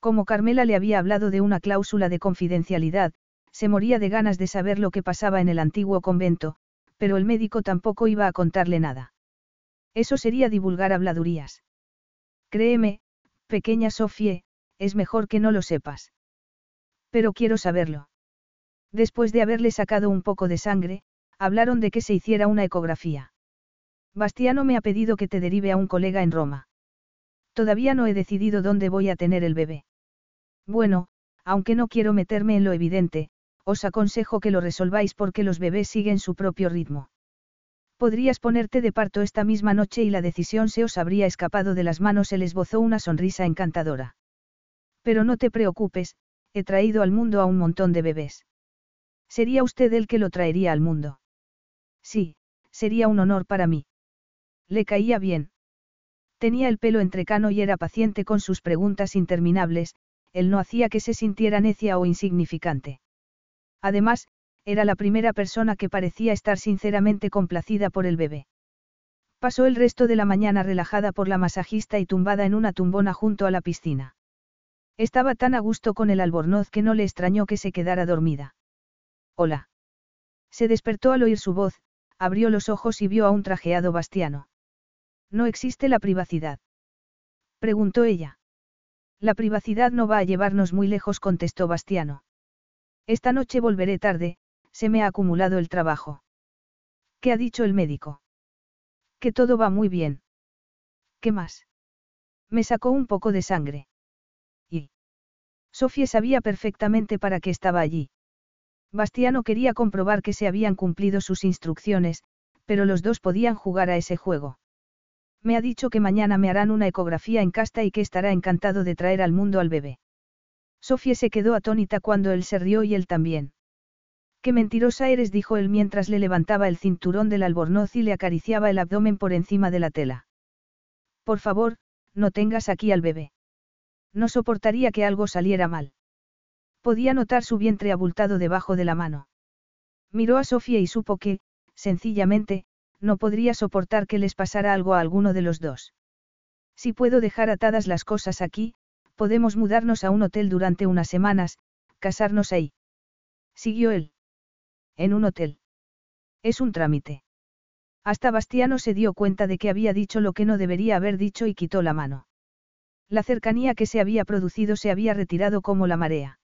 Como Carmela le había hablado de una cláusula de confidencialidad, se moría de ganas de saber lo que pasaba en el antiguo convento, pero el médico tampoco iba a contarle nada. Eso sería divulgar habladurías. Créeme, pequeña Sofie, es mejor que no lo sepas. Pero quiero saberlo. Después de haberle sacado un poco de sangre, hablaron de que se hiciera una ecografía. Bastiano me ha pedido que te derive a un colega en Roma. Todavía no he decidido dónde voy a tener el bebé. Bueno, aunque no quiero meterme en lo evidente, os aconsejo que lo resolváis porque los bebés siguen su propio ritmo. Podrías ponerte de parto esta misma noche y la decisión se os habría escapado de las manos. Él esbozó una sonrisa encantadora. Pero no te preocupes, he traído al mundo a un montón de bebés. ¿Sería usted el que lo traería al mundo? Sí, sería un honor para mí. Le caía bien. Tenía el pelo entrecano y era paciente con sus preguntas interminables, él no hacía que se sintiera necia o insignificante. Además, era la primera persona que parecía estar sinceramente complacida por el bebé. Pasó el resto de la mañana relajada por la masajista y tumbada en una tumbona junto a la piscina. Estaba tan a gusto con el albornoz que no le extrañó que se quedara dormida. Hola. Se despertó al oír su voz, abrió los ojos y vio a un trajeado Bastiano. ¿No existe la privacidad? Preguntó ella. La privacidad no va a llevarnos muy lejos, contestó Bastiano. Esta noche volveré tarde, se me ha acumulado el trabajo. ¿Qué ha dicho el médico? Que todo va muy bien. ¿Qué más? Me sacó un poco de sangre. Y. Sofía sabía perfectamente para qué estaba allí. Bastiano quería comprobar que se habían cumplido sus instrucciones, pero los dos podían jugar a ese juego. Me ha dicho que mañana me harán una ecografía en casta y que estará encantado de traer al mundo al bebé. Sofía se quedó atónita cuando él se rió y él también. Qué mentirosa eres, dijo él mientras le levantaba el cinturón del albornoz y le acariciaba el abdomen por encima de la tela. Por favor, no tengas aquí al bebé. No soportaría que algo saliera mal. Podía notar su vientre abultado debajo de la mano. Miró a Sofía y supo que, sencillamente, no podría soportar que les pasara algo a alguno de los dos. Si puedo dejar atadas las cosas aquí, podemos mudarnos a un hotel durante unas semanas, casarnos ahí. Siguió él. En un hotel. Es un trámite. Hasta Bastiano se dio cuenta de que había dicho lo que no debería haber dicho y quitó la mano. La cercanía que se había producido se había retirado como la marea.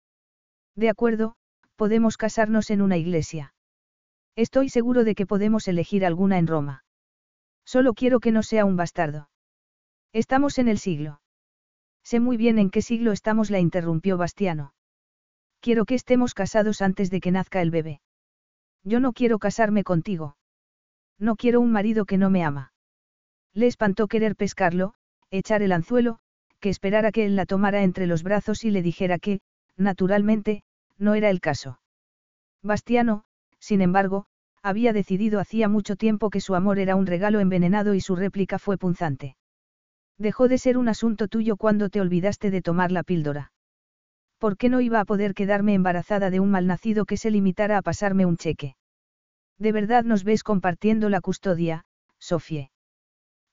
De acuerdo, podemos casarnos en una iglesia. Estoy seguro de que podemos elegir alguna en Roma. Solo quiero que no sea un bastardo. Estamos en el siglo. Sé muy bien en qué siglo estamos, la interrumpió Bastiano. Quiero que estemos casados antes de que nazca el bebé. Yo no quiero casarme contigo. No quiero un marido que no me ama. Le espantó querer pescarlo, echar el anzuelo, que esperara que él la tomara entre los brazos y le dijera que, naturalmente, no era el caso. Bastiano, sin embargo, había decidido hacía mucho tiempo que su amor era un regalo envenenado y su réplica fue punzante. Dejó de ser un asunto tuyo cuando te olvidaste de tomar la píldora. ¿Por qué no iba a poder quedarme embarazada de un malnacido que se limitara a pasarme un cheque? ¿De verdad nos ves compartiendo la custodia, Sofie?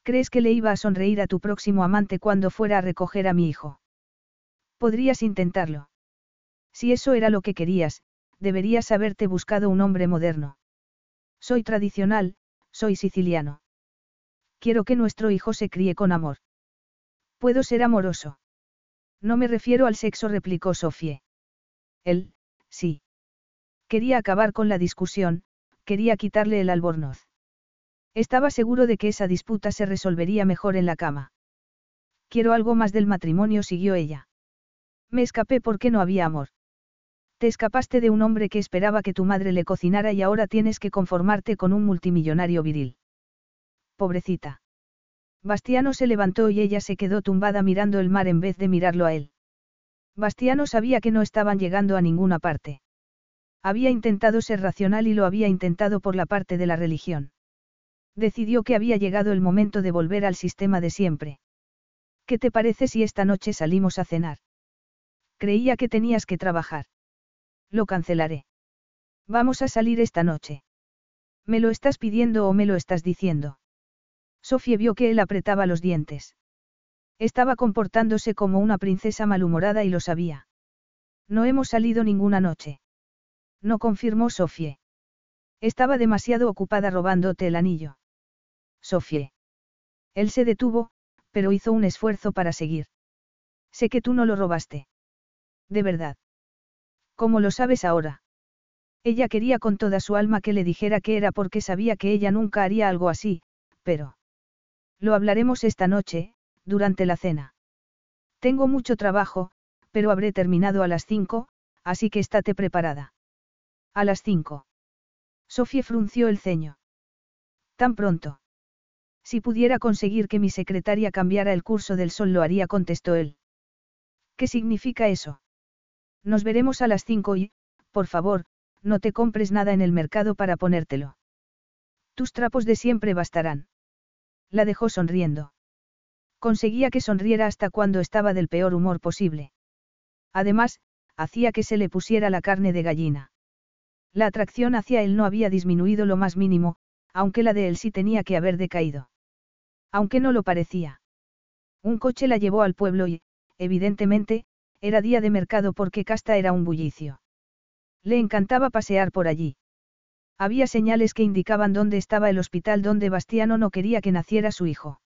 ¿Crees que le iba a sonreír a tu próximo amante cuando fuera a recoger a mi hijo? Podrías intentarlo. Si eso era lo que querías, deberías haberte buscado un hombre moderno. Soy tradicional, soy siciliano. Quiero que nuestro hijo se críe con amor. Puedo ser amoroso. No me refiero al sexo, replicó Sofie. Él, sí. Quería acabar con la discusión, quería quitarle el albornoz. Estaba seguro de que esa disputa se resolvería mejor en la cama. Quiero algo más del matrimonio, siguió ella. Me escapé porque no había amor. Te escapaste de un hombre que esperaba que tu madre le cocinara y ahora tienes que conformarte con un multimillonario viril. Pobrecita. Bastiano se levantó y ella se quedó tumbada mirando el mar en vez de mirarlo a él. Bastiano sabía que no estaban llegando a ninguna parte. Había intentado ser racional y lo había intentado por la parte de la religión. Decidió que había llegado el momento de volver al sistema de siempre. ¿Qué te parece si esta noche salimos a cenar? Creía que tenías que trabajar. Lo cancelaré. Vamos a salir esta noche. ¿Me lo estás pidiendo o me lo estás diciendo? Sofía vio que él apretaba los dientes. Estaba comportándose como una princesa malhumorada y lo sabía. No hemos salido ninguna noche. No confirmó Sofie. Estaba demasiado ocupada robándote el anillo. Sofie. Él se detuvo, pero hizo un esfuerzo para seguir. Sé que tú no lo robaste. De verdad. ¿Cómo lo sabes ahora? Ella quería con toda su alma que le dijera que era porque sabía que ella nunca haría algo así, pero... Lo hablaremos esta noche, durante la cena. Tengo mucho trabajo, pero habré terminado a las cinco, así que estate preparada. A las cinco. Sofía frunció el ceño. Tan pronto. Si pudiera conseguir que mi secretaria cambiara el curso del sol lo haría, contestó él. ¿Qué significa eso? Nos veremos a las cinco y, por favor, no te compres nada en el mercado para ponértelo. Tus trapos de siempre bastarán. La dejó sonriendo. Conseguía que sonriera hasta cuando estaba del peor humor posible. Además, hacía que se le pusiera la carne de gallina. La atracción hacia él no había disminuido lo más mínimo, aunque la de él sí tenía que haber decaído. Aunque no lo parecía. Un coche la llevó al pueblo y, evidentemente, era día de mercado porque Casta era un bullicio. Le encantaba pasear por allí. Había señales que indicaban dónde estaba el hospital donde Bastiano no quería que naciera su hijo.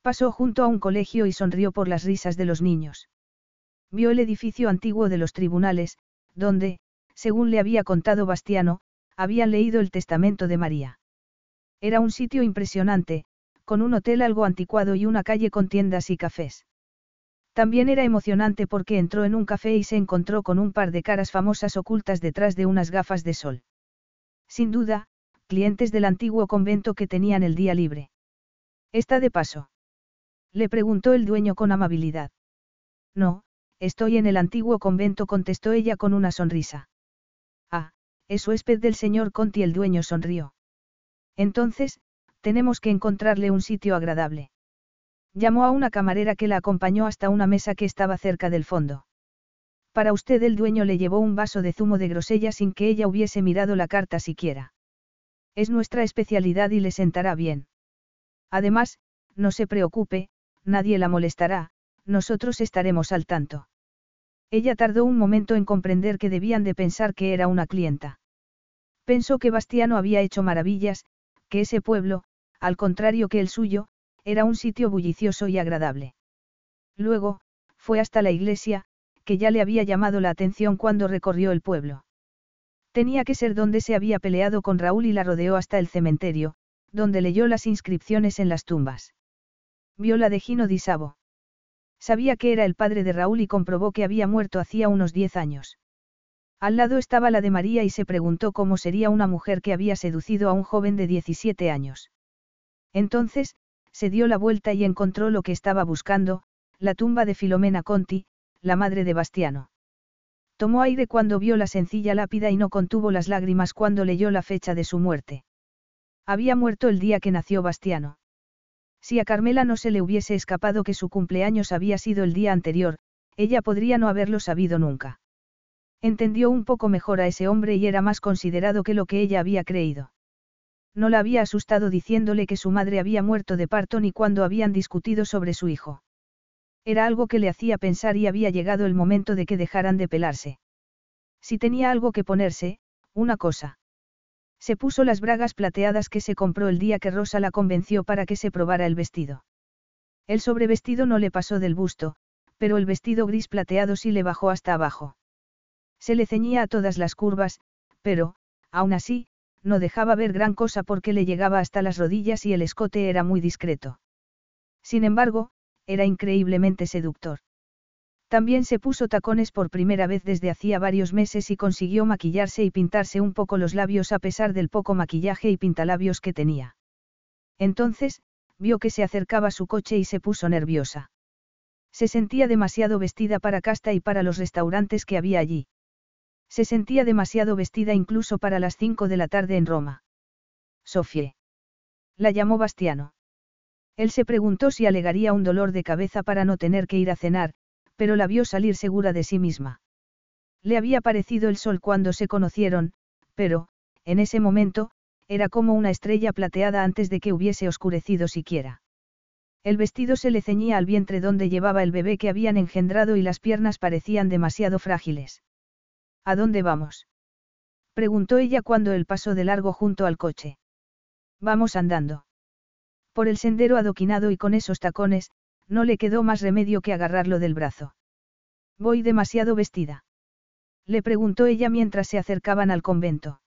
Pasó junto a un colegio y sonrió por las risas de los niños. Vio el edificio antiguo de los tribunales, donde, según le había contado Bastiano, habían leído el testamento de María. Era un sitio impresionante, con un hotel algo anticuado y una calle con tiendas y cafés. También era emocionante porque entró en un café y se encontró con un par de caras famosas ocultas detrás de unas gafas de sol. Sin duda, clientes del antiguo convento que tenían el día libre. ¿Está de paso? Le preguntó el dueño con amabilidad. No, estoy en el antiguo convento, contestó ella con una sonrisa. Ah, es huésped del señor Conti, el dueño sonrió. Entonces, tenemos que encontrarle un sitio agradable. Llamó a una camarera que la acompañó hasta una mesa que estaba cerca del fondo. Para usted el dueño le llevó un vaso de zumo de grosella sin que ella hubiese mirado la carta siquiera. Es nuestra especialidad y le sentará bien. Además, no se preocupe, nadie la molestará, nosotros estaremos al tanto. Ella tardó un momento en comprender que debían de pensar que era una clienta. Pensó que Bastiano había hecho maravillas, que ese pueblo, al contrario que el suyo, era un sitio bullicioso y agradable. Luego, fue hasta la iglesia, que ya le había llamado la atención cuando recorrió el pueblo. Tenía que ser donde se había peleado con Raúl y la rodeó hasta el cementerio, donde leyó las inscripciones en las tumbas. Vio la de Gino Di Savo. Sabía que era el padre de Raúl y comprobó que había muerto hacía unos diez años. Al lado estaba la de María y se preguntó cómo sería una mujer que había seducido a un joven de 17 años. Entonces, se dio la vuelta y encontró lo que estaba buscando, la tumba de Filomena Conti, la madre de Bastiano. Tomó aire cuando vio la sencilla lápida y no contuvo las lágrimas cuando leyó la fecha de su muerte. Había muerto el día que nació Bastiano. Si a Carmela no se le hubiese escapado que su cumpleaños había sido el día anterior, ella podría no haberlo sabido nunca. Entendió un poco mejor a ese hombre y era más considerado que lo que ella había creído. No la había asustado diciéndole que su madre había muerto de parto ni cuando habían discutido sobre su hijo. Era algo que le hacía pensar y había llegado el momento de que dejaran de pelarse. Si tenía algo que ponerse, una cosa. Se puso las bragas plateadas que se compró el día que Rosa la convenció para que se probara el vestido. El sobrevestido no le pasó del busto, pero el vestido gris plateado sí le bajó hasta abajo. Se le ceñía a todas las curvas, pero, aún así, no dejaba ver gran cosa porque le llegaba hasta las rodillas y el escote era muy discreto. Sin embargo, era increíblemente seductor. También se puso tacones por primera vez desde hacía varios meses y consiguió maquillarse y pintarse un poco los labios a pesar del poco maquillaje y pintalabios que tenía. Entonces, vio que se acercaba su coche y se puso nerviosa. Se sentía demasiado vestida para Casta y para los restaurantes que había allí. Se sentía demasiado vestida incluso para las cinco de la tarde en Roma. Sofie. La llamó Bastiano. Él se preguntó si alegaría un dolor de cabeza para no tener que ir a cenar, pero la vio salir segura de sí misma. Le había parecido el sol cuando se conocieron, pero, en ese momento, era como una estrella plateada antes de que hubiese oscurecido siquiera. El vestido se le ceñía al vientre donde llevaba el bebé que habían engendrado y las piernas parecían demasiado frágiles. ¿A dónde vamos? preguntó ella cuando él pasó de largo junto al coche. Vamos andando. Por el sendero adoquinado y con esos tacones, no le quedó más remedio que agarrarlo del brazo. Voy demasiado vestida. Le preguntó ella mientras se acercaban al convento.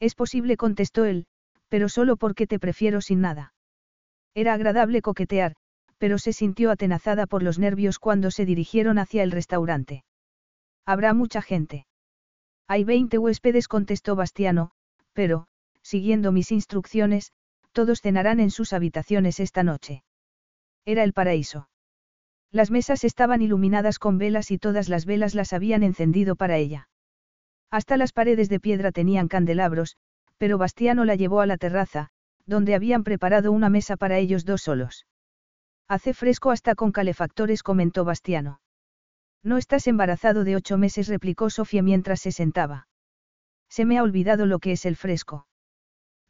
Es posible, contestó él, pero solo porque te prefiero sin nada. Era agradable coquetear, pero se sintió atenazada por los nervios cuando se dirigieron hacia el restaurante. Habrá mucha gente. Hay veinte huéspedes, contestó Bastiano, pero, siguiendo mis instrucciones, todos cenarán en sus habitaciones esta noche. Era el paraíso. Las mesas estaban iluminadas con velas y todas las velas las habían encendido para ella. Hasta las paredes de piedra tenían candelabros, pero Bastiano la llevó a la terraza, donde habían preparado una mesa para ellos dos solos. Hace fresco hasta con calefactores, comentó Bastiano. No estás embarazado de ocho meses, replicó Sofía mientras se sentaba. Se me ha olvidado lo que es el fresco.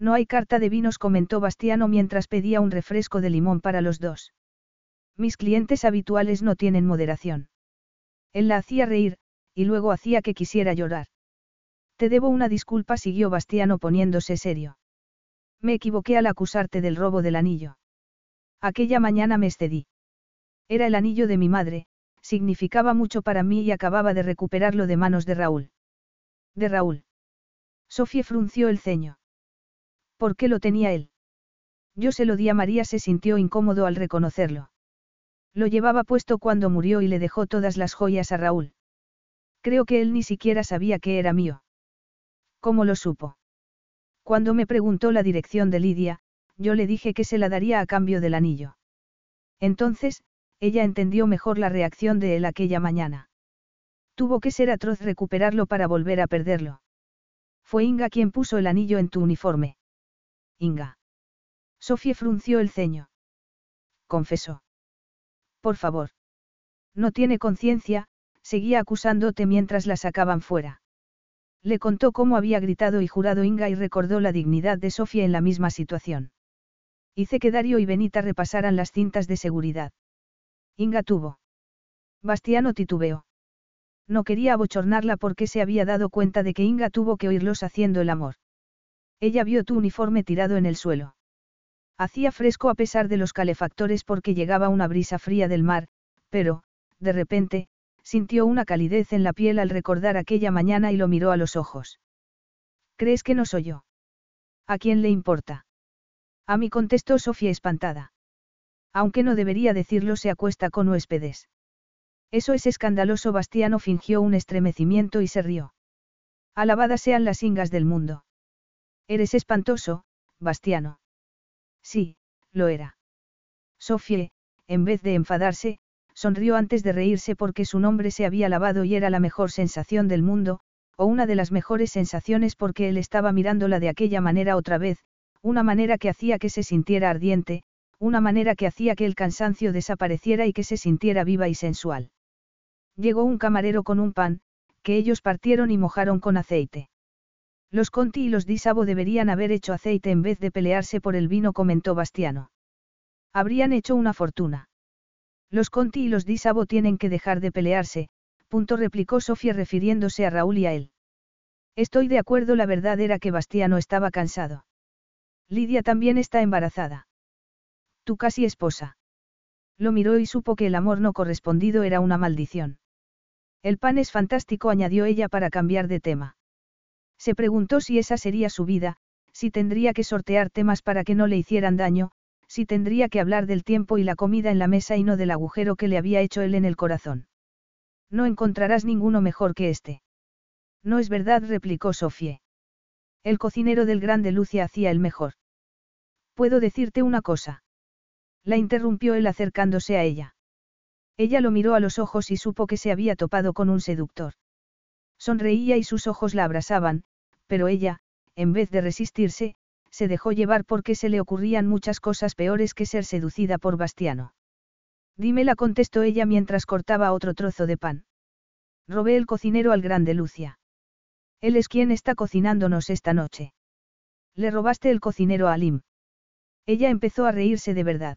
No hay carta de vinos, comentó Bastiano mientras pedía un refresco de limón para los dos. Mis clientes habituales no tienen moderación. Él la hacía reír, y luego hacía que quisiera llorar. Te debo una disculpa, siguió Bastiano poniéndose serio. Me equivoqué al acusarte del robo del anillo. Aquella mañana me excedí. Era el anillo de mi madre, significaba mucho para mí y acababa de recuperarlo de manos de Raúl. De Raúl. Sofía frunció el ceño. ¿Por qué lo tenía él? Yo se lo di a María, se sintió incómodo al reconocerlo. Lo llevaba puesto cuando murió y le dejó todas las joyas a Raúl. Creo que él ni siquiera sabía que era mío. ¿Cómo lo supo? Cuando me preguntó la dirección de Lidia, yo le dije que se la daría a cambio del anillo. Entonces, ella entendió mejor la reacción de él aquella mañana. Tuvo que ser atroz recuperarlo para volver a perderlo. Fue Inga quien puso el anillo en tu uniforme. Inga. Sofía frunció el ceño. Confesó. Por favor. No tiene conciencia, seguía acusándote mientras la sacaban fuera. Le contó cómo había gritado y jurado Inga y recordó la dignidad de Sofía en la misma situación. Hice que Dario y Benita repasaran las cintas de seguridad. Inga tuvo. Bastiano titubeó. No quería abochornarla porque se había dado cuenta de que Inga tuvo que oírlos haciendo el amor. Ella vio tu uniforme tirado en el suelo. Hacía fresco a pesar de los calefactores porque llegaba una brisa fría del mar, pero, de repente, sintió una calidez en la piel al recordar aquella mañana y lo miró a los ojos. ¿Crees que no soy yo? ¿A quién le importa? A mí contestó Sofía espantada. Aunque no debería decirlo, se acuesta con huéspedes. Eso es escandaloso. Bastiano fingió un estremecimiento y se rió. Alabadas sean las ingas del mundo. Eres espantoso, Bastiano. Sí, lo era. Sofía, en vez de enfadarse, sonrió antes de reírse porque su nombre se había lavado y era la mejor sensación del mundo, o una de las mejores sensaciones porque él estaba mirándola de aquella manera otra vez, una manera que hacía que se sintiera ardiente, una manera que hacía que el cansancio desapareciera y que se sintiera viva y sensual. Llegó un camarero con un pan, que ellos partieron y mojaron con aceite. Los Conti y los Disabo deberían haber hecho aceite en vez de pelearse por el vino, comentó Bastiano. Habrían hecho una fortuna. Los Conti y los Disabo tienen que dejar de pelearse, punto replicó Sofía refiriéndose a Raúl y a él. Estoy de acuerdo, la verdad era que Bastiano estaba cansado. Lidia también está embarazada. Tu casi esposa. Lo miró y supo que el amor no correspondido era una maldición. El pan es fantástico, añadió ella para cambiar de tema. Se preguntó si esa sería su vida, si tendría que sortear temas para que no le hicieran daño, si tendría que hablar del tiempo y la comida en la mesa y no del agujero que le había hecho él en el corazón. No encontrarás ninguno mejor que este. No es verdad, replicó Sofie. El cocinero del grande Lucia hacía el mejor. Puedo decirte una cosa. La interrumpió él acercándose a ella. Ella lo miró a los ojos y supo que se había topado con un seductor. Sonreía y sus ojos la abrasaban, pero ella, en vez de resistirse, se dejó llevar porque se le ocurrían muchas cosas peores que ser seducida por Bastiano. Dímela contestó ella mientras cortaba otro trozo de pan. Robé el cocinero al grande Lucia. Él es quien está cocinándonos esta noche. Le robaste el cocinero a Alim. Ella empezó a reírse de verdad.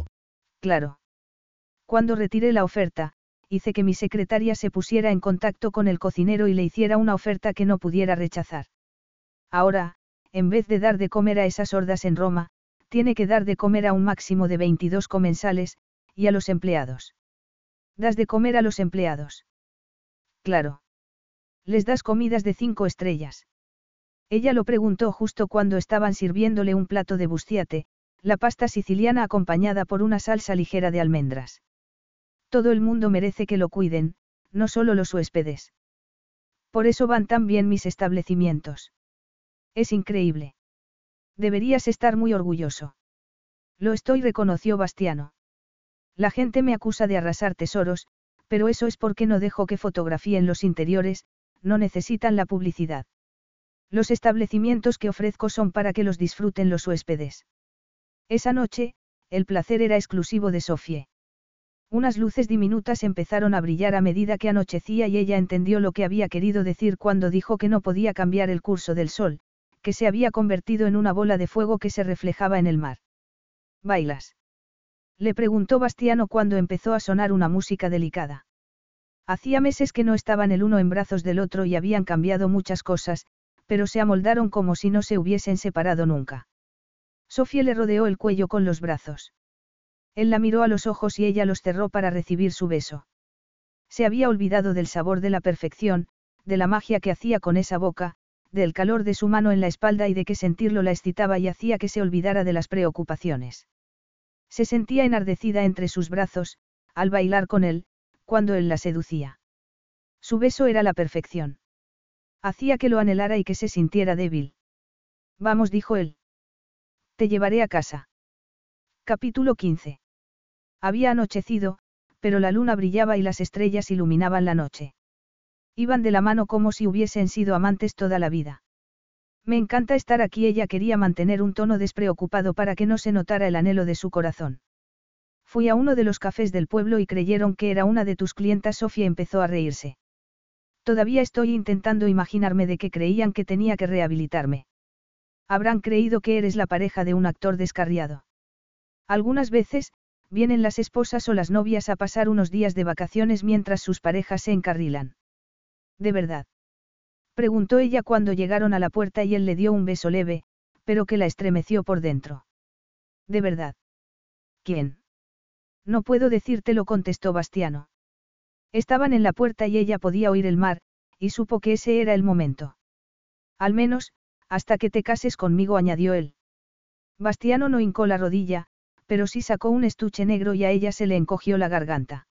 Claro. Cuando retiré la oferta, hice que mi secretaria se pusiera en contacto con el cocinero y le hiciera una oferta que no pudiera rechazar. Ahora, en vez de dar de comer a esas hordas en Roma, tiene que dar de comer a un máximo de 22 comensales, y a los empleados. Das de comer a los empleados. Claro. Les das comidas de cinco estrellas. Ella lo preguntó justo cuando estaban sirviéndole un plato de bustiate, la pasta siciliana acompañada por una salsa ligera de almendras. Todo el mundo merece que lo cuiden, no solo los huéspedes. Por eso van tan bien mis establecimientos. Es increíble. Deberías estar muy orgulloso. Lo estoy, reconoció Bastiano. La gente me acusa de arrasar tesoros, pero eso es porque no dejo que fotografíen los interiores, no necesitan la publicidad. Los establecimientos que ofrezco son para que los disfruten los huéspedes. Esa noche, el placer era exclusivo de Sofie. Unas luces diminutas empezaron a brillar a medida que anochecía y ella entendió lo que había querido decir cuando dijo que no podía cambiar el curso del sol, que se había convertido en una bola de fuego que se reflejaba en el mar. ¿Bailas? Le preguntó Bastiano cuando empezó a sonar una música delicada. Hacía meses que no estaban el uno en brazos del otro y habían cambiado muchas cosas, pero se amoldaron como si no se hubiesen separado nunca. Sofía le rodeó el cuello con los brazos. Él la miró a los ojos y ella los cerró para recibir su beso. Se había olvidado del sabor de la perfección, de la magia que hacía con esa boca, del calor de su mano en la espalda y de que sentirlo la excitaba y hacía que se olvidara de las preocupaciones. Se sentía enardecida entre sus brazos, al bailar con él, cuando él la seducía. Su beso era la perfección. Hacía que lo anhelara y que se sintiera débil. Vamos, dijo él. Te llevaré a casa. Capítulo 15. Había anochecido, pero la luna brillaba y las estrellas iluminaban la noche. Iban de la mano como si hubiesen sido amantes toda la vida. Me encanta estar aquí, ella quería mantener un tono despreocupado para que no se notara el anhelo de su corazón. Fui a uno de los cafés del pueblo y creyeron que era una de tus clientas. Sofía empezó a reírse. Todavía estoy intentando imaginarme de qué creían que tenía que rehabilitarme. Habrán creído que eres la pareja de un actor descarriado. Algunas veces, vienen las esposas o las novias a pasar unos días de vacaciones mientras sus parejas se encarrilan. ¿De verdad? Preguntó ella cuando llegaron a la puerta y él le dio un beso leve, pero que la estremeció por dentro. ¿De verdad? ¿Quién? No puedo decírtelo, contestó Bastiano. Estaban en la puerta y ella podía oír el mar, y supo que ese era el momento. Al menos, hasta que te cases conmigo, añadió él. Bastiano no hincó la rodilla, pero sí sacó un estuche negro y a ella se le encogió la garganta.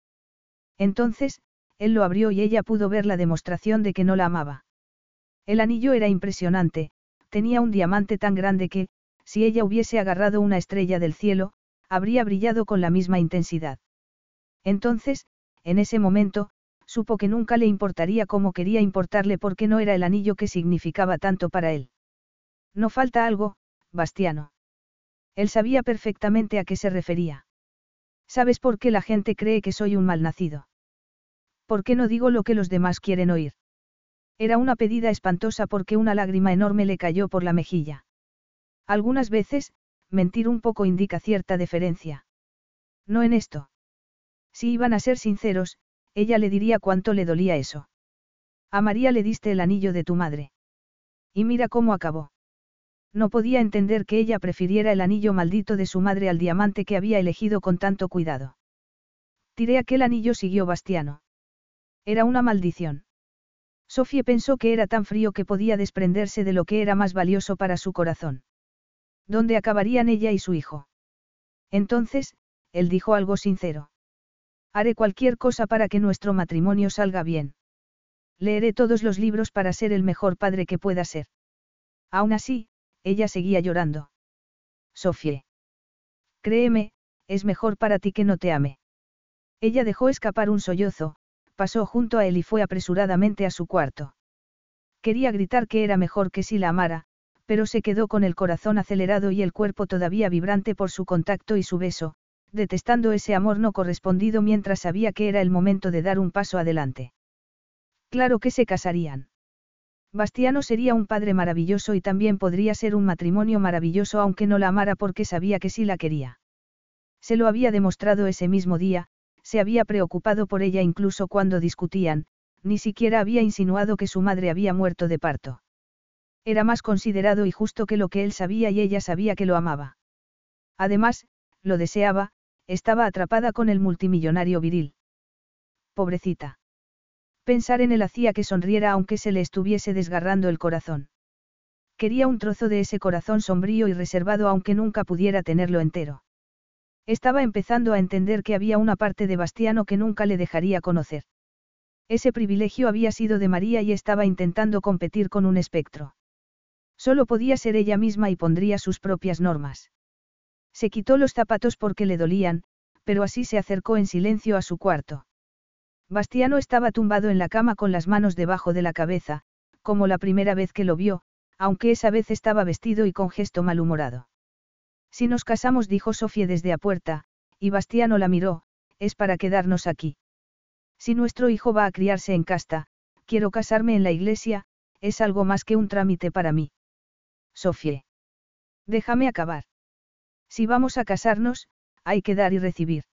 Entonces, él lo abrió y ella pudo ver la demostración de que no la amaba. El anillo era impresionante, tenía un diamante tan grande que, si ella hubiese agarrado una estrella del cielo, habría brillado con la misma intensidad. Entonces, en ese momento, supo que nunca le importaría como quería importarle porque no era el anillo que significaba tanto para él. No falta algo, Bastiano. Él sabía perfectamente a qué se refería. ¿Sabes por qué la gente cree que soy un malnacido? ¿Por qué no digo lo que los demás quieren oír? Era una pedida espantosa porque una lágrima enorme le cayó por la mejilla. Algunas veces, mentir un poco indica cierta deferencia. No en esto. Si iban a ser sinceros, ella le diría cuánto le dolía eso. A María le diste el anillo de tu madre. Y mira cómo acabó. No podía entender que ella prefiriera el anillo maldito de su madre al diamante que había elegido con tanto cuidado. Tiré aquel anillo, siguió Bastiano. Era una maldición. Sofía pensó que era tan frío que podía desprenderse de lo que era más valioso para su corazón. ¿Dónde acabarían ella y su hijo? Entonces, él dijo algo sincero. Haré cualquier cosa para que nuestro matrimonio salga bien. Leeré todos los libros para ser el mejor padre que pueda ser. Aún así, ella seguía llorando. Sofía. Créeme, es mejor para ti que no te ame. Ella dejó escapar un sollozo, pasó junto a él y fue apresuradamente a su cuarto. Quería gritar que era mejor que si la amara, pero se quedó con el corazón acelerado y el cuerpo todavía vibrante por su contacto y su beso, detestando ese amor no correspondido mientras sabía que era el momento de dar un paso adelante. Claro que se casarían. Bastiano sería un padre maravilloso y también podría ser un matrimonio maravilloso aunque no la amara porque sabía que sí la quería. Se lo había demostrado ese mismo día, se había preocupado por ella incluso cuando discutían, ni siquiera había insinuado que su madre había muerto de parto. Era más considerado y justo que lo que él sabía y ella sabía que lo amaba. Además, lo deseaba, estaba atrapada con el multimillonario viril. Pobrecita. Pensar en él hacía que sonriera aunque se le estuviese desgarrando el corazón. Quería un trozo de ese corazón sombrío y reservado aunque nunca pudiera tenerlo entero. Estaba empezando a entender que había una parte de Bastiano que nunca le dejaría conocer. Ese privilegio había sido de María y estaba intentando competir con un espectro. Solo podía ser ella misma y pondría sus propias normas. Se quitó los zapatos porque le dolían, pero así se acercó en silencio a su cuarto. Bastiano estaba tumbado en la cama con las manos debajo de la cabeza, como la primera vez que lo vio, aunque esa vez estaba vestido y con gesto malhumorado. Si nos casamos, dijo Sofía desde a puerta, y Bastiano la miró, es para quedarnos aquí. Si nuestro hijo va a criarse en casta, quiero casarme en la iglesia, es algo más que un trámite para mí. Sofía. Déjame acabar. Si vamos a casarnos, hay que dar y recibir.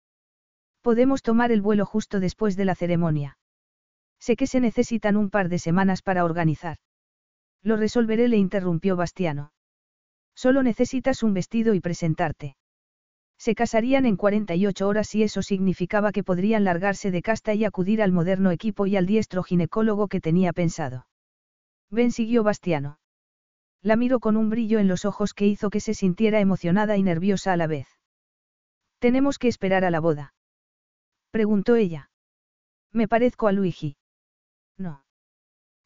Podemos tomar el vuelo justo después de la ceremonia. Sé que se necesitan un par de semanas para organizar. Lo resolveré, le interrumpió Bastiano. Solo necesitas un vestido y presentarte. Se casarían en 48 horas y eso significaba que podrían largarse de casta y acudir al moderno equipo y al diestro ginecólogo que tenía pensado. Ven, siguió Bastiano. La miró con un brillo en los ojos que hizo que se sintiera emocionada y nerviosa a la vez. Tenemos que esperar a la boda. Preguntó ella. ¿Me parezco a Luigi? No.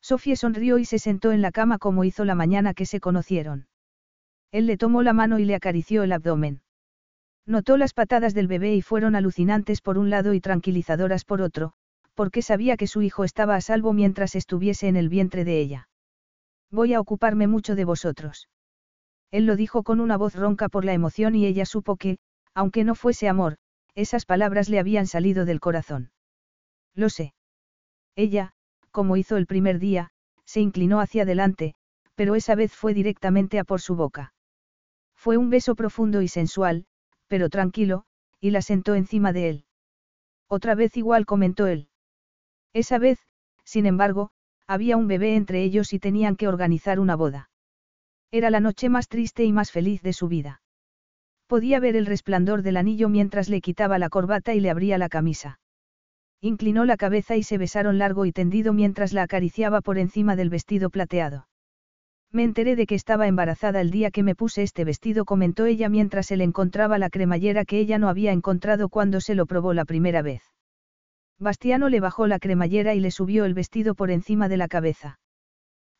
Sofía sonrió y se sentó en la cama como hizo la mañana que se conocieron. Él le tomó la mano y le acarició el abdomen. Notó las patadas del bebé y fueron alucinantes por un lado y tranquilizadoras por otro, porque sabía que su hijo estaba a salvo mientras estuviese en el vientre de ella. Voy a ocuparme mucho de vosotros. Él lo dijo con una voz ronca por la emoción y ella supo que, aunque no fuese amor, esas palabras le habían salido del corazón. Lo sé. Ella, como hizo el primer día, se inclinó hacia adelante, pero esa vez fue directamente a por su boca. Fue un beso profundo y sensual, pero tranquilo, y la sentó encima de él. Otra vez igual comentó él. Esa vez, sin embargo, había un bebé entre ellos y tenían que organizar una boda. Era la noche más triste y más feliz de su vida. Podía ver el resplandor del anillo mientras le quitaba la corbata y le abría la camisa. Inclinó la cabeza y se besaron largo y tendido mientras la acariciaba por encima del vestido plateado. Me enteré de que estaba embarazada el día que me puse este vestido, comentó ella mientras él encontraba la cremallera que ella no había encontrado cuando se lo probó la primera vez. Bastiano le bajó la cremallera y le subió el vestido por encima de la cabeza.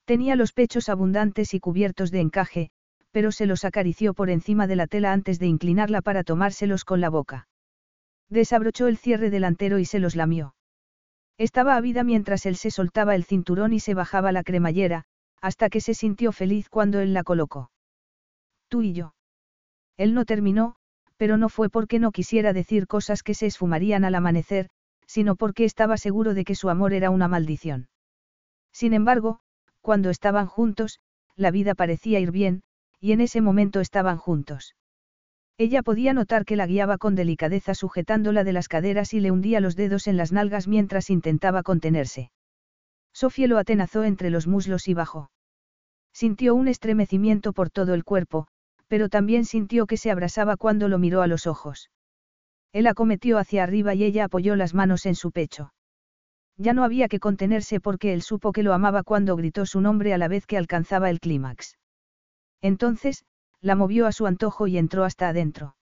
Tenía los pechos abundantes y cubiertos de encaje, pero se los acarició por encima de la tela antes de inclinarla para tomárselos con la boca. Desabrochó el cierre delantero y se los lamió. Estaba ávida mientras él se soltaba el cinturón y se bajaba la cremallera, hasta que se sintió feliz cuando él la colocó. Tú y yo. Él no terminó, pero no fue porque no quisiera decir cosas que se esfumarían al amanecer, sino porque estaba seguro de que su amor era una maldición. Sin embargo, cuando estaban juntos, la vida parecía ir bien, y en ese momento estaban juntos. Ella podía notar que la guiaba con delicadeza sujetándola de las caderas y le hundía los dedos en las nalgas mientras intentaba contenerse. Sofía lo atenazó entre los muslos y bajó. Sintió un estremecimiento por todo el cuerpo, pero también sintió que se abrasaba cuando lo miró a los ojos. Él acometió hacia arriba y ella apoyó las manos en su pecho. Ya no había que contenerse porque él supo que lo amaba cuando gritó su nombre a la vez que alcanzaba el clímax. Entonces, la movió a su antojo y entró hasta adentro.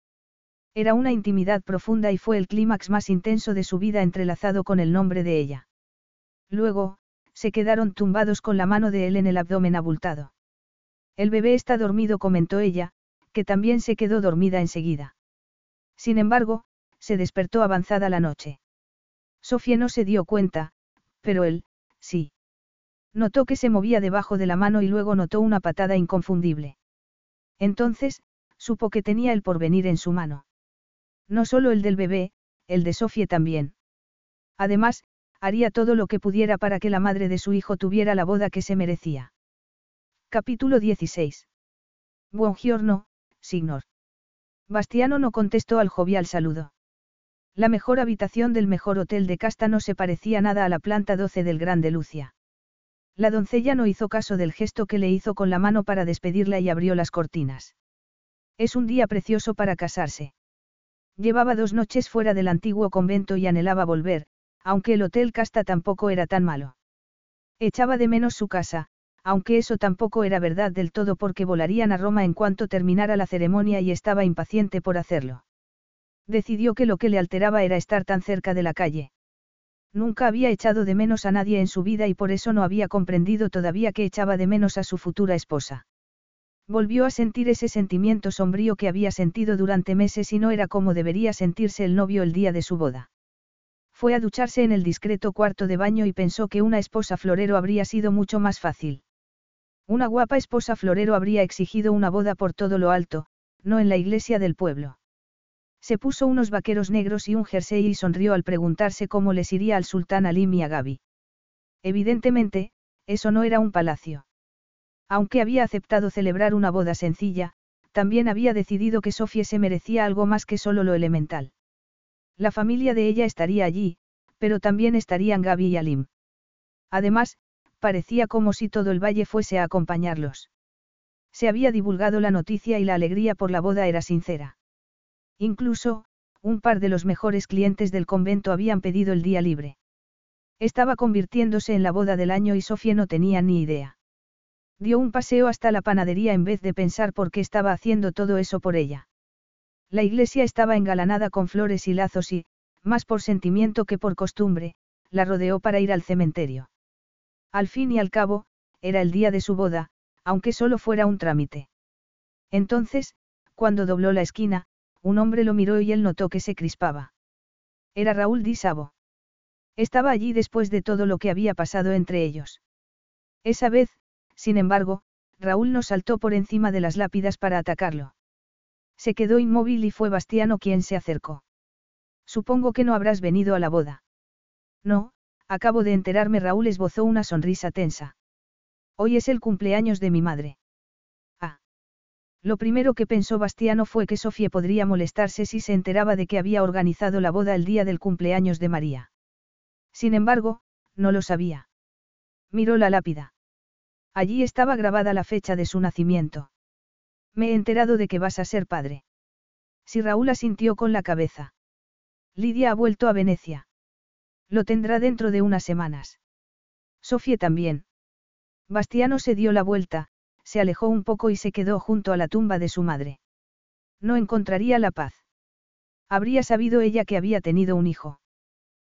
Era una intimidad profunda y fue el clímax más intenso de su vida entrelazado con el nombre de ella. Luego, se quedaron tumbados con la mano de él en el abdomen abultado. El bebé está dormido, comentó ella, que también se quedó dormida enseguida. Sin embargo, se despertó avanzada la noche. Sofía no se dio cuenta, pero él, sí. Notó que se movía debajo de la mano y luego notó una patada inconfundible. Entonces, supo que tenía el porvenir en su mano. No solo el del bebé, el de Sofía también. Además, haría todo lo que pudiera para que la madre de su hijo tuviera la boda que se merecía. Capítulo 16. Buongiorno, signor. Bastiano no contestó al jovial saludo. La mejor habitación del mejor hotel de Casta no se parecía nada a la planta 12 del Grande Lucia. La doncella no hizo caso del gesto que le hizo con la mano para despedirla y abrió las cortinas. Es un día precioso para casarse. Llevaba dos noches fuera del antiguo convento y anhelaba volver, aunque el hotel Casta tampoco era tan malo. Echaba de menos su casa, aunque eso tampoco era verdad del todo porque volarían a Roma en cuanto terminara la ceremonia y estaba impaciente por hacerlo. Decidió que lo que le alteraba era estar tan cerca de la calle. Nunca había echado de menos a nadie en su vida y por eso no había comprendido todavía que echaba de menos a su futura esposa. Volvió a sentir ese sentimiento sombrío que había sentido durante meses y no era como debería sentirse el novio el día de su boda. Fue a ducharse en el discreto cuarto de baño y pensó que una esposa florero habría sido mucho más fácil. Una guapa esposa florero habría exigido una boda por todo lo alto, no en la iglesia del pueblo. Se puso unos vaqueros negros y un jersey y sonrió al preguntarse cómo les iría al sultán Alim y a Gaby. Evidentemente, eso no era un palacio. Aunque había aceptado celebrar una boda sencilla, también había decidido que Sofía se merecía algo más que solo lo elemental. La familia de ella estaría allí, pero también estarían Gaby y Alim. Además, parecía como si todo el valle fuese a acompañarlos. Se había divulgado la noticia y la alegría por la boda era sincera. Incluso, un par de los mejores clientes del convento habían pedido el día libre. Estaba convirtiéndose en la boda del año y Sofía no tenía ni idea. Dio un paseo hasta la panadería en vez de pensar por qué estaba haciendo todo eso por ella. La iglesia estaba engalanada con flores y lazos y, más por sentimiento que por costumbre, la rodeó para ir al cementerio. Al fin y al cabo, era el día de su boda, aunque solo fuera un trámite. Entonces, cuando dobló la esquina, un hombre lo miró y él notó que se crispaba. Era Raúl Di Sabo. Estaba allí después de todo lo que había pasado entre ellos. Esa vez, sin embargo, Raúl no saltó por encima de las lápidas para atacarlo. Se quedó inmóvil y fue Bastiano quien se acercó. Supongo que no habrás venido a la boda. No, acabo de enterarme. Raúl esbozó una sonrisa tensa. Hoy es el cumpleaños de mi madre. Lo primero que pensó Bastiano fue que Sofía podría molestarse si se enteraba de que había organizado la boda el día del cumpleaños de María. Sin embargo, no lo sabía. Miró la lápida. Allí estaba grabada la fecha de su nacimiento. Me he enterado de que vas a ser padre. Si Raúl asintió con la cabeza. Lidia ha vuelto a Venecia. Lo tendrá dentro de unas semanas. Sofía también. Bastiano se dio la vuelta, se alejó un poco y se quedó junto a la tumba de su madre. No encontraría la paz. Habría sabido ella que había tenido un hijo.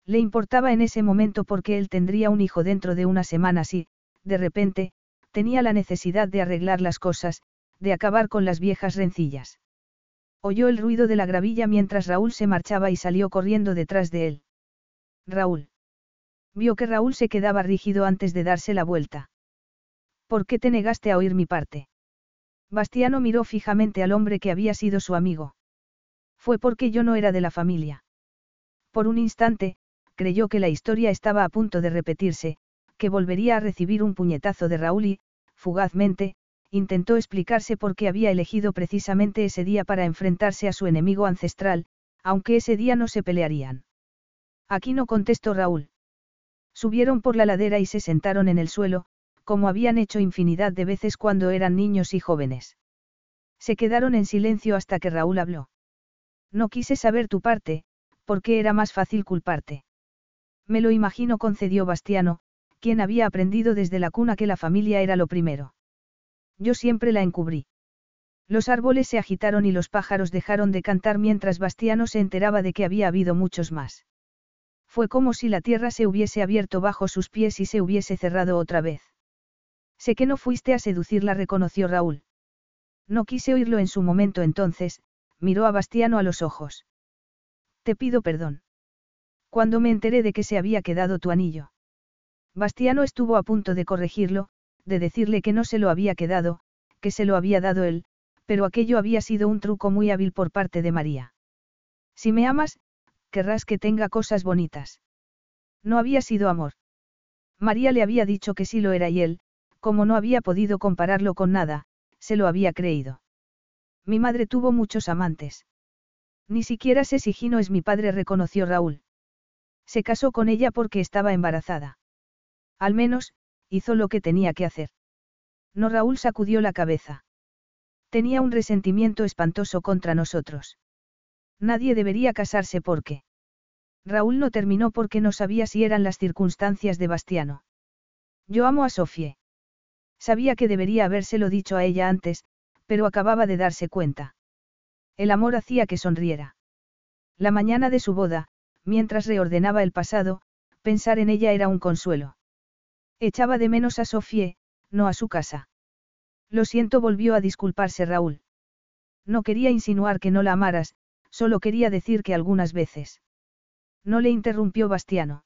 Le importaba en ese momento porque él tendría un hijo dentro de unas semanas y, de repente, tenía la necesidad de arreglar las cosas, de acabar con las viejas rencillas. Oyó el ruido de la gravilla mientras Raúl se marchaba y salió corriendo detrás de él. Raúl. Vio que Raúl se quedaba rígido antes de darse la vuelta. ¿Por qué te negaste a oír mi parte? Bastiano miró fijamente al hombre que había sido su amigo. Fue porque yo no era de la familia. Por un instante, creyó que la historia estaba a punto de repetirse, que volvería a recibir un puñetazo de Raúl y, fugazmente, intentó explicarse por qué había elegido precisamente ese día para enfrentarse a su enemigo ancestral, aunque ese día no se pelearían. Aquí no contestó Raúl. Subieron por la ladera y se sentaron en el suelo, como habían hecho infinidad de veces cuando eran niños y jóvenes. Se quedaron en silencio hasta que Raúl habló. No quise saber tu parte, porque era más fácil culparte. Me lo imagino, concedió Bastiano, quien había aprendido desde la cuna que la familia era lo primero. Yo siempre la encubrí. Los árboles se agitaron y los pájaros dejaron de cantar mientras Bastiano se enteraba de que había habido muchos más. Fue como si la tierra se hubiese abierto bajo sus pies y se hubiese cerrado otra vez. Sé que no fuiste a seducirla, reconoció Raúl. No quise oírlo en su momento entonces, miró a Bastiano a los ojos. Te pido perdón. Cuando me enteré de que se había quedado tu anillo. Bastiano estuvo a punto de corregirlo, de decirle que no se lo había quedado, que se lo había dado él, pero aquello había sido un truco muy hábil por parte de María. Si me amas, querrás que tenga cosas bonitas. No había sido amor. María le había dicho que sí lo era y él, como no había podido compararlo con nada, se lo había creído. Mi madre tuvo muchos amantes. Ni siquiera sé si Gino es mi padre, reconoció Raúl. Se casó con ella porque estaba embarazada. Al menos, hizo lo que tenía que hacer. No Raúl sacudió la cabeza. Tenía un resentimiento espantoso contra nosotros. Nadie debería casarse porque. Raúl no terminó porque no sabía si eran las circunstancias de Bastiano. Yo amo a Sofie. Sabía que debería habérselo dicho a ella antes, pero acababa de darse cuenta. El amor hacía que sonriera. La mañana de su boda, mientras reordenaba el pasado, pensar en ella era un consuelo. Echaba de menos a Sofie, no a su casa. Lo siento, volvió a disculparse Raúl. No quería insinuar que no la amaras, solo quería decir que algunas veces. No le interrumpió Bastiano.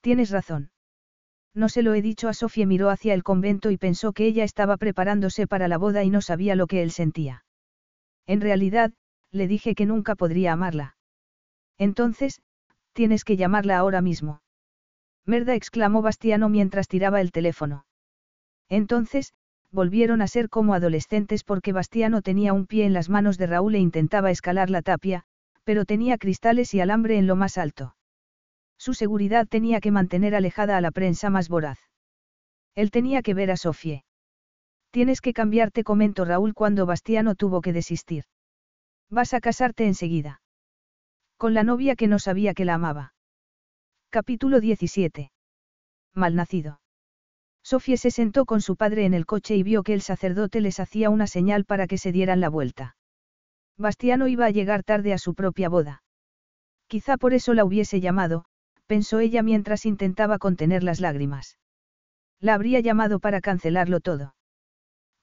Tienes razón. No se lo he dicho a Sofía, miró hacia el convento y pensó que ella estaba preparándose para la boda y no sabía lo que él sentía. En realidad, le dije que nunca podría amarla. Entonces, tienes que llamarla ahora mismo. Merda exclamó Bastiano mientras tiraba el teléfono. Entonces, volvieron a ser como adolescentes porque Bastiano tenía un pie en las manos de Raúl e intentaba escalar la tapia, pero tenía cristales y alambre en lo más alto. Su seguridad tenía que mantener alejada a la prensa más voraz. Él tenía que ver a Sofie. Tienes que cambiarte, comentó Raúl cuando Bastiano tuvo que desistir. Vas a casarte enseguida. Con la novia que no sabía que la amaba. Capítulo 17. Malnacido. Sofie se sentó con su padre en el coche y vio que el sacerdote les hacía una señal para que se dieran la vuelta. Bastiano iba a llegar tarde a su propia boda. Quizá por eso la hubiese llamado, pensó ella mientras intentaba contener las lágrimas. La habría llamado para cancelarlo todo.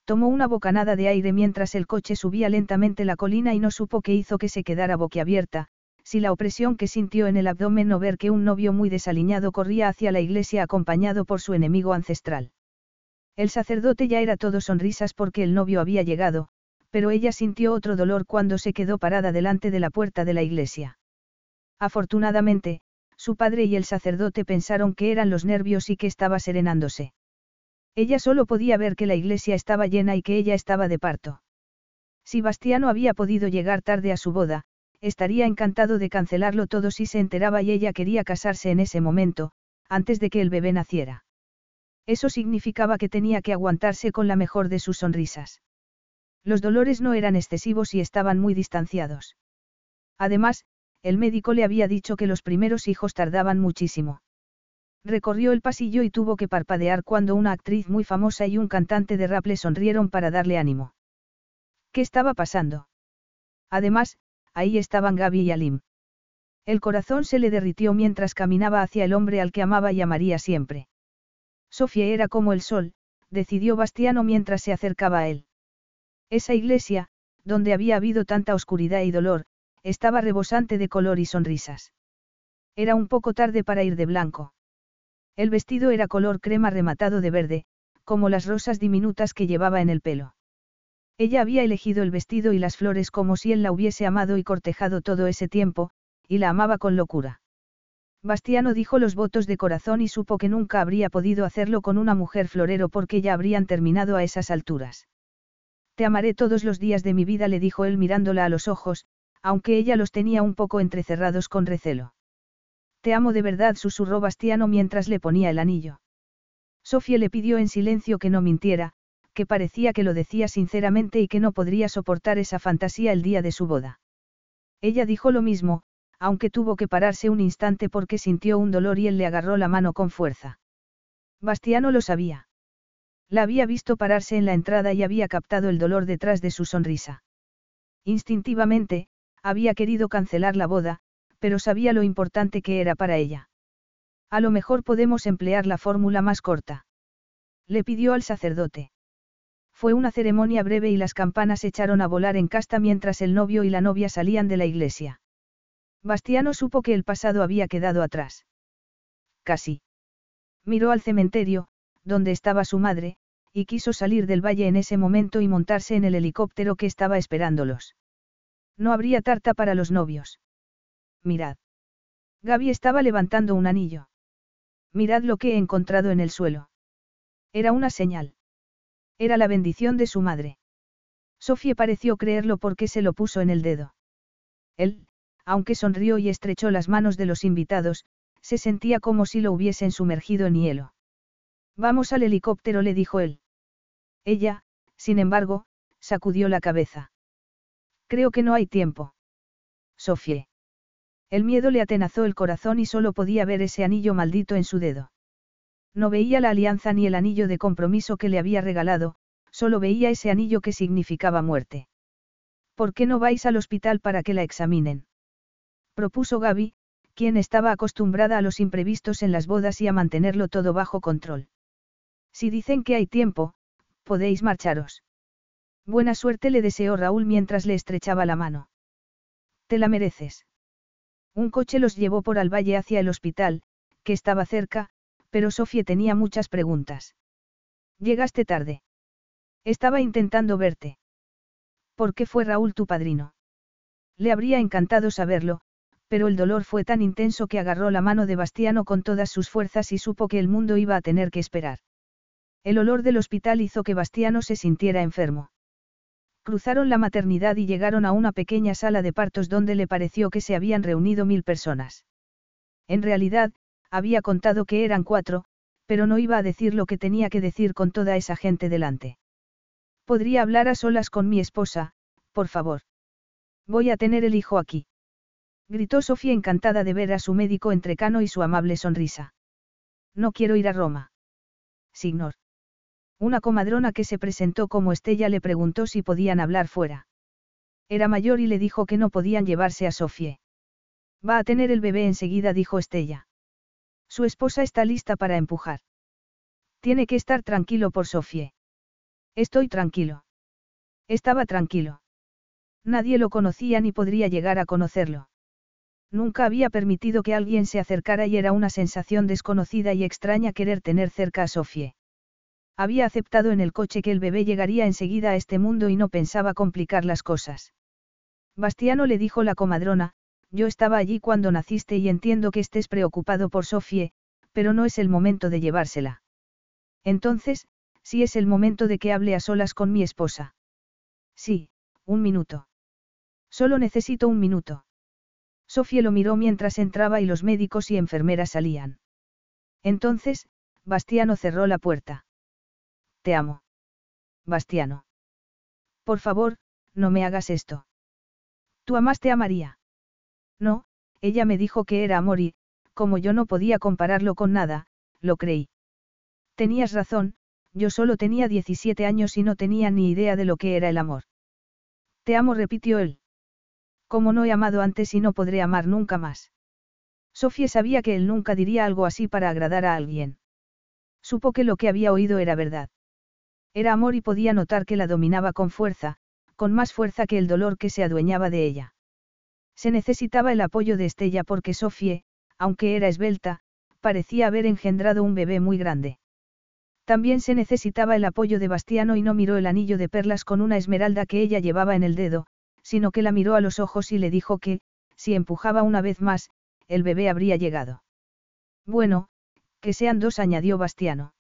Tomó una bocanada de aire mientras el coche subía lentamente la colina y no supo qué hizo que se quedara boquiabierta, si la opresión que sintió en el abdomen o ver que un novio muy desaliñado corría hacia la iglesia acompañado por su enemigo ancestral. El sacerdote ya era todo sonrisas porque el novio había llegado, pero ella sintió otro dolor cuando se quedó parada delante de la puerta de la iglesia. Afortunadamente, su padre y el sacerdote pensaron que eran los nervios y que estaba serenándose. Ella solo podía ver que la iglesia estaba llena y que ella estaba de parto. Si Bastiano había podido llegar tarde a su boda, estaría encantado de cancelarlo todo si se enteraba y ella quería casarse en ese momento, antes de que el bebé naciera. Eso significaba que tenía que aguantarse con la mejor de sus sonrisas. Los dolores no eran excesivos y estaban muy distanciados. Además, el médico le había dicho que los primeros hijos tardaban muchísimo. Recorrió el pasillo y tuvo que parpadear cuando una actriz muy famosa y un cantante de rap le sonrieron para darle ánimo. ¿Qué estaba pasando? Además, ahí estaban Gaby y Alim. El corazón se le derritió mientras caminaba hacia el hombre al que amaba y amaría siempre. Sofía era como el sol, decidió Bastiano mientras se acercaba a él. Esa iglesia, donde había habido tanta oscuridad y dolor, estaba rebosante de color y sonrisas. Era un poco tarde para ir de blanco. El vestido era color crema rematado de verde, como las rosas diminutas que llevaba en el pelo. Ella había elegido el vestido y las flores como si él la hubiese amado y cortejado todo ese tiempo, y la amaba con locura. Bastiano dijo los votos de corazón y supo que nunca habría podido hacerlo con una mujer florero porque ya habrían terminado a esas alturas. Te amaré todos los días de mi vida, le dijo él mirándola a los ojos, aunque ella los tenía un poco entrecerrados con recelo. Te amo de verdad, susurró Bastiano mientras le ponía el anillo. Sofía le pidió en silencio que no mintiera, que parecía que lo decía sinceramente y que no podría soportar esa fantasía el día de su boda. Ella dijo lo mismo, aunque tuvo que pararse un instante porque sintió un dolor y él le agarró la mano con fuerza. Bastiano lo sabía. La había visto pararse en la entrada y había captado el dolor detrás de su sonrisa. Instintivamente, había querido cancelar la boda, pero sabía lo importante que era para ella. A lo mejor podemos emplear la fórmula más corta. Le pidió al sacerdote. Fue una ceremonia breve y las campanas echaron a volar en casta mientras el novio y la novia salían de la iglesia. Bastiano supo que el pasado había quedado atrás. Casi. Miró al cementerio, donde estaba su madre, y quiso salir del valle en ese momento y montarse en el helicóptero que estaba esperándolos. No habría tarta para los novios. Mirad. Gaby estaba levantando un anillo. Mirad lo que he encontrado en el suelo. Era una señal. Era la bendición de su madre. Sofía pareció creerlo porque se lo puso en el dedo. Él, aunque sonrió y estrechó las manos de los invitados, se sentía como si lo hubiesen sumergido en hielo. Vamos al helicóptero, le dijo él. Ella, sin embargo, sacudió la cabeza. Creo que no hay tiempo. Sofía. El miedo le atenazó el corazón y solo podía ver ese anillo maldito en su dedo. No veía la alianza ni el anillo de compromiso que le había regalado, solo veía ese anillo que significaba muerte. ¿Por qué no vais al hospital para que la examinen? propuso Gaby, quien estaba acostumbrada a los imprevistos en las bodas y a mantenerlo todo bajo control. Si dicen que hay tiempo, podéis marcharos. Buena suerte le deseó Raúl mientras le estrechaba la mano. Te la mereces. Un coche los llevó por al valle hacia el hospital, que estaba cerca, pero Sofía tenía muchas preguntas. Llegaste tarde. Estaba intentando verte. ¿Por qué fue Raúl tu padrino? Le habría encantado saberlo, pero el dolor fue tan intenso que agarró la mano de Bastiano con todas sus fuerzas y supo que el mundo iba a tener que esperar. El olor del hospital hizo que Bastiano se sintiera enfermo. Cruzaron la maternidad y llegaron a una pequeña sala de partos donde le pareció que se habían reunido mil personas. En realidad, había contado que eran cuatro, pero no iba a decir lo que tenía que decir con toda esa gente delante. Podría hablar a solas con mi esposa, por favor. Voy a tener el hijo aquí gritó Sofía encantada de ver a su médico entrecano y su amable sonrisa. No quiero ir a Roma. Signor. Una comadrona que se presentó como Estella le preguntó si podían hablar fuera. Era mayor y le dijo que no podían llevarse a Sofía. Va a tener el bebé enseguida, dijo Estella. Su esposa está lista para empujar. Tiene que estar tranquilo por Sofía. Estoy tranquilo. Estaba tranquilo. Nadie lo conocía ni podría llegar a conocerlo. Nunca había permitido que alguien se acercara y era una sensación desconocida y extraña querer tener cerca a Sofie. Había aceptado en el coche que el bebé llegaría enseguida a este mundo y no pensaba complicar las cosas. Bastiano le dijo la comadrona, yo estaba allí cuando naciste y entiendo que estés preocupado por Sofie, pero no es el momento de llevársela. Entonces, sí es el momento de que hable a solas con mi esposa. Sí, un minuto. Solo necesito un minuto. Sofía lo miró mientras entraba y los médicos y enfermeras salían. Entonces, Bastiano cerró la puerta. Te amo. Bastiano. Por favor, no me hagas esto. ¿Tú amaste a María? No, ella me dijo que era amor y, como yo no podía compararlo con nada, lo creí. Tenías razón, yo solo tenía 17 años y no tenía ni idea de lo que era el amor. Te amo, repitió él. Como no he amado antes y no podré amar nunca más. Sofía sabía que él nunca diría algo así para agradar a alguien. Supo que lo que había oído era verdad. Era amor y podía notar que la dominaba con fuerza, con más fuerza que el dolor que se adueñaba de ella. Se necesitaba el apoyo de Estella porque Sofía, aunque era esbelta, parecía haber engendrado un bebé muy grande. También se necesitaba el apoyo de Bastiano y no miró el anillo de perlas con una esmeralda que ella llevaba en el dedo, sino que la miró a los ojos y le dijo que, si empujaba una vez más, el bebé habría llegado. Bueno, que sean dos, añadió Bastiano.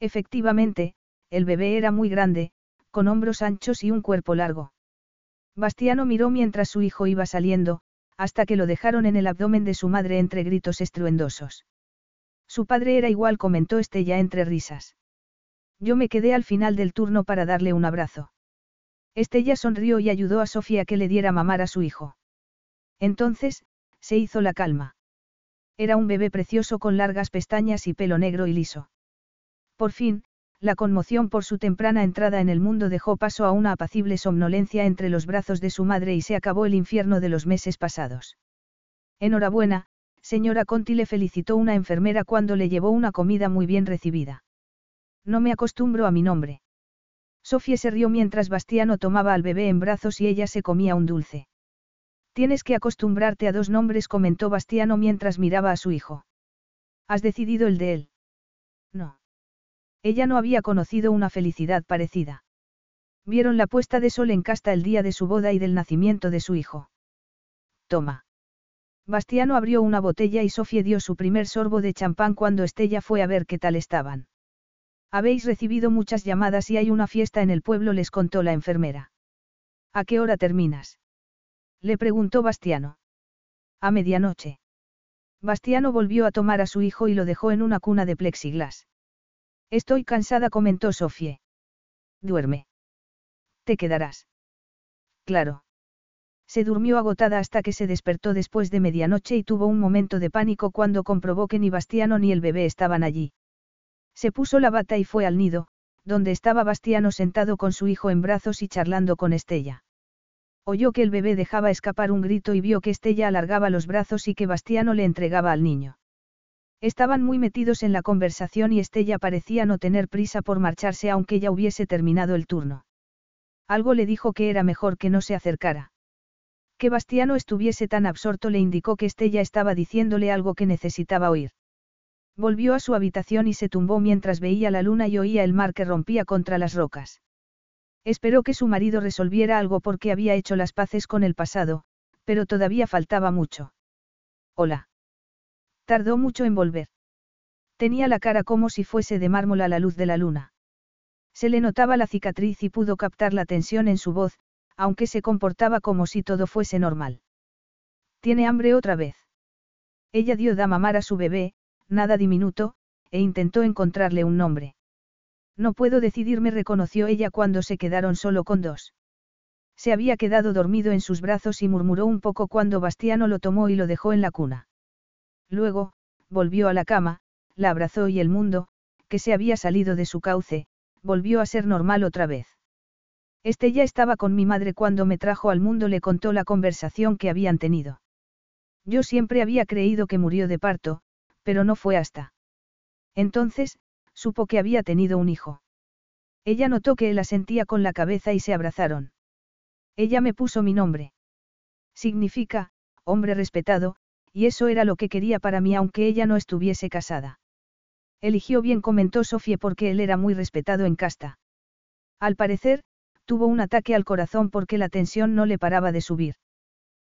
Efectivamente, el bebé era muy grande, con hombros anchos y un cuerpo largo. Bastiano miró mientras su hijo iba saliendo, hasta que lo dejaron en el abdomen de su madre entre gritos estruendosos. Su padre era igual, comentó Estella entre risas. Yo me quedé al final del turno para darle un abrazo. Estella sonrió y ayudó a Sofía que le diera mamar a su hijo. Entonces, se hizo la calma. Era un bebé precioso con largas pestañas y pelo negro y liso. Por fin, la conmoción por su temprana entrada en el mundo dejó paso a una apacible somnolencia entre los brazos de su madre y se acabó el infierno de los meses pasados. Enhorabuena, señora Conti le felicitó una enfermera cuando le llevó una comida muy bien recibida. No me acostumbro a mi nombre. Sofía se rió mientras Bastiano tomaba al bebé en brazos y ella se comía un dulce. Tienes que acostumbrarte a dos nombres, comentó Bastiano mientras miraba a su hijo. ¿Has decidido el de él? No. Ella no había conocido una felicidad parecida. Vieron la puesta de sol en casta el día de su boda y del nacimiento de su hijo. Toma. Bastiano abrió una botella y Sofía dio su primer sorbo de champán cuando Estella fue a ver qué tal estaban. Habéis recibido muchas llamadas y hay una fiesta en el pueblo, les contó la enfermera. ¿A qué hora terminas? Le preguntó Bastiano. A medianoche. Bastiano volvió a tomar a su hijo y lo dejó en una cuna de plexiglas. Estoy cansada, comentó Sofie. Duerme. ¿Te quedarás? Claro. Se durmió agotada hasta que se despertó después de medianoche y tuvo un momento de pánico cuando comprobó que ni Bastiano ni el bebé estaban allí. Se puso la bata y fue al nido, donde estaba Bastiano sentado con su hijo en brazos y charlando con Estella. Oyó que el bebé dejaba escapar un grito y vio que Estella alargaba los brazos y que Bastiano le entregaba al niño. Estaban muy metidos en la conversación y Estella parecía no tener prisa por marcharse aunque ya hubiese terminado el turno. Algo le dijo que era mejor que no se acercara. Que Bastiano estuviese tan absorto le indicó que Estella estaba diciéndole algo que necesitaba oír. Volvió a su habitación y se tumbó mientras veía la luna y oía el mar que rompía contra las rocas. Esperó que su marido resolviera algo porque había hecho las paces con el pasado, pero todavía faltaba mucho. Hola. Tardó mucho en volver. Tenía la cara como si fuese de mármol a la luz de la luna. Se le notaba la cicatriz y pudo captar la tensión en su voz, aunque se comportaba como si todo fuese normal. ¿Tiene hambre otra vez? Ella dio da mamar a su bebé, nada diminuto, e intentó encontrarle un nombre. No puedo decidirme, reconoció ella cuando se quedaron solo con dos. Se había quedado dormido en sus brazos y murmuró un poco cuando Bastiano lo tomó y lo dejó en la cuna. Luego, volvió a la cama, la abrazó y el mundo, que se había salido de su cauce, volvió a ser normal otra vez. Este ya estaba con mi madre cuando me trajo al mundo, le contó la conversación que habían tenido. Yo siempre había creído que murió de parto, pero no fue hasta. Entonces, supo que había tenido un hijo. Ella notó que él asentía con la cabeza y se abrazaron. Ella me puso mi nombre. Significa, hombre respetado, y eso era lo que quería para mí aunque ella no estuviese casada. Eligió bien, comentó Sofía porque él era muy respetado en casta. Al parecer, tuvo un ataque al corazón porque la tensión no le paraba de subir.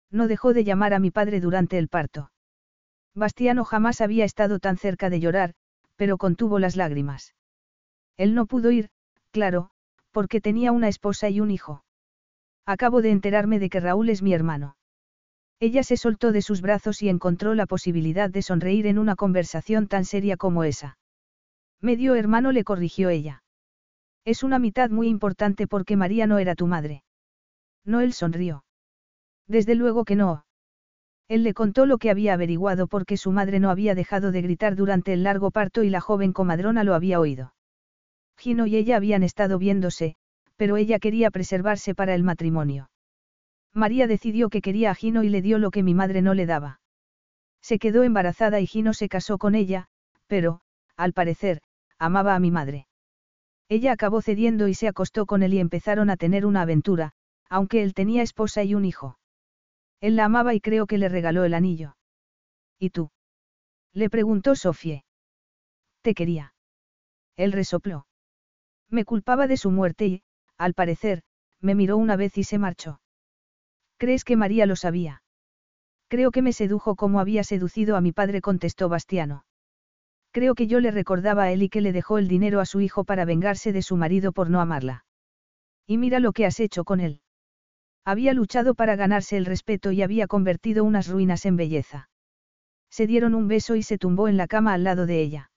No dejó de llamar a mi padre durante el parto. Bastiano jamás había estado tan cerca de llorar, pero contuvo las lágrimas. Él no pudo ir, claro, porque tenía una esposa y un hijo. Acabo de enterarme de que Raúl es mi hermano. Ella se soltó de sus brazos y encontró la posibilidad de sonreír en una conversación tan seria como esa. Medio hermano le corrigió ella. Es una mitad muy importante porque María no era tu madre. No él sonrió. Desde luego que no. Él le contó lo que había averiguado porque su madre no había dejado de gritar durante el largo parto y la joven comadrona lo había oído. Gino y ella habían estado viéndose, pero ella quería preservarse para el matrimonio. María decidió que quería a Gino y le dio lo que mi madre no le daba. Se quedó embarazada y Gino se casó con ella, pero, al parecer, amaba a mi madre. Ella acabó cediendo y se acostó con él y empezaron a tener una aventura, aunque él tenía esposa y un hijo. Él la amaba y creo que le regaló el anillo. ¿Y tú? Le preguntó Sofie. Te quería. Él resopló. Me culpaba de su muerte y, al parecer, me miró una vez y se marchó. ¿Crees que María lo sabía? Creo que me sedujo como había seducido a mi padre, contestó Bastiano. Creo que yo le recordaba a él y que le dejó el dinero a su hijo para vengarse de su marido por no amarla. Y mira lo que has hecho con él. Había luchado para ganarse el respeto y había convertido unas ruinas en belleza. Se dieron un beso y se tumbó en la cama al lado de ella.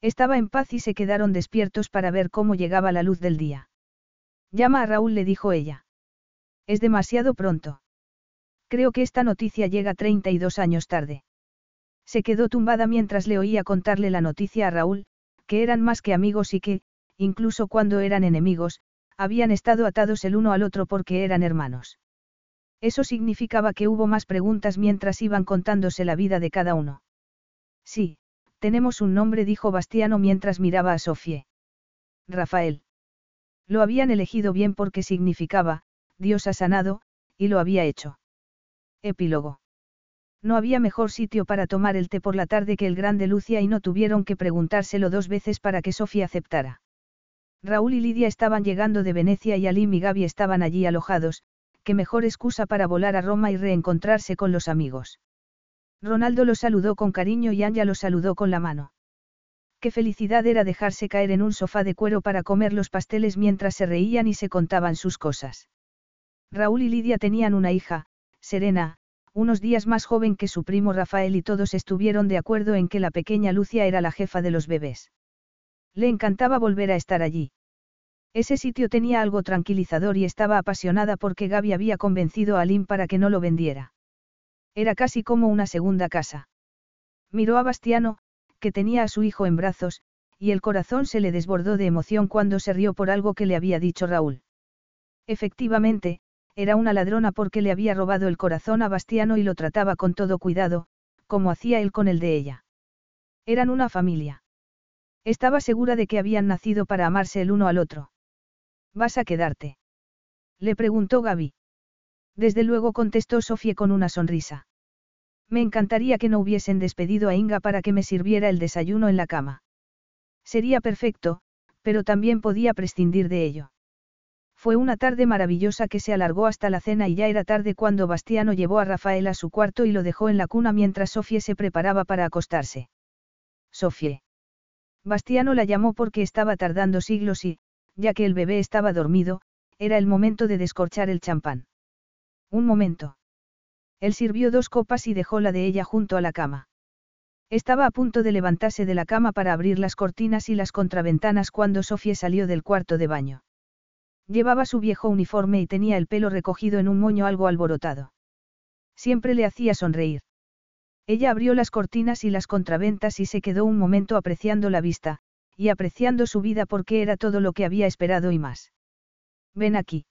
Estaba en paz y se quedaron despiertos para ver cómo llegaba la luz del día. Llama a Raúl, le dijo ella. Es demasiado pronto. Creo que esta noticia llega 32 años tarde. Se quedó tumbada mientras le oía contarle la noticia a Raúl, que eran más que amigos y que, incluso cuando eran enemigos, habían estado atados el uno al otro porque eran hermanos. Eso significaba que hubo más preguntas mientras iban contándose la vida de cada uno. Sí, tenemos un nombre, dijo Bastiano mientras miraba a Sofie. Rafael. Lo habían elegido bien porque significaba, Dios ha sanado, y lo había hecho. Epílogo. No había mejor sitio para tomar el té por la tarde que el grande Lucia y no tuvieron que preguntárselo dos veces para que Sofía aceptara. Raúl y Lidia estaban llegando de Venecia y Alim y Gaby estaban allí alojados, qué mejor excusa para volar a Roma y reencontrarse con los amigos. Ronaldo los saludó con cariño y Anja los saludó con la mano. Qué felicidad era dejarse caer en un sofá de cuero para comer los pasteles mientras se reían y se contaban sus cosas. Raúl y Lidia tenían una hija, Serena, unos días más joven que su primo Rafael y todos estuvieron de acuerdo en que la pequeña Lucia era la jefa de los bebés. Le encantaba volver a estar allí. Ese sitio tenía algo tranquilizador y estaba apasionada porque Gaby había convencido a Alim para que no lo vendiera. Era casi como una segunda casa. Miró a Bastiano, que tenía a su hijo en brazos, y el corazón se le desbordó de emoción cuando se rió por algo que le había dicho Raúl. Efectivamente, era una ladrona porque le había robado el corazón a Bastiano y lo trataba con todo cuidado, como hacía él con el de ella. Eran una familia. Estaba segura de que habían nacido para amarse el uno al otro. ¿Vas a quedarte? Le preguntó Gaby. Desde luego contestó Sofía con una sonrisa. Me encantaría que no hubiesen despedido a Inga para que me sirviera el desayuno en la cama. Sería perfecto, pero también podía prescindir de ello. Fue una tarde maravillosa que se alargó hasta la cena y ya era tarde cuando Bastiano llevó a Rafael a su cuarto y lo dejó en la cuna mientras Sofía se preparaba para acostarse. Sofía. Bastiano la llamó porque estaba tardando siglos y, ya que el bebé estaba dormido, era el momento de descorchar el champán. Un momento. Él sirvió dos copas y dejó la de ella junto a la cama. Estaba a punto de levantarse de la cama para abrir las cortinas y las contraventanas cuando Sofía salió del cuarto de baño. Llevaba su viejo uniforme y tenía el pelo recogido en un moño algo alborotado. Siempre le hacía sonreír. Ella abrió las cortinas y las contraventas y se quedó un momento apreciando la vista, y apreciando su vida porque era todo lo que había esperado y más. Ven aquí.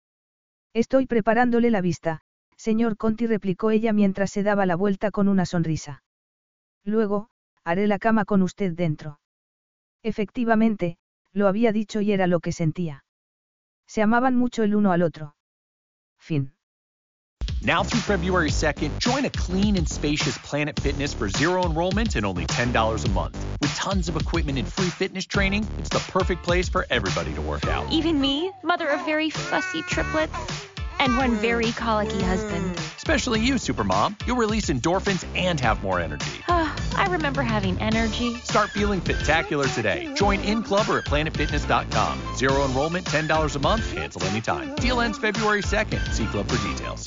Estoy preparándole la vista, señor Conti replicó ella mientras se daba la vuelta con una sonrisa. Luego, haré la cama con usted dentro. Efectivamente, lo había dicho y era lo que sentía. Se amaban mucho el uno al otro. Fin. Now through February 2nd, join a clean and spacious Planet Fitness for zero enrollment and only $10 a month. With tons of equipment and free fitness training, it's the perfect place for everybody to work out. Even me, mother of very fussy triplets and one very colicky husband. Especially you, Supermom. You'll release endorphins and have more energy. Ah, I remember having energy. Start feeling spectacular today. Join in club or at planetfitness.com. Zero enrollment, $10 a month, cancel anytime. Deal ends February 2nd. See club for details.